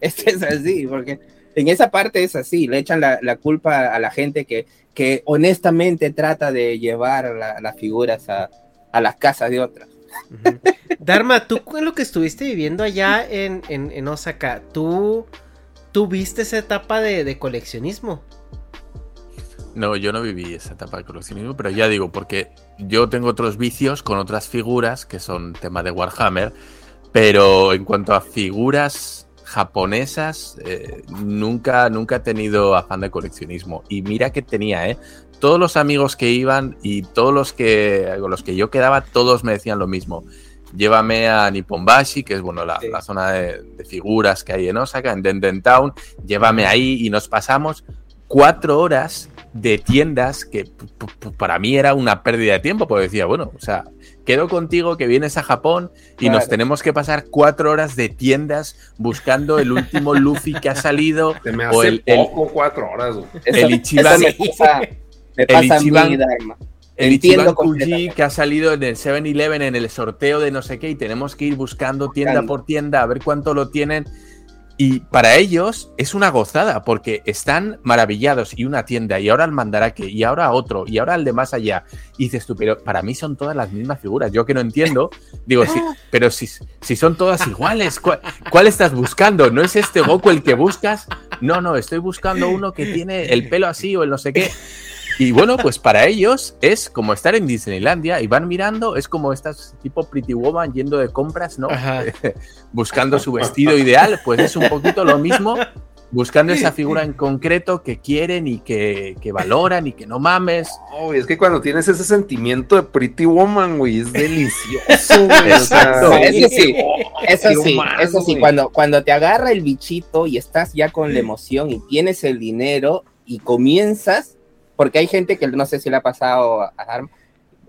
es que es así, porque en esa parte es así, le echan la, la culpa a la gente que, que honestamente trata de llevar la- las figuras a, a las casas de otras. Ujú. Dharma, tú en lo que estuviste viviendo allá en, en, en Osaka, ¿tú, ¿tú viste esa etapa de, de coleccionismo? No, yo no viví esa etapa de coleccionismo, pero ya digo, porque yo tengo otros vicios con otras figuras que son tema de Warhammer, pero en cuanto a figuras japonesas, eh, nunca, nunca he tenido afán de coleccionismo. Y mira que tenía, ¿eh? todos los amigos que iban y todos los que con los que yo quedaba, todos me decían lo mismo. Llévame a Nipponbashi, que es bueno la, Sí. la zona de, de figuras que hay en Osaka, en Denden Town. Llévame ahí y nos pasamos cuatro horas de tiendas que para mí era una pérdida de tiempo, porque decía, bueno, o sea, quedo contigo que vienes a Japón y nos tenemos que pasar cuatro horas de tiendas buscando el último Luffy que ha salido Se me o hace el, el- poco cuatro horas. Eso, El Ichiban- eso me pasa, me El pasa Ichiban- el Entiendo Ichiban que ha salido en el 7-Eleven en el sorteo de no sé qué y tenemos que ir buscando tienda Buscando. por tienda a ver cuánto lo tienen. Y para ellos es una gozada porque están maravillados y una tienda y ahora el mandarake y ahora otro y ahora el de más allá. Y dices tú, pero para mí son todas las mismas figuras. Yo que no entiendo, digo, sí, pero si, si son todas iguales, ¿cuál, cuál estás buscando? ¿No es este Goku el que buscas? No, no, estoy buscando uno que tiene el pelo así o el no sé qué. Y bueno, pues para ellos es como estar en Disneylandia y van mirando, es como estas tipo Pretty Woman yendo de compras, ¿no? Ajá. Buscando su vestido ideal, pues es un poquito lo mismo, buscando esa figura en concreto que quieren y que, que valoran y que no mames. Güey, es que cuando tienes ese sentimiento de Pretty Woman, güey, es delicioso, güey. o sea, sí, eso sí, eso sí, güey. cuando, cuando te agarra el bichito y estás ya con la emoción y tienes el dinero y comienzas, porque hay gente que no sé si le ha pasado a Dharma,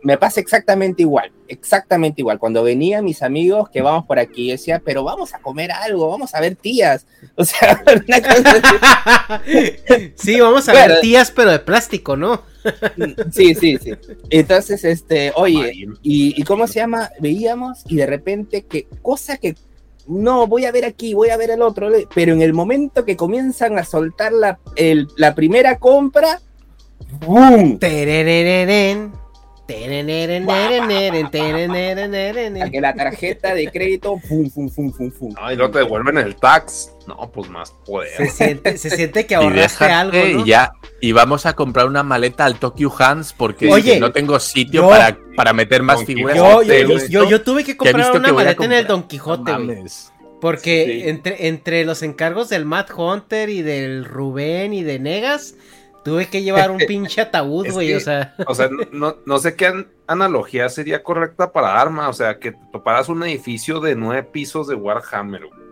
me pasa exactamente igual, exactamente igual. Cuando venían mis amigos que vamos por aquí, decía, pero vamos a comer algo, vamos a ver tías. O sea, una cosa así. sí, vamos a Bueno. ver tías, pero de plástico, ¿no? Sí, sí, sí. Entonces, este, oye, y, y cómo se llama, veíamos y de repente que cosa que no voy a ver aquí, voy a ver el otro, pero en el momento que comienzan a soltar la, el- la primera compra, A que la tarjeta de crédito, ¡fum, fum, fum, fum, fum! No, y luego te devuelven el tax. No, pues más poder. Se siente, se siente que Y ahorraste déjate algo, ¿no? y ya. Y vamos a comprar una maleta al Tokyo Hands porque Oye, no tengo sitio yo- para, para meter más figuras. Yo, yo, yo, tuve que comprar una que maleta en el. Don Quijote, No güey. Porque Sí. entre, entre los encargos del Matt Hunter y del Rubén y de Negas, tuve que llevar un pinche ataúd, güey. O sea, O sea, no, no sé qué an- analogía sería correcta para arma. O sea, que toparas un edificio de nueve pisos de Warhammer. güey.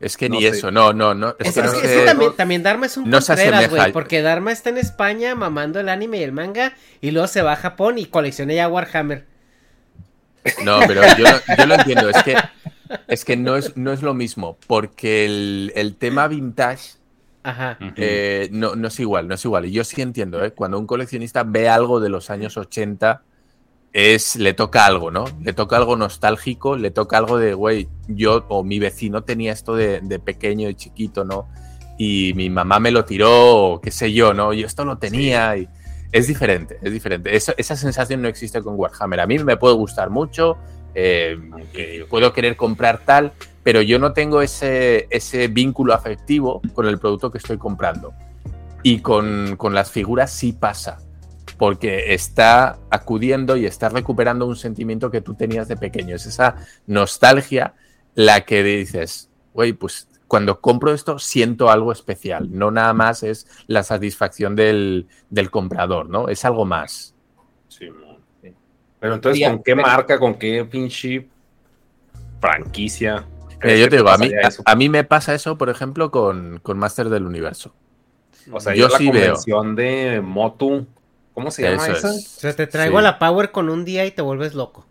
Es que No ni sé. eso, no, no, no. Es es, que es no que- es que también, también Dharma es un no güey. Porque Dharma está en España mamando el anime y el manga, y luego se va a Japón y colecciona ya Warhammer. No, pero yo, yo lo entiendo, es que, es que no, es, no es lo mismo, porque el, el tema vintage Ajá. eh, no, no es igual, no es igual. Y yo sí entiendo, ¿eh? cuando un coleccionista ve algo de los años 80, es, le toca algo, ¿no? Le toca algo nostálgico, le toca algo de, güey, yo o mi vecino tenía esto de, de pequeño y chiquito, ¿no? Y mi mamá me lo tiró, o qué sé yo, ¿no? Yo esto lo tenía y es diferente, es diferente. Eso- esa sensación no existe con Warhammer. A mí me puede gustar mucho, eh, puedo querer comprar tal, pero yo no tengo ese, ese vínculo afectivo con el producto que estoy comprando. Y con, con las figuras sí pasa, porque está acudiendo y está recuperando un sentimiento que tú tenías de pequeño. Es esa nostalgia la que dices, güey, pues cuando compro esto siento algo especial, no nada más es la satisfacción del, del comprador, ¿no? Es algo más. Pero entonces, ¿con qué marca, con qué pinche franquicia? Mira, crees yo te digo, a mí, a mí me pasa eso, por ejemplo, con, con Master del Universo. O sea, yo yo la sí veo. convención de Motu, ¿cómo se llama Eso esa? es. O sea, te traigo Sí. la Power con un día y te vuelves loco.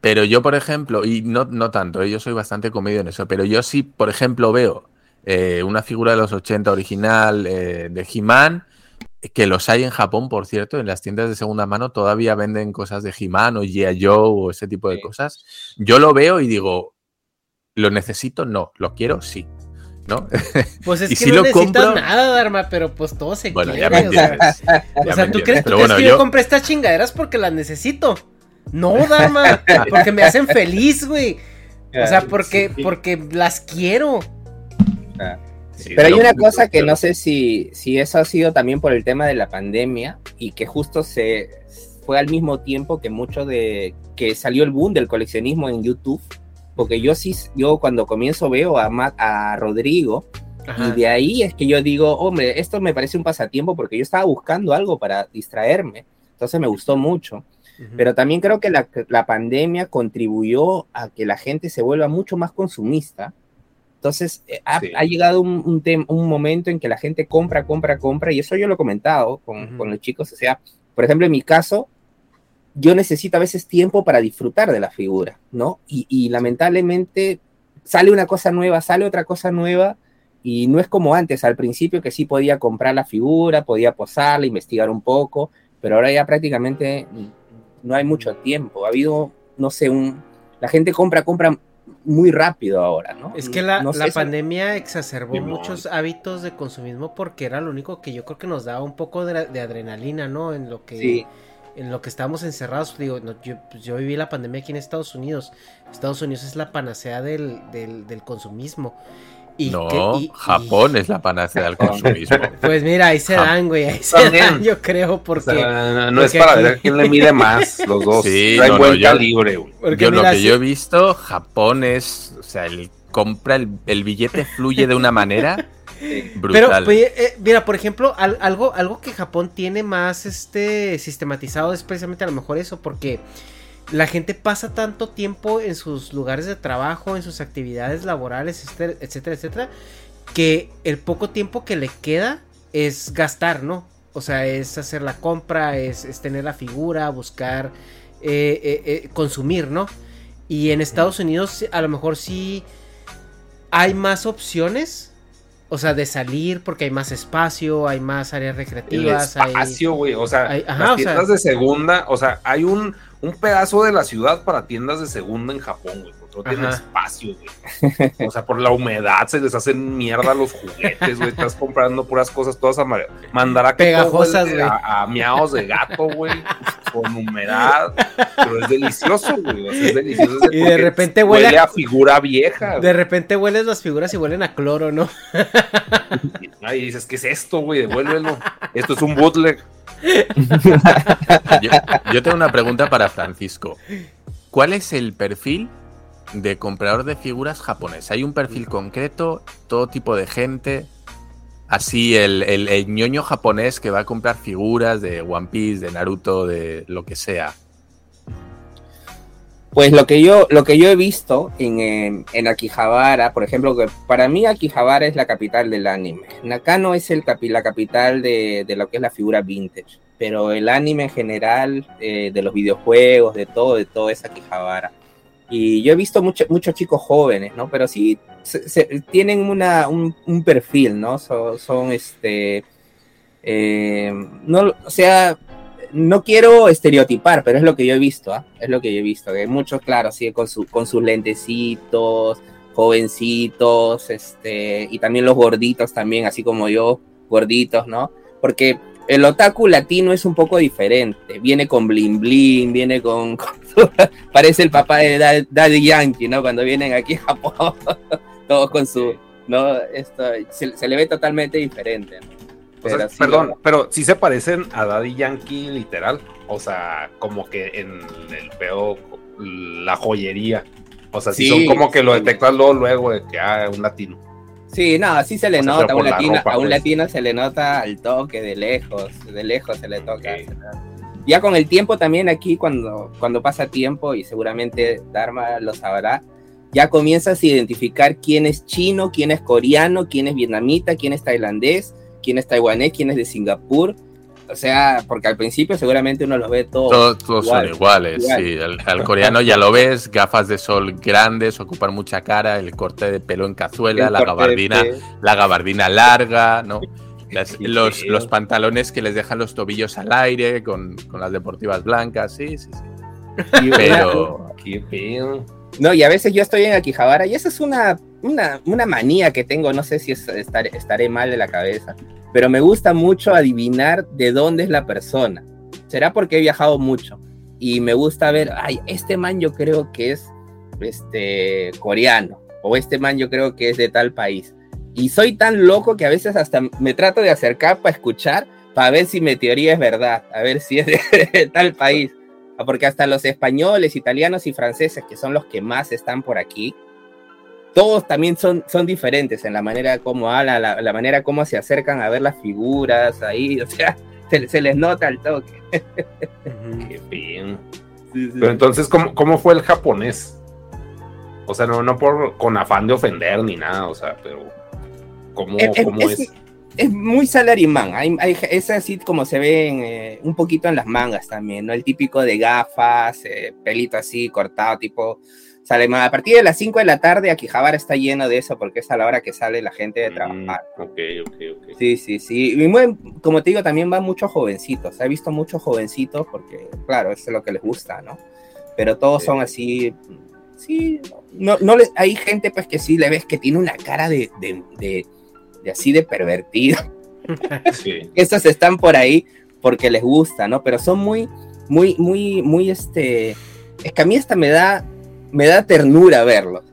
Pero yo, por ejemplo, y no, no tanto, ¿eh? yo soy bastante comido en eso, pero yo sí, por ejemplo, veo eh, una figura de los 80 original eh, de He-Man, que los hay en Japón, por cierto, en las tiendas de segunda mano todavía venden cosas de He-Man o G.I. Joe o ese tipo de Sí. cosas. Yo lo veo y digo, ¿lo necesito? No, ¿lo quiero? Sí. ¿No? Pues es Y que si no lo necesitas compro- nada, Dharma, pero pues todo se bueno, quiere. ya me o sea, entiendes. o sea, me ¿tú entiendes. crees, tú Pero crees bueno, que yo... yo, compré estas chingaderas porque las necesito? No, Dharma, porque me hacen feliz, güey. O sea, porque, Sí. porque las quiero. Sí, Pero hay una cosa que no sé si, si eso ha sido también por el tema de la pandemia y que justo se fue al mismo tiempo que mucho de que salió el boom del coleccionismo en YouTube, porque yo sí, yo cuando comienzo veo a, a Rodrigo Y de ahí es que yo digo, hombre, esto me parece un pasatiempo porque yo estaba buscando algo para distraerme. Entonces me gustó mucho. Pero también creo que la, la, pandemia contribuyó a que la gente se vuelva mucho más consumista. Entonces eh, ha, ha, llegado un, un, un, momento en que la gente compra, compra, compra, y eso yo lo he comentado con, con los chicos. O sea, por ejemplo, en mi caso, yo necesito a veces tiempo para disfrutar de la figura, ¿no? Y, y, lamentablemente sale una cosa nueva, sale otra cosa nueva, y no es como antes, al principio que sí podía comprar la figura, podía posarla, investigar un poco, pero ahora ya prácticamente no hay mucho tiempo. Ha habido, no sé, un... La gente compra, compra muy rápido ahora, ¿no? Es que la, no la pandemia exacerbó muchos hábitos de consumismo porque era lo único que yo creo que nos daba un poco de, de adrenalina, ¿no? En lo que... Sí en lo que estábamos encerrados, digo, no, yo, pues yo, viví la pandemia aquí en Estados Unidos. Estados Unidos es la panacea del, del, del consumismo. Y no, y, Japón y... es la panacea del consumismo. Pues mira, ahí se dan, güey, ahí se También. dan, yo creo, porque... O sea, no, porque es para aquí... ver quién le mide más, los dos. Sí, Trae no, buen yo, calibre, güey. Yo mira, lo que sí. yo he visto, Japón es, o sea, el compra, el, el billete fluye de una manera... Brutal. Pero, pues, eh, mira, por ejemplo, al, algo, algo que Japón tiene más este sistematizado es precisamente a lo mejor eso, porque la gente pasa tanto tiempo en sus lugares de trabajo, en sus actividades laborales, etcétera, etcétera, que el poco tiempo que le queda es gastar, ¿no? O sea, es hacer la compra, es, es tener la figura, buscar, eh, eh, eh, consumir, ¿no? Y en Estados Unidos a lo mejor sí hay más opciones. O sea, de salir porque hay más espacio, hay más áreas recreativas. El espacio, güey. Hay... O sea, hay, ajá, las tiendas o sea, de segunda, o sea, hay un, un pedazo de la ciudad para tiendas de segunda en Japón, güey. Porque no tiene espacio, güey. O sea, por la humedad se les hacen mierda los juguetes, güey. Estás comprando puras cosas todas a mandar a pegajosas, güey. A, a, miados de gato, güey. Con humedad. Pero es delicioso, güey. O sea, es delicioso. Y de repente huele, huele a, a, figura vieja. De repente hueles las figuras y huelen a cloro, ¿no? Y dices, ¿qué es esto, güey? Devuélvelo. Esto es un bootleg. Yo, tengo una pregunta para Francisco. ¿Cuál es el perfil de comprador de figuras japonés? ¿Hay un perfil concreto? ¿Todo tipo de gente? Así, el, el, el ñoño japonés que va a comprar figuras de One Piece, de Naruto, de lo que sea. Pues lo que yo, lo que yo he visto en, en, en, Akihabara, por ejemplo, que para mí Akihabara es la capital del anime. Nakano es el capi, la capital de, de, lo que es la figura vintage. Pero el anime en general, eh, de los videojuegos, de todo, de todo es Akihabara. Y yo he visto mucho, muchos chicos jóvenes, ¿no? Pero sí se, se, tienen una, un, perfil, ¿no? Son, son este. Eh, no, o sea, no quiero estereotipar, pero es lo que yo he visto, ¿eh? es lo que yo he visto. Que muchos, claro, sí, con sus lentecitos, jovencitos, este, y también los gorditos también, así como yo, gorditos, ¿no? Porque el otaku latino es un poco diferente. Viene con bling bling, viene con. con parece el papá de Daddy Yankee, ¿no? Cuando vienen aquí a Japón, todos con su. ¿no? Esto, se, se le ve totalmente diferente, ¿no? O sea, sí, perdón, pero sí se parecen a Daddy Yankee literal. O sea, como que en el pedo, la joyería. O sea, sí, sí son como que lo detectas luego, luego de que ah, un latino. Sí, no, sí se le o sea, nota, a un, latino, ropa, a un pues. latino se le nota al toque de lejos, de lejos se le toca. Okay. Ya con el tiempo también aquí, cuando, cuando pasa tiempo, y seguramente Dharma lo sabrá, ya comienzas a identificar quién es chino, quién es coreano, quién es vietnamita, quién es tailandés, quién es taiwanés, quién es de Singapur. O sea, porque al principio seguramente uno los ve todos. Todos, todos igual, son iguales, igual. sí. Al, al, coreano ya lo ves, gafas de sol grandes, ocupan mucha cara, el corte de pelo en cazuela, la gabardina, de... la gabardina larga, ¿no? Las, los, los, pantalones que les dejan los tobillos al aire con, con las deportivas blancas, sí, sí, sí. Pero. Qué pedo. No, y a veces yo estoy en Akihabara y esa es una, una, una manía que tengo, no sé si es, estar, estaré mal de la cabeza, pero me gusta mucho adivinar de dónde es la persona. Será porque he viajado mucho y me gusta ver, ay, este man yo creo que es este, coreano o este man yo creo que es de tal país. Y soy tan loco que a veces hasta me trato de acercar para escuchar, para ver si mi teoría es verdad, a ver si es de tal país. Porque hasta los españoles, italianos y franceses, que son los que más están por aquí, todos también son, son diferentes en la manera como hablan, la, la manera como se acercan a ver las figuras ahí, o sea, se, se les nota el toque. Qué bien. Pero entonces, ¿cómo, ¿cómo fue el japonés? O sea, no, no por con afán de ofender ni nada, o sea, pero ¿cómo, Eh, eh, cómo es, es? Es muy salaryman, hay, hay- es así como se ve en, eh, un poquito en las mangas también, ¿no? El típico de gafas, eh, pelito así cortado, tipo salaryman. A partir de las 5 de la tarde, Akihabara está lleno de eso porque es a la hora que sale la gente de trabajar. Mm, ok, ok, ok. Sí, sí, sí. Y muy- como te digo, también van muchos jovencitos. He visto muchos jovencitos porque, claro, eso es lo que les gusta, ¿no? Pero todos Sí. son así. Sí, no, no les, hay gente pues que sí le ves que tiene una cara de, de, de- de así de pervertido. Sí. Esos están por ahí porque les gusta, ¿no? Pero son muy, muy, muy, muy, este. Es que a mí hasta me da, me da ternura verlos.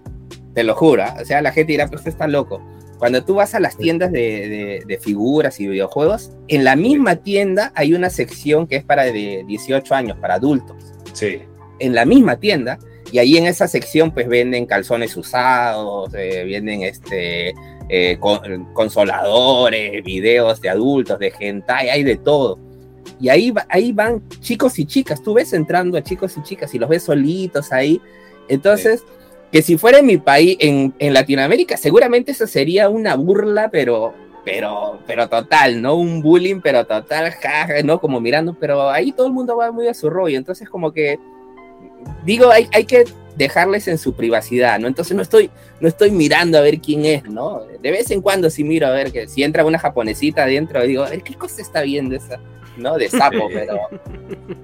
Te lo juro. ¿ah? O sea, la gente dirá, pero usted está loco. Cuando tú vas a las tiendas de, de- de figuras y videojuegos, en la misma tienda hay una sección que es para de 18 años, para adultos. Sí. En la misma tienda. Y ahí en esa sección pues venden calzones usados, eh, venden este, eh, con- consoladores, videos de adultos, de hentai, hay de todo. Y ahí, ahí van chicos y chicas, tú ves entrando a chicos y chicas y los ves solitos ahí. Entonces, que si fuera en mi país, en, en Latinoamérica, seguramente eso sería una burla, pero, pero, pero total, ¿no? Un bullying, pero total, jaja, ¿no? Como mirando, pero ahí todo el mundo va muy a su rollo. Entonces, como que, digo, hay, hay que dejarles en su privacidad, ¿no? Entonces no estoy, no estoy mirando a ver quién es, ¿no? De vez en cuando sí miro a ver que si entra una japonesita adentro, digo, a ver qué cosa está viendo esa, ¿no? De sapo, pero,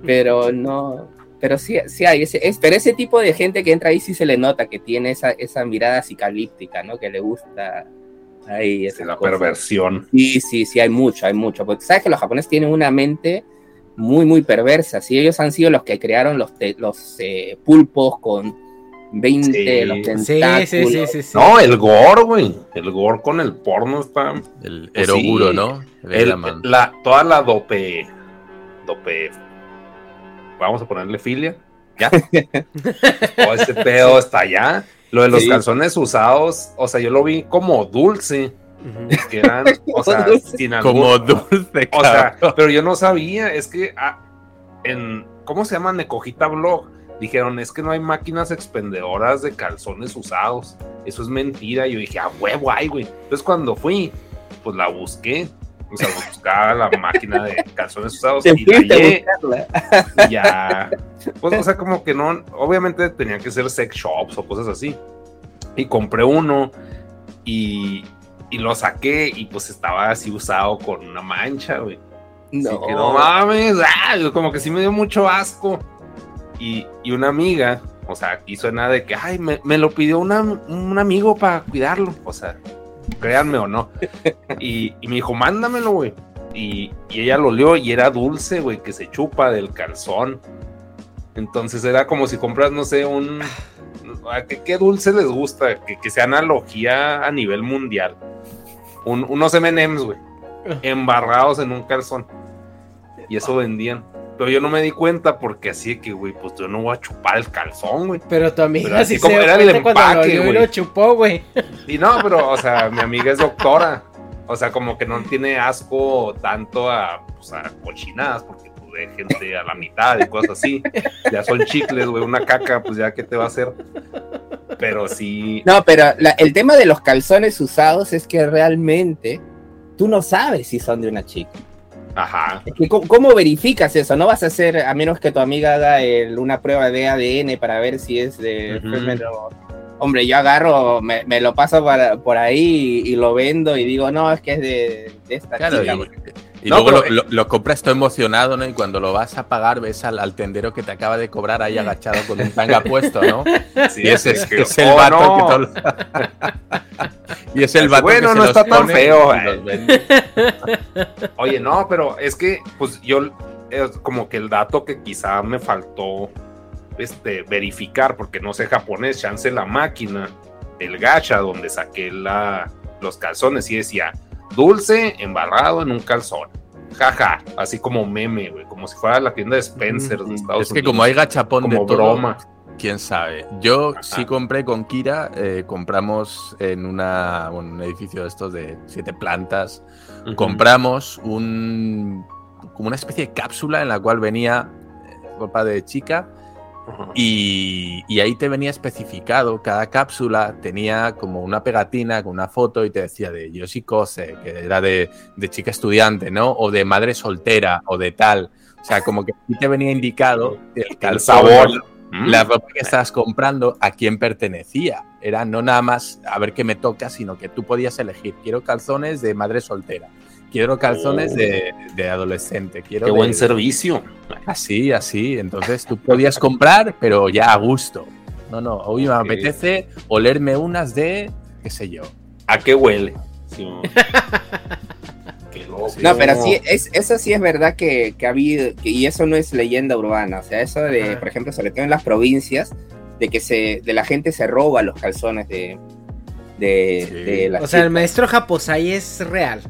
pero no, pero sí, sí hay, ese, es, pero ese tipo de gente que entra ahí sí se le nota que tiene esa, esa mirada psicalíptica, ¿no? Que le gusta ahí Sí, esas la perversión. Sí, sí, sí, hay mucho, hay mucho. Porque sabes que los japoneses tienen una mente muy, muy perversa. Sí, ellos han sido los que crearon los, te- los eh, pulpos con 20, Sí. los Sí, tentáculos. sí, sí, sí, sí. No, el gore, güey. El gore con el porno está. El Pues eroguro, sí. ¿no? el- la, toda la dope. Dope. Vamos a ponerle filia. Ya. Todo ese pedo está allá. Lo de los Sí. calzones usados, o sea, yo lo vi como dulce. Ujú. Que eran, o sea, Dulce. sin albur. Como dulce, O sea, pero yo no sabía, es que ah, en, ¿cómo se llama? Necojita Blog. Dijeron, es que no hay máquinas expendedoras de calzones usados. Eso es mentira. Y yo dije, a huevo hay, güey. Entonces cuando fui, pues la busqué. O sea, buscaba la máquina de calzones usados y hallé, y ya. Pues, o sea, como que no, obviamente tenían que ser sex shops o cosas así. Y compré uno y, y lo saqué y pues estaba así usado con una mancha, güey. No. Así que no mames, ah, como que sí me dio mucho asco. Y, y una amiga, o sea, hizo nada de que, ay, me, me lo pidió una- un amigo para cuidarlo. O sea, créanme o no. Y, y me dijo, mándamelo, güey. Y, y ella lo olió y era dulce, güey, que se chupa del calzón. Entonces era como si compras, no sé, un... ¿a ¿Qué, qué dulce les gusta? Que, que sea analogía a nivel mundial. Un- unos M&M's, güey. Embarrados en un calzón. Y eso vendían. Pero yo no me di cuenta porque así de que, güey, pues yo no voy a chupar el calzón, güey. Pero tu amiga Pero así sí como se era el lo empaque, güey. lo chupó, güey. Y no, pero, o sea, mi amiga es doctora. O sea, como que no tiene asco tanto a, pues, a cochinadas, porque pues, de gente a la mitad y cosas así. Ya son chicles, güey, una caca, pues ya, ¿qué te va a hacer? Pero sí, No, pero la- el tema de los calzones usados es que realmente tú no sabes si son de una chica. Ajá. Es que, ¿cómo, cómo verificas eso? No vas a hacer, a menos que tu amiga haga el- una prueba de ADN para ver si es de Ujú. fémero. Hombre, yo agarro, me, me lo paso para- por ahí y, y lo vendo y digo, no, es que es de, de esta Claro, chica. y, y No, luego pero- lo, lo- lo compras todo emocionado, ¿no? Y cuando lo vas a pagar, ves al, al tendero que te acaba de cobrar ahí agachado con un tanga puesto, ¿no? Sí, y ese es, que- es el oh, vato no. que todo- Y es el vato bueno, que se no los está tan feo, eh. Oye, no, pero es que, pues yo, es como que el dato que quizá me faltó este, verificar, porque no sé japonés, chance la máquina, el gacha donde saqué la, los calzones y decía dulce embarrado en un calzón. Jaja, así como meme, güey, como si fuera la tienda de Spencer de Estados Es que Unidos. como hay gachapón de como todo, broma. quién sabe. Yo sí compré con Kira, eh, compramos en una, bueno, un edificio de estos de siete plantas, compramos un, como una especie de cápsula en la cual venía ropa de chica y, y ahí te venía especificado, cada cápsula tenía como una pegatina con una foto y te decía de Yoshi Kose, que era de, de chica estudiante, ¿no? O de madre soltera o de tal. O sea, como que aquí te venía indicado el calzón, sabor. la ropa que estabas comprando, a quién pertenecía. Era no nada más a ver qué me toca, sino que tú podías elegir. Quiero calzones de madre soltera. Quiero calzones Oh. de, de adolescente. Quiero Qué de- buen servicio. Así, así. Entonces tú podías comprar, pero ya a gusto. No, no. Hoy me Ok. apetece olerme unas de, qué sé yo. ¿A qué huele? Sí. Qué loco. No, pero sí, es, eso sí es verdad que, que ha habido, que- y eso no es leyenda urbana, o sea, eso de, Ajá. por ejemplo, sobre todo en las provincias, de que se, de la gente se roba los calzones de, de, Sí. de las O sea, el maestro Japosai es real.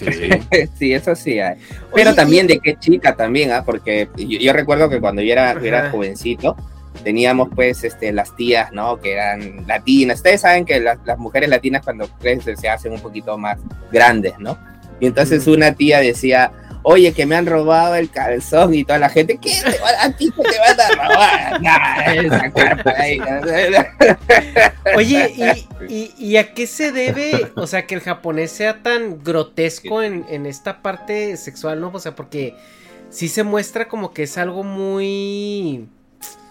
Sí. Sí, eso sí hay. Pero Oye, también y- de qué chica también, ¿ah? Porque yo, yo recuerdo que cuando yo era, yo era jovencito, teníamos pues este, las tías, ¿no? Que eran latinas. Ustedes saben que las, las mujeres latinas cuando crecen se hacen un poquito más grandes, ¿no? Y entonces una tía decía, oye, que me han robado el calzón y toda la gente, ¿qué? ¿Te van- ¿A ti te van a robar? Nah, esa carpa ahí. Oye, ¿y, y, y a qué se debe, o sea, que el japonés sea tan grotesco en, en esta parte sexual, ¿no? O sea, porque sí se muestra como que es algo muy...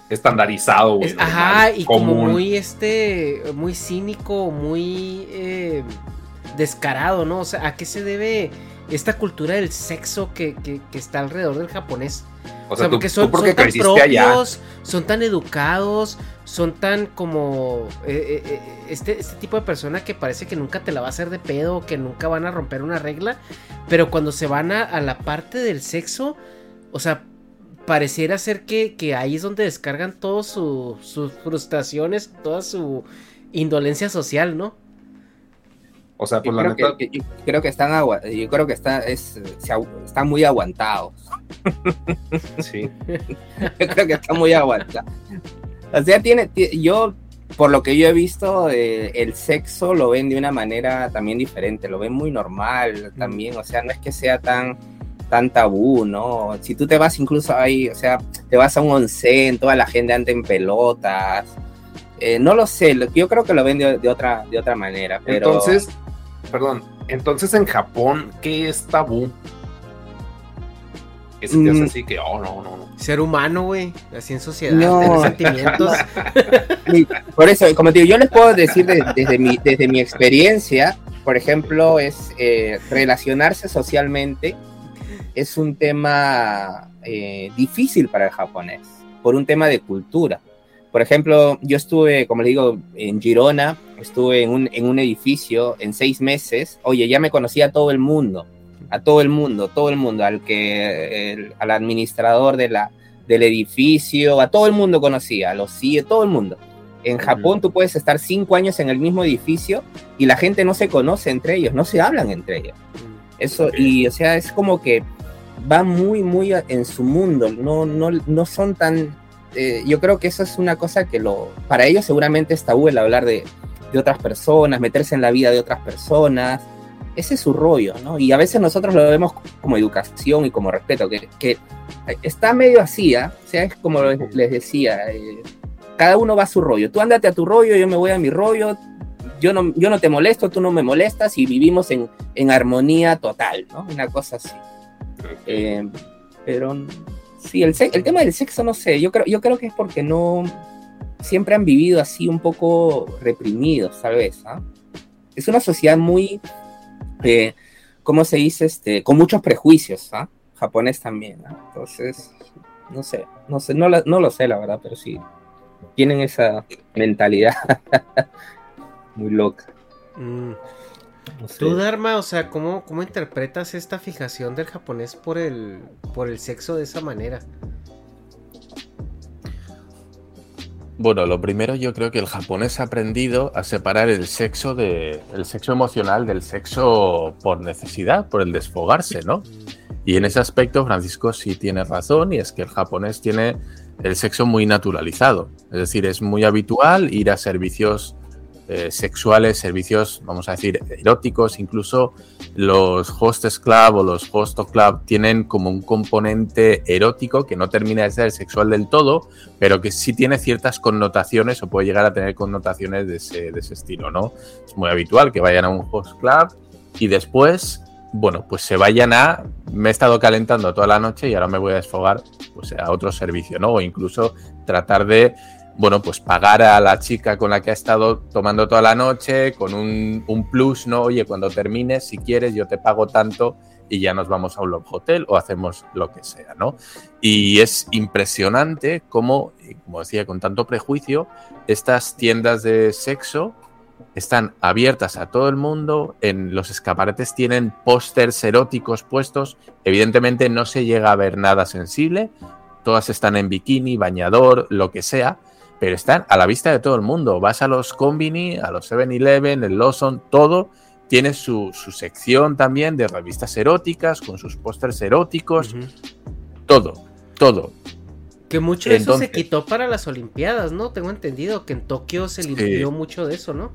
Estandarizado, güey. es- ajá, y como muy, este, muy cínico, muy eh, descarado, ¿no? O sea, ¿a qué se debe esta cultura del sexo que, que- que está alrededor del japonés? O sea, tú, porque son, tú porque son tan allá. propios, son tan educados, son tan como eh, eh, eh, este, este tipo de persona que parece que nunca te la va a hacer de pedo, que nunca van a romper una regla, pero cuando se van a, a la parte del sexo, o sea, pareciera ser que, que ahí es donde descargan todas su- sus frustraciones, toda su indolencia social, ¿no? O sea, Yo pues la creo, neta. que, yo creo que están agua, yo creo que está, es, se están muy aguantados. Sí. Yo creo que está muy aguantado. O sea, tiene, ti- yo, por lo que yo he visto, eh, el sexo lo ven de una manera también diferente, lo ven muy normal también, o sea, no es que sea tan tan tabú, ¿no? Si tú te vas incluso ahí, o sea, te vas a un onsen, toda la gente anda en pelotas, eh, no lo sé, yo creo que lo ven de, de otra, de otra manera, pero... Entonces, perdón, entonces en Japón, ¿qué es tabú? Que se te hace Mm. así que, oh, no, no, no. Ser humano, güey, así en sociedad, No. tener sentimientos. Sí, Por eso, como te digo, yo les puedo decir de- desde, mi, desde mi experiencia, por ejemplo, es eh, relacionarse socialmente es un tema eh, difícil para el japonés, por un tema de cultura. Por ejemplo, yo estuve, como les digo, en Girona, estuve en un, en un edificio en seis meses. Oye, ya me conocía a todo el mundo, a todo el mundo, todo el mundo, al que, el- al administrador de la, del edificio, a todo el mundo conocía, a los CIE, todo el mundo. En Japón tú puedes estar cinco años en el mismo edificio y la gente no se conoce entre ellos, no se hablan entre ellos. Eso, y o sea, es como que va muy, muy en su mundo, no, no, no son tan... eh, yo creo que eso es una cosa que lo, para ellos seguramente es tabú el hablar de, de otras personas, meterse en la vida de otras personas, ese es su rollo, ¿no? Y a veces nosotros lo vemos como educación y como respeto, que, que está medio así, ¿ah? O sea, es como les, les decía, eh, cada uno va a su rollo, tú ándate a tu rollo, yo me voy a mi rollo, yo no, yo no te molesto, tú no me molestas y vivimos en, en armonía total, ¿no? Una cosa así. Eh, pero sí, el, el tema del sexo, no sé, yo creo, yo creo que es porque no siempre han vivido así un poco reprimidos, tal vez. ¿ah? Es una sociedad muy, eh, ¿cómo se dice? Este, con muchos prejuicios, ¿ah? japonés también. ¿ah? Entonces, no sé, no sé, no lo sé la verdad, pero sí, tienen esa mentalidad muy loca. Mm. No sé. Tú, Dharma, o sea, ¿cómo, ¿cómo interpretas esta fijación del japonés por el, por el sexo de esa manera? Bueno, lo primero yo creo que el japonés ha aprendido a separar el sexo de el sexo emocional del sexo por necesidad, por el desfogarse, ¿no? Y en ese aspecto Francisco sí tiene razón y es que el japonés tiene el sexo muy naturalizado. Es decir, es muy habitual ir a servicios eh, sexuales, servicios, vamos a decir, eróticos, incluso los hostess club o los hosto club tienen como un componente erótico que no termina de ser sexual del todo, pero que sí tiene ciertas connotaciones o puede llegar a tener connotaciones de ese, de ese estilo, ¿no? Es muy habitual que vayan a un host club y después bueno, pues se vayan a, me he estado calentando toda la noche y ahora me voy a desfogar pues, a otro servicio, ¿no? O incluso tratar de bueno, pues pagar a la chica con la que ha estado tomando toda la noche con un, plus, ¿no? Oye, cuando termines, si quieres, yo te pago tanto y ya nos vamos a un hotel o hacemos lo que sea, ¿no? Y es impresionante cómo, como decía, con tanto prejuicio, estas tiendas de sexo están abiertas a todo el mundo, en los escaparates tienen pósters eróticos puestos, evidentemente no se llega a ver nada sensible, todas están en bikini, bañador, lo que sea, pero están a la vista de todo el mundo. Vas a los Combini, a los 7-Eleven, el Lawson, todo tiene su, sección también de revistas eróticas, con sus pósters eróticos, todo, todo. Que mucho de eso se quitó para las Olimpiadas, ¿no? Tengo entendido que en Tokio se limpió mucho de eso, ¿no?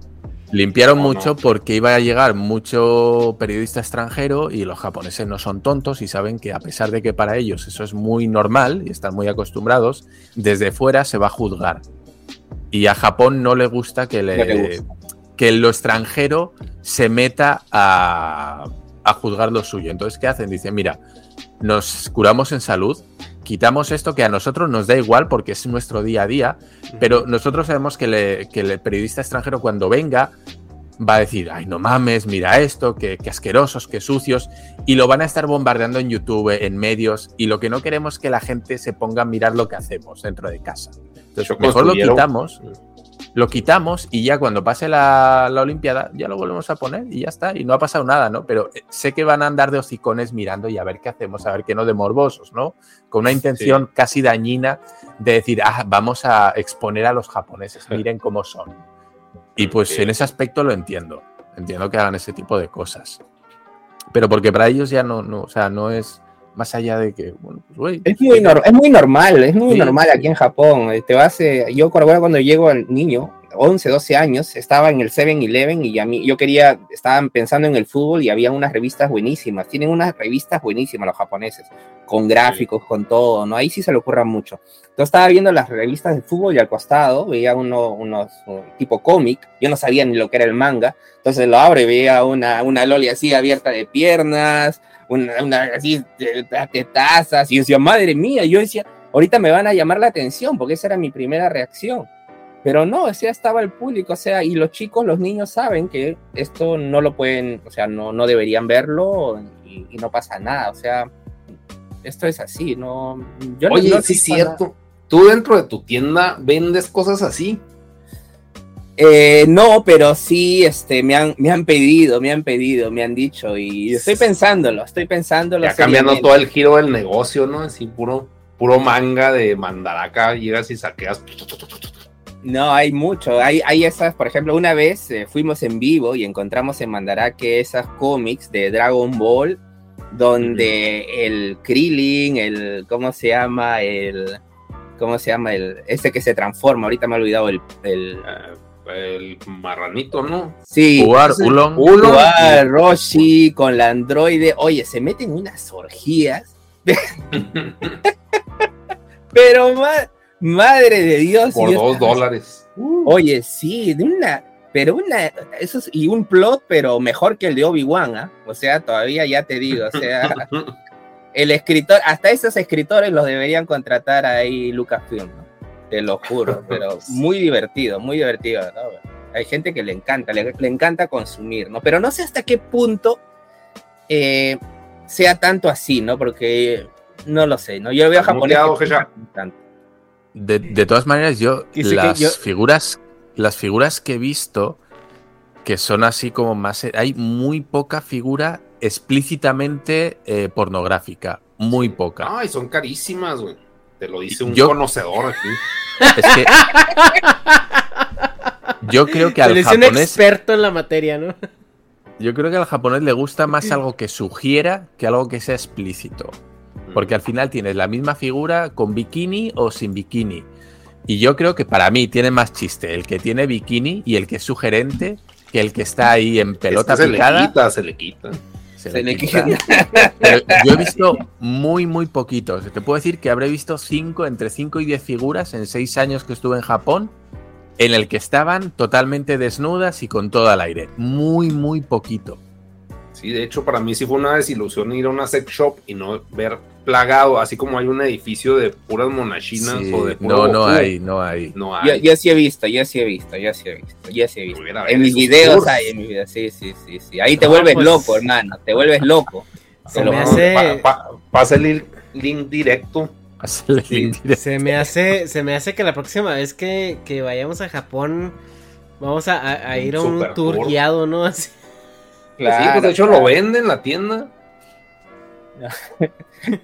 Limpiaron mucho porque iba a llegar mucho periodista extranjero y los japoneses no son tontos y saben que a pesar de que para ellos eso es muy normal y están muy acostumbrados, desde fuera se va a juzgar. Y a Japón no le gusta que, le, que lo extranjero se meta a, a juzgar lo suyo. Entonces, ¿qué hacen? Dicen, mira, nos curamos en salud, quitamos esto que a nosotros nos da igual porque es nuestro día a día, pero nosotros sabemos que, el periodista extranjero cuando venga va a decir, ay, no mames, mira esto, qué, asquerosos, qué sucios, y lo van a estar bombardeando en YouTube, en medios, y lo que no queremos es que la gente se ponga a mirar lo que hacemos dentro de casa. Entonces, mejor lo quitamos lo quitamos y ya cuando pase la, Olimpiada ya lo volvemos a poner y ya está, y no ha pasado nada, ¿no? Pero eh, sé que van a andar de hocicones mirando y a ver qué hacemos, a ver qué no de morbosos, ¿no? Con una intención casi dañina de decir, ah, vamos a exponer a los japoneses, miren cómo son. Y pues en ese aspecto lo entiendo, entiendo que hagan ese tipo de cosas. Pero porque para ellos ya no, no o sea, no es más allá de que, bueno, pues, es, muy es muy normal, es muy normal aquí en Japón. Eh, te vas, eh, yo cuando llego al niño, 11, 12 años, estaba en el 7-Eleven y a mí, yo quería, estaban pensando en el fútbol y había unas revistas buenísimas. Tienen unas revistas buenísimas los japoneses, con gráficos, con todo, ¿no? Ahí sí se le ocurra mucho. Entonces estaba viendo las revistas de fútbol y al costado veía uno, unos tipo cómic. Yo no sabía ni lo que era el manga. Entonces lo abro y veía una, una loli así abierta de piernas, una, una así de, tazas, y yo decía, madre mía, yo decía, ahorita me van a llamar la atención, porque esa era mi primera reacción. Pero no, o sea, estaba el público, o sea, y los chicos, los niños saben que esto no lo pueden, o sea, no, no deberían verlo y, no pasa nada, o sea, esto es así, no... Yo Oye, no, sí es cierto, tú dentro de tu tienda vendes cosas así. Eh, no, pero sí, este, me han, me han pedido, me han pedido, me han dicho y estoy pensándolo, estoy pensándolo. Ya cambiando todo el giro del negocio, ¿no? Así puro, puro manga de mandaraca, llegas y saqueas. No, hay mucho. Hay, hay esas, por ejemplo, una vez eh, fuimos en vivo y encontramos en Mandaraque esas cómics de Dragon Ball, donde el Krillin, el, ¿cómo se llama? El, ¿cómo se llama? El, ese que se transforma, ahorita me he olvidado el, el ah, el marranito, ¿no? Sí. Jugar, Ulon. Roshi con la androide. Oye, se meten unas orgías. Pero madre de Dios. Por dos dólares. Oye, sí, de una. Pero una. Eso y un plot, pero mejor que el de Obi-Wan, ¿ah? O sea, todavía ya te digo, o sea. el escritor, hasta esos escritores los deberían contratar ahí Lucasfilm, ¿no? te lo juro, pero muy divertido, muy divertido. Hay gente que le encanta, le, encanta consumir, ¿no? Pero no sé hasta qué punto eh, sea tanto así, ¿no? Porque no lo sé, ¿no? Yo veo japonés. De, de, todas maneras, yo las figuras, las figuras que he visto que son así como más. Hay muy poca figura explícitamente eh, pornográfica. Muy poca. Ay, son carísimas, güey. Te lo dice un conocedor aquí. Es que. yo creo que al japonés. un experto en la materia, ¿no? yo creo que al japonés le gusta más algo que sugiera que algo que sea explícito. Porque al final tienes la misma figura con bikini o sin bikini. Y yo creo que para mí tiene más chiste el que tiene bikini y el que es sugerente que el que está ahí en pelota Es que se picada. le quita, se le quita. Se Se le le quita. quita. Pero yo he visto muy, muy poquitos. Te puedo decir que habré visto cinco, entre 5 y 10 figuras en 6 años que estuve en Japón, en el que estaban totalmente desnudas y con todo al aire. Muy, muy poquito. Sí, de hecho, para mí sí fue una desilusión ir a una sex shop y no ver plagado, así como hay un edificio de puras monachinas Sí, o de puro no, no Goku. hay, no hay. No hay. yo sí he visto, yo sí he visto, yo sí he visto, yo sí he visto. En mis videos hay, en mis videos, sí, sí, sí, sí. Ahí te No, vuelves pues- loco, hermano, te vuelves loco. Se me hace- pa- pa- pasa el link, directo. Se me hace, se me hace que la próxima vez que, que vayamos a Japón vamos a, a- a ir a un tour guiado, ¿no? Así. sí, pues de hecho claro. lo venden en la tienda.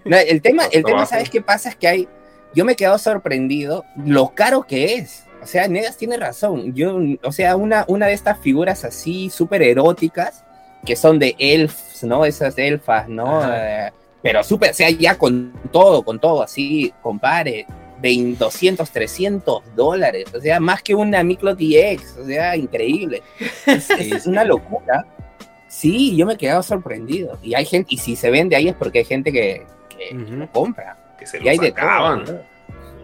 No, el tema, el tema. ¿sabes qué pasa? Es que hay, yo me he quedado sorprendido lo caro que es. O sea, Negas tiene razón. Yo, o sea, una, una de estas figuras así súper eróticas, que son de elfs, ¿no? Esas elfas, ¿no? Eh, pero súper, o sea, ya con todo, con todo, así, compare, 20, 200, 300 dólares. O sea, más que una Micro DX, o sea, increíble. Es, es una locura. Sí, yo me he quedado sorprendido. Y hay gente, y si se vende ahí es porque hay gente que, que lo compra. Que se Y hay los de todo, acaban. ¿no?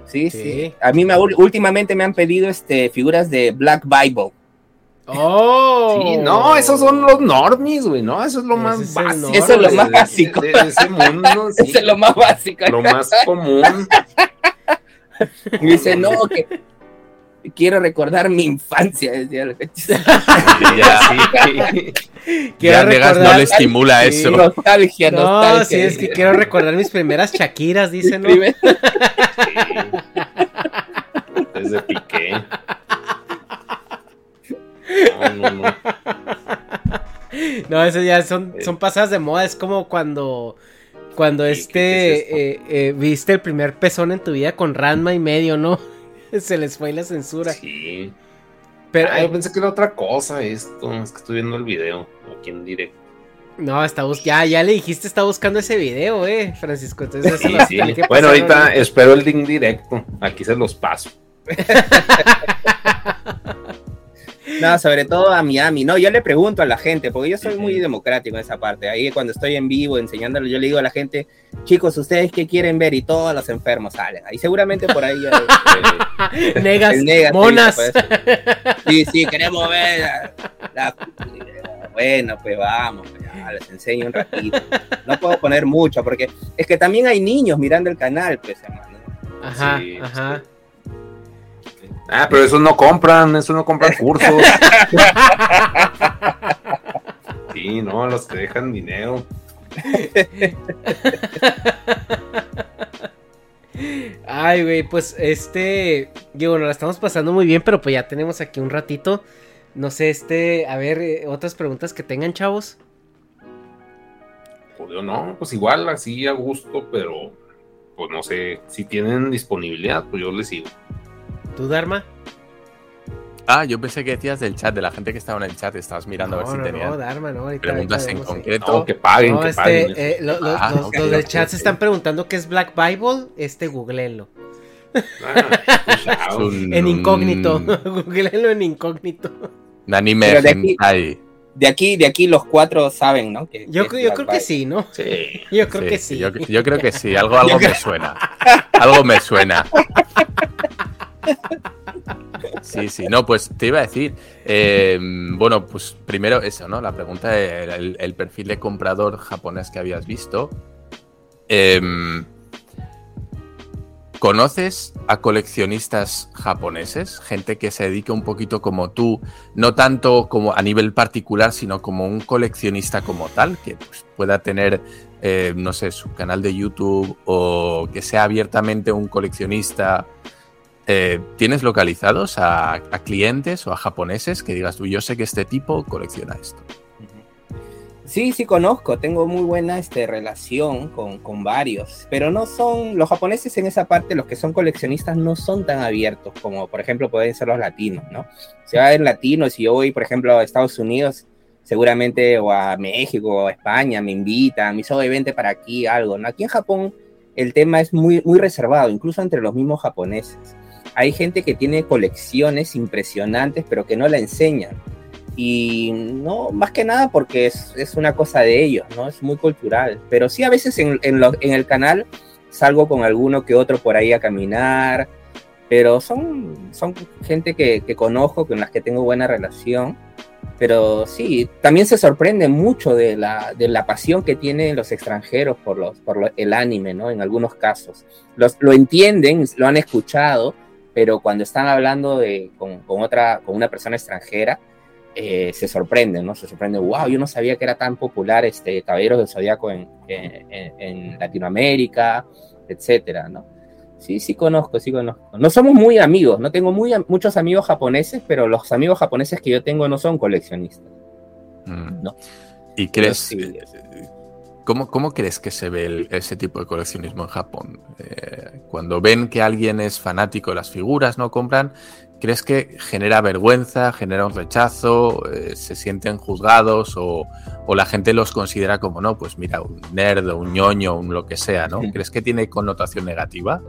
Sí, sí, Sí. A mí me, últimamente me han pedido este, figuras de Black Bible. ¡Oh! Sí, no, esos son los normies, güey, no, eso es lo más básico. Eso es lo más básico. De, de ese mundo, sí, Eso es lo más básico. lo más común. Y dice, no, que quiero recordar mi infancia. decía. Ya, Sí. Quiero ya Negas no le estimula Sí. eso. nostalgia, No, nostalgia. sí, es que quiero recordar mis primeras Shakiras, dice, ¿no? Primer- Desde Piqué. No, no, no. No, eso ya son, son pasadas de moda. Es como cuando. Cuando Sí, este. ¿qué- qué eh, eh, viste el primer pezón en tu vida con Ranma y medio, ¿no? Se les fue la censura. Sí. Pero. Ah, yo pensé que era otra cosa esto. Es que estoy viendo el video aquí en directo. No, está ya, ya le dijiste, está buscando ese video, eh, Francisco. Entonces Sí, sí. Bueno, ahorita espero el link directo. Aquí se los paso. No, sobre todo a Miami. No, yo le pregunto a la gente, porque yo soy muy democrático en esa parte. Ahí cuando estoy en vivo enseñándolo, yo le digo a la gente, chicos, ¿ustedes qué quieren ver? Y todos los enfermos salen. Y seguramente por ahí... eh, Negas, el Negas, monas. sí, pues. Sí, sí, queremos ver. la- la- Bueno, pues vamos, pues, ya, les enseño un ratito. No puedo poner mucho, porque es que también hay niños mirando el canal, pues, hermano. Ajá, Sí, ajá. Ah, pero eso no compran, eso no compran cursos. Sí, no, los que dejan dinero. Ay, güey, pues este. Digo, bueno, la estamos pasando muy bien, pero pues ya tenemos aquí un ratito. No sé, este. A ver, eh, otras preguntas que tengan, chavos. Pues yo no, pues igual, así a gusto, pero pues no sé, si tienen disponibilidad, pues yo les sigo. ¿Tú, Dharma? Ah, yo pensé que decías del chat, de la gente que estaba en el chat, estabas mirando a ver si no, tenían no, Dharma, no. Ahorita, preguntas ahorita en concreto. No, que paguen, No, que este, paguen. eh, lo- lo- Ah, los, del chat se están preguntando qué es Black Bible. Este, googleenlo. Ah, Es chao. un- En incógnito. un- googleenlo en incógnito. Un anime Pero de aquí- hentai. De aquí, de aquí los cuatro saben, ¿no? Que, Yo, que creo que sí, ¿no? Sí. Yo creo que sí. Yo, yo creo que sí, algo, algo me suena. Algo me suena. Sí, sí, no, pues te iba a decir, eh, bueno, pues primero eso, ¿no? La pregunta el, el perfil de comprador japonés que habías visto. Em, ¿Conoces a coleccionistas japoneses? Gente que se dedique un poquito como tú, no tanto como a nivel particular, sino como un coleccionista como tal, que pues, pueda tener, eh, no sé, su canal de YouTube o que sea abiertamente un coleccionista. Eh, ¿Tienes localizados a, clientes o a japoneses que digas tú, yo sé que este tipo colecciona esto? Sí, sí conozco, tengo muy buena este, relación con, con varios, pero no son, los japoneses en esa parte, los que son coleccionistas no son tan abiertos como por ejemplo pueden ser los latinos, ¿no? Si va a haber latinos y yo voy por ejemplo a Estados Unidos, seguramente o a México o a España me invitan, me dicen, para aquí, algo, ¿no? Aquí en Japón el tema es muy, muy reservado, incluso entre los mismos japoneses. Hay gente que tiene colecciones impresionantes, pero que no la enseñan. Y no, más que nada porque es, es una cosa de ellos, ¿no? Es muy cultural. Pero sí, a veces en, en, lo, en el canal salgo con alguno que otro por ahí a caminar, pero son, son gente que, que, conozco, con las que tengo buena relación. Pero sí, también se sorprende mucho de la, de la pasión que tienen los extranjeros por, los, por el anime, ¿no? En algunos casos. Los, lo entienden, lo han escuchado, pero cuando están hablando de, con, con, otra, con una persona extranjera, eh, se sorprenden, ¿no? Se sorprenden, wow, yo no sabía que era tan popular este Caballeros del Zodíaco en, en, en Latinoamérica, etcétera, ¿no? Sí, sí conozco, sí conozco. No somos muy amigos, no tengo muy, muchos amigos japoneses, pero los amigos japoneses que yo tengo no son coleccionistas. Mm. ¿no? ¿Y crees, sí. ¿Cómo, ¿cómo, crees que se ve el, ese tipo de coleccionismo en Japón? Eh, cuando ven que alguien es fanático de las figuras, ¿no? Compran, ¿crees que genera vergüenza, genera un rechazo, eh, se sienten juzgados o, o, la gente los considera como, no, pues mira, un nerd o un ñoño, un lo que sea, ¿no? ¿Crees que tiene connotación negativa?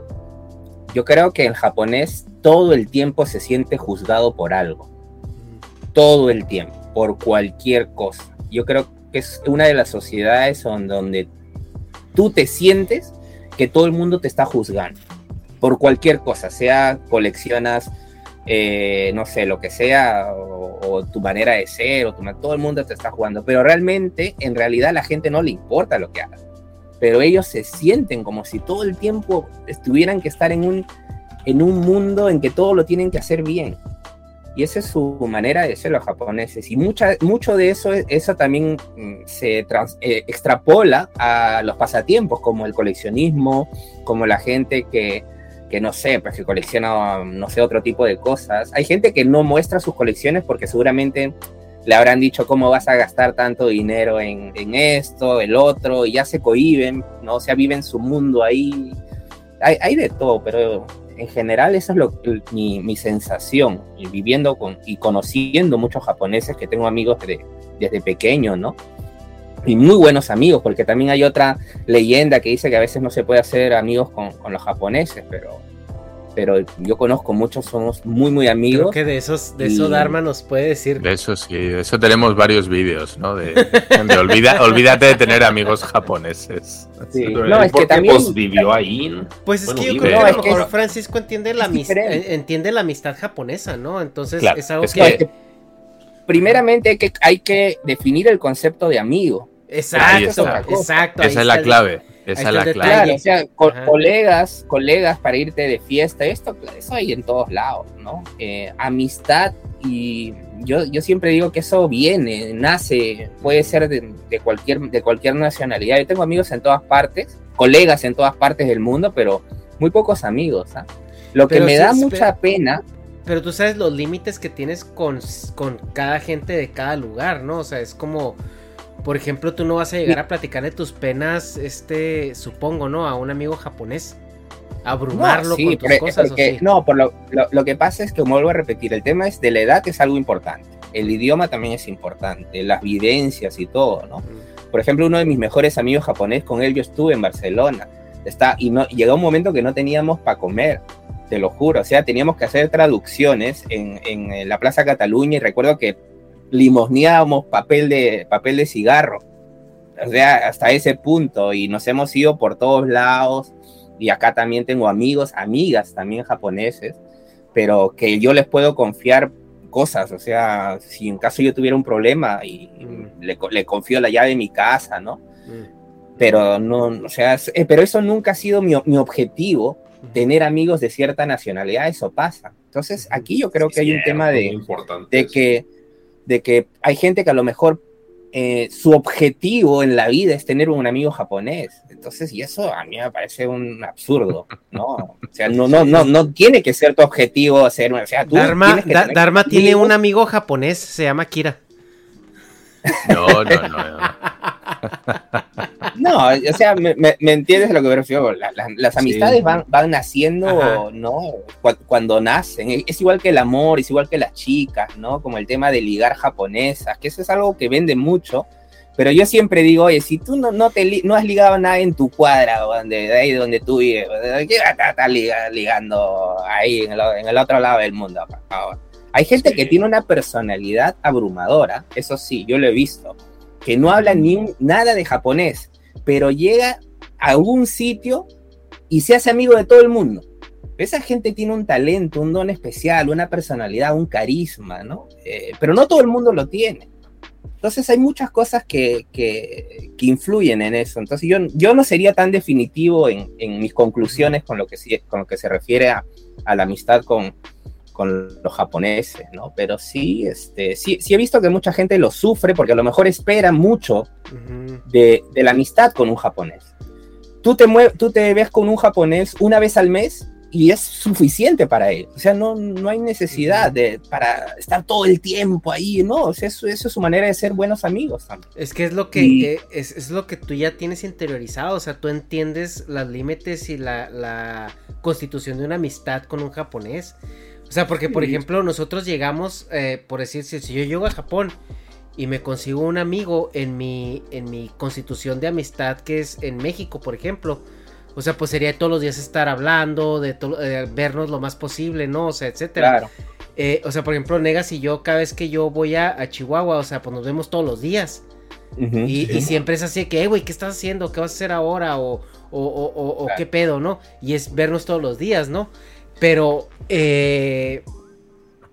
Yo creo que el japonés todo el tiempo se siente juzgado por algo. Todo el tiempo, por cualquier cosa. Yo creo que es una de las sociedades donde tú te sientes que todo el mundo te está juzgando. Por cualquier cosa, sea coleccionas, eh, no sé, lo que sea, o, o, tu manera de ser, o tu, todo el mundo te está jugando. Pero realmente, en realidad, a la gente no le importa lo que hagas pero ellos se sienten como si todo el tiempo estuvieran que estar en un, en un mundo en que todo lo tienen que hacer bien. Y esa es su manera de ser los japoneses. Y mucha, mucho de eso, eso también se trans, eh, extrapola a los pasatiempos, como el coleccionismo, como la gente que, que no sé, pues que colecciona, no sé, otro tipo de cosas. Hay gente que no muestra sus colecciones porque seguramente le habrán dicho cómo vas a gastar tanto dinero en, en, esto, el otro, y ya se cohiben, ¿no? O sea, viven su mundo ahí. Hay, hay de todo, pero en general esa es lo, mi, mi, sensación, y viviendo con, y conociendo muchos japoneses que tengo amigos de, desde pequeño, ¿no? Y muy buenos amigos, porque también hay otra leyenda que dice que a veces no se puede hacer amigos con, con los japoneses, pero pero yo conozco muchos, somos muy, muy amigos. Creo que de esos, de y... eso Dharma nos puede decir. De eso sí, de eso tenemos varios vídeos, ¿no? De, de olvida, olvídate de tener amigos japoneses. Sí. No, es que también pues, vivió ahí. Pues es bueno, que yo creo que a lo mejor es... Francisco entiende la, amistad, entiende la amistad japonesa, ¿no? Entonces claro, es algo es que... que... Primeramente hay que, hay que definir el concepto de amigo. Exacto, exacto. Esa es la clave. Esa es la clave. Claro, o sea, co colegas, colegas para irte de fiesta, esto, eso hay en todos lados, ¿no? Eh, amistad y yo, yo siempre digo que eso viene, nace, puede ser de, de, cualquier, de cualquier nacionalidad. Yo tengo amigos en todas partes, colegas en todas partes del mundo, pero muy pocos amigos. ¿eh? Lo que pero me da mucha pena. Pero tú sabes los límites que tienes con, con cada gente de cada lugar, ¿no? O sea, es como por ejemplo, tú no vas a llegar a platicar de tus penas, este, supongo, ¿no? A un amigo japonés. Abrumarlo no, sí, con tus porque, cosas. Porque, sí? No, por lo, lo, lo, que pasa es que, como vuelvo a repetir, el tema es de la edad es algo importante. El idioma también es importante, las vivencias y todo, ¿no? Mm. Por ejemplo, uno de mis mejores amigos japonés, con él yo estuve en Barcelona. Está, y no, llegó un momento que no teníamos para comer, te lo juro. O sea, teníamos que hacer traducciones en, en la Plaza Cataluña y recuerdo que limosneábamos papel de, papel de cigarro. O sea, hasta ese punto. Y nos hemos ido por todos lados. Y acá también tengo amigos, amigas también japoneses, pero que yo les puedo confiar cosas. O sea, si en caso yo tuviera un problema y mm. le, le, confío la llave de mi casa, ¿no? Mm. Pero no, o sea, eh, pero eso nunca ha sido mi, mi objetivo, tener amigos de cierta nacionalidad, eso pasa. Entonces, aquí yo creo que hay un tema de, de que de que hay gente que a lo mejor eh, su objetivo en la vida es tener un amigo japonés. Entonces, y eso a mí me parece un absurdo, ¿no? O sea, no, no, no, no tiene que ser tu objetivo ser, o sea, tú Dharma, da, Dharma tiene un amigo japonés, se llama Kira. No, no, no. no. No, o sea, me, me, entiendes a lo que me refiero. las amistades van, van naciendo, ¿no? Cuando, nacen. Es igual que el amor, es igual que las chicas, ¿no? Como el tema de ligar japonesas, que eso es algo que vende mucho. Pero yo siempre digo, oye, si tú no, no, te, no has ligado nada en tu cuadra, donde, de ahí donde tú vives, ¿qué estás ligando ahí en el, otro lado del mundo? Hay gente que tiene una personalidad abrumadora, eso sí, yo lo he visto, que no habla ni nada de japonés, pero llega a un sitio y se hace amigo de todo el mundo. Esa gente tiene un talento, un don especial, una personalidad, un carisma, ¿no? Eh, pero no todo el mundo lo tiene. Entonces hay muchas cosas que, que, influyen en eso. Entonces yo, yo no sería tan definitivo en, mis conclusiones con lo que, con lo que se refiere a la amistad con, con los japoneses, ¿no? Pero sí, este, sí, sí he visto que mucha gente lo sufre porque a lo mejor espera mucho de, de, la amistad con un japonés. Tú te, tú te ves con un japonés una vez al mes y es suficiente para él. O sea, no, no hay necesidad de, para estar todo el tiempo ahí, ¿no? O sea, eso, eso es su manera de ser buenos amigos también. Es que es lo que, eh, es, es, lo que tú ya tienes interiorizado, o sea, tú entiendes los límites y la, la, constitución de una amistad con un japonés. O sea, porque, por ejemplo, nosotros llegamos, eh, por decir, si yo llego a Japón y me consigo un amigo en mi, en mi constitución de amistad que es en México, por ejemplo, o sea, pues sería todos los días estar hablando, de, vernos lo más posible, ¿no? O sea, etcétera. Claro. Eh, o sea, por ejemplo, Negas y yo, cada vez que yo voy a, Chihuahua, o sea, pues nos vemos todos los días. y, siempre es así que, güey, ¿qué estás haciendo? ¿Qué vas a hacer ahora? O, o, qué pedo, ¿no? Y es vernos todos los días, ¿no? Pero eh,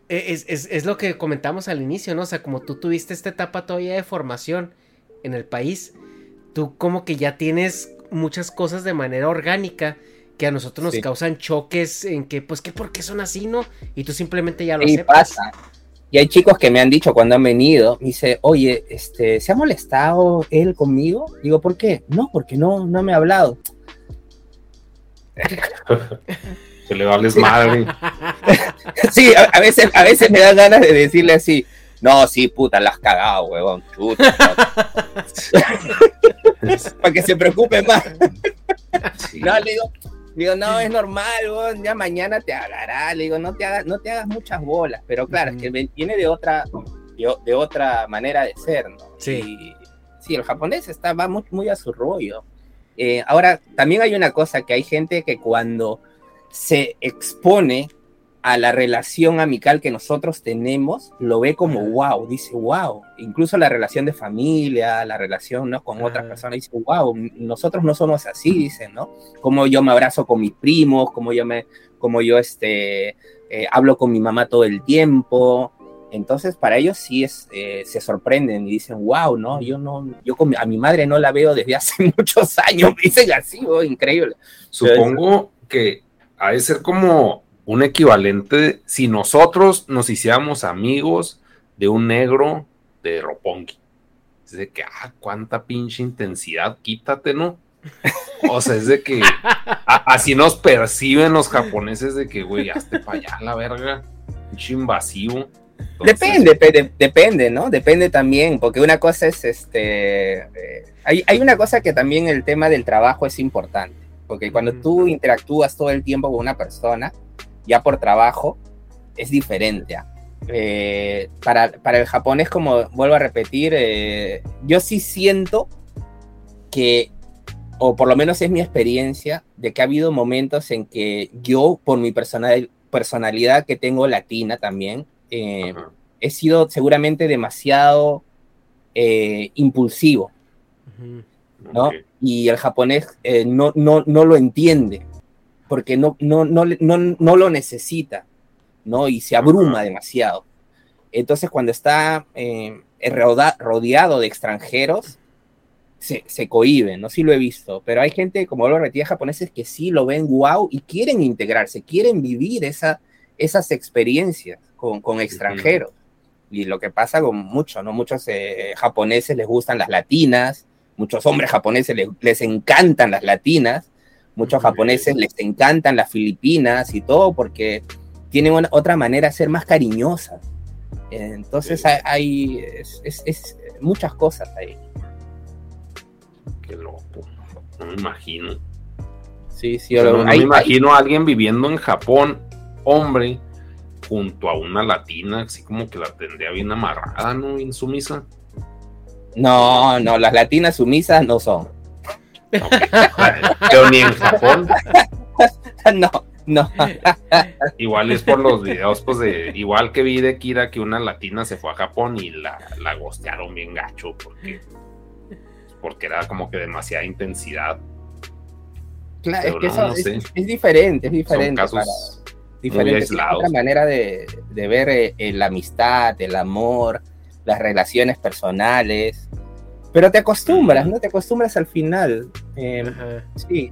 es, es, lo que comentamos al inicio, ¿no? O sea, como tú tuviste esta etapa todavía de formación en el país, tú como que ya tienes muchas cosas de manera orgánica que a nosotros nos causan choques en que, pues, que ¿por qué son así, no? Y tú simplemente ya lo y pasa. Y hay chicos que me han dicho cuando han venido, me dice, oye, este, ¿se ha molestado él conmigo? Digo, ¿por qué? No, porque no, no me ha hablado. que le hables madre. sí, a, veces, a veces me da ganas de decirle así, no, sí, puta, la has cagado, huevón, chuta. Para que se preocupe más. No, le digo, digo, no, es normal, ya mañana te agarrará, le digo, no te hagas, no te hagas muchas bolas, pero claro, es que viene de otra, de, otra manera de ser, ¿no? Sí. sí, el japonés está, va muy, muy a su rollo. Eh, ahora, también hay una cosa que hay gente que cuando se expone a la relación amical que nosotros tenemos, lo ve como wow, dice wow, incluso la relación de familia, la relación ¿no? con otras personas, dice wow, nosotros no somos así, dicen, ¿no? Como yo me abrazo con mis primos, como yo me, como yo este, eh, hablo con mi mamá todo el tiempo, entonces para ellos sí es, eh, se sorprenden y dicen, wow, ¿no? Yo no, yo a mi madre no la veo desde hace muchos años, dicen así, oh, increíble. Supongo que ha de ser como un equivalente si nosotros nos hiciéramos amigos de un negro de Ropongi. Es de que, ah, cuánta pinche intensidad, quítate, ¿no? O sea, es de que así nos perciben los japoneses de que, güey, hazte para allá la verga, pinche invasivo. depende, depende, ¿no? Depende también, porque una cosa es, este, eh, hay, hay una cosa que también el tema del trabajo es importante, porque cuando tú interactúas todo el tiempo con una persona, ya por trabajo, es diferente. Eh, para, para, el japonés, como vuelvo a repetir, eh, yo sí siento que, o por lo menos es mi experiencia, de que ha habido momentos en que yo, por mi personal, personalidad que tengo latina también, eh, he sido seguramente demasiado impulsivo, ¿no? Y el japonés no, no, no lo entiende porque no, no, no, no, lo necesita, ¿no? Y se abruma demasiado. Entonces, cuando está eh, rodeado de extranjeros, se, se cohibe, ¿no? Sí lo he visto, pero hay gente, como lo retira japoneses, que sí lo ven wow y quieren integrarse, quieren vivir esa, esas experiencias con, con extranjeros. Y lo que pasa con muchos, ¿no? Muchos eh, japoneses les gustan las latinas, muchos hombres japoneses les, les encantan las latinas, Muchos japoneses les encantan las Filipinas y todo porque tienen otra manera de ser más cariñosas. Entonces hay, es, muchas cosas ahí. Qué loco. No me imagino. Sí, sí, O sea, no, no hay- me imagino a alguien viviendo en Japón, hombre, junto a una latina, así como que la tendría bien amarrada, ¿no? Bien sumisa. No, no, las latinas sumisas no son. Pero ni en Japón. no, no. Igual es por los videos, pues de. Igual que vi de Kira que una latina se fue a Japón y la, la gostearon bien gacho porque. Porque era como que demasiada intensidad. Claro, es que no, eso no es, sé. es diferente, es Son diferente. casos para- diferente, es otra manera de, de ver eh, la amistad, el amor, las relaciones personales. Pero te acostumbras, ¿no? Te acostumbras al final. Eh, sí.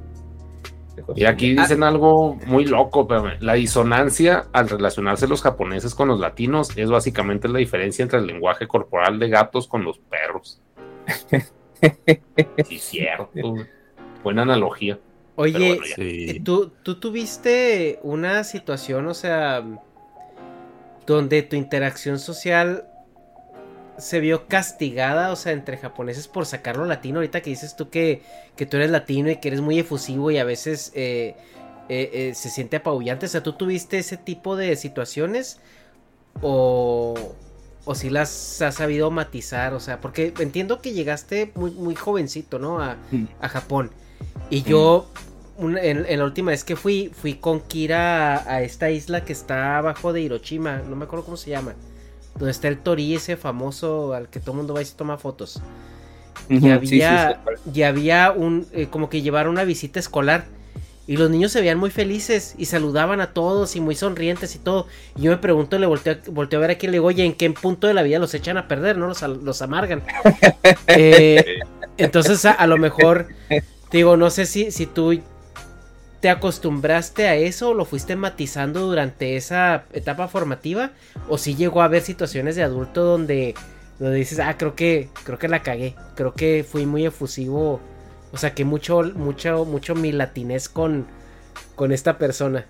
Y aquí dicen algo muy loco, espérame. la disonancia al relacionarse los japoneses con los latinos es básicamente la diferencia entre el lenguaje corporal de gatos con los perros. Sí, cierto. Buena analogía. Pero Oye, bueno, eh, ¿tú, tú tuviste una situación, o sea, donde tu interacción social se vio castigada, o sea, entre japoneses por sacarlo latino. Ahorita que dices tú que, que tú eres latino y que eres muy efusivo y a veces eh, eh, eh, se siente apabullante. O sea, ¿tú tuviste ese tipo de situaciones? ¿O, o si las has sabido matizar? O sea, porque entiendo que llegaste muy, muy jovencito, ¿no? A, a Japón. Y yo, una- en, en la última vez que fui, fui con Kira a, a esta isla que está abajo de Hiroshima. No me acuerdo cómo se llama. Donde está el Tori ese famoso al que todo el mundo va y se toma fotos. Y había, sí, y había un, eh, como que llevaron una visita escolar. Y los niños se veían muy felices y saludaban a todos y muy sonrientes y todo. Y yo me pregunto, le volteo, volteo a ver aquí y le digo, oye, ¿en qué punto de la vida los echan a perder, no? Los, los amargan. Eh, entonces, a, a lo mejor, te digo, no sé si, si tú te acostumbraste a eso o lo fuiste matizando durante esa etapa formativa o si llegó a haber situaciones de adulto donde, donde dices, ah, creo que, creo que la cagué, creo que fui muy efusivo, o sea, que mucho, mucho, mucho mi latinez con, con esta persona.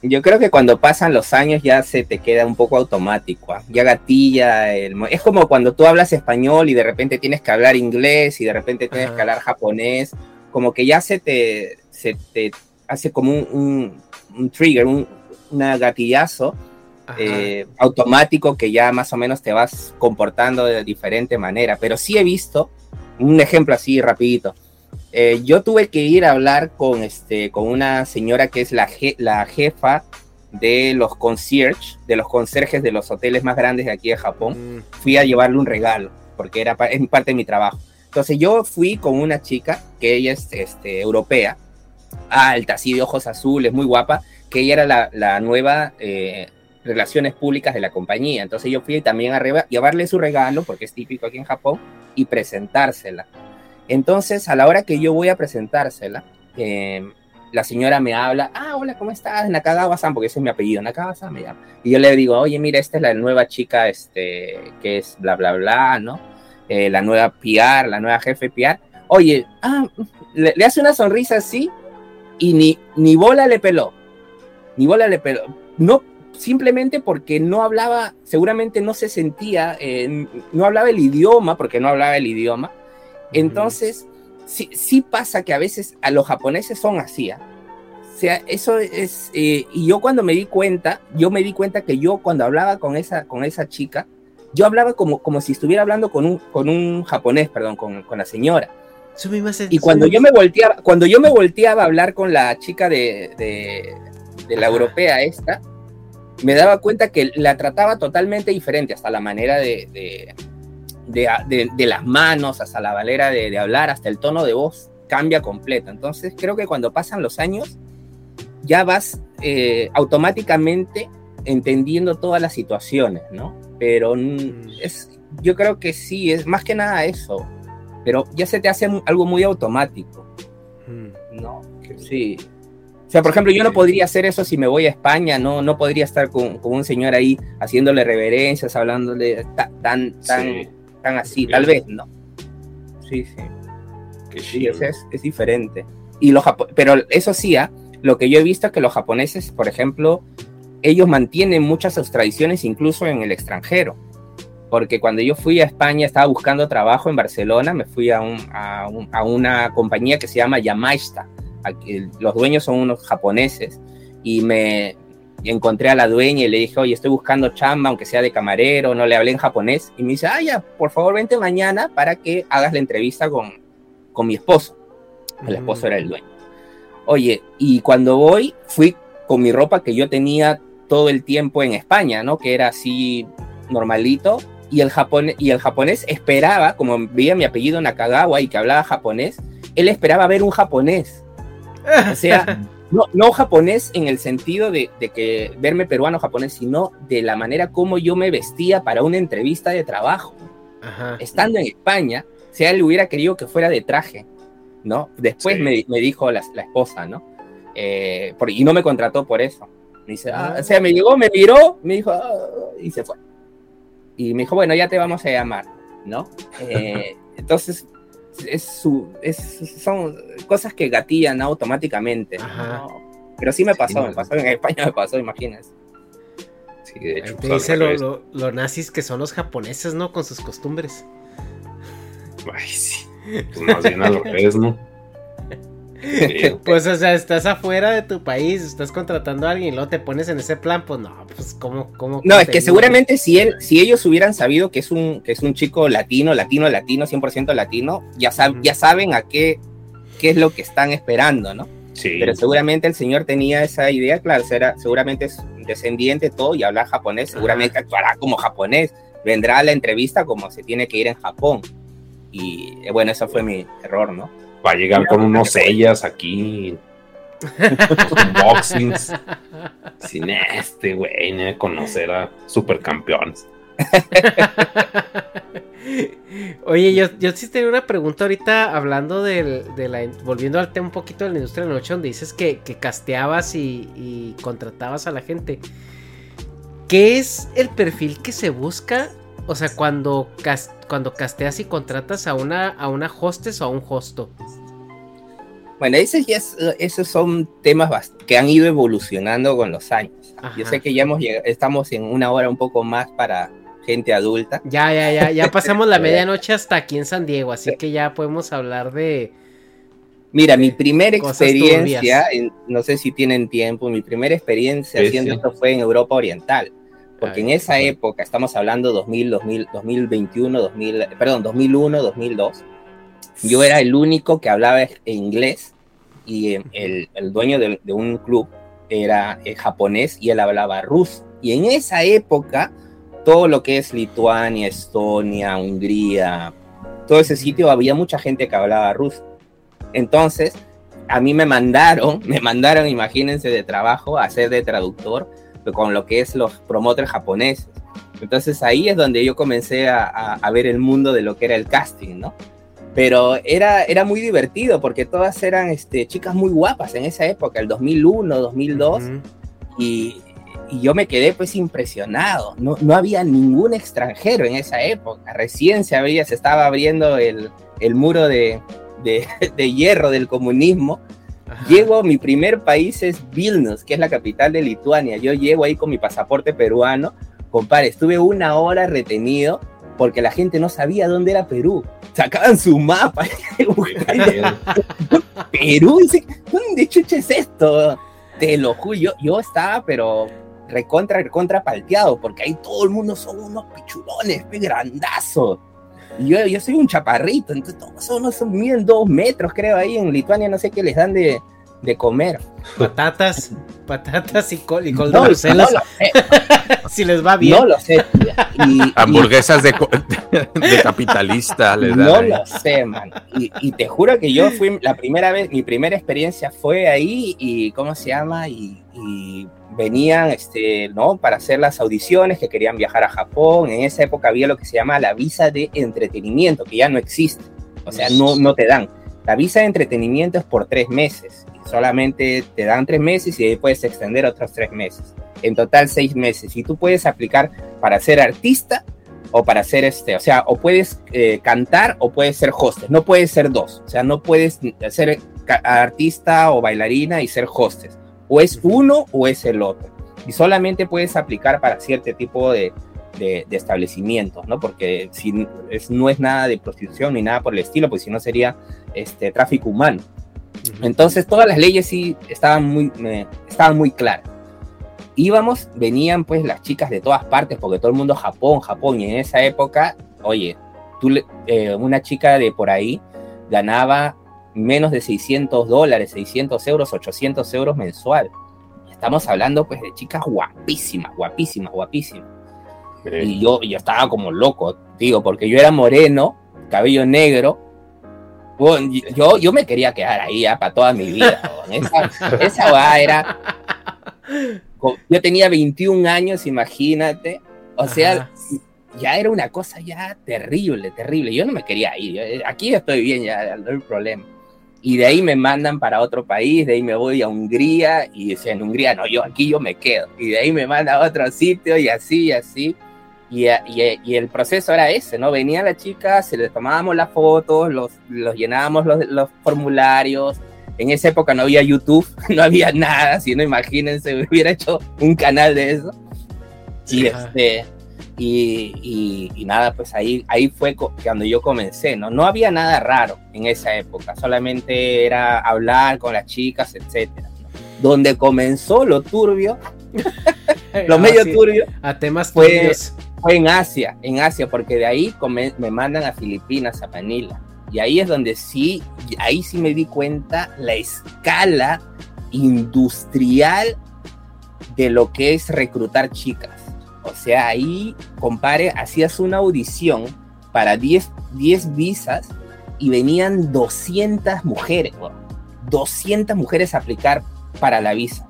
Yo creo que cuando pasan los años ya se te queda un poco automático, ¿ah? ya gatilla. el es como cuando tú hablas español y de repente tienes que hablar inglés y de repente tienes Ajá. que hablar japonés, como que ya se te, se te hace como un, un- un trigger, un una gatillazo eh, automático que ya más o menos te vas comportando de diferente manera. Pero sí he visto un ejemplo así rapidito. Eh, yo tuve que ir a hablar con, este, con una señora que es la, je- la jefa de los concierge, de los conserjes de los hoteles más grandes de aquí de Japón. Mm, Fui a llevarle un regalo, porque era pa- es parte de mi trabajo. Entonces yo fui con una chica, que ella es este, europea, alta, así de ojos azules, muy guapa, que ella era la, nueva eh, relaciones públicas de la compañía. Entonces yo fui también a llevarle su regalo, porque es típico aquí en Japón, y presentársela. Entonces, a la hora que yo voy a presentársela, eh, la señora me habla, ah, hola, ¿cómo estás? Nakagawa-san, porque ese es mi apellido, Nakagawa-san me llama. Y yo le digo, oye, mira, esta es la nueva chica, este, que es bla, bla, bla, ¿no? Eh, la nueva PR, la nueva jefe PR. Oye, ah, le, le hace una sonrisa así y ni, ni bola le peló. Ni bola le peló. No, simplemente porque no hablaba, seguramente no se sentía, eh, no hablaba el idioma, porque no hablaba el idioma. Entonces, sí, sí pasa que a veces a los japoneses son así. ¿ah? O sea, eso es, eh, y yo cuando me di cuenta, yo me di cuenta que yo cuando hablaba con esa, con esa chica, yo hablaba como, como si estuviera hablando con un, con un japonés, perdón, con, con la señora. Y cuando yo me volteaba, cuando yo me volteaba a hablar con la chica de, de, de la europea esta, me daba cuenta que la trataba totalmente diferente, hasta la manera de, de, las manos, hasta la manera de, hablar, hasta el tono de voz cambia completo. Entonces creo que cuando pasan los años, ya vas eh, automáticamente entendiendo todas las situaciones, ¿no? Pero mm, es, yo creo que sí, es más que nada eso, pero ya se te hace algo muy automático, ¿no? Sí. O sea, por ejemplo, yo no podría hacer eso si me voy a España, no, no podría estar con, con un señor ahí haciéndole reverencias, hablándole ta- tan, tan, Sí. tan así, tal vez, ¿no? Sí, sí. Qué Sí, es, es diferente. Y los japo- pero eso sí, ¿ah? lo que yo he visto es que los japoneses, por ejemplo, ellos mantienen muchas sus tradiciones incluso en el extranjero. Porque cuando yo fui a España, estaba buscando trabajo en Barcelona, me fui a, un, a, un, a una compañía que se llama Yamaista. Aquí, los dueños son unos japoneses y me encontré a la dueña y le dije, oye, estoy buscando chamba, aunque sea de camarero, no le hablé en japonés. Y me dice, ah, ya, por favor, vente mañana para que hagas la entrevista con, con mi esposo. El esposo era el dueño. Oye, y cuando voy, fui con mi ropa que yo tenía todo el tiempo en España, ¿no? Que era así normalito, y el, japonés, y el japonés esperaba, como veía mi apellido Nakagawa y que hablaba japonés, él esperaba ver un japonés. O sea, no, no japonés en el sentido de, de, que verme peruano japonés, sino de la manera como yo me vestía para una entrevista de trabajo. Ajá. Estando en España, o sea, él hubiera querido que fuera de traje, ¿no? Después sí. me, me, dijo la, la esposa, ¿no? Eh, por, y no me contrató por eso. Me dice, ah, o sea, me llegó, me miró, me dijo, ah, y se fue y me dijo, bueno, ya te vamos a llamar, ¿no? Eh, entonces, es su, es, son cosas que gatillan automáticamente. ¿no? Pero sí me pasó, sí, me pasó, en España me pasó, imagínense. Sí, de hecho. Te dice lo, lo, lo, nazis que son los japoneses, ¿no? Con sus costumbres. Ay, sí. Pues más bien al revés, ¿no? pues, o sea, estás afuera de tu país, estás contratando a alguien y luego te pones en ese plan, pues no, pues cómo, cómo No, es que seguramente si él, si ellos hubieran sabido que es un, que es un chico latino, latino, latino, 100% latino, ya, sab, ya saben a qué, qué es lo que están esperando, ¿no? Sí. Pero seguramente el señor tenía esa idea, claro, será, seguramente es descendiente todo y habla japonés, seguramente Ajá. actuará como japonés, vendrá a la entrevista como se tiene que ir en Japón. Y eh, bueno, eso fue mi error, ¿no? Va a llegar con unos sellas aquí. unboxings. Sin este, güey, ni de conocer a supercampeones. Oye, yo, yo sí tenía una pregunta ahorita hablando del, de la. Volviendo al tema un poquito de la industria de la noche, donde dices que, que casteabas y, y, contratabas a la gente. ¿Qué es el perfil que se busca? O sea, cuando, cast, cuando casteas y contratas a una, a una hostess o a un hosto. Bueno, esos, ya es, esos son temas que han ido evolucionando con los años. Ajá. Yo sé que ya hemos llegado, estamos en una hora un poco más para gente adulta. Ya, ya, ya, ya pasamos la medianoche hasta aquí en San Diego, así que ya podemos hablar de... Mira, mi primera experiencia, en, no sé si tienen tiempo, mi primera experiencia sí, haciendo sí. esto fue en Europa Oriental, porque Ay, en esa época, estamos hablando 2000, 2000, 2021, 2000, perdón, 2001, 2002, yo era el único que hablaba inglés y el, el dueño de, de, un club era eh, japonés y él hablaba ruso. Y en esa época, todo lo que es Lituania, Estonia, Hungría, todo ese sitio había mucha gente que hablaba ruso. Entonces, a mí me mandaron, me mandaron, imagínense, de trabajo a ser de traductor con lo que es los promoters japoneses. Entonces ahí es donde yo comencé a, a, a ver el mundo de lo que era el casting, ¿no? pero era, era muy divertido porque todas eran este, chicas muy guapas en esa época, el 2001, 2002, uh -huh. y, y, yo me quedé pues impresionado, no, no había ningún extranjero en esa época, recién se, había, se estaba abriendo el, el muro de, de, de, hierro del comunismo. Ajá. Llego, mi primer país es Vilnius, que es la capital de Lituania. Yo llego ahí con mi pasaporte peruano. Compadre, estuve una hora retenido porque la gente no sabía dónde era Perú. Sacaban su mapa. Perú, ¿dónde chucha es esto? Te lo juro, yo, yo estaba, pero recontra, recontra palteado, porque ahí todo el mundo son unos pichulones, grandazos. Y yo, yo soy un chaparrito, entonces todos son, unos, son miden dos metros, creo, ahí en Lituania, no sé qué les dan de, de comer. Patatas, patatas y col, y col no, de Bruselas. No si les va bien. No lo sé. Y, Hamburguesas de, de, capitalista. Les no lo sé, man. Y, y, te juro que yo fui la primera vez, mi primera experiencia fue ahí y, ¿cómo se llama? Y, y venían, este, ¿no? Para hacer las audiciones, que querían viajar a Japón. En esa época había lo que se llama la visa de entretenimiento, que ya no existe. O sea, no, no te dan. La visa de entretenimiento es por tres meses. Solamente te dan tres meses y ahí puedes extender otros tres meses. En total seis meses. Y tú puedes aplicar para ser artista o para ser este, o sea, o puedes eh, cantar o puedes ser hostess. No puedes ser dos. O sea, no puedes ser artista o bailarina y ser hostess. O es uno o es el otro. Y solamente puedes aplicar para cierto tipo de, de, de establecimientos, ¿no? Porque si es, no es nada de prostitución ni nada por el estilo, pues si no sería este, tráfico humano. Entonces todas las leyes sí estaban muy, eh, estaban muy claras. Íbamos, venían pues las chicas de todas partes, porque todo el mundo Japón, Japón, y en esa época, oye, tú, eh, una chica de por ahí ganaba menos de 600 dólares, 600 euros, 800 euros mensual. Estamos hablando pues de chicas guapísimas, guapísimas, guapísimas. Y yo, yo estaba como loco, digo, porque yo era moreno, cabello negro. Yo, yo me quería quedar ahí ya para toda mi vida. Esa, era. Yo tenía 21 años, imagínate. O sea, Ajá. ya era una cosa ya terrible, terrible. Yo no me quería ir. yo- aquí estoy bien, ya no hay problema. Y de ahí me mandan para otro país, de ahí me voy a Hungría y decía, en Hungría no, yo aquí yo me quedo. Y de ahí me manda a otro sitio y así, y así. Y, a- y, y el proceso era ese, ¿no? Venía la chica, se le tomábamos las fotos, los, los llenábamos los, los formularios. En esa época no había YouTube, no había nada, si no imagínense, hubiera hecho un canal de eso. Y, Ajá. este, y, y- y nada, pues ahí, ahí fue cuando yo comencé, ¿no? No había nada raro en esa época, solamente era hablar con las chicas, etcétera. ¿no? Donde comenzó lo turbio, lo Ah, medio sí, turbio, A temas fue- turbios. fue en Asia, en Asia, porque de ahí come- me mandan a Filipinas, a Manila. Y ahí es donde sí, ahí sí me di cuenta la escala industrial de lo que es reclutar chicas. O sea, ahí, compare, hacías una audición para 10, 10 visas y venían 200 mujeres, weón. 200 mujeres a aplicar para la visa.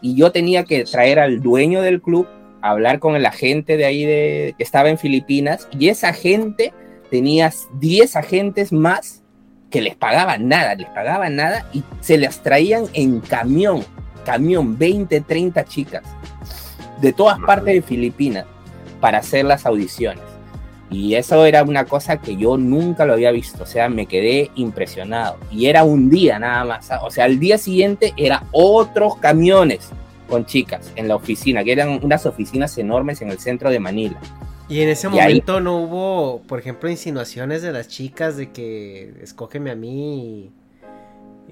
Y yo tenía que traer al dueño del club, hablar con el agente de ahí de, que estaba en Filipinas, y esa gente tenía 10 agentes más que les pagaban nada, les pagaban nada y se las traían en camión, camión, 20, 30 chicas de todas partes de Filipinas para hacer las audiciones. Y eso era una cosa que yo nunca lo había visto, o sea, me quedé impresionado. Y era un día nada más, ¿ah? o sea, al día siguiente era otros camiones con chicas en la oficina, que eran unas oficinas enormes en el centro de Manila. Y en ese Y ahí- momento no hubo, por ejemplo, insinuaciones de las chicas de que escógeme a mí. y-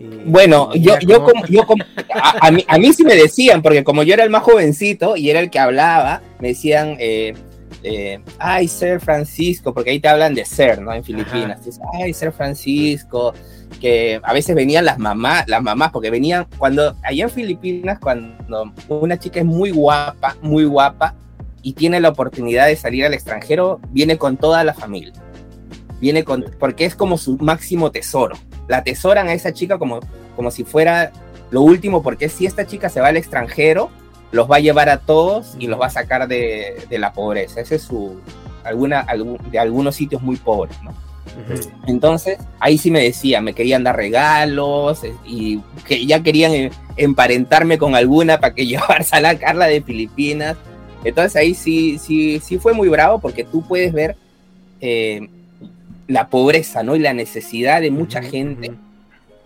y- Bueno, yo, yo como- yo como- a, a mí, a mí sí me decían, porque como yo era el más jovencito y era el que hablaba, me decían, eh, eh, ay, Sir Francisco, porque ahí te hablan de Ser, ¿no? En Filipinas. Ay, Sir Francisco, que a veces venían las mamás, las mamás, porque venían, cuando, allá en Filipinas, cuando una chica es muy guapa, muy guapa, y tiene la oportunidad de salir al extranjero, viene con toda la familia. Viene con, porque es como su máximo tesoro. La atesoran a esa chica como, como si fuera lo último, porque si esta chica se va al extranjero, los va a llevar a todos y los va a sacar de, de la pobreza. Ese es su, alguna, algún- de algunos sitios muy pobres, ¿no? Entonces, ahí sí me decían, me querían dar regalos eh, y que ya querían eh, emparentarme con alguna para que llevarse a la Carla de Filipinas. Entonces ahí sí, sí, sí fue muy bravo porque tú puedes ver eh, la pobreza, ¿no? Y la necesidad de mucha gente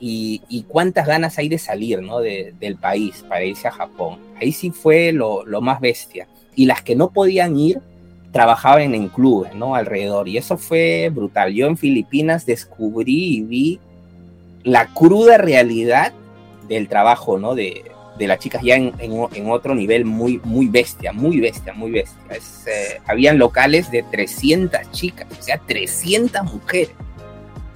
y, y cuántas ganas hay de salir, ¿no? De- del país para irse a Japón. Ahí sí fue lo, lo más bestia. Y las que no podían ir, trabajaban en clubes, ¿no? Alrededor. Y eso fue brutal. Yo en Filipinas descubrí y vi la cruda realidad del trabajo, ¿no? De, de las chicas ya en, en- en otro nivel muy, muy bestia, muy bestia, muy bestia. Es, eh, habían locales de 300 chicas, o sea, 300 mujeres.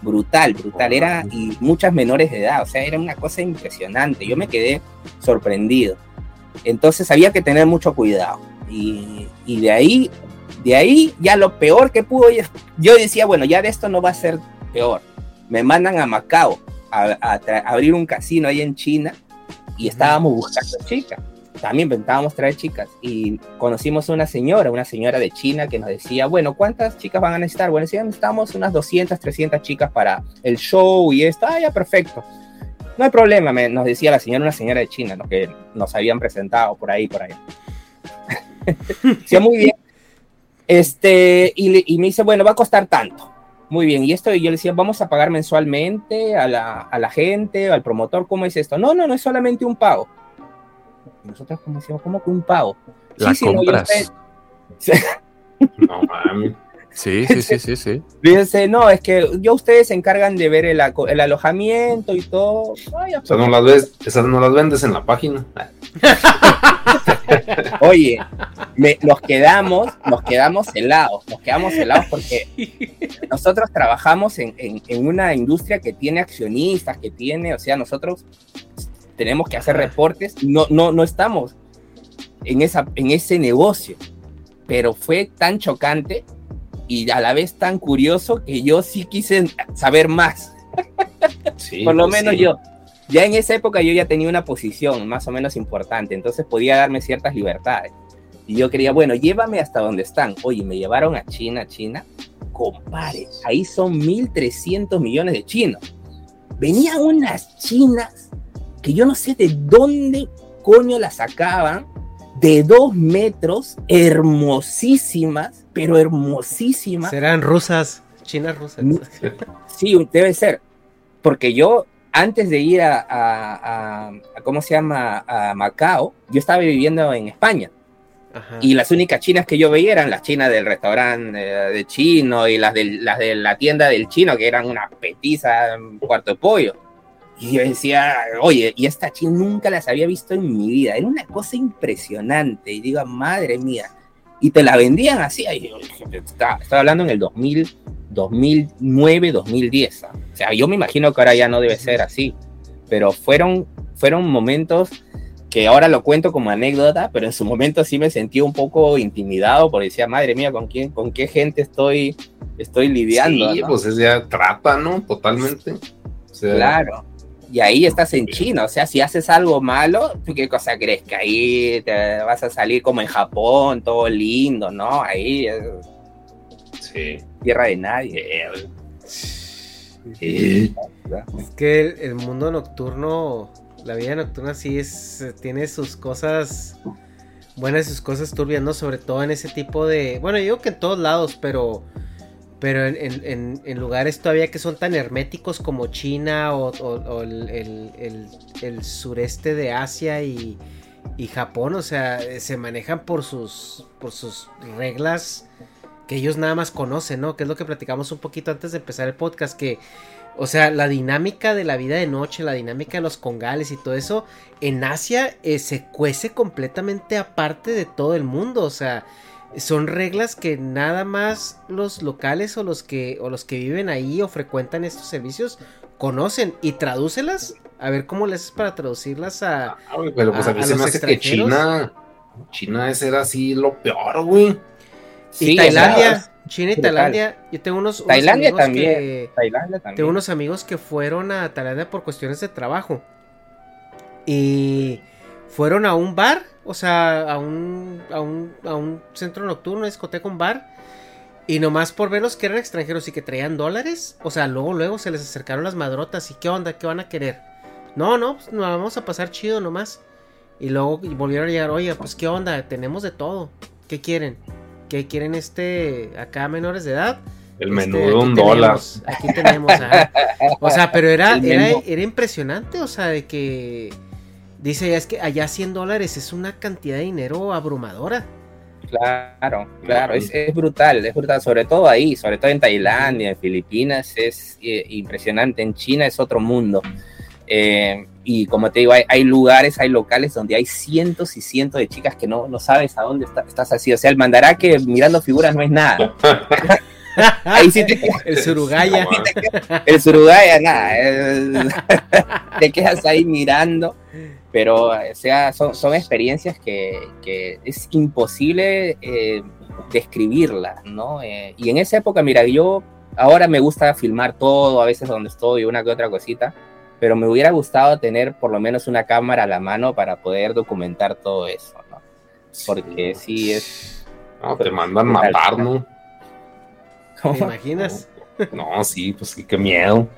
Brutal, brutal. Era, y muchas menores de edad, o sea, era una cosa impresionante. Yo me quedé sorprendido. Entonces había que tener mucho cuidado. Y, y de ahí, de ahí ya lo peor que pudo, yo decía, bueno, ya de esto no va a ser peor. Me mandan a Macao a, a abrir un casino ahí en China y estábamos buscando chicas. También intentábamos traer chicas y conocimos a una señora, una señora de China que nos decía, bueno, ¿cuántas chicas van a necesitar? Bueno, decían, necesitamos unas 200, 300 chicas para el show y esto. Ah, ya, perfecto. No hay problema, me- nos decía la señora, una señora de China, ¿no? que nos habían presentado por ahí, por ahí. Decía, muy bien. Este, y me dice, bueno, va a costar tanto. Muy bien, y esto yo le decía, vamos a pagar mensualmente a la, a la gente, al promotor, ¿cómo es esto? No, no, no es solamente un pago. Y Nosotros como decíamos, ¿cómo que un pago? La no, yo compras. sé. No mames. Sí, sí, sí, sí, sí. Fíjense, no, es que yo ustedes se encargan de ver el, el alojamiento y todo. Ay, O sea, no las ves, esas no las vendes en la página. Oye, me- nos quedamos, nos quedamos helados, nos quedamos helados porque nosotros trabajamos en, en- en una industria que tiene accionistas, que tiene, o sea, nosotros tenemos que hacer reportes, no, no, no estamos en, esa, en ese negocio, pero fue tan chocante y a la vez tan curioso que yo sí quise saber más. Sí, Por lo pues menos sí. yo. Ya en esa época yo ya tenía una posición más o menos importante, entonces podía darme ciertas libertades. Y yo quería, bueno, llévame hasta donde están. Oye, me llevaron a China, China. Compare, ahí son 1.300 millones de chinos. Venían unas chinas que yo no sé de dónde coño las sacaban, de dos metros, hermosísimas, pero hermosísimas. Serán rusas, chinas rusas. Sí, debe ser. Porque yo, antes de ir a, a- a- a- ¿cómo se llama? A Macao, yo estaba viviendo en España. Ajá. Y las únicas chinas que yo veía eran las chinas del restaurante eh, de chino y las, del- las de la tienda del chino, que eran una petiza, un cuarto de pollo. Y yo decía, oye, y esta china nunca las había visto en mi vida. Era una cosa impresionante. Y digo, madre mía. Y te la vendían así. dije, está- Estaba hablando en el 2000, 2009, 2010. ¿ah? O sea, yo me imagino que ahora ya no debe ser así. Pero fueron, fueron momentos que ahora lo cuento como anécdota, pero en su momento sí me sentí un poco intimidado porque decía, madre mía, ¿con quién, con qué gente estoy, estoy lidiando? Sí, no?". pues es ya trata, ¿no? Totalmente. O sea, Claro. Y ahí estás en China, o sea, si haces algo malo, ¿tú qué cosa crees? Que ahí te vas a salir como en Japón, todo lindo, ¿no? Ahí es Sí. tierra de nadie. Sí. Es que el, el mundo nocturno, la vida nocturna sí es, eh, tiene sus cosas buenas y sus cosas turbias, ¿no? Sobre todo en ese tipo de, bueno, yo digo que en todos lados, pero, pero en, en- en- lugares todavía que son tan herméticos como China o, el, el- sureste de Asia y, y Japón, o sea, se manejan por sus, por sus reglas que ellos nada más conocen, ¿no? Que es lo que platicamos un poquito antes de empezar el podcast, que, o sea, la dinámica de la vida de noche, la dinámica de los congales y todo eso, en Asia eh, se cuece completamente aparte de todo el mundo, o sea, son reglas que nada más los locales o los que, o los que viven ahí o frecuentan estos servicios conocen y tradúcelas, a ver cómo les haces para traducirlas a... Ah, güey, pero pues a, a- mí a se me los hace que extranjeros. China, China es era así lo peor, güey. Y Sí, o sea, Tailandia, China y. Tailandia, yo tengo unos, unos Tailandia amigos también. que- Tailandia también. Tengo unos amigos que fueron a Tailandia por cuestiones de trabajo. Y fueron a un bar, o sea, a un, a un, a un centro nocturno, una discoteca, un bar. Y nomás por verlos que eran extranjeros y que traían dólares, o sea, luego, luego se les acercaron las madrotas. ¿Y qué onda? ¿Qué van a querer? No, no, pues nos vamos a pasar chido nomás. Y luego volvieron a llegar, oye, pues qué onda, tenemos de todo. ¿Qué quieren? ¿Qué quieren este acá menores de edad? El Este, menú de un dólar. Aquí tenemos, ajá. O sea, pero era, era, era impresionante, o sea, de que dice ya es que allá 100 dólares es una cantidad de dinero abrumadora. Claro, claro, es, es brutal, es brutal, sobre todo ahí, sobre todo en Tailandia, en Filipinas, es eh, impresionante, en China es otro mundo. Eh, y como te digo, hay, hay lugares, hay locales donde hay cientos y cientos de chicas que no, no sabes a dónde está- estás así. O sea, el mandará que mirando figuras no es nada. Ahí sí te, El surugaya. el surugaya, nada. es- te quedas ahí mirando. Pero, o sea, son, son experiencias que, que es imposible eh, describirlas, ¿no? Eh, y en esa época, mira, yo ahora me gusta filmar todo, a veces donde estoy, una que otra cosita, pero me hubiera gustado tener por lo menos una cámara a la mano para poder documentar todo eso, ¿no? Porque sí es... No, te mandan matar, ¿no? ¿Te imaginas? No, sí, pues qué miedo.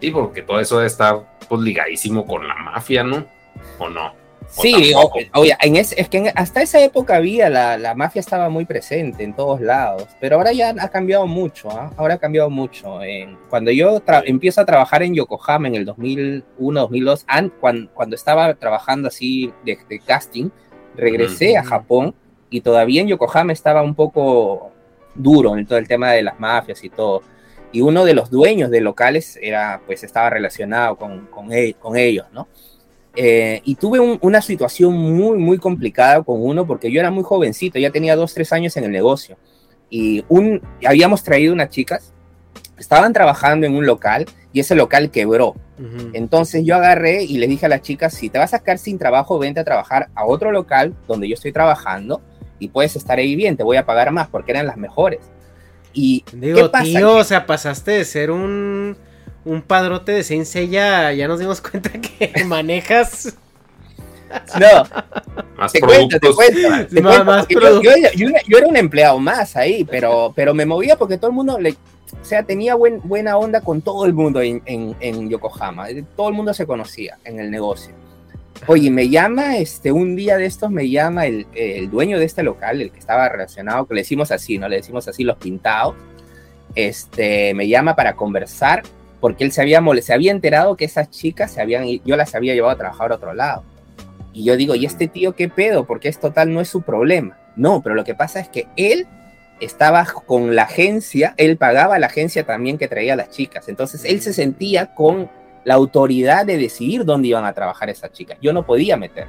Sí, porque todo eso debe estar pues ligadísimo con la mafia, ¿no? ¿O no? ¿O Sí, tampoco? o- oye, en ese- es que en- hasta esa época había, la, la mafia estaba muy presente en todos lados, pero ahora ya ha cambiado mucho, ¿ah? ahora ha cambiado mucho. En- cuando yo empiezo a trabajar en Yokohama en el 2001, 2002, an- cuan- cuando, estaba trabajando así de, de casting, regresé a Ujú. Japón y todavía en Yokohama estaba un poco duro en todo el tema de las mafias y todo. Y uno de los dueños de locales era, pues estaba relacionado con, con, e, con ellos, ¿no? Eh, y tuve una situación muy, muy complicada con uno porque yo era muy jovencito, ya tenía dos, tres años en el negocio. Y un, habíamos traído unas chicas, estaban trabajando en un local y ese local quebró. Entonces yo agarré y les dije a las chicas, si te vas a sacar sin trabajo, vente a trabajar a otro local donde yo estoy trabajando y puedes estar ahí bien, te voy a pagar más porque eran las mejores. Y digo, tío, o sea, pasaste de ser un un padrote de Saint ya nos dimos cuenta que manejas. No, te cuento, te cuento. yo, era un empleado más ahí, pero, pero me movía porque todo el mundo le, o sea, tenía buen, buena onda con todo el mundo en, en, Yokohama. Todo el mundo se conocía en el negocio. Oye, me llama, este, un día de estos me llama el, el, dueño de este local, el que estaba relacionado, que le decimos así, ¿no? Le decimos así los pintados. Este, me llama para conversar porque él se había, se había enterado que esas chicas se habían, yo las había llevado a trabajar a otro lado. Y yo digo, ¿y este tío qué pedo? Porque es total, no es su problema. No, pero lo que pasa es que él estaba con la agencia, él pagaba a la agencia también que traía a las chicas. Entonces él se sentía con la autoridad de decidir dónde iban a trabajar esas chicas. Yo no podía meter.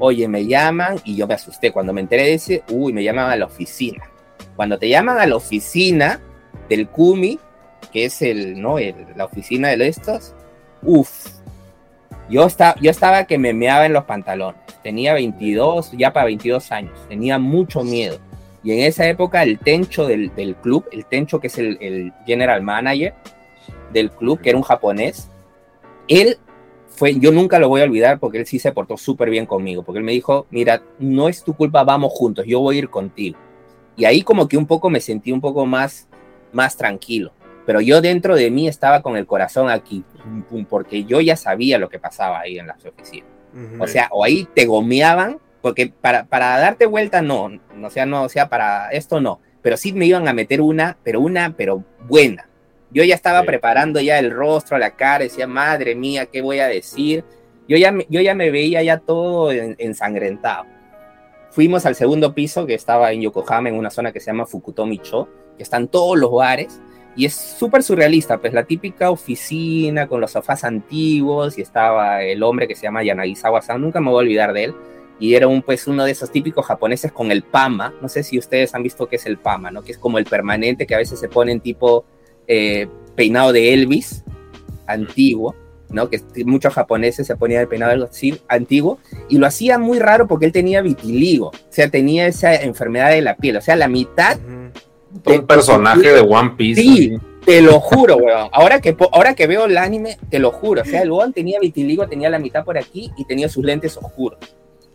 Oye, me llaman y yo me asusté. Cuando me enteré de ese, uy, me llaman a la oficina. Cuando te llaman a la oficina del CUMI, que es el, ¿no? la oficina de estos, uff, yo, yo estaba que me meaba en los pantalones. Tenía 22, ya para 22 años. Tenía mucho miedo. Y en esa época el Tencho del, club, el Tencho que es el, el, general manager del club, que era un japonés, él fue, yo nunca lo voy a olvidar porque él sí se portó súper bien conmigo, porque él me dijo, mira, no es tu culpa, vamos juntos, yo voy a ir contigo. Y ahí como que un poco me sentí un poco más, más tranquilo pero yo dentro de mí estaba con el corazón aquí, porque yo ya sabía lo que pasaba ahí en las oficinas. O sea, o ahí te gomeaban, porque para, para darte vuelta no, o sea, no, o sea, para esto no, pero sí me iban a meter una, pero una, pero buena. Yo ya estaba preparando ya el rostro, la cara, decía, madre mía, ¿qué voy a decir? Yo ya, yo ya me veía ya todo ensangrentado. Fuimos al segundo piso que estaba en Yokohama, en una zona que se llama Fukutomi-cho, que están todos los bares, y es súper surrealista, pues la típica oficina con los sofás antiguos y estaba el hombre que se llama Yanagisawa-san, nunca me voy a olvidar de él. Y era un, pues, uno de esos típicos japoneses con el pama. No sé si ustedes han visto qué es el pama, ¿no? Que es como el permanente que a veces se pone en tipo eh, peinado de Elvis, antiguo, ¿no? Que muchos japoneses se ponían el peinado así, antiguo. Y lo hacía muy raro porque él tenía vitiligo. O sea, tenía esa enfermedad de la piel. O sea, la mitad un personaje de One Piece. Sí, te lo juro, weón. Ahora que, ahora que veo el anime, te lo juro. O sea, el weón tenía vitiligo, tenía la mitad por aquí y tenía sus lentes oscuros.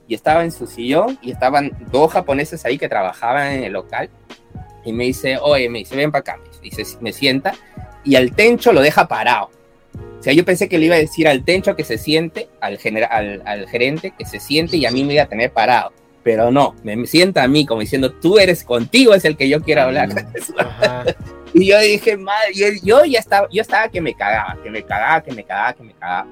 Y estaba en su sillón y estaban dos japoneses ahí que trabajaban en el local. Y me dice, oye, me dice, ven para acá. Y se, me sienta y al tencho lo deja parado. O sea, yo pensé que le iba a decir al tencho que se siente, al, al, al gerente que se siente y a mí me iba a tener parado pero no, me sienta a mí como diciendo, tú eres contigo, es el que yo quiero hablar. y yo dije, madre, yo, ya estaba, yo estaba que me cagaba, que me cagaba, que me cagaba, que me cagaba.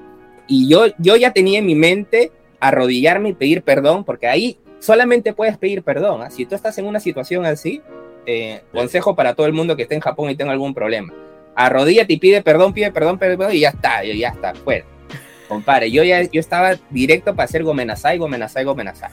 Y yo, yo ya tenía en mi mente arrodillarme y pedir perdón, porque ahí solamente puedes pedir perdón. ¿ah? Si tú estás en una situación así, eh, consejo para todo el mundo que esté en Japón y tenga algún problema. Arrodíllate y pide perdón, pide perdón, pide perdón, y ya está, ya está, fuera. Compadre, yo ya yo estaba directo para hacer Gomenasai, Gomenasai, Gomenasai.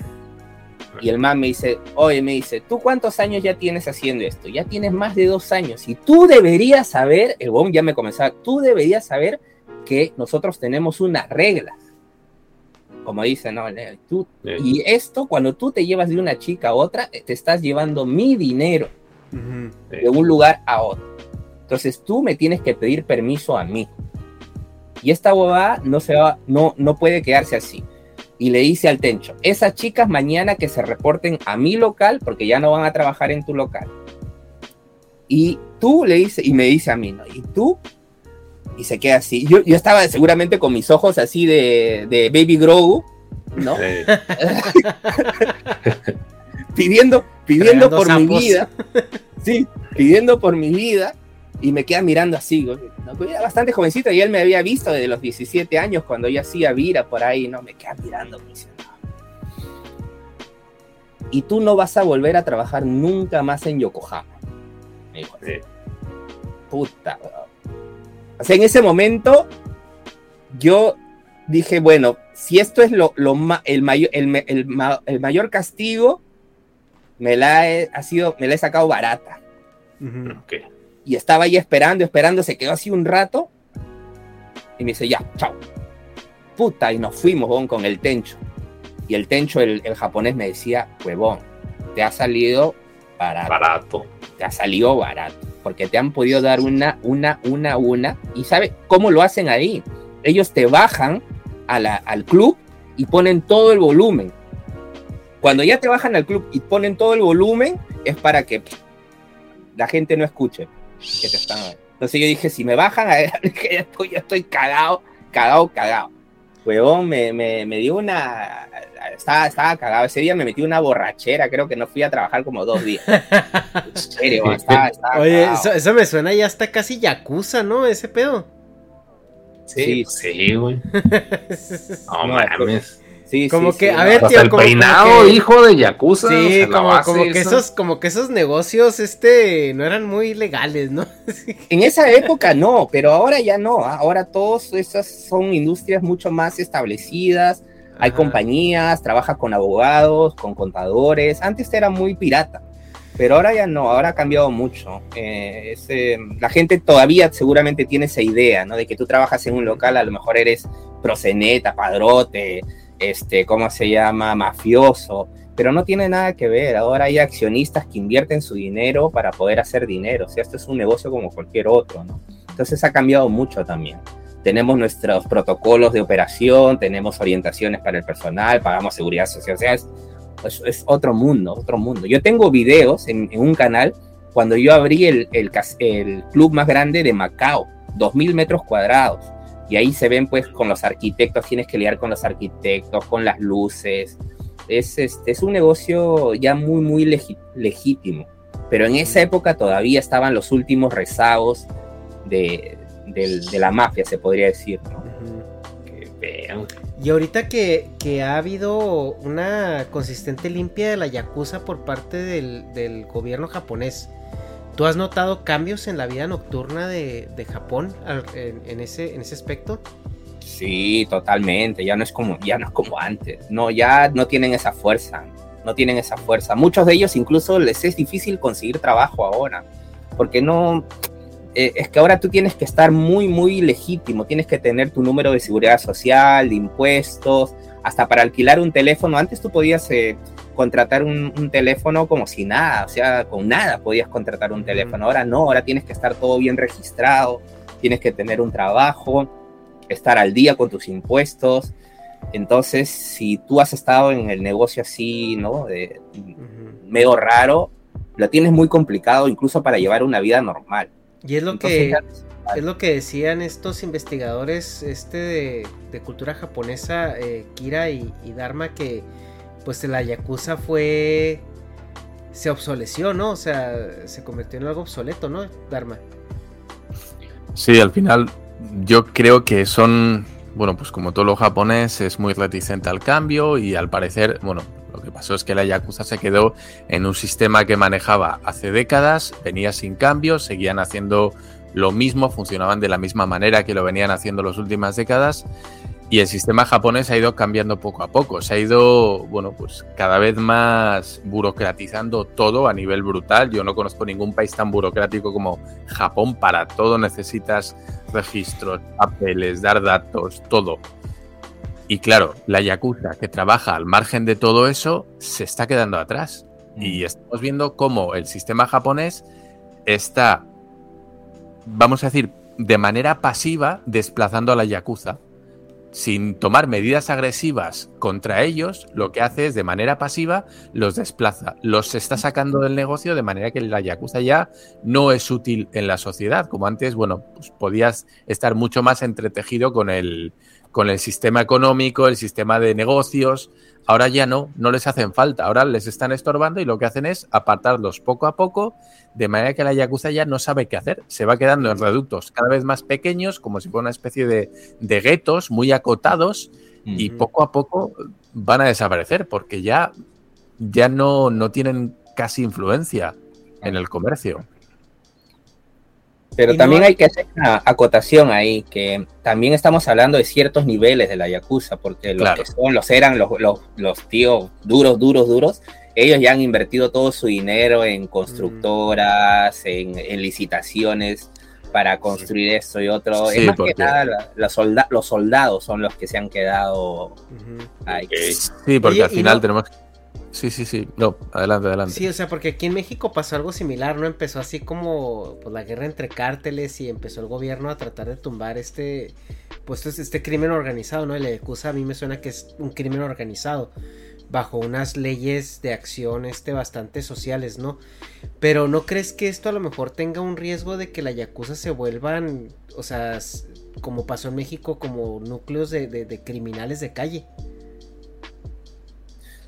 Y el man me dice, oye, me dice, ¿tú cuántos años ya tienes haciendo esto? Ya tienes más de dos años y tú deberías saber, el bomb ya me comenzaba, tú deberías saber que nosotros tenemos unas reglas. Como dice, ¿no? Tú, Y esto, cuando tú te llevas de una chica a otra, te estás llevando mi dinero de un lugar a otro. Entonces tú me tienes que pedir permiso a mí. Y esta bobada no, se va, no, no puede quedarse así y le dice al Tencho, esas chicas mañana que se reporten a mi local porque ya no van a trabajar en tu local. Y tú le dice, y me dice a mí, ¿no? Y tú, y se queda así. Yo, yo estaba seguramente con mis ojos así de, de Baby Grogu, ¿no? pidiendo, pidiendo por mi vida. Sí, pidiendo por mi vida y me queda mirando así, ¿no? era bastante jovencito y él me había visto desde los 17 años cuando yo hacía vira por ahí, ¿no? Me queda mirando, me dice, Y tú no vas a volver a trabajar nunca más en Yokohama. Me dijo, puta. O sea, en ese momento yo dije, bueno, si esto es lo, lo el, mayor, el, el, mayor castigo, me la he, ha sido, me la he sacado barata. Y estaba ahí esperando, esperando, se quedó así un rato. Y me dice, ya, chao. Puta, y nos fuimos con el tencho. Y el tencho, el, el japonés, me decía, huevón, te ha salido barato. Barato. Te ha salido barato. Porque te han podido dar una, una, una, una. Y ¿sabe cómo lo hacen ahí? Ellos te bajan al club y ponen todo el volumen. Cuando ya te bajan al club y ponen todo el volumen, es para que la gente no escuche que te están. Entonces yo dije, si me bajan, a ya estoy, ya estoy cagado, cagado, cagado. Huevón, me, me, me dio una. Estaba, estaba cagado. Ese día me metí una borrachera. Creo que no fui a trabajar como dos días. En serio, estaba, estaba Oye, eso, eso, me suena ya hasta casi yakuza, ¿no? Ese pedo. Sí, sí, güey. No, mames. Sí, como que, a ver, tío, el peinado, hijo de Yakuza. Sí, como, que esos, como que esos negocios, este, no eran muy legales, ¿no? en esa época no, pero ahora ya no. ¿ah? Ahora todas esas son industrias mucho más establecidas. Hay compañías, trabaja con abogados, con contadores. Antes era muy pirata. Pero ahora ya no, ahora ha cambiado mucho. Eh, eh, la gente todavía seguramente tiene esa idea, ¿no? De que tú trabajas en un local, a lo mejor eres proceneta, padrote, este, ¿cómo se llama? Mafioso. Pero no tiene nada que ver. Ahora hay accionistas que invierten su dinero para poder hacer dinero. O sea, esto es un negocio como cualquier otro, ¿no? Entonces ha cambiado mucho también. Tenemos nuestros protocolos de operación, tenemos orientaciones para el personal, pagamos seguridad social. O sea, es, es, otro mundo, otro mundo. Yo tengo videos en, un canal cuando yo abrí el, el, club más grande de Macao, 2.000 metros cuadrados. Y ahí se ven pues con los arquitectos, tienes que liar con los arquitectos, con las luces. Es, este, es un negocio ya muy, muy legítimo. Pero en esa época todavía estaban los últimos rezagos de, de la mafia, se podría decir. ¿no? Que. Y ahorita que, ha habido una consistente limpia de la Yakuza por parte del, gobierno japonés, ¿tú has notado cambios en la vida nocturna de, Japón en, ese, en ese aspecto? Sí, totalmente. Ya no es como, ya no es como antes. No, ya no tienen esa fuerza. No tienen esa fuerza. Muchos de ellos incluso les es difícil conseguir trabajo ahora. Porque no, eh, es que ahora tú tienes que estar muy, muy legítimo, tienes que tener tu número de seguridad social, de impuestos, hasta para alquilar un teléfono. Antes tú podías eh, contratar un, teléfono como si nada, o sea, con nada podías contratar un teléfono. Ahora no, ahora tienes que estar todo bien registrado, tienes que tener un trabajo, estar al día con tus impuestos. Entonces, si tú has estado en el negocio así, ¿no? De, medio raro, lo tienes muy complicado incluso para llevar una vida normal. Y es lo que es lo que decían estos investigadores este de, cultura japonesa, eh, Kira y, Dharma, que pues la Yakuza fue se obsoleció, ¿no? O sea, se convirtió en algo obsoleto, ¿no? Dharma. Sí, al final yo creo que son, bueno, pues como todo lo japonés es muy reticente al cambio y al parecer, bueno, lo que pasó es que la Yakuza se quedó en un sistema que manejaba hace décadas, venía sin cambios, seguían haciendo lo mismo, funcionaban de la misma manera que lo venían haciendo las últimas décadas y el sistema japonés ha ido cambiando poco a poco, se ha ido, bueno, pues cada vez más burocratizando todo a nivel brutal. Yo no conozco ningún país tan burocrático como Japón, para todo necesitas registros, papeles, dar datos, todo. Y claro, la Yakuza que trabaja al margen de todo eso se está quedando atrás. Mm. Y estamos viendo cómo el sistema japonés está, vamos a decir, de manera pasiva desplazando a la Yakuza. Sin tomar medidas agresivas contra ellos, lo que hace es de manera pasiva los desplaza, los está sacando del negocio de manera que la Yakuza ya no es útil en la sociedad. Como antes, bueno, pues podías estar mucho más entretejido con el, con el sistema económico, el sistema de negocios. Ahora ya no, no les hacen falta. Ahora les están estorbando y lo que hacen es apartarlos poco a poco, de manera que la Yakuza ya no sabe qué hacer. Se va quedando en reductos cada vez más pequeños, como si fuera una especie de, de guetos muy acotados, y poco a poco van a desaparecer porque ya, ya no, no tienen casi influencia en el comercio. Pero Y también no- hay que hacer una acotación ahí, que también estamos hablando de ciertos niveles de la Yakuza, porque los Claro. que son, los eran los, los, los tíos duros, duros, duros, ellos ya han invertido todo su dinero en constructoras, en, en licitaciones para construir esto y otro. Sí, es más porque- que nada, la- la solda- los soldados son los que se han quedado Ujú. ahí. Sí, porque al final no- tenemos. Sí, sí, sí. No, adelante, adelante. Sí, o sea, porque aquí en México pasó algo similar, ¿no? Empezó así como pues, la guerra entre cárteles y empezó el gobierno a tratar de tumbar este, pues este- este crimen organizado, ¿no? El Yakuza a mí me suena que es un crimen organizado bajo unas leyes de acción este bastante sociales, ¿no? Pero ¿no crees que esto a lo mejor tenga un riesgo de que la Yakuza se vuelvan, o sea, como pasó en México, como núcleos de, de- de criminales de calle?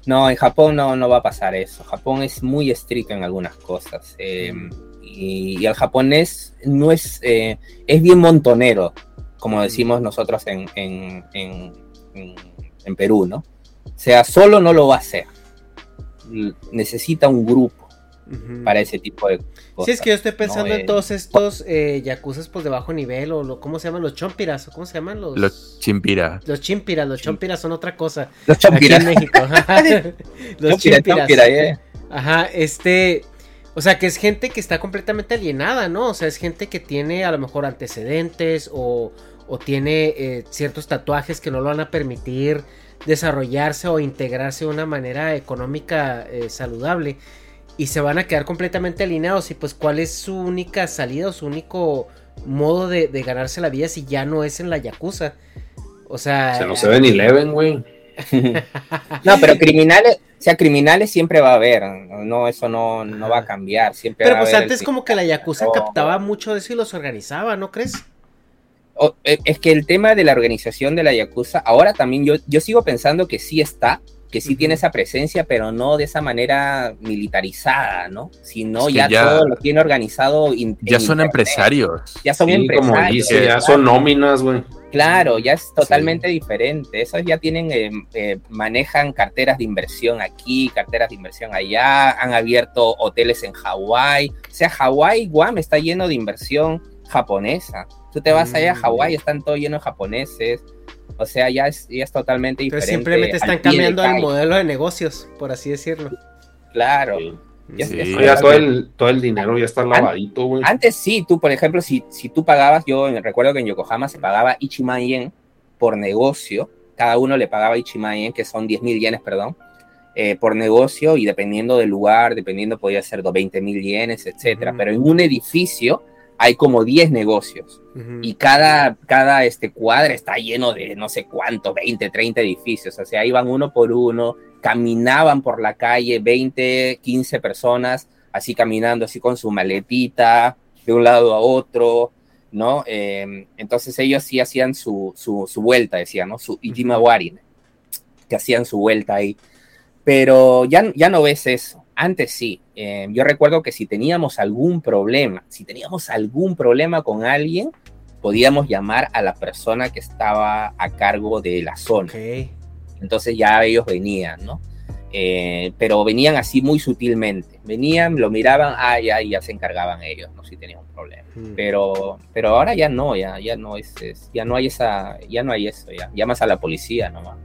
No, en Japón no, no va a pasar eso. Japón es muy estricto en algunas cosas. eh, y, y el japonés no es, eh, es bien montonero, como decimos nosotros en, en, en- Perú, ¿no? O sea, solo no lo va a hacer. Necesita un grupo para ese tipo de cosas. Sí, es que yo estoy pensando ¿no? en Eh, todos estos eh, yakuzas pues de bajo nivel o lo, ¿cómo se llaman? Los chompiras o cómo se llaman los... Los chimpira. Los chimpiras, los chompiras son otra cosa. Los Aquí chompiras. en México. los Chompira, chimpiras. chompira. Ajá, este... O sea, que es gente que está completamente alienada, ¿no? O sea, es gente que tiene a lo mejor antecedentes o, o tiene eh, ciertos tatuajes que no lo van a permitir desarrollarse o integrarse de una manera económica eh, saludable. Y se van a quedar completamente alineados. Y pues, ¿cuál es su única salida o su único modo de, de ganarse la vida si ya no es en la Yakuza? O sea... Se no se ven Eleven, güey. No, pero criminales, o sea, criminales siempre va a haber, no, eso no, no va a cambiar, siempre Pero va a pues haber antes el- como que la Yakuza No. captaba mucho de eso y los organizaba, ¿no crees? O- eh, es que el tema de la organización de la Yakuza, ahora también yo, yo sigo pensando que sí está, que sí tiene esa presencia, pero no de esa manera militarizada, ¿no? Sino Es que ya, ya- todo lo tiene organizado. in- Ya en son internet. empresarios. Ya son Sí, como empresarios. dice, ya claro. son nóminas, güey. Claro, ya es totalmente diferente. Esos ya tienen, eh, eh, manejan carteras de inversión aquí, carteras de inversión allá, han abierto hoteles en Hawái. O sea, Hawái, Guam está lleno de inversión japonesa. Tú te vas allá a Mm. Hawái, están todo lleno de japoneses. O sea, ya es, ya es totalmente Entonces diferente. simplemente están cambiando el modelo de negocios, por así decirlo. Claro. Sí. Ya- Sí. ya No, está. ya todo el, todo el dinero ya está lavadito, güey. Antes sí, tú, por ejemplo, si, si tú pagabas, yo recuerdo que en Yokohama se pagaba Ichiman yen por negocio, cada uno le pagaba Ichiman yen, que son 10 mil yenes, perdón, eh, por negocio, y dependiendo del lugar, dependiendo, podía ser 20 mil yenes, etcétera. Pero en un edificio hay como 10 negocios, y cada, cada este cuadra está lleno de no sé cuánto, 20, 30 edificios, o sea, iban uno por uno, caminaban por la calle 20, 15 personas, así caminando, así con su maletita, de un lado a otro, ¿no? Eh, entonces ellos sí hacían su, su, su vuelta, decían, ¿no? Su Ijimawari, que hacían su vuelta ahí. Pero ya, ya no ves eso. Antes sí. Eh, yo recuerdo que si teníamos algún problema, si teníamos algún problema con alguien, podíamos llamar a la persona que estaba a cargo de la zona. Entonces ya ellos venían, ¿no? Eh, pero venían así muy sutilmente. Venían, lo miraban, ah, ya, ya se encargaban ellos, ¿no? Si tenían un problema. Mm. Pero, pero ahora ya no, ya, ya no es, es- ya no hay esa, ya no hay eso, ya. Llamas a la policía nomás.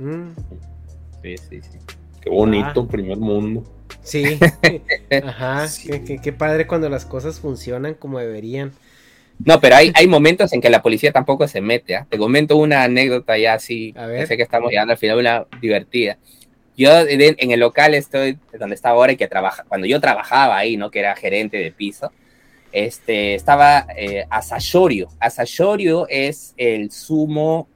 Mm. Sí, sí, sí. Qué bonito, Ah. primer mundo. Sí. Ajá. Sí. Qué, qué- qué padre cuando las cosas funcionan como deberían. No, pero hay, hay momentos en que la policía tampoco se mete. ¿ah? Te comento una anécdota ya así. A ver. Sé que estamos llegando al final, una divertida. Yo en el local estoy donde estaba ahora y que trabaja, cuando yo trabajaba ahí, ¿no? Que era gerente de piso, este, estaba eh, Asashorio. Asashorio es el sumo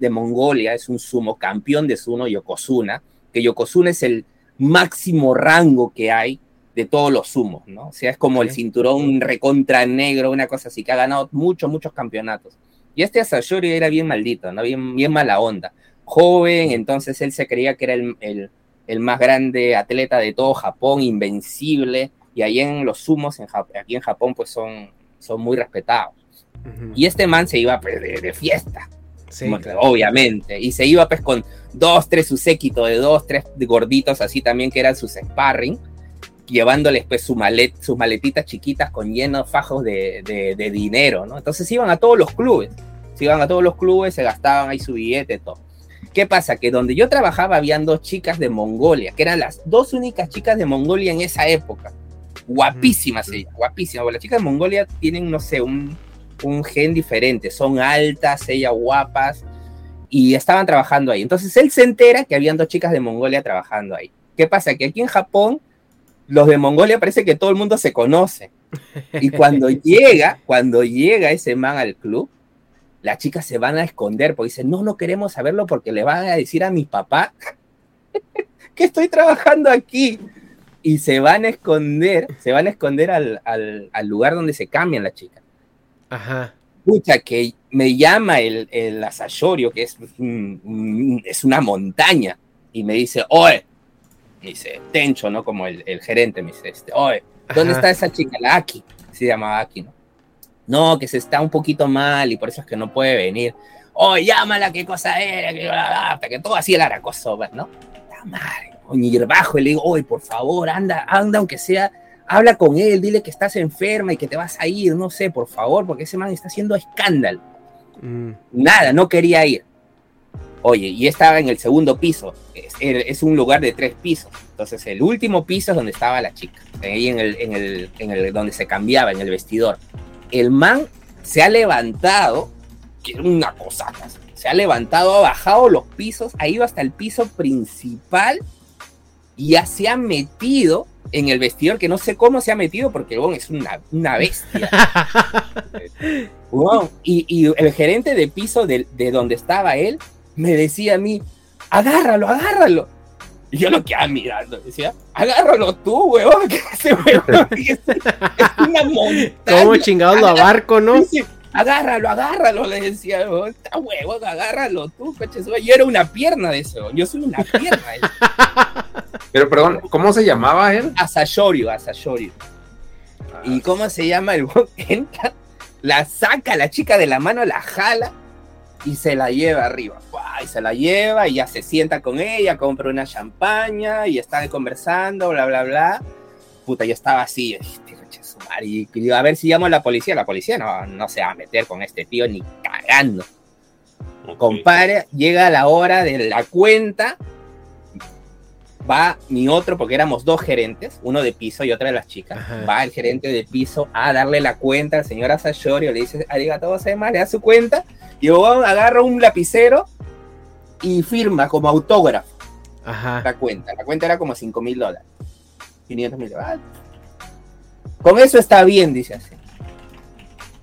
de Mongolia, es un sumo campeón de sumo Yokozuna, que Yokozuna es el máximo rango que hay de todos los sumos, ¿no? O sea, es como el cinturón recontra negro, una cosa así, que ha ganado muchos, muchos campeonatos. Y este Asashori era bien maldito, ¿no? Bien, bien mala onda. Joven, entonces él se creía que era el, el- el más grande atleta de todo Japón, invencible, y ahí en los sumos, en Jap- aquí en Japón, pues son, son muy respetados. Y este man se iba pues, de, de fiesta, Sí, como- claro. obviamente, y se iba pues con dos, tres, su séquito de dos, tres gorditos así también, que eran sus sparring, llevándoles pues su malet, sus maletitas chiquitas con llenos fajos de, de, de dinero, ¿no? Entonces iban a todos los clubes, se iban a todos los clubes, se gastaban ahí su billete, todo. ¿Qué pasa? Que donde yo trabajaba habían dos chicas de Mongolia, que eran las dos únicas chicas de Mongolia en esa época. Guapísimas ellas, guapísimas. Las chicas de Mongolia tienen, no sé, un, un gen diferente. Son altas, ellas guapas, y estaban trabajando ahí. Entonces él se entera que habían dos chicas de Mongolia trabajando ahí. ¿Qué pasa? Que aquí en Japón, los de Mongolia parece que todo el mundo se conoce. Y cuando llega, cuando llega ese man al club, las chicas se van a esconder porque dicen, no, no queremos saberlo porque le van a decir a mi papá que estoy trabajando aquí. Y se van a esconder, se van a esconder al, al, al lugar donde se cambian las chicas. Ajá. Escucha, que me llama el, el asayorio, que es, es una montaña, y me dice, oye, me dice, Tencho, ¿no? Como el, el gerente, me dice, este, oye, ¿dónde Ajá. está esa chica? La Aki, se llamaba Aki, ¿no? No, que se está un poquito mal y por eso es que no puede venir. Oye, llámala, qué cosa era, que hasta que todo así el aracoso, ¿no? La madre, coño, y bajo y le digo, oye, por favor, anda, anda, aunque sea, habla con él, dile que estás enferma y que te vas a ir, no sé, por favor, porque ese man está haciendo escándalo. Mm. Nada, no quería ir. Oye, y estaba en el segundo piso. Es, es un lugar de tres pisos. Entonces, el último piso es donde estaba la chica. Ahí en el, en el, en el donde se cambiaba, en el vestidor. El man se ha levantado, que era una cosa. Se ha levantado, ha bajado los pisos, ha ido hasta el piso principal y ya se ha metido en el vestidor, que no sé cómo se ha metido porque el es una, una bestia. Y, y el gerente de piso de, de donde estaba él me decía a mí, agárralo, agárralo. Y yo lo quedaba mirando, decía, agárralo tú, huevón, que ese huevón es, es una montaña. ¿Cómo chingados lo abarco, no? Agárralo, agárralo, le decía, está huevón, agárralo tú, coche. Yo era una pierna de eso, yo soy una pierna de. Pero perdón, ¿cómo se llamaba él? Asayorio, Asayorio. ¿Y cómo se llama el? Entra, la saca la chica de la mano, la jala y se la lleva arriba. Y se la lleva y ya se sienta con ella, compra una champaña y están conversando, bla, bla, bla. Puta, yo estaba así, coche su madre, y digo, a ver si llamo a la policía. La policía no, no se va a meter con este tío ni cagando. Compadre, llega la hora de la cuenta, va mi otro, porque éramos dos gerentes, uno de piso y otra de las chicas. Ajá. Va el gerente de piso a darle la cuenta al señor Asayorio, le dice, arigato gozaimasu, le da su cuenta, y luego agarra un lapicero y firma como autógrafo Ajá. la cuenta. La cuenta era como 5 mil dólares. 500 mil dólares. Con eso está bien, dice así.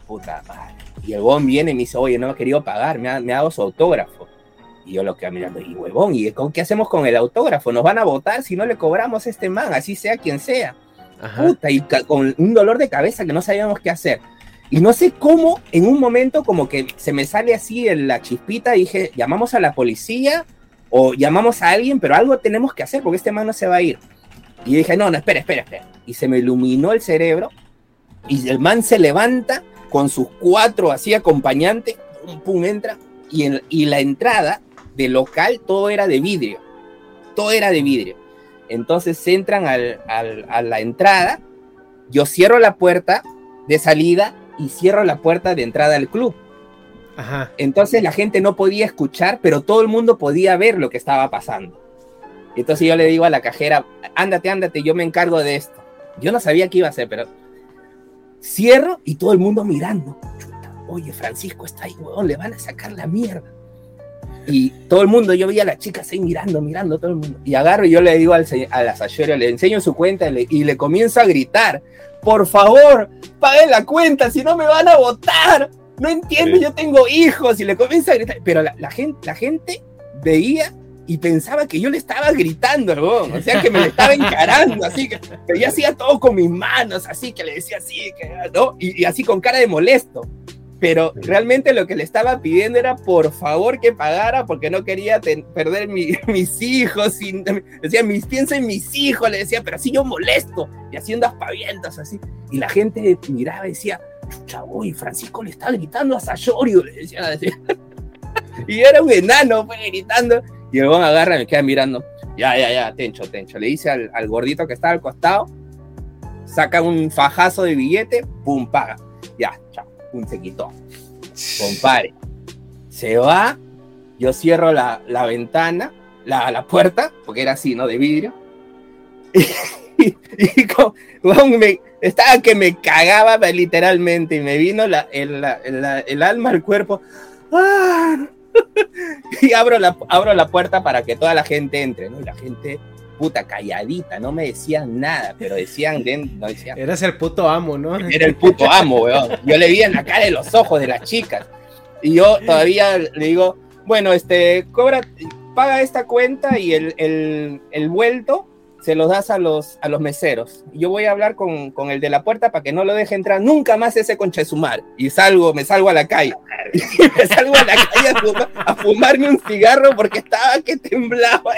Puta madre. Y el huevón viene y me dice, oye, no me ha querido pagar, me ha, me ha dado su autógrafo. Y yo lo quedo mirando, y huevón, ¿y con qué hacemos con el autógrafo? ¿Nos van a votar si no le cobramos a este man, así sea quien sea? Ajá. Puta, y con un dolor de cabeza que no sabíamos qué hacer. Y no sé cómo, en un momento como que se me sale así en la chispita, dije, llamamos a la policía o llamamos a alguien, pero algo tenemos que hacer porque este man no se va a ir. Y dije, no, no, espera, espera, espera. Y se me iluminó el cerebro y el man se levanta con sus cuatro así acompañantes, pum, pum, entra y, en- y la entrada del local todo era de vidrio, todo era de vidrio. Entonces entran al- al- a la entrada, yo cierro la puerta de salida y cierro la puerta de entrada al club. Ajá. Entonces la gente no podía escuchar, pero todo el mundo podía ver lo que estaba pasando. Entonces yo le digo a la cajera, ándate, ándate, yo me encargo de esto. Yo no sabía qué iba a hacer, pero cierro y todo el mundo mirando. Chuta, oye, Francisco está ahí, huevón, le van a sacar la mierda. Y todo el mundo, yo veía a la chica así mirando, mirando, todo el mundo. Y agarro y yo le digo al, se- a la sayora, le enseño su cuenta y le, y le comienzo a gritar, por favor, paguen la cuenta, si no me van a votar. No entiendo, Sí. yo tengo hijos y le comienza a gritar. Pero la, la gente, la gente veía y pensaba que yo le estaba gritando, huevón. o sea que me le estaba encarando, así que pero yo hacía todo con mis manos, así que le decía así, que, ¿no? Y, y así con cara de molesto. Pero realmente lo que le estaba pidiendo era por favor que pagara porque no quería ten- perder mi- mis hijos. Sin, decía, mis, piensa en mis hijos, le decía, pero así yo molesto y haciendo aspavientos así. Y la gente miraba y decía, chucha, uy, Francisco le está gritando a Sayorio, le decía. decía. y era un enano, pues, gritando. Y el huevón agarra y me queda mirando. Ya, ya, ya, tencho, tencho. Le dice al, al gordito que estaba al costado, saca un fajazo de billete, pum, paga. Ya, chao, pum, se quitó. Compare. Se va, yo cierro la, la ventana, la, la, puerta, porque era así, ¿no? De vidrio. Y, y como, weón, me, estaba que me cagaba literalmente y me vino la, el, el, el alma al cuerpo. ¡Ah! y abro la, abro la puerta para que toda la gente entre, ¿no? Y la gente, puta, calladita, no me decían nada, pero decían, no decían. Eras el puto amo, ¿no? Era el puto amo, weón. Yo le vi en la cara de los ojos de las chicas. Y yo todavía le digo, bueno, este, cobra, paga esta cuenta y el, el, el vuelto se los das a los, a los meseros. Yo voy a hablar con, con, el de la puerta para que no lo deje entrar nunca más ese conchesumar. Y salgo, me salgo a la calle. Y me salgo a la calle a, fumar, a fumarme un cigarro porque estaba que temblaba.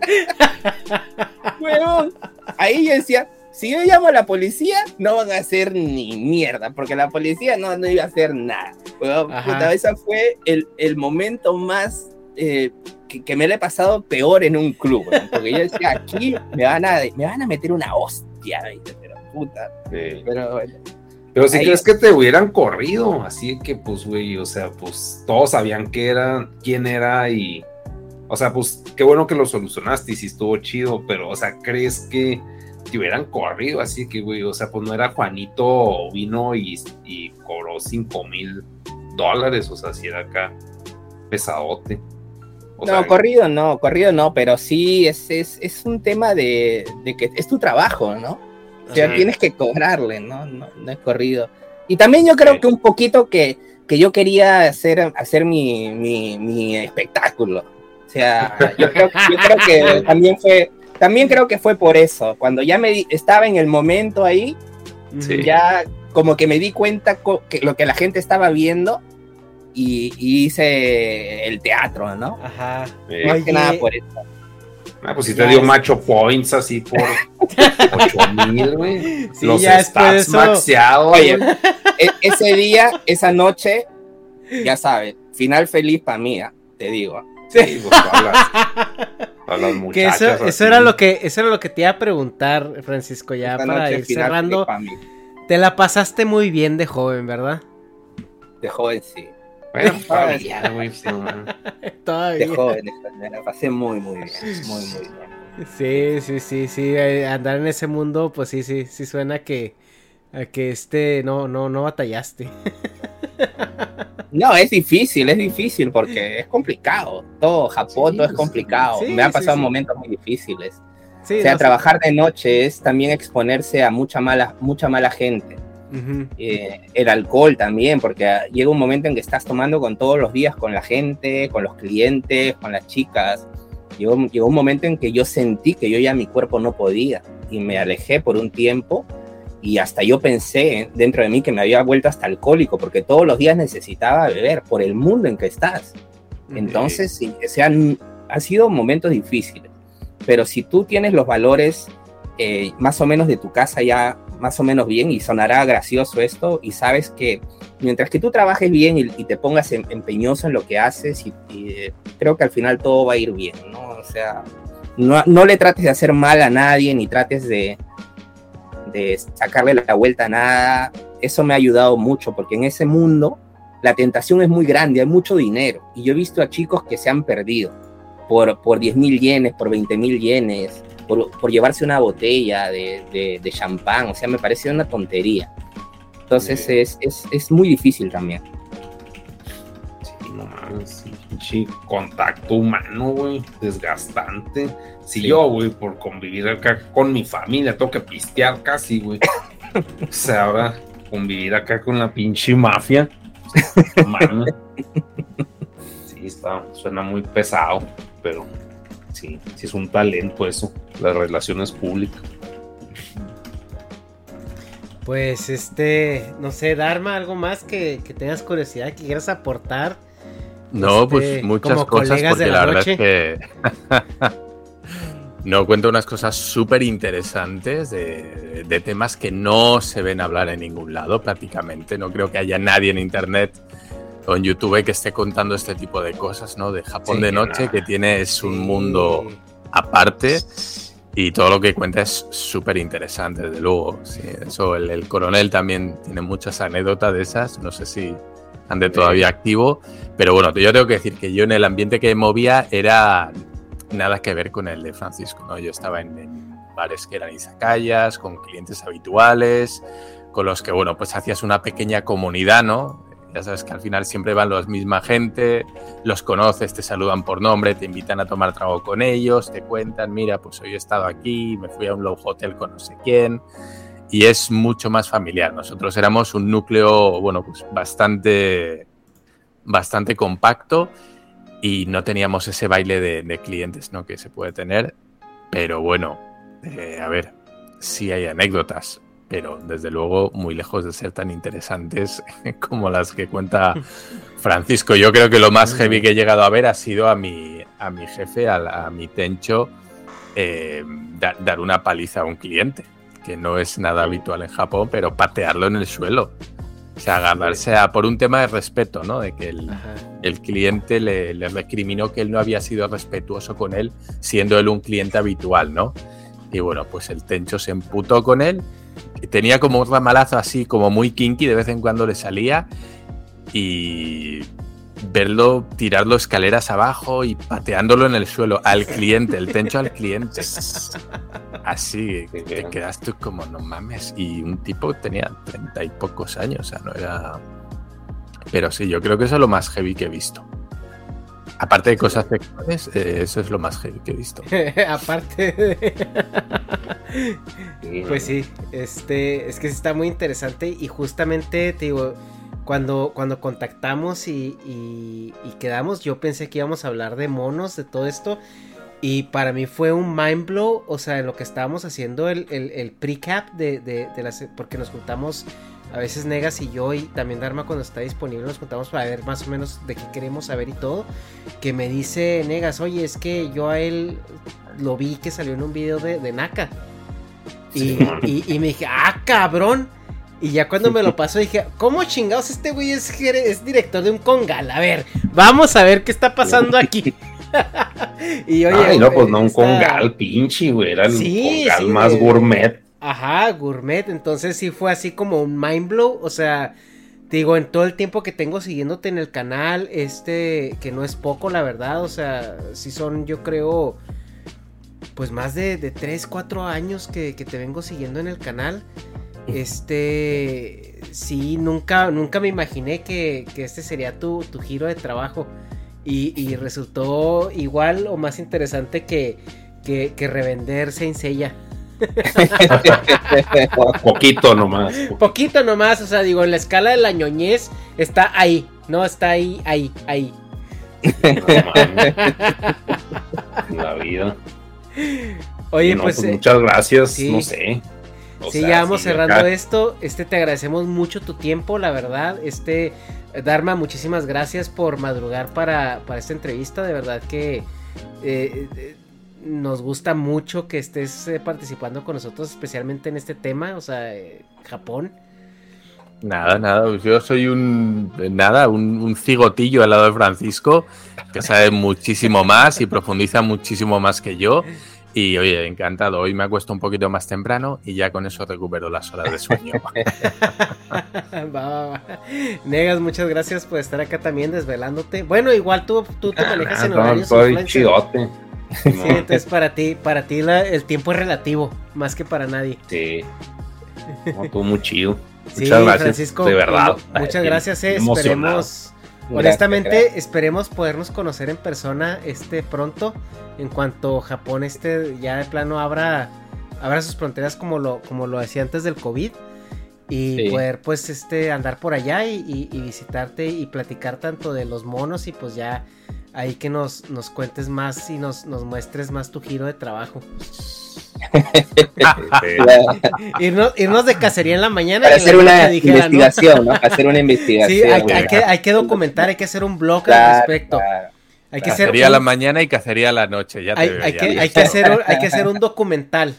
Huevón. Ahí yo decía, si yo llamo a la policía, no van a hacer ni mierda, porque la policía no, no iba a hacer nada. Puta, ese fue el, el momento más... Eh, que, que, me lo he pasado peor en un club, ¿no? porque yo decía, aquí me van a, me van a meter una hostia, pero puta. Sí. Pero bueno. Pero si Ahí... crees que te hubieran corrido, así que pues, güey, o sea, pues todos sabían qué era, quién era y, o sea, pues qué bueno que lo solucionaste y si estuvo chido, pero, o sea, crees que te hubieran corrido, así que, güey, o sea, pues no era Juanito vino y, y cobró cinco mil dólares, o sea, si era acá pesadote. O no, sea, corrido no, corrido no, pero sí es, es, es un tema de, de, que es tu trabajo, ¿no? O sea, tienes que cobrarle, ¿no? ¿no? No, es corrido. Y también yo creo sí. que un poquito que, que yo quería hacer, hacer mi, mi, mi espectáculo. O sea, yo creo, yo creo que también fue, también creo que fue por eso. Cuando ya me estaba en el momento ahí, sí. ya como que me di cuenta que lo que la gente estaba viendo y, y, hice el teatro, ¿no? Ajá. Sí. Más que nada por eso. Ah, pues si te dio macho points así por 8 mil, güey. Sí, Los ya stats maxeados. Oye, e ese día, esa noche, ya sabes, final feliz para mí, ¿eh? te digo. Sí, pues todas las, todas las que eso, eso, era lo que eso era lo que te iba a preguntar, Francisco, ya esta para ir cerrando. Te la pasaste muy bien de joven, ¿verdad? De joven, sí. Bueno, todavía, güey, sí, todavía. De joven, me la pasé muy, muy bien, muy, muy bien. Sí, sí, sí, sí, andar en ese mundo, pues sí, sí, sí suena que, a que este, no, no, no batallaste. No, es difícil, es difícil porque es complicado. Todo Japón, sí, todo es complicado. Sí, Me han pasado sí, momentos muy difíciles. o sea, no, trabajar de noche es también exponerse a mucha mala, mucha mala gente. Uh -huh. eh, el alcohol también, porque llega un momento en que estás tomando con todos los días con la gente, con los clientes, con las chicas. Llegó, llegó un momento en que yo sentí que yo ya mi cuerpo no podía y me alejé por un tiempo y hasta yo pensé dentro de mí que me había vuelto hasta alcohólico porque todos los días necesitaba beber por el mundo en que estás. Entonces, sí, o sea, han, han sido momentos difíciles, pero si tú tienes los valores eh, más o menos de tu casa ya más o menos bien y sonará gracioso esto y sabes que mientras que tú trabajes bien y, te pongas em, empeñoso en lo que haces y, y eh, creo que al final todo va a ir bien, ¿no? O sea, no, no le trates de hacer mal a nadie ni trates de, de sacarle la vuelta a nada. Eso me ha ayudado mucho porque en ese mundo la tentación es muy grande, hay mucho dinero. Y yo he visto a chicos que se han perdido por, por 10 mil yenes, por 20 mil yenes, por, por, llevarse una botella de, de, de, champán. O sea, me parece una tontería. Entonces sí. es, es, es, muy difícil también. Sí, no mames, sí, contacto humano, güey, desgastante. Si sí. yo, güey, por convivir acá con mi familia, tengo que pistear casi, güey. o sea, ahora convivir acá con la pinche mafia. Man. Sí, está, suena muy pesado, pero sí, sí es un talento eso, las relaciones públicas. Pues este, no sé, Dharma, algo más que, que tengas curiosidad, que quieras aportar. No, este, pues muchas cosas, porque la, la verdad es que no cuento unas cosas súper interesantes de, de, temas que no se ven hablar en ningún lado prácticamente. No creo que haya nadie en internet o en YouTube que esté contando este tipo de cosas, ¿no? De Japón sí, de noche, que tiene es un mundo aparte Y todo lo que cuenta es súper interesante, desde luego. Sí, eso, el, el, coronel también tiene muchas anécdotas de esas. No sé si ande todavía activo. Pero bueno, yo tengo que decir que yo en el ambiente que movía era nada que ver con el de Francisco, ¿no? Yo estaba en, en bares que eran izakayas, con clientes habituales, con los que, bueno, pues hacías una pequeña comunidad, ¿no? Ya sabes que al final siempre van la misma gente, los conoces, te saludan por nombre, te invitan a tomar trago con ellos, te cuentan, mira, pues hoy he estado aquí, me fui a un low hotel con no sé quién, y es mucho más familiar. Nosotros éramos un núcleo, bueno, pues bastante, bastante compacto y no teníamos ese baile de, clientes, ¿no? Que se puede tener, pero bueno, eh, a ver, sí hay anécdotas pero desde luego muy lejos de ser tan interesantes como las que cuenta Francisco. Yo creo que lo más heavy que he llegado a ver ha sido a mi, a mi jefe, a, a mi tencho, eh, da, dar una paliza a un cliente, que no es nada habitual en Japón, pero patearlo en el suelo. O sea, agarrarse a, por un tema de respeto, ¿no? De que el, el cliente le, le, recriminó que él no había sido respetuoso con él, siendo él un cliente habitual, ¿no? Y bueno, pues el tencho se emputó con él tenía como un ramalazo así, como muy kinky, de vez en cuando le salía. Y verlo tirarlo escaleras abajo y pateándolo en el suelo al cliente, el tencho al cliente. Así, te quedas tú como, no mames. Y un tipo tenía treinta y pocos años, o sea, no era. Pero sí, yo creo que eso es lo más heavy que he visto. Aparte de cosas sexuales, eh, eso es lo más heavy que he visto. Aparte de... pues sí, este, es que está muy interesante y justamente, te digo, cuando, cuando contactamos y, y, y, quedamos, yo pensé que íbamos a hablar de monos, de todo esto. Y para mí fue un mind blow, o sea, en lo que estábamos haciendo el, el, el pre-cap de, de, de las... Porque nos juntamos a veces Negas y yo y también Dharma cuando está disponible nos contamos para ver más o menos de qué queremos saber y todo. Que me dice Negas, oye, es que yo a él lo vi que salió en un video de, de Naka. Y, sí. y, y, me dije, ah, cabrón. Y ya cuando me lo pasó dije, ¿cómo chingados este güey es, es director de un congal? A ver, vamos a ver qué está pasando aquí. y oye, Ay, no, pues no un congal, pinche, güey. Era el sí, congal sí, más gourmet Ajá, gourmet. Entonces sí fue así como un mind blow. O sea, digo, en todo el tiempo que tengo siguiéndote en el canal, este, que no es poco, la verdad. O sea, sí son, yo creo, pues más de, de 3, 4 años que, te vengo siguiendo en el canal. Este, sí, nunca, nunca me imaginé que, este sería tu, giro de trabajo. Y, resultó igual o más interesante que, que, que revender Saint. Poquito nomás. Poquito nomás, o sea, digo, en la escala de la ñoñez está ahí, no está ahí, ahí, ahí. No, la vida. Oye, no, pues, pues, muchas gracias, sí. no sé. O sí, sea, ya vamos sí, cerrando acá. esto. Este, te agradecemos mucho tu tiempo, la verdad. Este, Dharma, muchísimas gracias por madrugar para, para esta entrevista. De verdad que eh, nos gusta mucho que estés eh, participando con nosotros, especialmente en este tema, o sea, eh, Japón. Nada, nada, yo soy un, nada, un, un, cigotillo al lado de Francisco, que sabe muchísimo más y profundiza muchísimo más que yo. Y oye, encantado. Hoy me acuesto un poquito más temprano y ya con eso recupero las horas de sueño. va, va, va. Negas, muchas gracias por estar acá también desvelándote. Bueno, igual tú, tú te manejas ah, en horarios. No, soy chidote. Sí, entonces para ti, para ti la, el tiempo es relativo, más que para nadie. Sí. No, tú muy chido. Sí, muchas gracias. Francisco, de verdad. Muchas gracias, eh, esperemos. Honestamente, gracias. esperemos podernos conocer en persona este pronto. En cuanto Japón este ya de plano abra, abra sus fronteras como lo, como lo hacía antes del COVID. Y sí. poder pues este andar por allá y, y, y visitarte y platicar tanto de los monos y pues ya ahí que nos, nos cuentes más y nos, nos muestres más tu giro de trabajo. irnos, irnos, de cacería en la mañana. Para hacer una dijera, investigación, ¿no? ¿no? Hacer una investigación. Sí, hay, hay, que, hay, que, documentar, hay que hacer un blog claro, al respecto. Claro. Hay que cacería hacer un... a la mañana y cacería a la noche. Ya te hay, hay, que, hay, que hacer, un, hay que hacer un documental.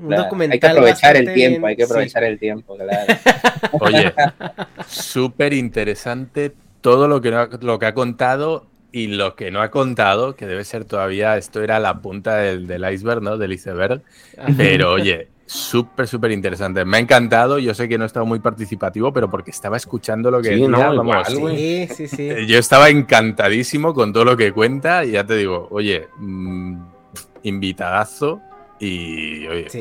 Un claro, documental. Hay que aprovechar el tiempo, bien. hay que aprovechar sí. el tiempo, claro. Oye, súper interesante todo lo que, lo que ha contado Y lo que no ha contado, que debe ser todavía, esto era la punta del, del iceberg, ¿no? Del iceberg. Pero oye, súper, súper interesante. Me ha encantado. Yo sé que no he estado muy participativo, pero porque estaba escuchando lo que Sí, decía, no, vamos, igual, Sí, sí, sí. eh, Yo estaba encantadísimo con todo lo que cuenta y ya te digo, oye, mm, invitadazo y oye, Sí.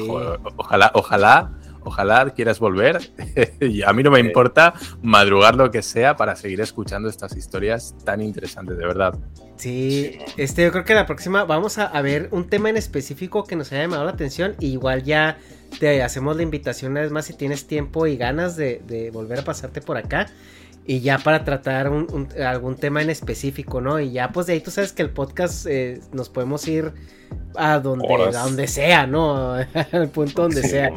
ojalá, ojalá, ojalá quieras volver. y a mí no me importa madrugar lo que sea para seguir escuchando estas historias tan interesantes, de verdad. Sí, este, yo creo que la próxima vamos a, a ver un tema en específico que nos haya llamado la atención. Y igual ya te hacemos la invitación una vez más si tienes tiempo y ganas de, de volver a pasarte por acá. Y ya para tratar un- un- algún tema en específico, ¿no? Y ya pues de ahí tú sabes que el podcast eh, nos podemos ir a donde, a donde sea, ¿no? Al punto donde Sí, sea.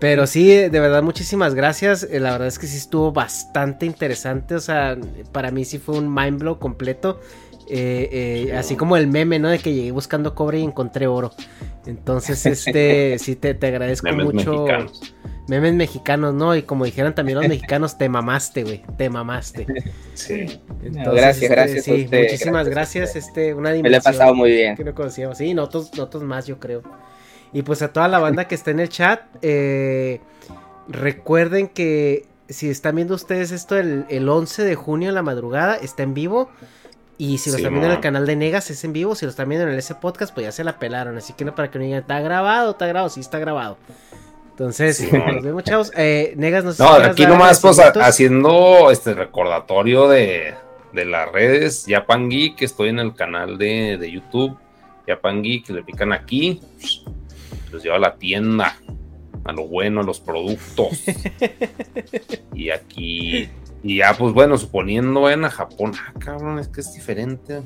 Pero sí, de verdad, muchísimas gracias. Eh, La verdad es que sí estuvo bastante interesante. O sea, para mí sí fue un mind blow completo. Eh, eh, así como el meme, ¿no? De que llegué buscando cobre y encontré oro. Entonces, este, sí te, te agradezco Memes mucho. mexicanos. Memes mexicanos, ¿no? Y como dijeron también los mexicanos, te mamaste, güey. Te mamaste. Sí. Entonces, gracias, este, gracias a Sí, usted, muchísimas gracias. Este, una Me dimensión. lo he pasado muy bien. Que no conocíamos. Sí, nosotros, nosotros más, yo creo. Y pues a toda la banda que está en el chat, eh, recuerden que si están viendo ustedes esto el, el 11 de junio en la madrugada, está en vivo. Y si lo Sí, están viendo en el canal de Negas, es en vivo. Si lo están viendo en el S Podcast, pues ya se la pelaron. Así que no para que no digan, ¿está grabado? ¿Está grabado? Sí, está grabado. Entonces, Sí, nos vemos, chavos. Eh, Negas, no sé No, aquí nomás pues a- haciendo este recordatorio de, de las redes, Japan Geek, estoy en el canal de, de YouTube, Japan Geek, le pican aquí, los lleva a la tienda, a lo bueno, a los productos. y aquí, y ya pues bueno, suponiendo vayan a Japón, ah cabrón, es que es diferente.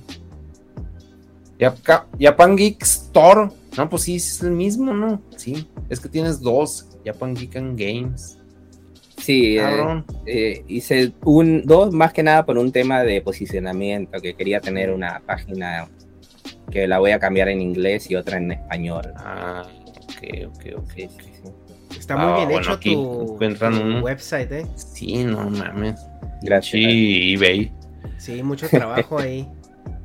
Japan Geek Store, no, pues sí, es el mismo, ¿no? Sí, es que tienes dos, Japan Geek and Games. Sí, eh, Cabrón. eh, hice un, dos más que nada por un tema de posicionamiento, que quería tener una página que la voy a cambiar en inglés y otra en español. Ah, ok, ok, ok. Está muy Ah, bien bueno, hecho aquí tu, encuentran tu un- website, ¿eh? Sí, no mames. Gracias. Sí, eBay. Sí, mucho trabajo ahí.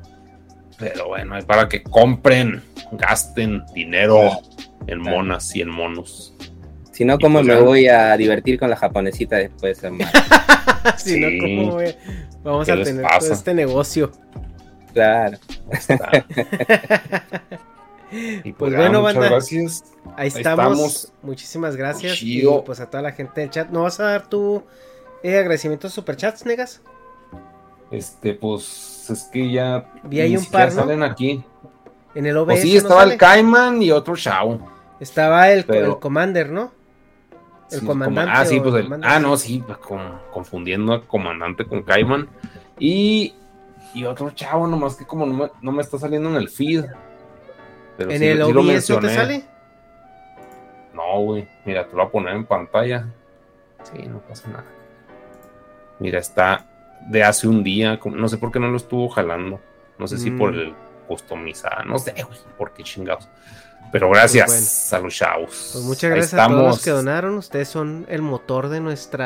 Pero bueno, es para que compren, gasten dinero en monas y en monos. Si no, ¿cómo pues me voy a divertir con la japonesita después, si no, Sí. ¿cómo voy a- vamos ¿Qué a tener pasa? todo este negocio? claro. Y Pues ya, bueno, muchas banda. gracias. Ahí estamos. estamos. Muchísimas gracias. Chido. Y pues a toda la gente del chat. ¿No vas a dar tu eh, agradecimientos superchats, negas? Este, pues es que ya. Vi ahí un par, ¿no? salen aquí. En el OBS. Pues sí, ¿no estaba el Cayman y otro Shao. Estaba el, Pero- el Commander, ¿no? El Sí, comandante. como- ah, sí, pues el el- ah, no, sí, pues con- confundiendo a comandante con Cayman. Y, y otro chavo, nomás que como no me, no me está saliendo en el feed. Pero ¿En sí- el sí OBS no te sale? No, güey. Mira, te lo voy a poner en pantalla. Sí, no pasa nada. Mira, está de hace un día. No sé por qué no lo estuvo jalando. No sé si Mm. por el customizar. No sé, güey, por qué chingados. Pero gracias Pues a los chavos. Pues muchas gracias a todos los que donaron. Ustedes son el motor de nuestro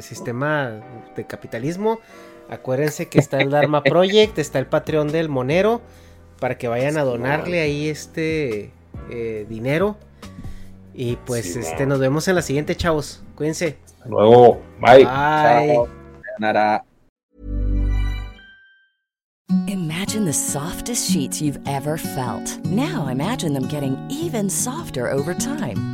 sistema de capitalismo. Acuérdense que está el Dharma Project, está el Patreon del Monero, para que vayan a donarle ahí este eh, dinero. Y pues Simón. este nos vemos en la siguiente, chavos. Cuídense. Hasta Luego, bye. Bye. Chao. Imagine the softest sheets you've ever felt. Now imagine them getting even softer over time.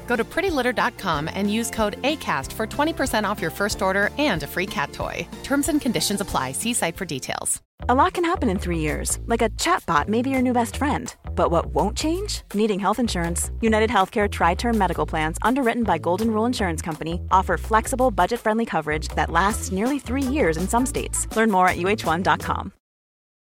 Go to prettylitter.com and use code ACAST for 20% off your first order and a free cat toy. Terms and conditions apply. See site for details. A lot can happen in three years, like a chatbot may be your new best friend. But what won't change? Needing health insurance. United Healthcare Tri Term Medical Plans, underwritten by Golden Rule Insurance Company, offer flexible, budget friendly coverage that lasts nearly three years in some states. Learn more at uh1.com.